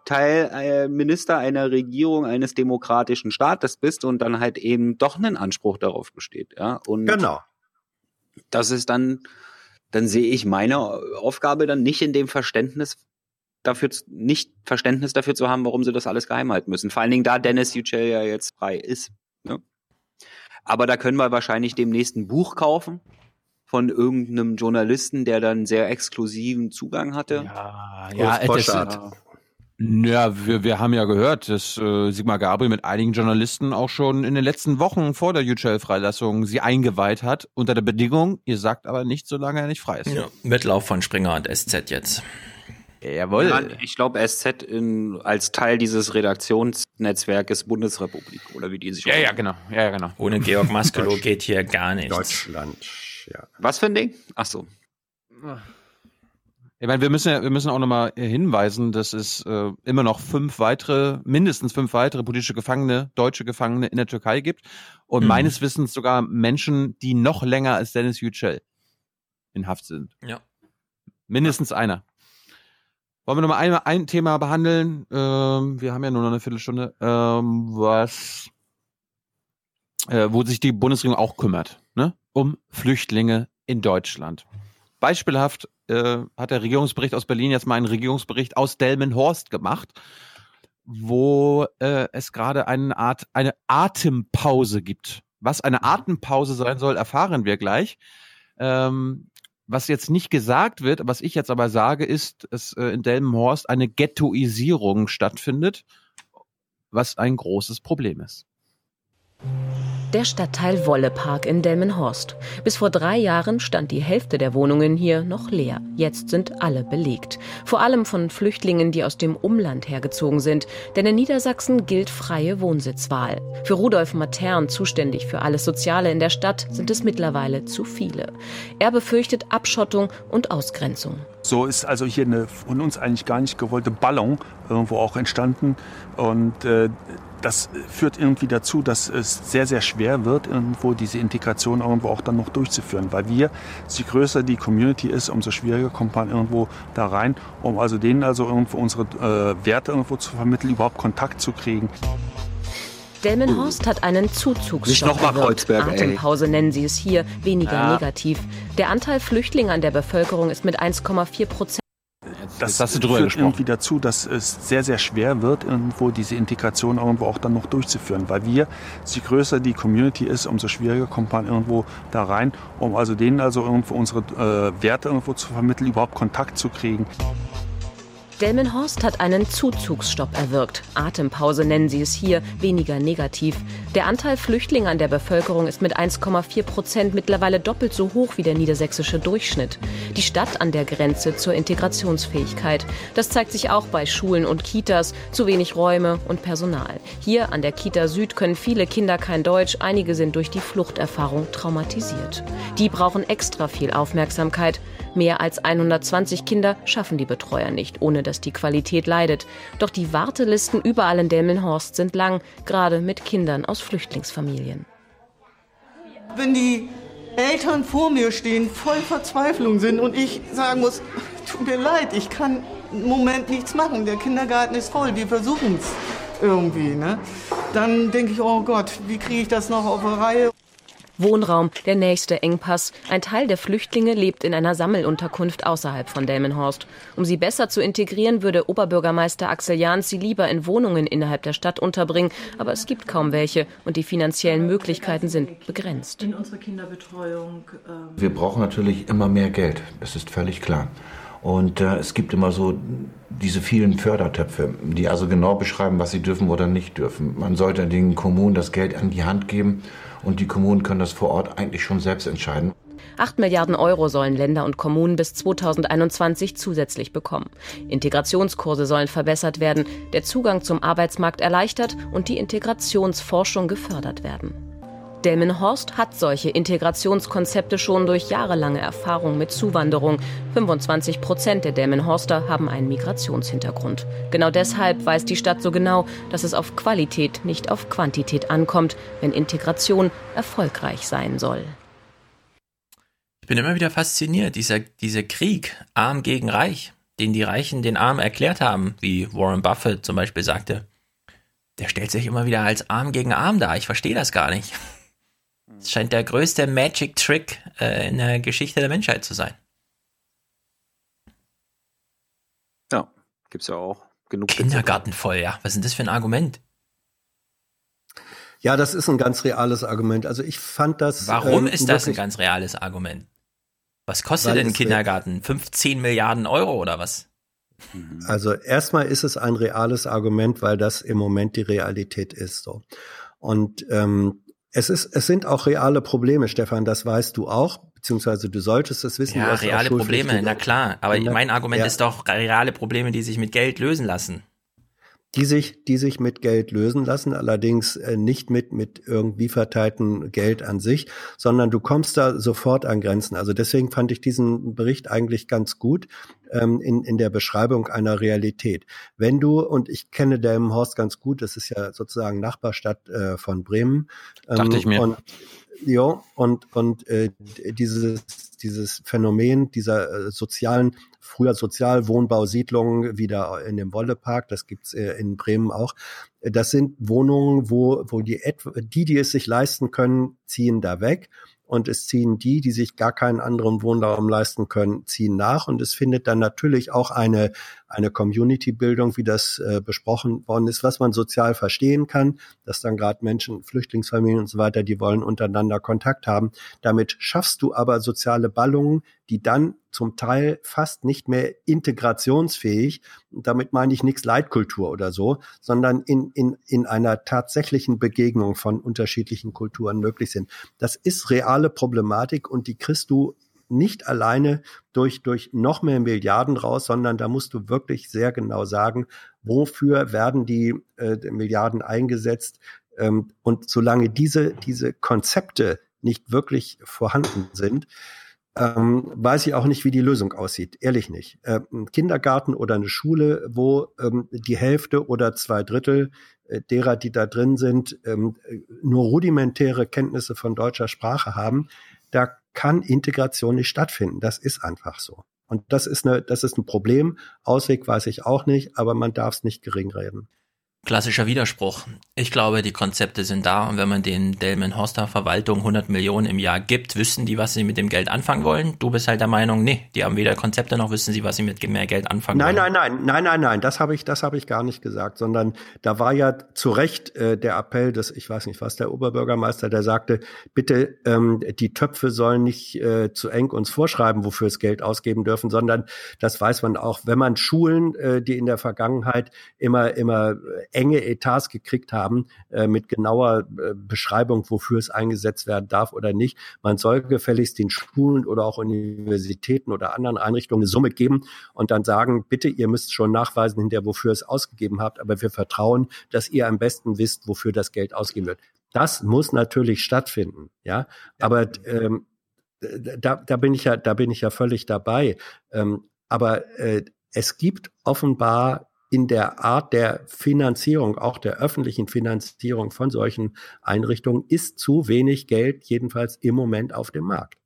Teil äh, Minister einer Regierung eines demokratischen Staates bist und dann halt eben doch einen Anspruch darauf besteht, ja. Und Genau. das ist dann, dann sehe ich meine Aufgabe dann nicht in dem Verständnis dafür, zu- nicht Verständnis dafür zu haben, warum sie das alles geheim halten müssen. Vor allen Dingen, da Dennis Yücel ja jetzt frei ist. Ne? Aber da können wir wahrscheinlich demnächst ein Buch kaufen von irgendeinem Journalisten, der dann sehr exklusiven Zugang hatte. Ja, ja, das, ja wir, wir haben ja gehört, dass äh, Sigmar Gabriel mit einigen Journalisten auch schon in den letzten Wochen vor der UCL-Freilassung sie eingeweiht hat, unter der Bedingung, ihr sagt aber nicht, solange er nicht frei ist. Ja, Wettlauf von Springer und SZ jetzt. Jawohl. Ja, ich glaube, SZ in, als Teil dieses Redaktionsnetzwerkes Bundesrepublik oder wie die sich Ja, ja, genau. Ja, ja, genau. Ohne Georg Maskelow geht hier gar nichts. Deutschland, ja. Was für ein Ding? Ach so. Ich meine, wir müssen ja, wir müssen auch nochmal hinweisen, dass es äh, immer noch fünf weitere, mindestens fünf weitere politische Gefangene, deutsche Gefangene in der Türkei gibt. Und Mhm. meines Wissens sogar Menschen, die noch länger als Dennis Yücel in Haft sind. Ja. Mindestens einer. Wollen wir nochmal ein, ein Thema behandeln? Ähm, wir haben ja nur noch eine Viertelstunde, ähm, was, äh, wo sich die Bundesregierung auch kümmert, ne? Um Flüchtlinge in Deutschland. Beispielhaft äh, hat der Regierungsbericht aus Berlin jetzt mal einen Regierungsbericht aus Delmenhorst gemacht, wo äh, es gerade eine Art eine Atempause gibt. Was eine Atempause sein soll, erfahren wir gleich. Ähm, was jetzt nicht gesagt wird, was ich jetzt aber sage, ist, dass äh, in Delmenhorst eine Ghettoisierung stattfindet, was ein großes Problem ist. Der Stadtteil Wollepark in Delmenhorst. Bis vor drei Jahren stand die Hälfte der Wohnungen hier noch leer. Jetzt sind alle belegt. Vor allem von Flüchtlingen, die aus dem Umland hergezogen sind. Denn in Niedersachsen gilt freie Wohnsitzwahl. Für Rudolf Matern, zuständig für alles Soziale in der Stadt, sind es mittlerweile zu viele. Er befürchtet Abschottung und Ausgrenzung. So ist also hier eine von uns eigentlich gar nicht gewollte Ballung irgendwo auch entstanden. Und äh, das führt irgendwie dazu, dass es sehr, sehr schwer wird, irgendwo diese Integration irgendwo auch dann noch durchzuführen. Weil wir, je größer die Community ist, umso schwieriger kommt man irgendwo da rein, um also denen also irgendwo unsere äh, Werte irgendwo zu vermitteln, überhaupt Kontakt zu kriegen. Delmenhorst hat einen Zuzugsstopp Nicht noch mal erwirkt. Kreuzberg, ey. Atempause nennen sie es hier, weniger Ja. negativ. Der Anteil Flüchtlinge an der Bevölkerung ist mit 1,4 Prozent. Das hast du drüber führt gesprochen. irgendwie dazu, dass es sehr, sehr schwer wird, irgendwo diese Integration irgendwo auch dann noch durchzuführen. Weil wir, je größer die Community ist, umso schwieriger kommt man irgendwo da rein, um also denen also irgendwo unsere äh, Werte irgendwo zu vermitteln, überhaupt Kontakt zu kriegen. Delmenhorst hat einen Zuzugsstopp erwirkt. Atempause nennen sie es hier, weniger negativ. Der Anteil Flüchtlinge an der Bevölkerung ist mit 1,4 Prozent mittlerweile doppelt so hoch wie der niedersächsische Durchschnitt. Die Stadt an der Grenze zur Integrationsfähigkeit. Das zeigt sich auch bei Schulen und Kitas. Zu wenig Räume und Personal. Hier an der Kita Süd können viele Kinder kein Deutsch. Einige sind durch die Fluchterfahrung traumatisiert. Die brauchen extra viel Aufmerksamkeit. Mehr als 120 Kinder schaffen die Betreuer nicht, ohne dass die Qualität leidet. Doch die Wartelisten überall in Delmenhorst sind lang, gerade mit Kindern aus Flüchtlingsfamilien. wenn die Eltern vor mir stehen, voll Verzweiflung sind und ich sagen muss, tut mir leid, ich kann im Moment nichts machen, der Kindergarten ist voll, wir versuchen es irgendwie, ne? Dann denke ich, oh Gott, wie kriege ich das noch auf die Reihe? Wohnraum, der nächste Engpass. Ein Teil der Flüchtlinge lebt in einer Sammelunterkunft außerhalb von Delmenhorst. Um sie besser zu integrieren, würde Oberbürgermeister Axel Jahns sie lieber in Wohnungen innerhalb der Stadt unterbringen. Aber es gibt kaum welche und die finanziellen Möglichkeiten sind begrenzt. In unserer Kinderbetreuung. ähm, Wir brauchen natürlich immer mehr Geld, das ist völlig klar. Und äh, es gibt immer so diese vielen Fördertöpfe, die also genau beschreiben, was sie dürfen oder nicht dürfen. Man sollte den Kommunen das Geld an die Hand geben und die Kommunen können das vor Ort eigentlich schon selbst entscheiden. 8 Milliarden Euro sollen Länder und Kommunen bis 2021 zusätzlich bekommen. Integrationskurse sollen verbessert werden, der Zugang zum Arbeitsmarkt erleichtert und die Integrationsforschung gefördert werden. Delmenhorst hat solche Integrationskonzepte schon durch jahrelange Erfahrung mit Zuwanderung. 25 Prozent der Delmenhorster haben einen Migrationshintergrund. Genau deshalb weiß die Stadt so genau, dass es auf Qualität, nicht auf Quantität ankommt, wenn Integration erfolgreich sein soll. Ich bin immer wieder fasziniert, dieser, dieser Krieg, arm gegen reich, den die Reichen den Armen erklärt haben, wie Warren Buffett zum Beispiel sagte, der stellt sich immer wieder als arm gegen arm dar. Ich verstehe das gar nicht. Es scheint der größte Magic Trick äh, in der Geschichte der Menschheit zu sein. Ja, gibt's ja auch genug. Kindergarten voll, ja. Was ist denn das für ein Argument? Ja, das ist ein ganz reales Argument. Also ich fand das. Warum ähm, ist das ein ganz reales Argument? Was kostet denn ein Kindergarten? 15 Milliarden Euro oder was? Also erstmal ist es ein reales Argument, weil das im Moment die Realität ist. So. Und ähm, es ist, es sind auch reale Probleme, Stefan, das weißt du auch, beziehungsweise du solltest es wissen. Ja, reale Probleme, na klar. Aber mein Argument ja. ist doch reale Probleme, die sich mit Geld lösen lassen die sich, die sich mit Geld lösen lassen, allerdings äh, nicht mit, mit irgendwie verteilten Geld an sich, sondern du kommst da sofort an Grenzen. Also deswegen fand ich diesen Bericht eigentlich ganz gut ähm, in, in der Beschreibung einer Realität. Wenn du, und ich kenne Delmenhorst ganz gut, das ist ja sozusagen Nachbarstadt äh, von Bremen. Ähm, Dachte ich mir. Und, ja, und, und äh, dieses, dieses Phänomen dieser äh, sozialen, früher Sozialwohnbausiedlungen wieder in dem Wollepark, das gibt's äh, in Bremen auch. Das sind Wohnungen, wo, wo die, die, die es sich leisten können, ziehen da weg und es ziehen die, die sich gar keinen anderen Wohnraum leisten können, ziehen nach und es findet dann natürlich auch eine, eine Community-Bildung, wie das äh, besprochen worden ist, was man sozial verstehen kann, dass dann gerade Menschen, Flüchtlingsfamilien und so weiter, die wollen untereinander Kontakt haben. Damit schaffst du aber soziale Ballungen, die dann zum Teil fast nicht mehr integrationsfähig, damit meine ich nichts Leitkultur oder so, sondern in, in, in einer tatsächlichen Begegnung von unterschiedlichen Kulturen möglich sind. Das ist reale Problematik und die kriegst du nicht alleine durch, durch noch mehr Milliarden raus, sondern da musst du wirklich sehr genau sagen, wofür werden die äh, Milliarden eingesetzt. Ähm, und solange diese, diese Konzepte nicht wirklich vorhanden sind, ähm, weiß ich auch nicht, wie die Lösung aussieht. Ehrlich nicht. Äh, ein Kindergarten oder eine Schule, wo ähm, die Hälfte oder zwei Drittel äh, derer, die da drin sind, ähm, nur rudimentäre Kenntnisse von deutscher Sprache haben, da kann Integration nicht stattfinden. Das ist einfach so. Und das ist, eine, das ist ein Problem. Ausweg weiß ich auch nicht, aber man darf es nicht gering reden. Klassischer Widerspruch. Ich glaube, die Konzepte sind da und wenn man den Delmenhorster Verwaltung 100 Millionen im Jahr gibt, wüssten die, was sie mit dem Geld anfangen wollen. Du bist halt der Meinung, nee, die haben weder Konzepte noch wissen sie, was sie mit mehr Geld anfangen nein, wollen. Nein, nein, nein, nein, nein, das habe ich, das habe ich gar nicht gesagt, sondern da war ja zu Recht äh, der Appell des, ich weiß nicht was, der Oberbürgermeister, der sagte, bitte ähm, die Töpfe sollen nicht äh, zu eng uns vorschreiben, wofür es Geld ausgeben dürfen, sondern das weiß man auch, wenn man Schulen, äh, die in der Vergangenheit immer immer enge Etats gekriegt haben äh, mit genauer äh, Beschreibung, wofür es eingesetzt werden darf oder nicht. Man soll gefälligst den Schulen oder auch Universitäten oder anderen Einrichtungen eine Summe geben und dann sagen, bitte, ihr müsst schon nachweisen hinter, wofür es ausgegeben habt, aber wir vertrauen, dass ihr am besten wisst, wofür das Geld ausgegeben wird. Das muss natürlich stattfinden, ja. Aber ähm, da, da bin ich ja, da bin ich ja völlig dabei. Ähm, aber äh, es gibt offenbar in der Art der Finanzierung, auch der öffentlichen Finanzierung von solchen Einrichtungen, ist zu wenig Geld, jedenfalls im Moment auf dem Markt.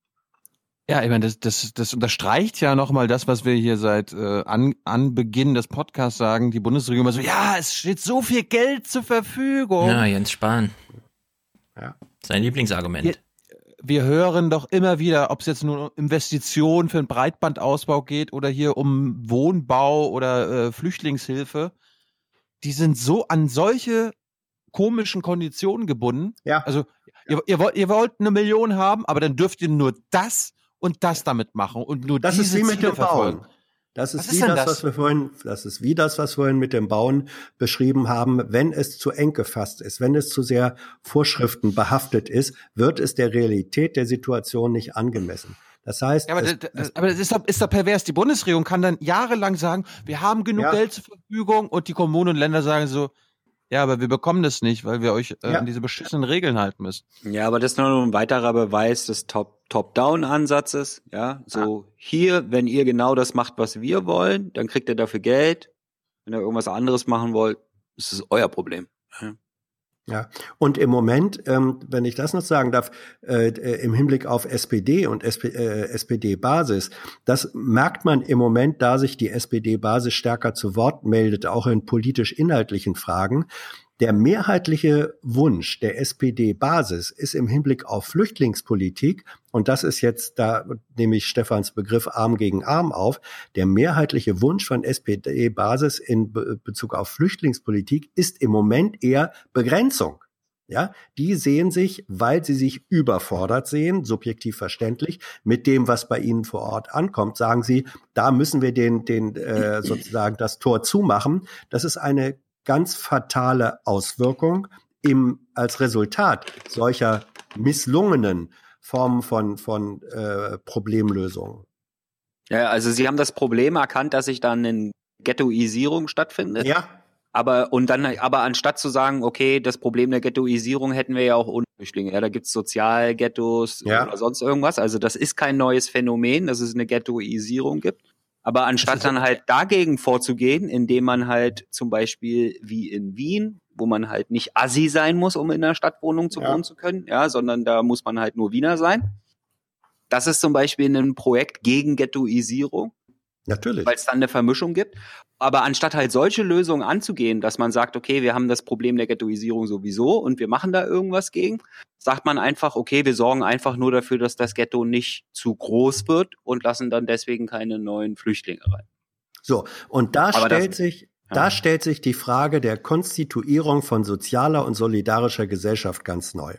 Ja, ich meine, das, das, das unterstreicht ja nochmal das, was wir hier seit äh, an, Anbeginn des Podcasts sagen. Die Bundesregierung immer so, ja, es steht so viel Geld zur Verfügung. Ja, Jens Spahn. Ja. Sein Lieblingsargument. Wir hören doch immer wieder, ob es jetzt nur um Investitionen für einen Breitbandausbau geht oder hier um Wohnbau oder äh, Flüchtlingshilfe. Die sind so an solche komischen Konditionen gebunden. Ja. Also ihr, ihr, wollt, ihr wollt eine Million haben, aber dann dürft ihr nur das und das damit machen und nur das diese ist wie mit Ziele dem Bauen. Das ist, Was wie ist das, das? was wir vorhin, das ist wie das, was wir vorhin mit dem Bauen beschrieben haben. Wenn es zu eng gefasst ist, wenn es zu sehr Vorschriften behaftet ist, wird es der Realität der Situation nicht angemessen. Das heißt, Ja, aber, es, das, das, aber das ist, doch, ist doch pervers. Die Bundesregierung kann dann jahrelang sagen, wir haben genug Ja. Geld zur Verfügung und die Kommunen und Länder sagen so, ja, aber wir bekommen das nicht, weil wir euch äh, Ja. an diese beschissenen Regeln halten müssen. Ja, aber das ist nur ein weiterer Beweis des Top- Top-Down-Ansatzes. Ja, so hier, wenn ihr genau das macht, was wir wollen, dann kriegt ihr dafür Geld. Wenn ihr irgendwas anderes machen wollt, ist es euer Problem. Ja. Ja, und im Moment, ähm, wenn ich das noch sagen darf, äh, äh, im Hinblick auf SPD und SP, äh, SPD-Basis, das merkt man im Moment, da sich die SPD-Basis stärker zu Wort meldet, auch in politisch-inhaltlichen Fragen. Der mehrheitliche Wunsch der SPD-Basis ist im Hinblick auf Flüchtlingspolitik, und das ist jetzt, da nehme ich Stefans Begriff Arm gegen Arm auf, der mehrheitliche Wunsch von SPD-Basis in Be Bezug auf Flüchtlingspolitik ist im Moment eher Begrenzung. Ja, die sehen sich, weil sie sich überfordert sehen, subjektiv verständlich, mit dem, was bei ihnen vor Ort ankommt, sagen sie, da müssen wir den, den äh, sozusagen das Tor zumachen. Das ist eine ganz fatale Auswirkung im, als Resultat solcher misslungenen Formen von, von äh, Problemlösungen. Ja, also sie haben das Problem erkannt, dass sich dann eine Ghettoisierung stattfindet. Ja. Aber und dann, aber anstatt zu sagen, okay, das Problem der Ghettoisierung hätten wir ja auch ohne Flüchtlinge. Ja, da gibt's Sozialghettos Ja. oder sonst irgendwas. Also das ist kein neues Phänomen, dass es eine Ghettoisierung gibt. Aber anstatt dann halt dagegen vorzugehen, indem man halt zum Beispiel wie in Wien, wo man halt nicht Assi sein muss, um in einer Stadtwohnung zu Ja. wohnen zu können, ja, sondern da muss man halt nur Wiener sein. Das ist zum Beispiel ein Projekt gegen Ghettoisierung Natürlich. weil es dann eine Vermischung gibt. Aber anstatt halt solche Lösungen anzugehen, dass man sagt, okay, wir haben das Problem der Ghettoisierung sowieso und wir machen da irgendwas gegen, sagt man einfach, okay, wir sorgen einfach nur dafür, dass das Ghetto nicht zu groß wird und lassen dann deswegen keine neuen Flüchtlinge rein. So, und da Aber das- stellt sich, da stellt sich die Frage der Konstituierung von sozialer und solidarischer Gesellschaft ganz neu.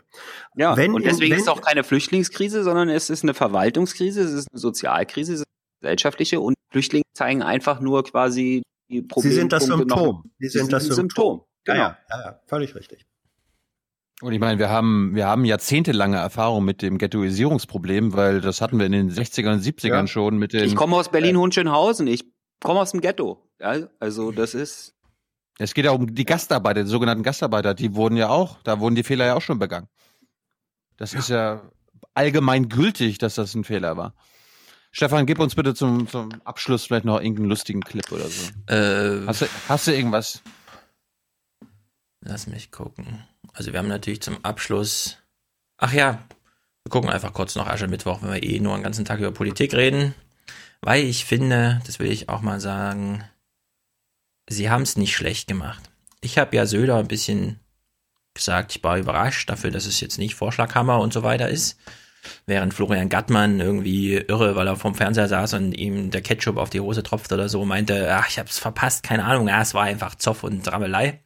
Ja, Wenn und in- deswegen wenn- ist es auch keine Flüchtlingskrise, sondern es ist eine Verwaltungskrise, es ist eine Sozialkrise, es ist eine gesellschaftliche und Flüchtlinge zeigen einfach nur quasi die Sie Probleme. sind das Symptom. Sie sind das ein Symptom. Genau. Ja, ja, ja, völlig richtig. Und ich meine, wir haben, wir haben jahrzehntelange Erfahrung mit dem Ghettoisierungsproblem, weil das hatten wir in den 60ern und 70ern Ja. schon mit den. Ich komme aus Berlin-Hohenschönhausen, ich komme aus dem Ghetto. Ja, also das ist. Es geht ja um die Gastarbeiter, die sogenannten Gastarbeiter, die wurden ja auch, da wurden die Fehler ja auch schon begangen. Das ist ja allgemein gültig, dass das ein Fehler war. Stefan, gib uns bitte zum, zum Abschluss vielleicht noch irgendeinen lustigen Clip oder so. Äh, Hast du, hast du irgendwas? Lass mich gucken. Also wir haben natürlich zum Abschluss. Ach ja, wir gucken einfach kurz noch Aschermittwoch, wenn wir eh nur den ganzen Tag über Politik reden. Weil ich finde, das will ich auch mal sagen, sie haben es nicht schlecht gemacht. Ich habe ja Söder ein bisschen gesagt, ich war überrascht dafür, dass es jetzt nicht Vorschlaghammer und so weiter ist. Während Florian Gattmann irgendwie irre, weil er vorm Fernseher saß und ihm der Ketchup auf die Hose tropft oder so, meinte, ach, ich hab's verpasst, keine Ahnung, ja, es war einfach Zoff und Dramelei.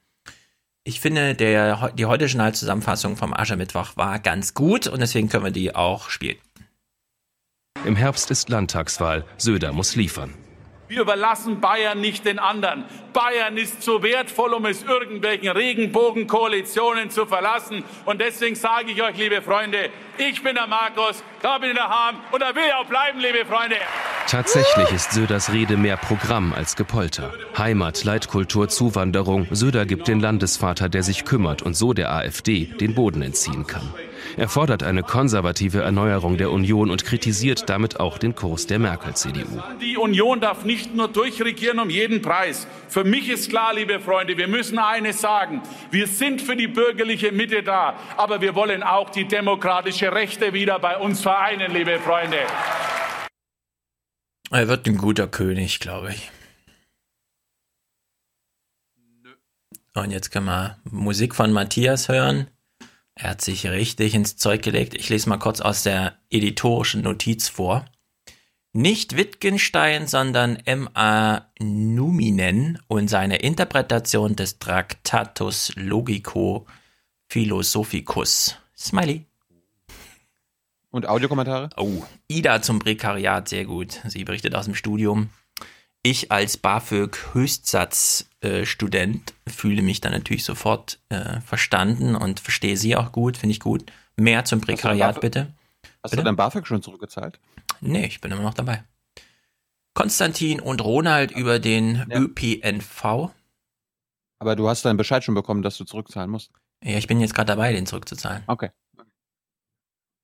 Ich finde, der, die heutige Journalzusammenfassung vom Aschermittwoch war ganz gut und deswegen können wir die auch spielen. Im Herbst ist Landtagswahl. Söder muss liefern. Wir überlassen Bayern nicht den anderen. Bayern ist zu wertvoll, um es irgendwelchen Regenbogenkoalitionen zu verlassen. Und deswegen sage ich euch, liebe Freunde, ich bin der Markus, da bin ich der Hahn und da will ich auch bleiben, liebe Freunde. Tatsächlich ist Söders Rede mehr Programm als Gepolter. Heimat, Leitkultur, Zuwanderung. Söder gibt den Landesvater, der sich kümmert und so der AfD den Boden entziehen kann. Er fordert eine konservative Erneuerung der Union und kritisiert damit auch den Kurs der Merkel-CDU. Die Union darf nicht nur durchregieren um jeden Preis. Für mich ist klar, liebe Freunde, wir müssen eines sagen. Wir sind für die bürgerliche Mitte da, aber wir wollen auch die demokratische Rechte wieder bei uns vereinen, liebe Freunde. Er wird ein guter König, glaube ich. Und jetzt können wir Musik von Matthias hören. Er hat sich richtig ins Zeug gelegt. Ich lese mal kurz aus der editorischen Notiz vor. Nicht Wittgenstein, sondern M.A. Numinen und seine Interpretation des Tractatus Logico Philosophicus. Smiley. Und Audiokommentare? Oh, Ida zum Prekariat, sehr gut. Sie berichtet aus dem Studium. Ich als BAföG-Höchstsatzstudent fühle mich dann natürlich sofort äh, verstanden und verstehe Sie auch gut, finde ich gut. Mehr zum Prekariat, bitte. Hast Bitte? du dein BAföG schon zurückgezahlt? Nee, ich bin immer noch dabei. Konstantin und Ronald über den ÖPNV. Aber du hast deinen Bescheid schon bekommen, dass du zurückzahlen musst. Ja, ich bin jetzt gerade dabei, den zurückzuzahlen. Okay.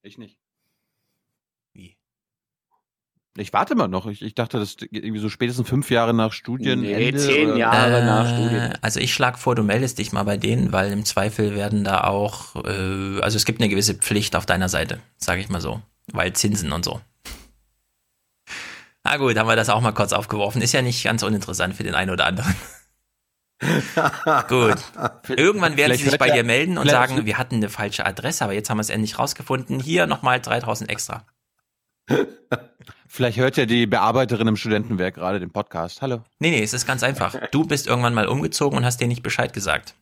Ich nicht. Ich warte mal noch. Ich, ich dachte, das irgendwie so spätestens fünf Jahre nach Studien. Nee, zehn Jahre nach Studien. Äh, Also ich schlage vor, du meldest dich mal bei denen, weil im Zweifel werden da auch, äh, also es gibt eine gewisse Pflicht auf deiner Seite, sage ich mal so, weil Zinsen und so. Na gut, haben wir das auch mal kurz aufgeworfen. Ist ja nicht ganz uninteressant für den einen oder anderen. gut. Irgendwann werden sie Vielleicht sich hört bei dir melden und sagen, wir hatten eine falsche Adresse, aber jetzt haben wir es endlich rausgefunden. Hier nochmal 3000 extra. Vielleicht hört ja die Bearbeiterin im Studentenwerk gerade den Podcast. Hallo. Nee, nee, es ist ganz einfach. Du bist irgendwann mal umgezogen und hast dir nicht Bescheid gesagt.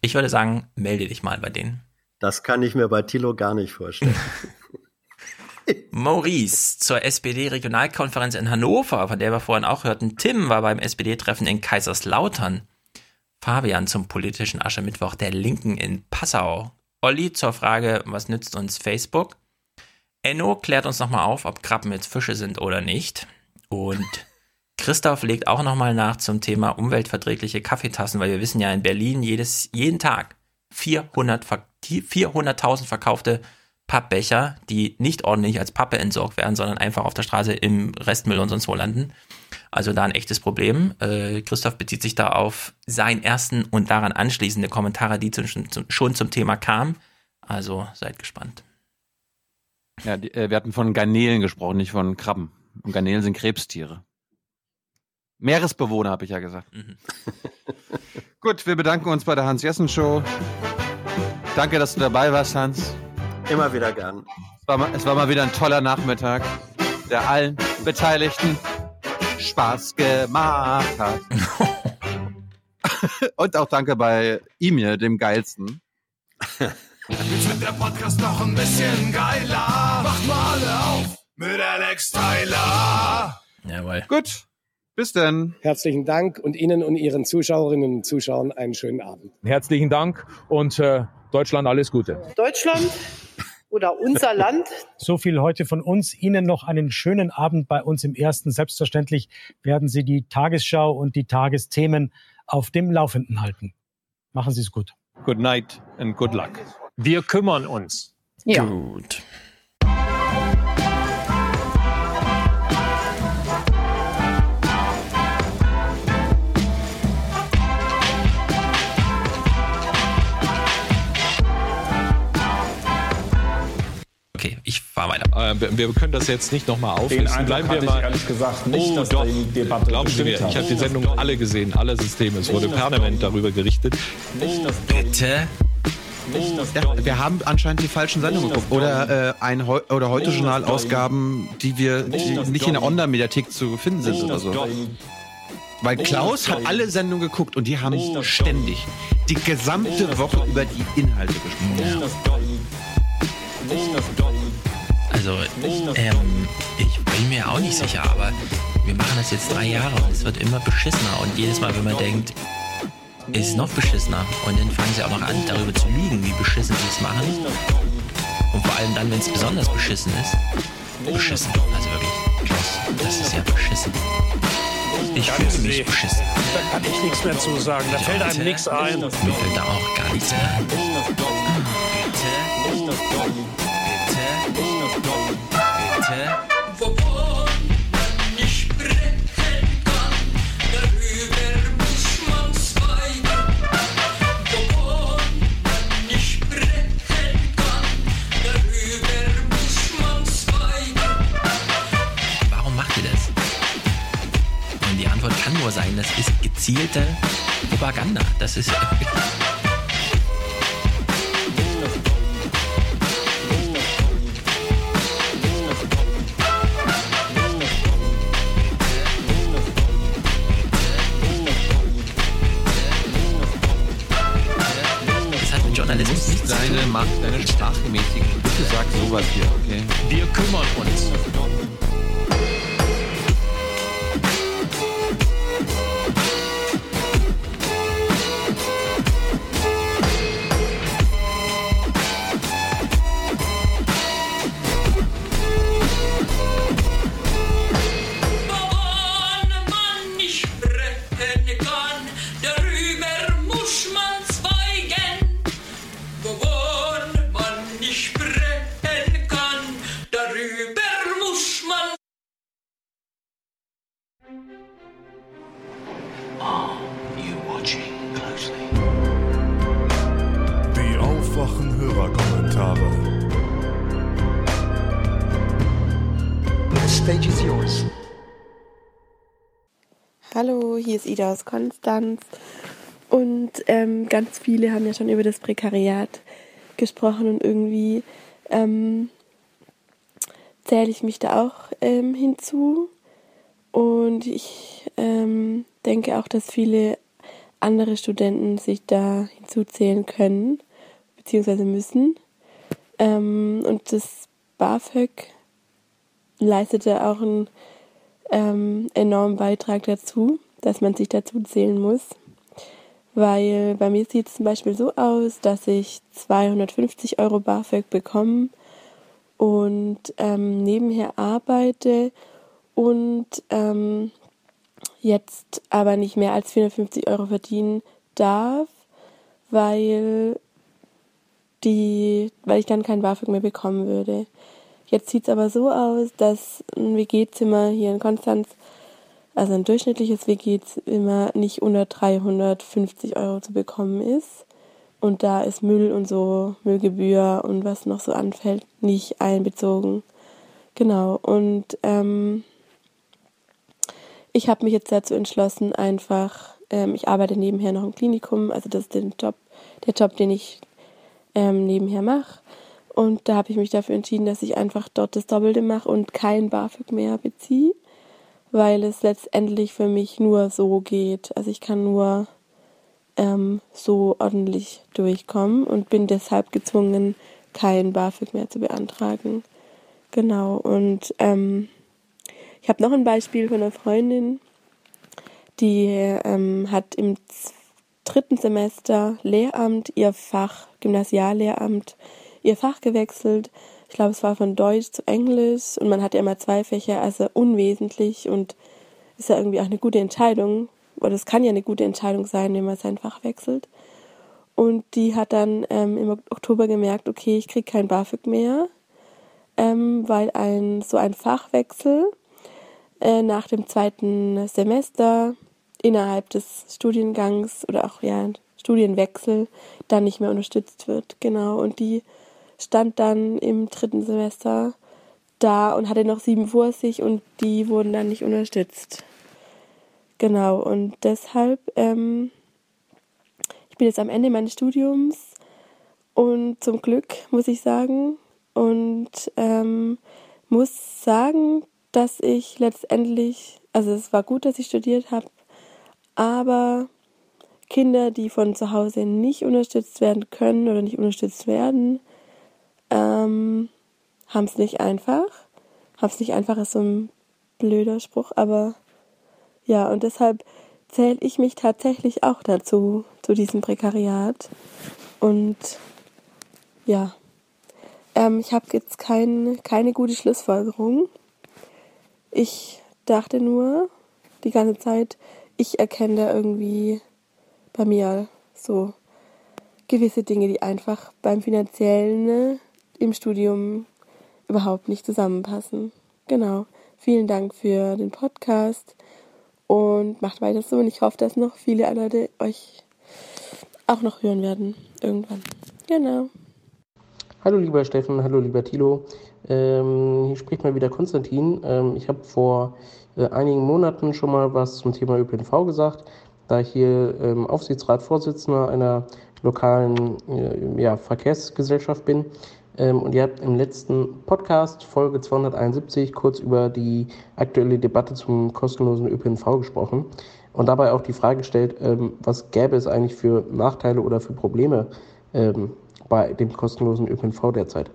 Ich würde sagen, melde dich mal bei denen. Das kann ich mir bei Thilo gar nicht vorstellen. Maurice zur SPD-Regionalkonferenz in Hannover, von der wir vorhin auch hörten. Tim war beim SPD-Treffen in Kaiserslautern. Fabian zum politischen Aschermittwoch der Linken in Passau. Olli zur Frage, was nützt uns Facebook? Enno klärt uns nochmal auf, ob Krabben jetzt Fische sind oder nicht. Und Christoph legt auch nochmal nach zum Thema umweltverträgliche Kaffeetassen, weil wir wissen ja in Berlin jedes, jeden Tag 400 ver- die 400.000 verkaufte Pappbecher, die nicht ordentlich als Pappe entsorgt werden, sondern einfach auf der Straße im Restmüll und sonst wo landen. Also da ein echtes Problem. Äh, Christoph bezieht sich da auf seinen ersten und daran anschließende Kommentare, die zu, schon zum Thema kamen. Also seid gespannt. Ja, die, äh, wir hatten von Garnelen gesprochen, nicht von Krabben. Und Garnelen sind Krebstiere. Meeresbewohner, habe ich ja gesagt. Gut, wir bedanken uns bei der Hans-Jessen-Show. Danke, dass du dabei warst, Hans. Immer wieder gern. Es war, mal, es war mal wieder ein toller Nachmittag, der allen Beteiligten Spaß gemacht hat. Und auch danke bei Emir, dem geilsten. Jetzt wird der Podcast noch ein bisschen geiler. Macht mal alle auf mit Alex Tyler. Jawohl. Gut, bis dann. Herzlichen Dank und Ihnen und Ihren Zuschauerinnen und Zuschauern einen schönen Abend. Herzlichen Dank und äh, Deutschland alles Gute. Deutschland oder unser Land. So viel heute von uns. Ihnen noch einen schönen Abend bei uns im Ersten. Selbstverständlich werden Sie die Tagesschau und die Tagesthemen auf dem Laufenden halten. Machen Sie es gut. Good night and good luck. Wir kümmern uns. Ja. Gut. Okay, ich fahr weiter. Äh, wir, wir können das jetzt nicht nochmal auflisten. Eindruck Bleiben wir mal. ehrlich gesagt nicht, oh, dass doch. die Debatte Glauben Sie mir, bestimmt ich hat. habe die Sendung alle gesehen, alle Systeme. Es wurde permanent darüber gerichtet. Bitte? Ja, wir haben anscheinend die falschen Sendungen geguckt. Oder, äh, ein Heu oder heute Journal-Ausgaben, die wir die nicht in der Online-Mediathek zu finden sind oder so. Weil Klaus hat alle Sendungen geguckt und die haben ständig die gesamte Woche über die Inhalte gesprochen. Also, ähm, ich bin mir auch nicht sicher, aber wir machen das jetzt drei Jahre und es wird immer beschissener. Und jedes Mal, wenn man denkt, ist noch beschissener. Und dann fangen sie auch noch an, darüber zu lügen, wie beschissen sie es machen. Und vor allem dann, wenn es besonders beschissen ist. Beschissen. Also wirklich, das ist ja beschissen. Ich fühle mich beschissen. Da kann ich nichts mehr zu sagen. Da fällt einem nichts ein. Mir fällt da auch gar nichts mehr ein. Bitte? Bitte? Bitte? Nur sein, das ist gezielte Propaganda. Das ist Deine, deine sprachgemäßigen. Bitte sag sowas hier, okay? Wir kümmern uns. Ist Ida aus Konstanz. Und ähm, ganz viele haben ja schon über das Prekariat gesprochen und irgendwie ähm, zähle ich mich da auch ähm, hinzu. Und ich ähm, denke auch, dass viele andere Studenten sich da hinzuzählen können, beziehungsweise müssen. Ähm, und das BAföG leistete auch einen ähm, enormen Beitrag dazu, dass man sich dazu zählen muss. Weil bei mir sieht es zum Beispiel so aus, dass ich 250 Euro BAföG bekomme und ähm, nebenher arbeite und ähm, jetzt aber nicht mehr als 450 Euro verdienen darf, weil die, weil ich dann kein BAföG mehr bekommen würde. Jetzt sieht es aber so aus, dass ein WG-Zimmer hier in Konstanz, also ein durchschnittliches WG-Zimmer, nicht unter 350 Euro zu bekommen ist. Und da ist Müll und so, Müllgebühr und was noch so anfällt, nicht einbezogen. Genau. Und ähm, ich habe mich jetzt dazu entschlossen, einfach, ähm, ich arbeite nebenher noch im Klinikum, also das ist den Job, der Job, den ich ähm, nebenher mache. Und da habe ich mich dafür entschieden, dass ich einfach dort das Doppelte mache und kein BAföG mehr beziehe, weil es letztendlich für mich nur so geht. Also ich kann nur ähm, so ordentlich durchkommen und bin deshalb gezwungen, kein BAföG mehr zu beantragen. Genau. Und ähm, ich habe noch ein Beispiel von einer Freundin, die ähm, hat im dritten Semester Lehramt ihr Fach, Gymnasiallehramt, ihr Fach gewechselt. Ich glaube, es war von Deutsch zu Englisch und man hat ja immer zwei Fächer, also unwesentlich und ist ja irgendwie auch eine gute Entscheidung. Oder es kann ja eine gute Entscheidung sein, wenn man sein Fach wechselt. Und die hat dann ähm, im Oktober gemerkt, okay, ich kriege kein BAföG mehr, ähm, weil ein so ein Fachwechsel äh, nach dem zweiten Semester innerhalb des Studiengangs oder auch ja Studienwechsel dann nicht mehr unterstützt wird. Genau. Und die stand dann im dritten Semester da und hatte noch sieben vor sich und die wurden dann nicht unterstützt. Genau, und deshalb, ähm, ich bin jetzt am Ende meines Studiums und zum Glück, muss ich sagen, und ähm, muss sagen, dass ich letztendlich, also es war gut, dass ich studiert habe, aber Kinder, die von zu Hause nicht unterstützt werden können oder nicht unterstützt werden, ähm, haben es nicht einfach. Haben es nicht einfach, ist so ein blöder Spruch, aber ja, und deshalb zähle ich mich tatsächlich auch dazu, zu diesem Prekariat. Und ja, ähm, ich habe jetzt kein, keine gute Schlussfolgerung. Ich dachte nur die ganze Zeit, ich erkenne da irgendwie bei mir so gewisse Dinge, die einfach beim finanziellen im Studium überhaupt nicht zusammenpassen. Genau. Vielen Dank für den Podcast und macht weiter so. Und ich hoffe, dass noch viele Leute euch auch noch hören werden. Irgendwann. Genau. Hallo lieber Steffen, hallo lieber Thilo. Ähm, hier spricht mal wieder Konstantin. Ähm, ich habe vor äh, einigen Monaten schon mal was zum Thema ÖPNV gesagt, da ich hier ähm, Aufsichtsratsvorsitzender einer lokalen äh, ja, Verkehrsgesellschaft bin. Ähm, und ihr habt im letzten Podcast, Folge 271, kurz über die aktuelle Debatte zum kostenlosen ÖPNV gesprochen und dabei auch die Frage gestellt, ähm, was gäbe es eigentlich für Nachteile oder für Probleme ähm, bei dem kostenlosen ÖPNV derzeit.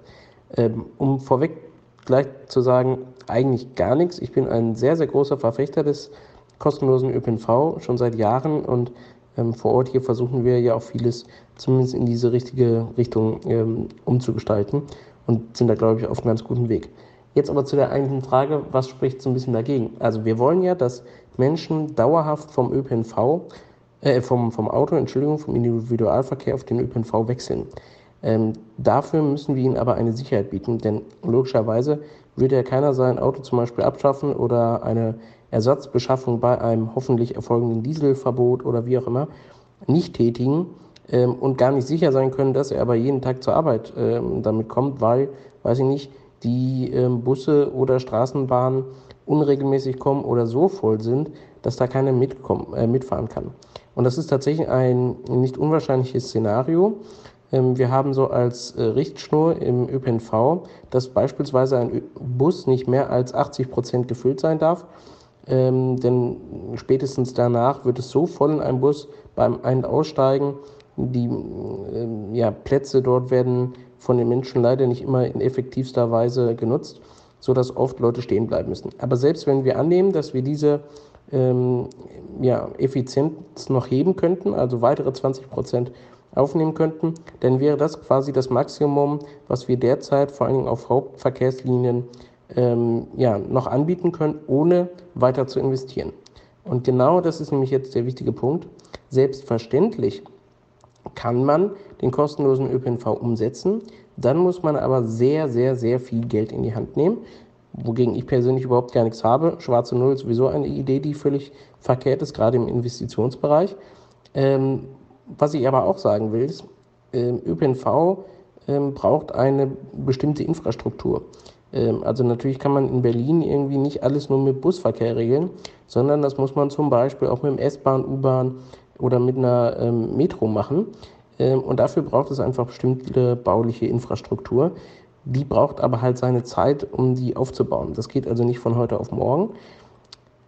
Um vorweg gleich zu sagen, eigentlich gar nichts. Ich bin ein sehr, sehr großer Verfechter des kostenlosen ÖPNV schon seit Jahren und ähm, vor Ort hier versuchen wir ja auch vieles zumindest in diese richtige Richtung ähm, umzugestalten und sind da, glaube ich, auf einem ganz guten Weg. Jetzt aber zu der eigentlichen Frage, was spricht so ein bisschen dagegen? Also wir wollen ja, dass Menschen dauerhaft vom ÖPNV, äh, vom, vom Auto, Entschuldigung, vom Individualverkehr auf den ÖPNV wechseln. Ähm, dafür müssen wir ihnen aber eine Sicherheit bieten, denn logischerweise würde ja keiner sein Auto zum Beispiel abschaffen oder eine Ersatzbeschaffung bei einem hoffentlich erfolgenden Dieselverbot oder wie auch immer nicht tätigen, ähm, und gar nicht sicher sein können, dass er aber jeden Tag zur Arbeit ähm, damit kommt, weil, weiß ich nicht, die ähm, Busse oder Straßenbahnen unregelmäßig kommen oder so voll sind, dass da keiner äh, mitfahren kann. Und das ist tatsächlich ein nicht unwahrscheinliches Szenario. Ähm, wir haben so als äh, Richtschnur im ÖPNV, dass beispielsweise ein Bus nicht mehr als 80 Prozent gefüllt sein darf. Ähm, denn spätestens danach wird es so voll in einem Bus beim Ein- und Aussteigen, die äh, ja, Plätze dort werden von den Menschen leider nicht immer in effektivster Weise genutzt, sodass oft Leute stehen bleiben müssen. Aber selbst wenn wir annehmen, dass wir diese ähm, ja, Effizienz noch heben könnten, also weitere 20 Prozent aufnehmen könnten, dann wäre das quasi das Maximum, was wir derzeit vor Dingen auf Hauptverkehrslinien ähm, ja, noch anbieten können, ohne weiter zu investieren. Und genau das ist nämlich jetzt der wichtige Punkt. Selbstverständlich kann man den kostenlosen ÖPNV umsetzen. Dann muss man aber sehr, sehr, sehr viel Geld in die Hand nehmen, wogegen ich persönlich überhaupt gar nichts habe. Schwarze Null ist sowieso eine Idee, die völlig verkehrt ist, gerade im Investitionsbereich. Ähm, was ich aber auch sagen will, ist, äh, ÖPNV äh, braucht eine bestimmte Infrastruktur. Ähm, also natürlich kann man in Berlin irgendwie nicht alles nur mit Busverkehr regeln, sondern das muss man zum Beispiel auch mit dem S-Bahn, U-Bahn oder mit einer ähm, Metro machen. Ähm, und dafür braucht es einfach bestimmte bauliche Infrastruktur. Die braucht aber halt seine Zeit, um die aufzubauen. Das geht also nicht von heute auf morgen.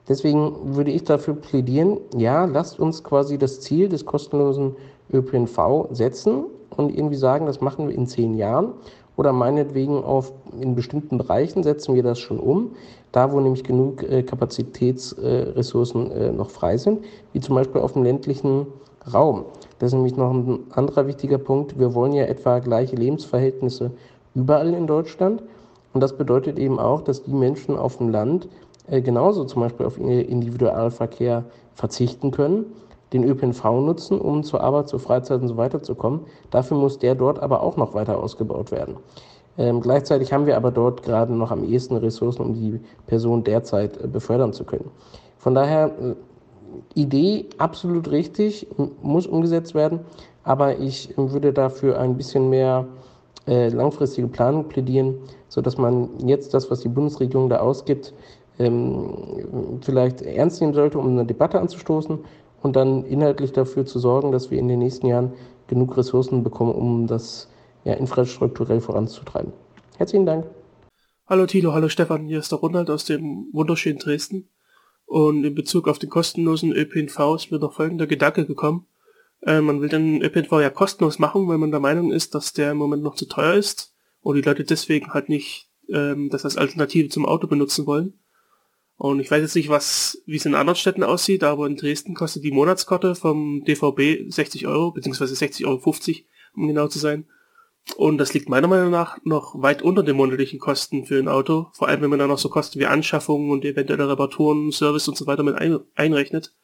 Deswegen würde ich dafür plädieren, ja, lasst uns quasi das Ziel des kostenlosen ÖPNV setzen und irgendwie sagen, das machen wir in zehn Jahren. Oder meinetwegen auf, in bestimmten Bereichen setzen wir das schon um, da wo nämlich genug äh, Kapazitätsressourcen äh, noch frei sind, wie zum Beispiel auf dem ländlichen Raum. Das ist nämlich noch ein anderer wichtiger Punkt. Wir wollen ja etwa gleiche Lebensverhältnisse überall in Deutschland. Und das bedeutet eben auch, dass die Menschen auf dem Land äh, genauso zum Beispiel auf Individualverkehr verzichten können, den ÖPNV nutzen, um zur Arbeit, zur Freizeit und so weiter zu kommen. Dafür muss der dort aber auch noch weiter ausgebaut werden. Ähm, gleichzeitig haben wir aber dort gerade noch am ehesten Ressourcen, um die Person derzeit äh, befördern zu können. Von daher, äh, Idee absolut richtig, muss umgesetzt werden, aber ich würde dafür ein bisschen mehr äh, langfristige Planung plädieren, sodass man jetzt das, was die Bundesregierung da ausgibt, ähm, vielleicht ernst nehmen sollte, um eine Debatte anzustoßen und dann inhaltlich dafür zu sorgen, dass wir in den nächsten Jahren genug Ressourcen bekommen, um das ja, infrastrukturell voranzutreiben. Herzlichen Dank. Hallo Tilo, hallo Stefan, hier ist der Ronald aus dem wunderschönen Dresden. Und in Bezug auf den kostenlosen ÖPNV ist mir noch folgender Gedanke gekommen. Äh, man will den ÖPNV ja kostenlos machen, weil man der Meinung ist, dass der im Moment noch zu teuer ist und die Leute deswegen halt nicht ähm, das als Alternative zum Auto benutzen wollen. Und ich weiß jetzt nicht, was, wie es in anderen Städten aussieht, aber in Dresden kostet die Monatskarte vom DVB 60 Euro, beziehungsweise 60,50 Euro, um genau zu sein. Und das liegt meiner Meinung nach noch weit unter den monatlichen Kosten für ein Auto, vor allem wenn man dann noch so Kosten wie Anschaffungen und eventuelle Reparaturen, Service und so weiter mit ein, einrechnet.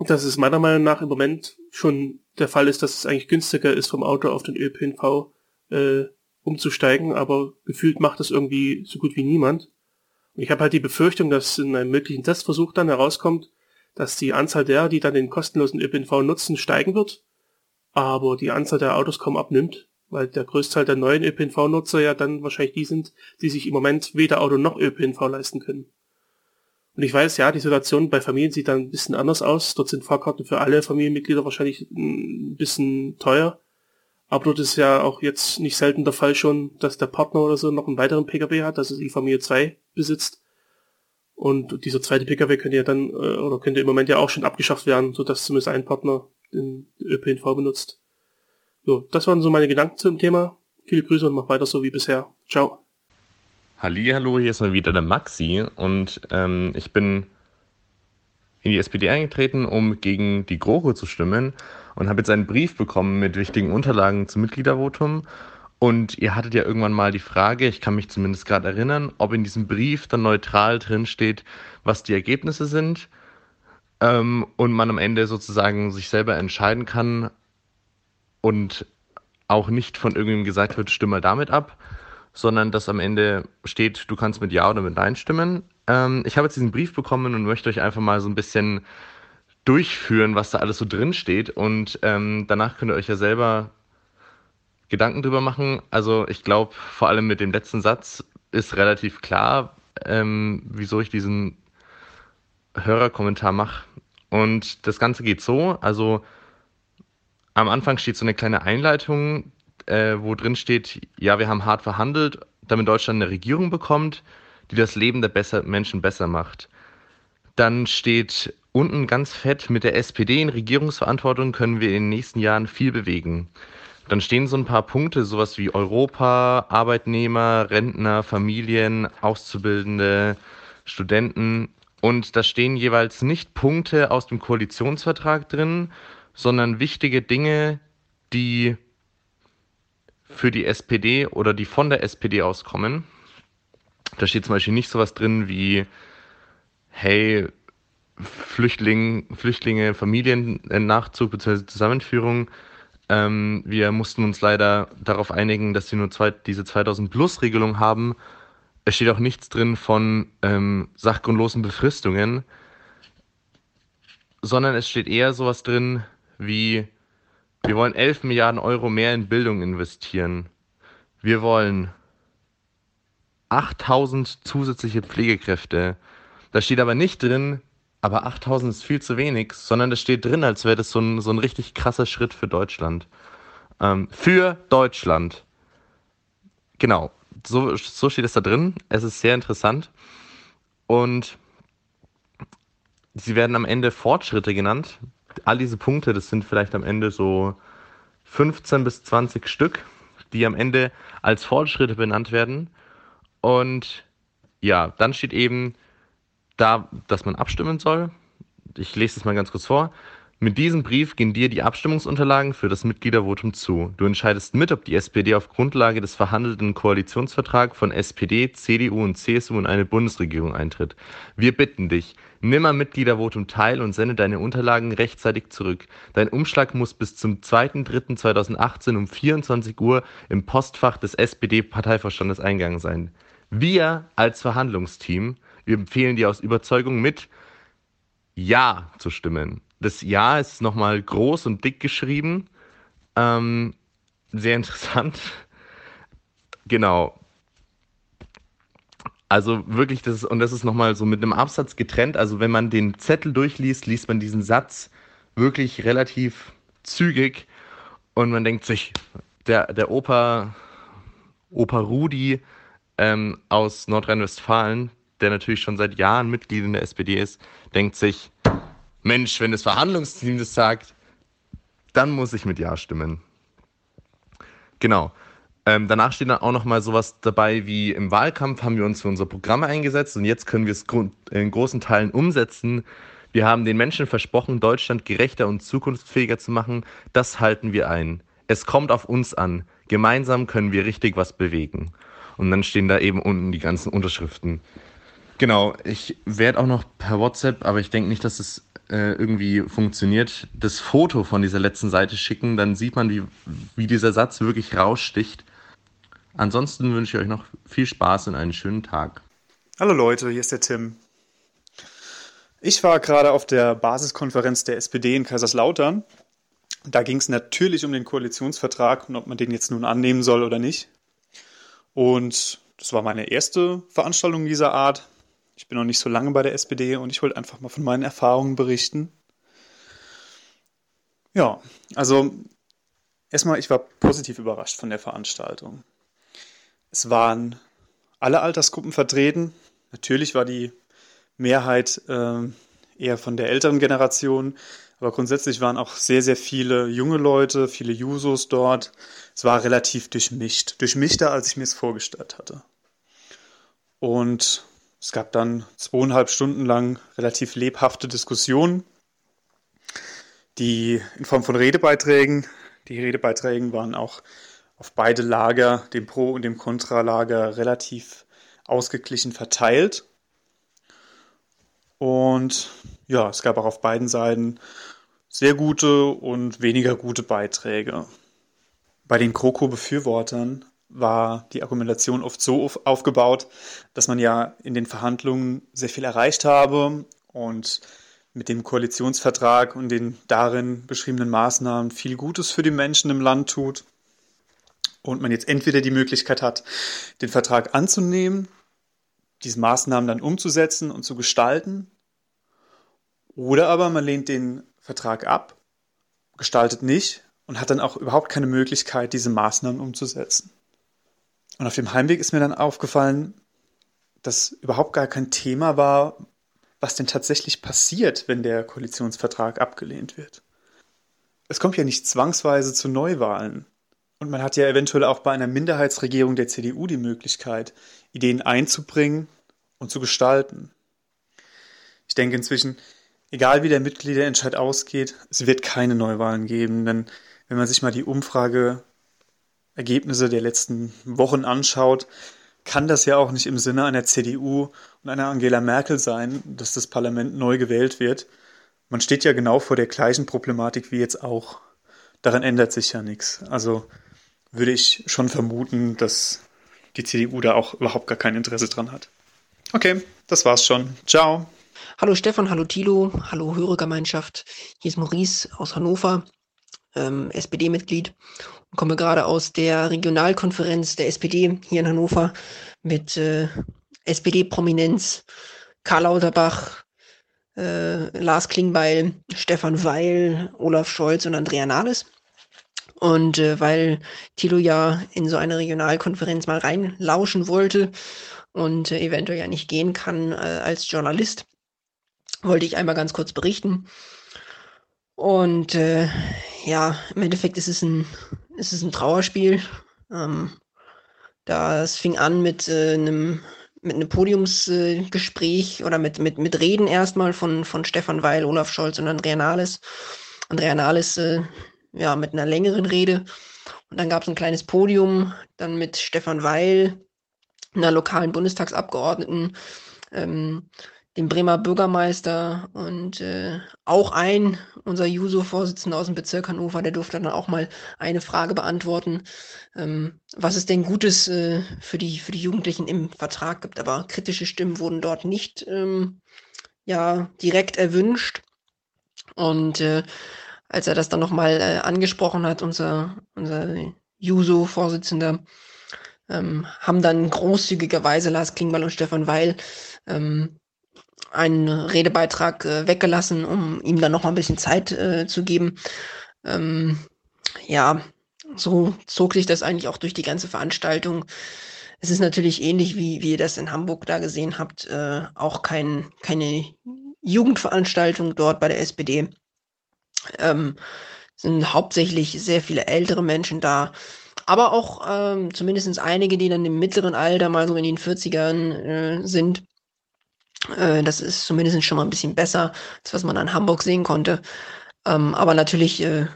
Dass es meiner Meinung nach im Moment schon der Fall ist, dass es eigentlich günstiger ist, vom Auto auf den ÖPNV äh, umzusteigen, aber gefühlt macht das irgendwie so gut wie niemand. Und ich habe halt die Befürchtung, dass in einem möglichen Testversuch dann herauskommt, dass die Anzahl der, die dann den kostenlosen ÖPNV nutzen, steigen wird aber die Anzahl der Autos kaum abnimmt, weil der Größteil der neuen ÖPNV-Nutzer ja dann wahrscheinlich die sind, die sich im Moment weder Auto noch ÖPNV leisten können. Und ich weiß, ja, die Situation bei Familien sieht dann ein bisschen anders aus. Dort sind Fahrkarten für alle Familienmitglieder wahrscheinlich ein bisschen teuer. Aber dort ist ja auch jetzt nicht selten der Fall schon, dass der Partner oder so noch einen weiteren Pkw hat, also die Familie 2 besitzt. Und dieser zweite Pkw könnte ja dann, äh, oder könnte im Moment ja auch schon abgeschafft werden, sodass zumindest ein Partner den ÖPNV benutzt. So, das waren so meine Gedanken zum Thema. Viele Grüße und mach weiter so wie bisher. Ciao. Hallo, hier ist mal wieder der Maxi und ähm, ich bin in die SPD eingetreten, um gegen die GroKo zu stimmen und habe jetzt einen Brief bekommen mit wichtigen Unterlagen zum Mitgliedervotum. Und ihr hattet ja irgendwann mal die Frage, ich kann mich zumindest gerade erinnern, ob in diesem Brief dann neutral drin steht, was die Ergebnisse sind ähm, und man am Ende sozusagen sich selber entscheiden kann und auch nicht von irgendjemandem gesagt wird, stimme damit ab, sondern dass am Ende steht, du kannst mit Ja oder mit Nein stimmen. Ähm, ich habe jetzt diesen Brief bekommen und möchte euch einfach mal so ein bisschen durchführen, was da alles so drin steht. Und ähm, danach könnt ihr euch ja selber Gedanken drüber machen. Also ich glaube, vor allem mit dem letzten Satz ist relativ klar, ähm, wieso ich diesen Hörerkommentar mache. Und das Ganze geht so, also am Anfang steht so eine kleine Einleitung, äh, wo drin steht, ja, wir haben hart verhandelt, damit Deutschland eine Regierung bekommt, die das Leben der besser, Menschen besser macht. Dann steht unten ganz fett, mit der SPD in Regierungsverantwortung können wir in den nächsten Jahren viel bewegen. Dann stehen so ein paar Punkte, sowas wie Europa, Arbeitnehmer, Rentner, Familien, Auszubildende, Studenten. Und da stehen jeweils nicht Punkte aus dem Koalitionsvertrag drin, sondern wichtige Dinge, die für die SPD oder die von der SPD auskommen. Da steht zum Beispiel nicht sowas drin wie, hey, Flüchtling, Flüchtlinge, Familiennachzug bzw. Zusammenführung. Ähm, wir mussten uns leider darauf einigen, dass sie nur zwei, diese 2000-Plus-Regelung haben. Es steht auch nichts drin von ähm, sachgrundlosen Befristungen, sondern es steht eher sowas drin wie, wir wollen 11 Milliarden Euro mehr in Bildung investieren. Wir wollen 8000 zusätzliche Pflegekräfte. Da steht aber nicht drin, aber 8000 ist viel zu wenig, sondern das steht drin, als wäre das so ein, so ein richtig krasser Schritt für Deutschland. Ähm, für Deutschland. Genau, so, so steht es da drin. Es ist sehr interessant. Und sie werden am Ende Fortschritte genannt. All diese Punkte, das sind vielleicht am Ende so 15 bis 20 Stück, die am Ende als Fortschritte benannt werden. Und ja, dann steht eben da, dass man abstimmen soll. Ich lese es mal ganz kurz vor. Mit diesem Brief gehen dir die Abstimmungsunterlagen für das Mitgliedervotum zu. Du entscheidest mit, ob die SPD auf Grundlage des verhandelten Koalitionsvertrags von SPD, CDU und CSU in eine Bundesregierung eintritt. Wir bitten dich, nimm am Mitgliedervotum teil und sende deine Unterlagen rechtzeitig zurück. Dein Umschlag muss bis zum 2.3.2018 um 24 Uhr im Postfach des SPD-Parteivorstandes eingegangen sein. Wir als Verhandlungsteam empfehlen dir aus Überzeugung mit, Ja zu stimmen. Das Ja ist nochmal groß und dick geschrieben. Ähm, sehr interessant. Genau. Also wirklich, das ist, und das ist nochmal so mit einem Absatz getrennt. Also wenn man den Zettel durchliest, liest man diesen Satz wirklich relativ zügig und man denkt sich, der, der Opa, Opa Rudi ähm, aus Nordrhein-Westfalen, der natürlich schon seit Jahren Mitglied in der SPD ist, denkt sich, Mensch, wenn das Verhandlungsteam das sagt, dann muss ich mit Ja stimmen. Genau. Ähm, danach steht dann auch noch mal sowas dabei wie im Wahlkampf haben wir uns für unser Programm eingesetzt und jetzt können wir es in großen Teilen umsetzen. Wir haben den Menschen versprochen, Deutschland gerechter und zukunftsfähiger zu machen. Das halten wir ein. Es kommt auf uns an. Gemeinsam können wir richtig was bewegen. Und dann stehen da eben unten die ganzen Unterschriften. Genau, ich werde auch noch per WhatsApp, aber ich denke nicht, dass es äh, irgendwie funktioniert, das Foto von dieser letzten Seite schicken. Dann sieht man, wie, wie dieser Satz wirklich raussticht. Ansonsten wünsche ich euch noch viel Spaß und einen schönen Tag. Hallo Leute, hier ist der Tim. Ich war gerade auf der Basiskonferenz der SPD in Kaiserslautern. Da ging es natürlich um den Koalitionsvertrag und ob man den jetzt nun annehmen soll oder nicht. Und das war meine erste Veranstaltung dieser Art. Ich bin noch nicht so lange bei der SPD und ich wollte einfach mal von meinen Erfahrungen berichten. Ja, also erstmal, ich war positiv überrascht von der Veranstaltung. Es waren alle Altersgruppen vertreten. Natürlich war die Mehrheit äh, eher von der älteren Generation, aber grundsätzlich waren auch sehr, sehr viele junge Leute, viele Jusos dort. Es war relativ durchmischt, durchmischter, als ich mir es vorgestellt hatte. Und es gab dann zweieinhalb Stunden lang relativ lebhafte Diskussionen, die in Form von Redebeiträgen. Die Redebeiträge waren auch auf beide Lager, dem Pro- und dem Kontralager, relativ ausgeglichen verteilt. Und ja, es gab auch auf beiden Seiten sehr gute und weniger gute Beiträge. Bei den Kroko-Befürwortern war die Argumentation oft so aufgebaut, dass man ja in den Verhandlungen sehr viel erreicht habe und mit dem Koalitionsvertrag und den darin beschriebenen Maßnahmen viel Gutes für die Menschen im Land tut und man jetzt entweder die Möglichkeit hat, den Vertrag anzunehmen, diese Maßnahmen dann umzusetzen und zu gestalten, oder aber man lehnt den Vertrag ab, gestaltet nicht und hat dann auch überhaupt keine Möglichkeit, diese Maßnahmen umzusetzen. Und auf dem Heimweg ist mir dann aufgefallen, dass überhaupt gar kein Thema war, was denn tatsächlich passiert, wenn der Koalitionsvertrag abgelehnt wird. Es kommt ja nicht zwangsweise zu Neuwahlen. Und man hat ja eventuell auch bei einer Minderheitsregierung der CDU die Möglichkeit, Ideen einzubringen und zu gestalten. Ich denke inzwischen, egal wie der Mitgliederentscheid ausgeht, es wird keine Neuwahlen geben, denn wenn man sich mal die Umfrageergebnisse der letzten Wochen anschaut, kann das ja auch nicht im Sinne einer CDU und einer Angela Merkel sein, dass das Parlament neu gewählt wird. Man steht ja genau vor der gleichen Problematik wie jetzt auch. Daran ändert sich ja nichts. Also würde ich schon vermuten, dass die CDU da auch überhaupt gar kein Interesse dran hat. Okay, das war's schon. Ciao. Hallo Stefan, hallo Thilo, hallo Hörergemeinschaft. Hier ist Maurice aus Hannover, ähm, SPD-Mitglied komme gerade aus der Regionalkonferenz der SPD hier in Hannover mit äh, SPD-Prominenz Karl Lauterbach, äh, Lars Klingbeil, Stefan Weil, Olaf Scholz und Andrea Nahles. Und äh, weil Thilo ja in so eine Regionalkonferenz mal reinlauschen wollte und äh, eventuell ja nicht gehen kann äh, als Journalist, wollte ich einmal ganz kurz berichten. Und äh, ja, im Endeffekt ist es ein, ist es ein Trauerspiel. Ähm, das fing an mit äh, einem mit Podiumsgespräch äh, oder mit, mit, mit Reden erstmal von, von Stefan Weil, Olaf Scholz und Andrea Nahles. Andrea Nahles äh, ja, mit einer längeren Rede. Und dann gab es ein kleines Podium, dann mit Stefan Weil, einer lokalen Bundestagsabgeordneten, ähm, dem Bremer Bürgermeister und äh, auch ein, unser Juso-Vorsitzender aus dem Bezirk Hannover, der durfte dann auch mal eine Frage beantworten, ähm, was es denn Gutes äh, für, die, für die Jugendlichen im Vertrag gibt. Aber kritische Stimmen wurden dort nicht ähm, ja, direkt erwünscht. Und äh, als er das dann nochmal äh, angesprochen hat, unser, unser Juso-Vorsitzender, ähm, haben dann großzügigerweise Lars Klingbeil und Stefan Weil ähm, einen Redebeitrag äh, weggelassen, um ihm dann noch mal ein bisschen Zeit äh, zu geben. Ähm, ja, so zog sich das eigentlich auch durch die ganze Veranstaltung. Es ist natürlich ähnlich, wie, wie ihr das in Hamburg da gesehen habt, äh, auch kein, keine Jugendveranstaltung dort bei der SPD. Ähm, sind hauptsächlich sehr viele ältere Menschen da, aber auch ähm, zumindest einige, die dann im mittleren Alter, mal so in den 40ern äh, sind. Äh, das ist zumindest schon mal ein bisschen besser, als was man an Hamburg sehen konnte. Ähm, aber natürlich, äh,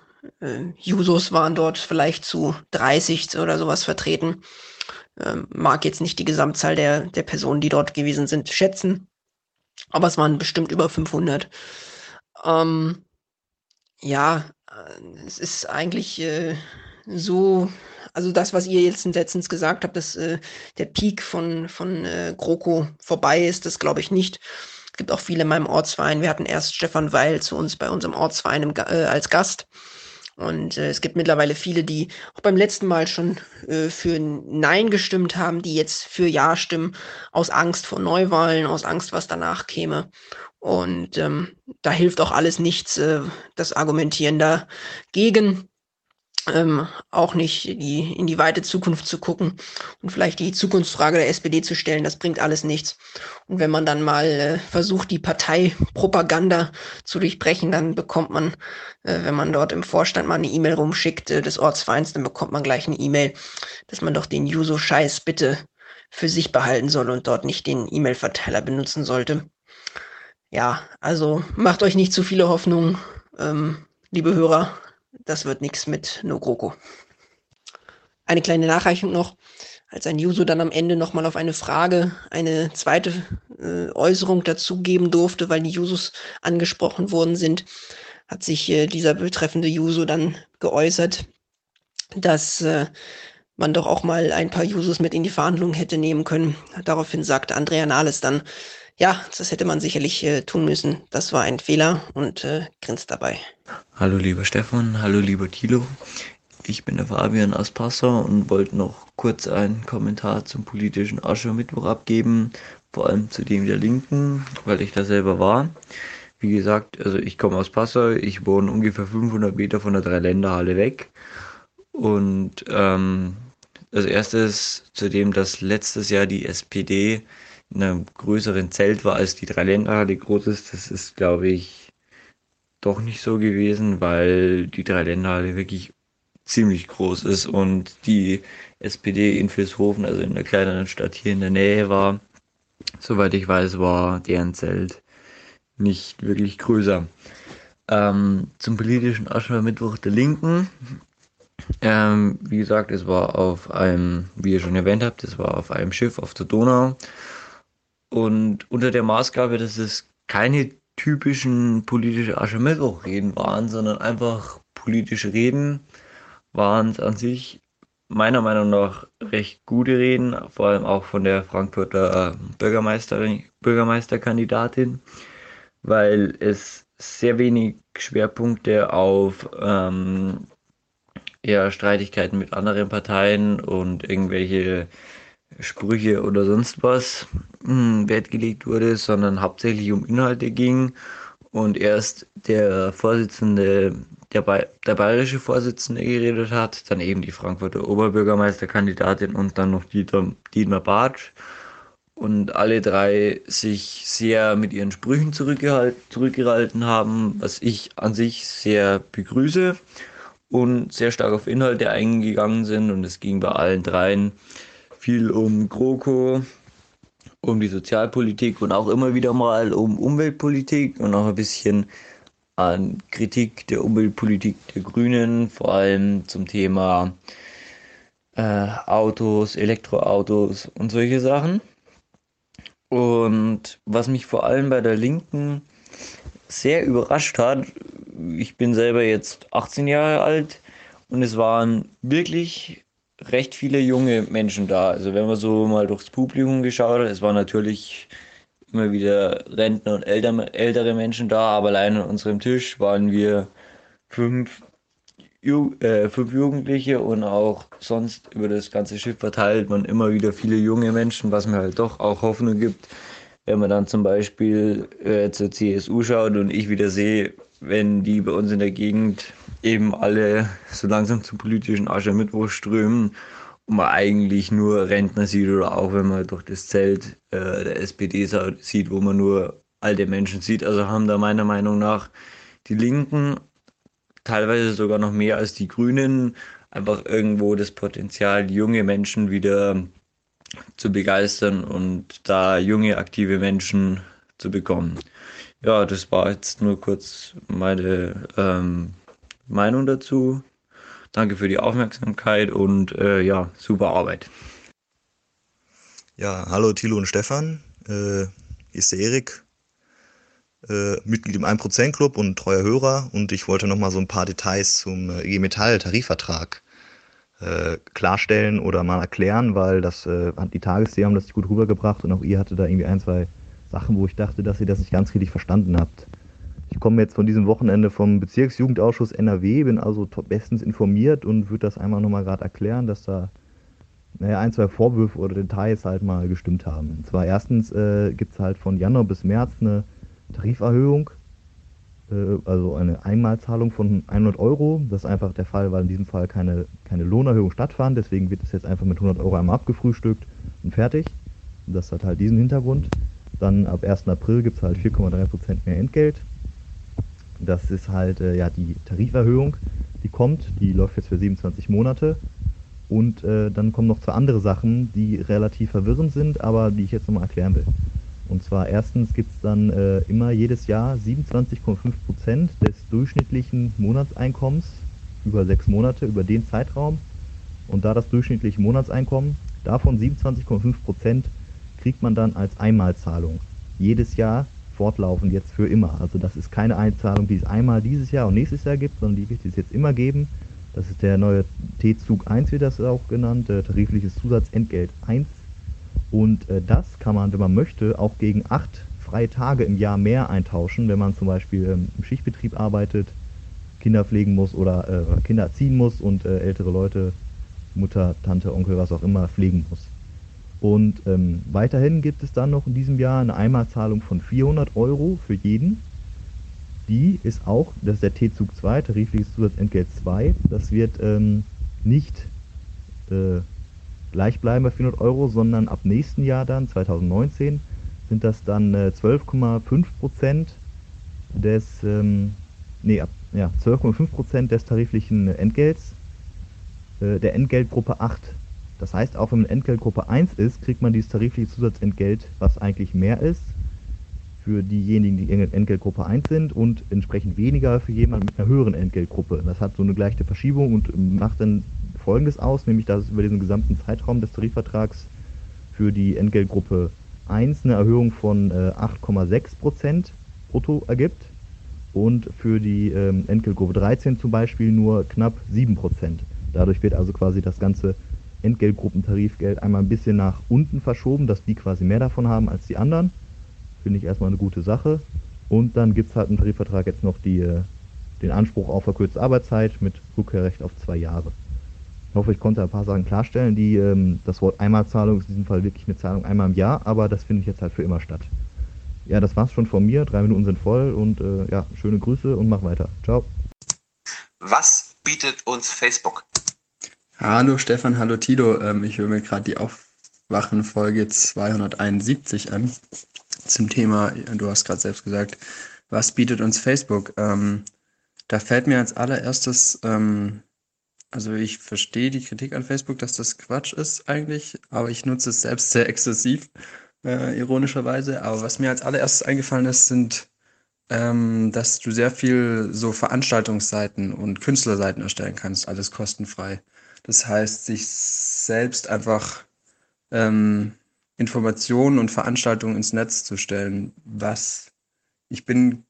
äh, Jusos waren dort vielleicht zu 30 oder sowas vertreten. Ähm, mag jetzt nicht die Gesamtzahl der, der Personen, die dort gewesen sind, schätzen. Aber es waren bestimmt über 500. Ähm, ja, äh, es ist eigentlich äh, so also das, was ihr jetzt letztens gesagt habt, dass äh, der Peak von, von äh, GroKo vorbei ist, das glaube ich nicht. Es gibt auch viele in meinem Ortsverein. Wir hatten erst Stefan Weil zu uns bei unserem Ortsverein im, äh, als Gast. Und äh, es gibt mittlerweile viele, die auch beim letzten Mal schon äh, für Nein gestimmt haben, die jetzt für Ja stimmen, aus Angst vor Neuwahlen, aus Angst, was danach käme. Und ähm, da hilft auch alles nichts, äh, das Argumentieren dagegen ähm, auch nicht die, in die weite Zukunft zu gucken und vielleicht die Zukunftsfrage der SPD zu stellen, das bringt alles nichts. Und wenn man dann mal äh, versucht, die Parteipropaganda zu durchbrechen, dann bekommt man, äh, wenn man dort im Vorstand mal eine E-Mail rumschickt äh, des Ortsvereins, dann bekommt man gleich eine E-Mail, dass man doch den Juso-Scheiß bitte für sich behalten soll und dort nicht den E-Mail-Verteiler benutzen sollte. Ja, also macht euch nicht zu viele Hoffnungen, ähm, liebe Hörer das wird nichts mit No GroKo. Eine kleine Nachreichung noch. Als ein User dann am Ende nochmal auf eine Frage eine zweite äh, Äußerung dazugeben durfte, weil die Usos angesprochen worden sind, hat sich äh, dieser betreffende User dann geäußert, dass äh, man doch auch mal ein paar Usos mit in die Verhandlungen hätte nehmen können. Daraufhin sagte Andrea Nahles dann, ja, das hätte man sicherlich äh, tun müssen. Das war ein Fehler und äh, grinst dabei. Hallo lieber Stefan, hallo lieber Thilo. Ich bin der Fabian aus Passau und wollte noch kurz einen Kommentar zum politischen Aschermittwoch abgeben, vor allem zu dem der Linken, weil ich da selber war. Wie gesagt, also ich komme aus Passau, ich wohne ungefähr 500 Meter von der Dreiländerhalle weg. Und ähm, als erstes zu dem, dass letztes Jahr die SPD einem größeren Zelt war als die Dreiländerhalle groß ist, das ist, glaube ich, doch nicht so gewesen, weil die Dreiländerhalle wirklich ziemlich groß ist und die SPD in Vilshofen, also in der kleineren Stadt hier in der Nähe war. Soweit ich weiß, war deren Zelt nicht wirklich größer. Ähm, zum politischen Aschermittwoch der Linken. Ähm, wie gesagt, es war auf einem, wie ihr schon erwähnt habt, es war auf einem Schiff auf der Donau. Und unter der Maßgabe, dass es keine typischen politische Aschermittwoch-Reden waren, sondern einfach politische Reden, waren es an sich meiner Meinung nach recht gute Reden, vor allem auch von der Frankfurter Bürgermeisterin, Bürgermeisterkandidatin, weil es sehr wenig Schwerpunkte auf ähm, eher Streitigkeiten mit anderen Parteien und irgendwelche Sprüche oder sonst was hm, Wert gelegt wurde, sondern hauptsächlich um Inhalte ging und erst der Vorsitzende der, ba der bayerische Vorsitzende geredet hat, dann eben die Frankfurter Oberbürgermeisterkandidatin und dann noch Dieter, Dietmar Bartsch. Und alle drei sich sehr mit ihren Sprüchen zurückgehalten haben, was ich an sich sehr begrüße und sehr stark auf Inhalte eingegangen sind. Und es ging bei allen dreien viel um GroKo, um die Sozialpolitik und auch immer wieder mal um Umweltpolitik und auch ein bisschen an Kritik der Umweltpolitik der Grünen, vor allem zum Thema äh, Autos, Elektroautos und solche Sachen. Und was mich vor allem bei der Linken sehr überrascht hat, ich bin selber jetzt 18 Jahre alt und es waren wirklich recht viele junge Menschen da. Also wenn man so mal durchs Publikum geschaut hat, es waren natürlich immer wieder Rentner und ältere, ältere Menschen da, aber allein an unserem Tisch waren wir fünf, Ju äh, fünf Jugendliche und auch sonst über das ganze Schiff verteilt man immer wieder viele junge Menschen, was mir halt doch auch Hoffnung gibt, wenn man dann zum Beispiel äh, zur CSU schaut und ich wieder sehe, wenn die bei uns in der Gegend eben alle so langsam zum politischen Aschermittwoch strömen und man eigentlich nur Rentner sieht oder auch wenn man durch das Zelt äh, der SPD sieht, wo man nur alte Menschen sieht. Also haben da meiner Meinung nach die Linken teilweise sogar noch mehr als die Grünen einfach irgendwo das Potenzial, junge Menschen wieder zu begeistern und da junge, aktive Menschen zu bekommen. Ja, das war jetzt nur kurz meine ähm, Meinung dazu. Danke für die Aufmerksamkeit und äh, ja, super Arbeit. Ja, hallo Thilo und Stefan. Äh, hier ist der Erik, äh, Mitglied im 1% Club und treuer Hörer. Und ich wollte nochmal so ein paar Details zum äh, IG Metall Tarifvertrag äh, klarstellen oder mal erklären, weil das äh, die Tagesthemen haben das gut rübergebracht und auch ihr hatte da irgendwie ein, zwei Sachen, wo ich dachte, dass ihr das nicht ganz richtig verstanden habt. Ich komme jetzt von diesem Wochenende vom Bezirksjugendausschuss NRW, bin also bestens informiert und würde das einmal nochmal gerade erklären, dass da naja, ein, zwei Vorwürfe oder Details halt mal gestimmt haben. Und zwar erstens äh, gibt es halt von Januar bis März eine Tariferhöhung, äh, also eine Einmalzahlung von 100 Euro. Das ist einfach der Fall, weil in diesem Fall keine, keine Lohnerhöhung stattfand. Deswegen wird es jetzt einfach mit 100 Euro einmal abgefrühstückt und fertig. Und das hat halt diesen Hintergrund. Dann ab 1. April gibt es halt 4,3% mehr Entgelt. Das ist halt äh, ja die Tariferhöhung, die kommt, die läuft jetzt für 27 Monate. Und äh, dann kommen noch zwei andere Sachen, die relativ verwirrend sind, aber die ich jetzt nochmal erklären will. Und zwar erstens gibt es dann äh, immer jedes Jahr 27,5% des durchschnittlichen Monatseinkommens über sechs Monate, über den Zeitraum. Und da das durchschnittliche Monatseinkommen, davon 27,5% kriegt man dann als Einmalzahlung. Jedes Jahr fortlaufend jetzt für immer. Also das ist keine Einzahlung, die es einmal dieses Jahr und nächstes Jahr gibt, sondern die wird es jetzt immer geben. Das ist der neue T-Zug 1, wird das auch genannt, äh, tarifliches Zusatzentgelt 1. Und äh, das kann man, wenn man möchte, auch gegen acht freie Tage im Jahr mehr eintauschen, wenn man zum Beispiel ähm, im Schichtbetrieb arbeitet, Kinder pflegen muss oder äh, Kinder erziehen muss und äh, ältere Leute, Mutter, Tante, Onkel, was auch immer, pflegen muss. Und ähm, weiterhin gibt es dann noch in diesem Jahr eine Einmalzahlung von 400 Euro für jeden. Die ist auch, das ist der T-Zug 2, tarifliches Zusatzentgelt 2. Das wird ähm, nicht äh, gleich bleiben bei 400 Euro, sondern ab nächsten Jahr dann, 2019, sind das dann äh, 12,5 Prozent des, ähm, nee, ja, 12,5 Prozent des tariflichen Entgelts äh, der Entgeltgruppe 8. Das heißt, auch wenn man Entgeltgruppe 1 ist, kriegt man dieses tarifliche Zusatzentgelt, was eigentlich mehr ist für diejenigen, die in Entgeltgruppe 1 sind und entsprechend weniger für jemanden mit einer höheren Entgeltgruppe. Das hat so eine gleiche Verschiebung und macht dann Folgendes aus, nämlich dass es über diesen gesamten Zeitraum des Tarifvertrags für die Entgeltgruppe 1 eine Erhöhung von äh, 8,6 Prozent brutto ergibt und für die ähm, Entgeltgruppe 13 zum Beispiel nur knapp 7 Prozent. Dadurch wird also quasi das ganze Entgeltgruppentarifgeld einmal ein bisschen nach unten verschoben, dass die quasi mehr davon haben als die anderen. Finde ich erstmal eine gute Sache. Und dann gibt es halt im Tarifvertrag jetzt noch die, äh, den Anspruch auf verkürzte Arbeitszeit mit Rückkehrrecht auf zwei Jahre. Ich hoffe, ich konnte ein paar Sachen klarstellen. Die, ähm, das Wort Einmalzahlung ist in diesem Fall wirklich eine Zahlung einmal im Jahr, aber das findet jetzt halt für immer statt. Ja, das war's schon von mir. Drei Minuten sind voll und äh, ja, schöne Grüße und mach weiter. Ciao. Was bietet uns Facebook? Hallo Stefan, hallo Tito. Ähm, ich höre mir gerade die Aufwachenfolge 271 an zum Thema, du hast gerade selbst gesagt, was bietet uns Facebook? Ähm, da fällt mir als allererstes ähm, also ich verstehe die Kritik an Facebook, dass das Quatsch ist eigentlich, aber ich nutze es selbst sehr exzessiv, äh, ironischerweise. Aber was mir als allererstes eingefallen ist, sind, ähm, dass du sehr viel so Veranstaltungsseiten und Künstlerseiten erstellen kannst, alles kostenfrei. Das heißt, sich selbst einfach ähm, Informationen und Veranstaltungen ins Netz zu stellen, was ich bin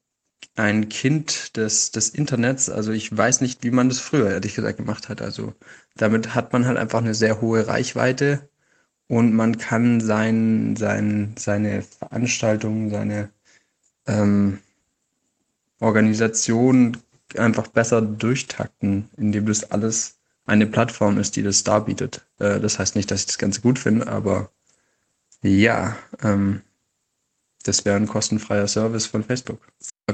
ein Kind des, des Internets. Also ich weiß nicht, wie man das früher, ehrlich gesagt, gemacht hat. Also damit hat man halt einfach eine sehr hohe Reichweite und man kann sein, sein, seine Veranstaltungen, seine ähm, Organisation einfach besser durchtakten, indem das alles eine Plattform ist, die das darbietet. Äh, das heißt nicht, dass ich das Ganze gut finde, aber ja, ähm, das wäre ein kostenfreier Service von Facebook.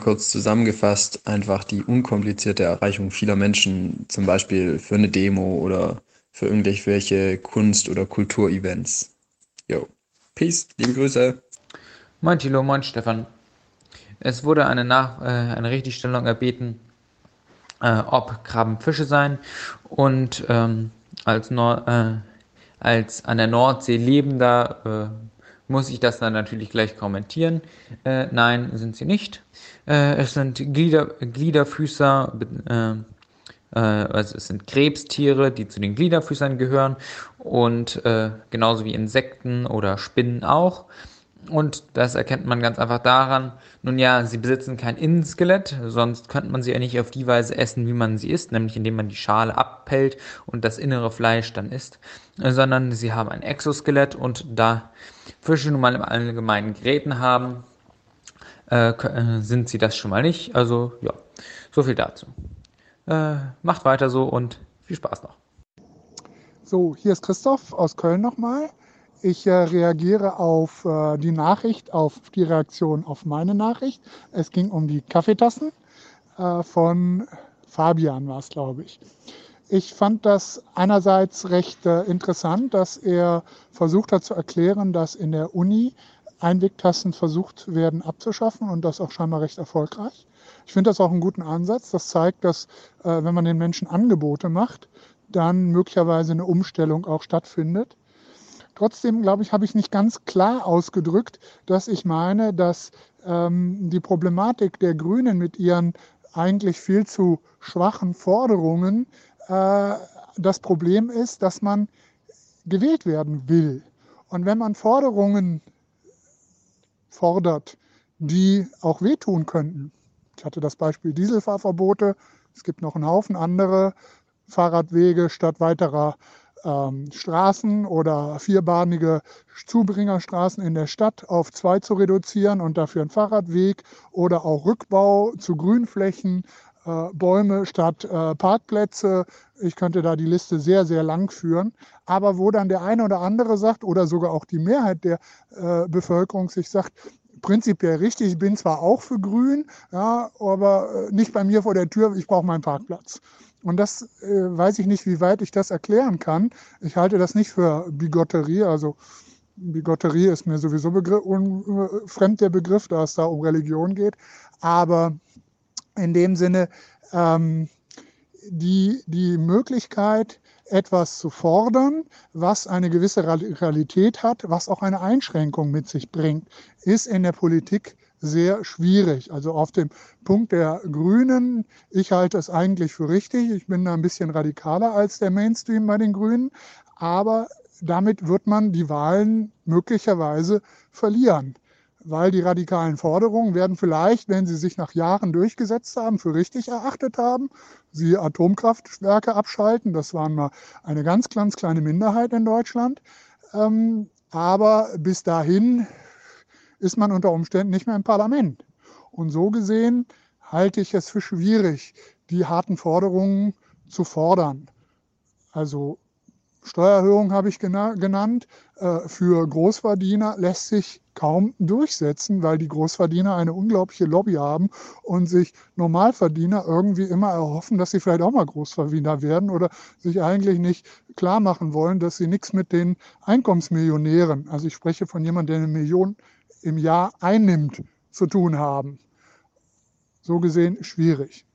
Kurz zusammengefasst, einfach die unkomplizierte Erreichung vieler Menschen, zum Beispiel für eine Demo oder für irgendwelche Kunst- oder Kulturevents. Jo. Peace, liebe Grüße. Moin Tilo, moin Stefan. Es wurde eine, Nach äh, eine Richtigstellung erbeten, äh, ob Krabben Fische seien und ähm, als, Nord äh, als an der Nordsee lebender äh, muss ich das dann natürlich gleich kommentieren. Äh, nein, sind sie nicht. Äh, es sind Glieder, Gliederfüßer, äh, äh, also es sind Krebstiere, die zu den Gliederfüßern gehören und äh, genauso wie Insekten oder Spinnen auch. Und das erkennt man ganz einfach daran, nun ja, sie besitzen kein Innenskelett, sonst könnte man sie ja nicht auf die Weise essen, wie man sie isst, nämlich indem man die Schale abpellt und das innere Fleisch dann isst, sondern sie haben ein Exoskelett und da Fische nun mal im Allgemeinen Gräten haben, äh, äh, sind sie das schon mal nicht. Also ja, so viel dazu. Äh, macht weiter so und viel Spaß noch. So, hier ist Christoph aus Köln nochmal. Ich äh, reagiere auf äh, die Nachricht, auf die Reaktion auf meine Nachricht. Es ging um die Kaffeetassen äh, von Fabian war es, glaube ich. Ich fand das einerseits recht äh, interessant, dass er versucht hat zu erklären, dass in der Uni Einwegtassen versucht werden abzuschaffen und das auch scheinbar recht erfolgreich. Ich finde das auch einen guten Ansatz. Das zeigt, dass äh, wenn man den Menschen Angebote macht, dann möglicherweise eine Umstellung auch stattfindet. Trotzdem, glaube ich, habe ich nicht ganz klar ausgedrückt, dass ich meine, dass ähm, die Problematik der Grünen mit ihren eigentlich viel zu schwachen Forderungen äh, das Problem ist, dass man gewählt werden will. Und wenn man Forderungen fordert, die auch wehtun könnten, ich hatte das Beispiel Dieselfahrverbote, es gibt noch einen Haufen andere Fahrradwege statt weiterer ähm, Straßen oder vierbahnige Zubringerstraßen in der Stadt auf zwei zu reduzieren und dafür einen Fahrradweg oder auch Rückbau zu Grünflächen, äh, Bäume statt äh, Parkplätze. Ich könnte da die Liste sehr, sehr lang führen. Aber wo dann der eine oder andere sagt oder sogar auch die Mehrheit der äh, Bevölkerung sich sagt, prinzipiell richtig, ich bin zwar auch für Grün, ja, aber äh, nicht bei mir vor der Tür, ich brauche meinen Parkplatz. Und das äh, weiß ich nicht, wie weit ich das erklären kann. Ich halte das nicht für Bigotterie. Also Bigotterie ist mir sowieso Begriff, un, äh, fremd der Begriff, da es da um Religion geht. Aber in dem Sinne, ähm, die, die Möglichkeit, etwas zu fordern, was eine gewisse Radikalität hat, was auch eine Einschränkung mit sich bringt, ist in der Politik sehr schwierig. Also auf dem Punkt der Grünen, ich halte es eigentlich für richtig. Ich bin da ein bisschen radikaler als der Mainstream bei den Grünen. Aber damit wird man die Wahlen möglicherweise verlieren. Weil die radikalen Forderungen werden vielleicht, wenn sie sich nach Jahren durchgesetzt haben, für richtig erachtet haben. Sie Atomkraftwerke abschalten. Das waren mal eine ganz, ganz kleine Minderheit in Deutschland. Ähm, aber bis dahin ist man unter Umständen nicht mehr im Parlament. Und so gesehen halte ich es für schwierig, die harten Forderungen zu fordern. Also Steuererhöhung habe ich genannt. Äh, für Großverdiener lässt sich kaum durchsetzen, weil die Großverdiener eine unglaubliche Lobby haben und sich Normalverdiener irgendwie immer erhoffen, dass sie vielleicht auch mal Großverdiener werden oder sich eigentlich nicht klar machen wollen, dass sie nichts mit den Einkommensmillionären, also ich spreche von jemandem, der eine Million im Jahr einnimmt, zu tun haben. So gesehen schwierig.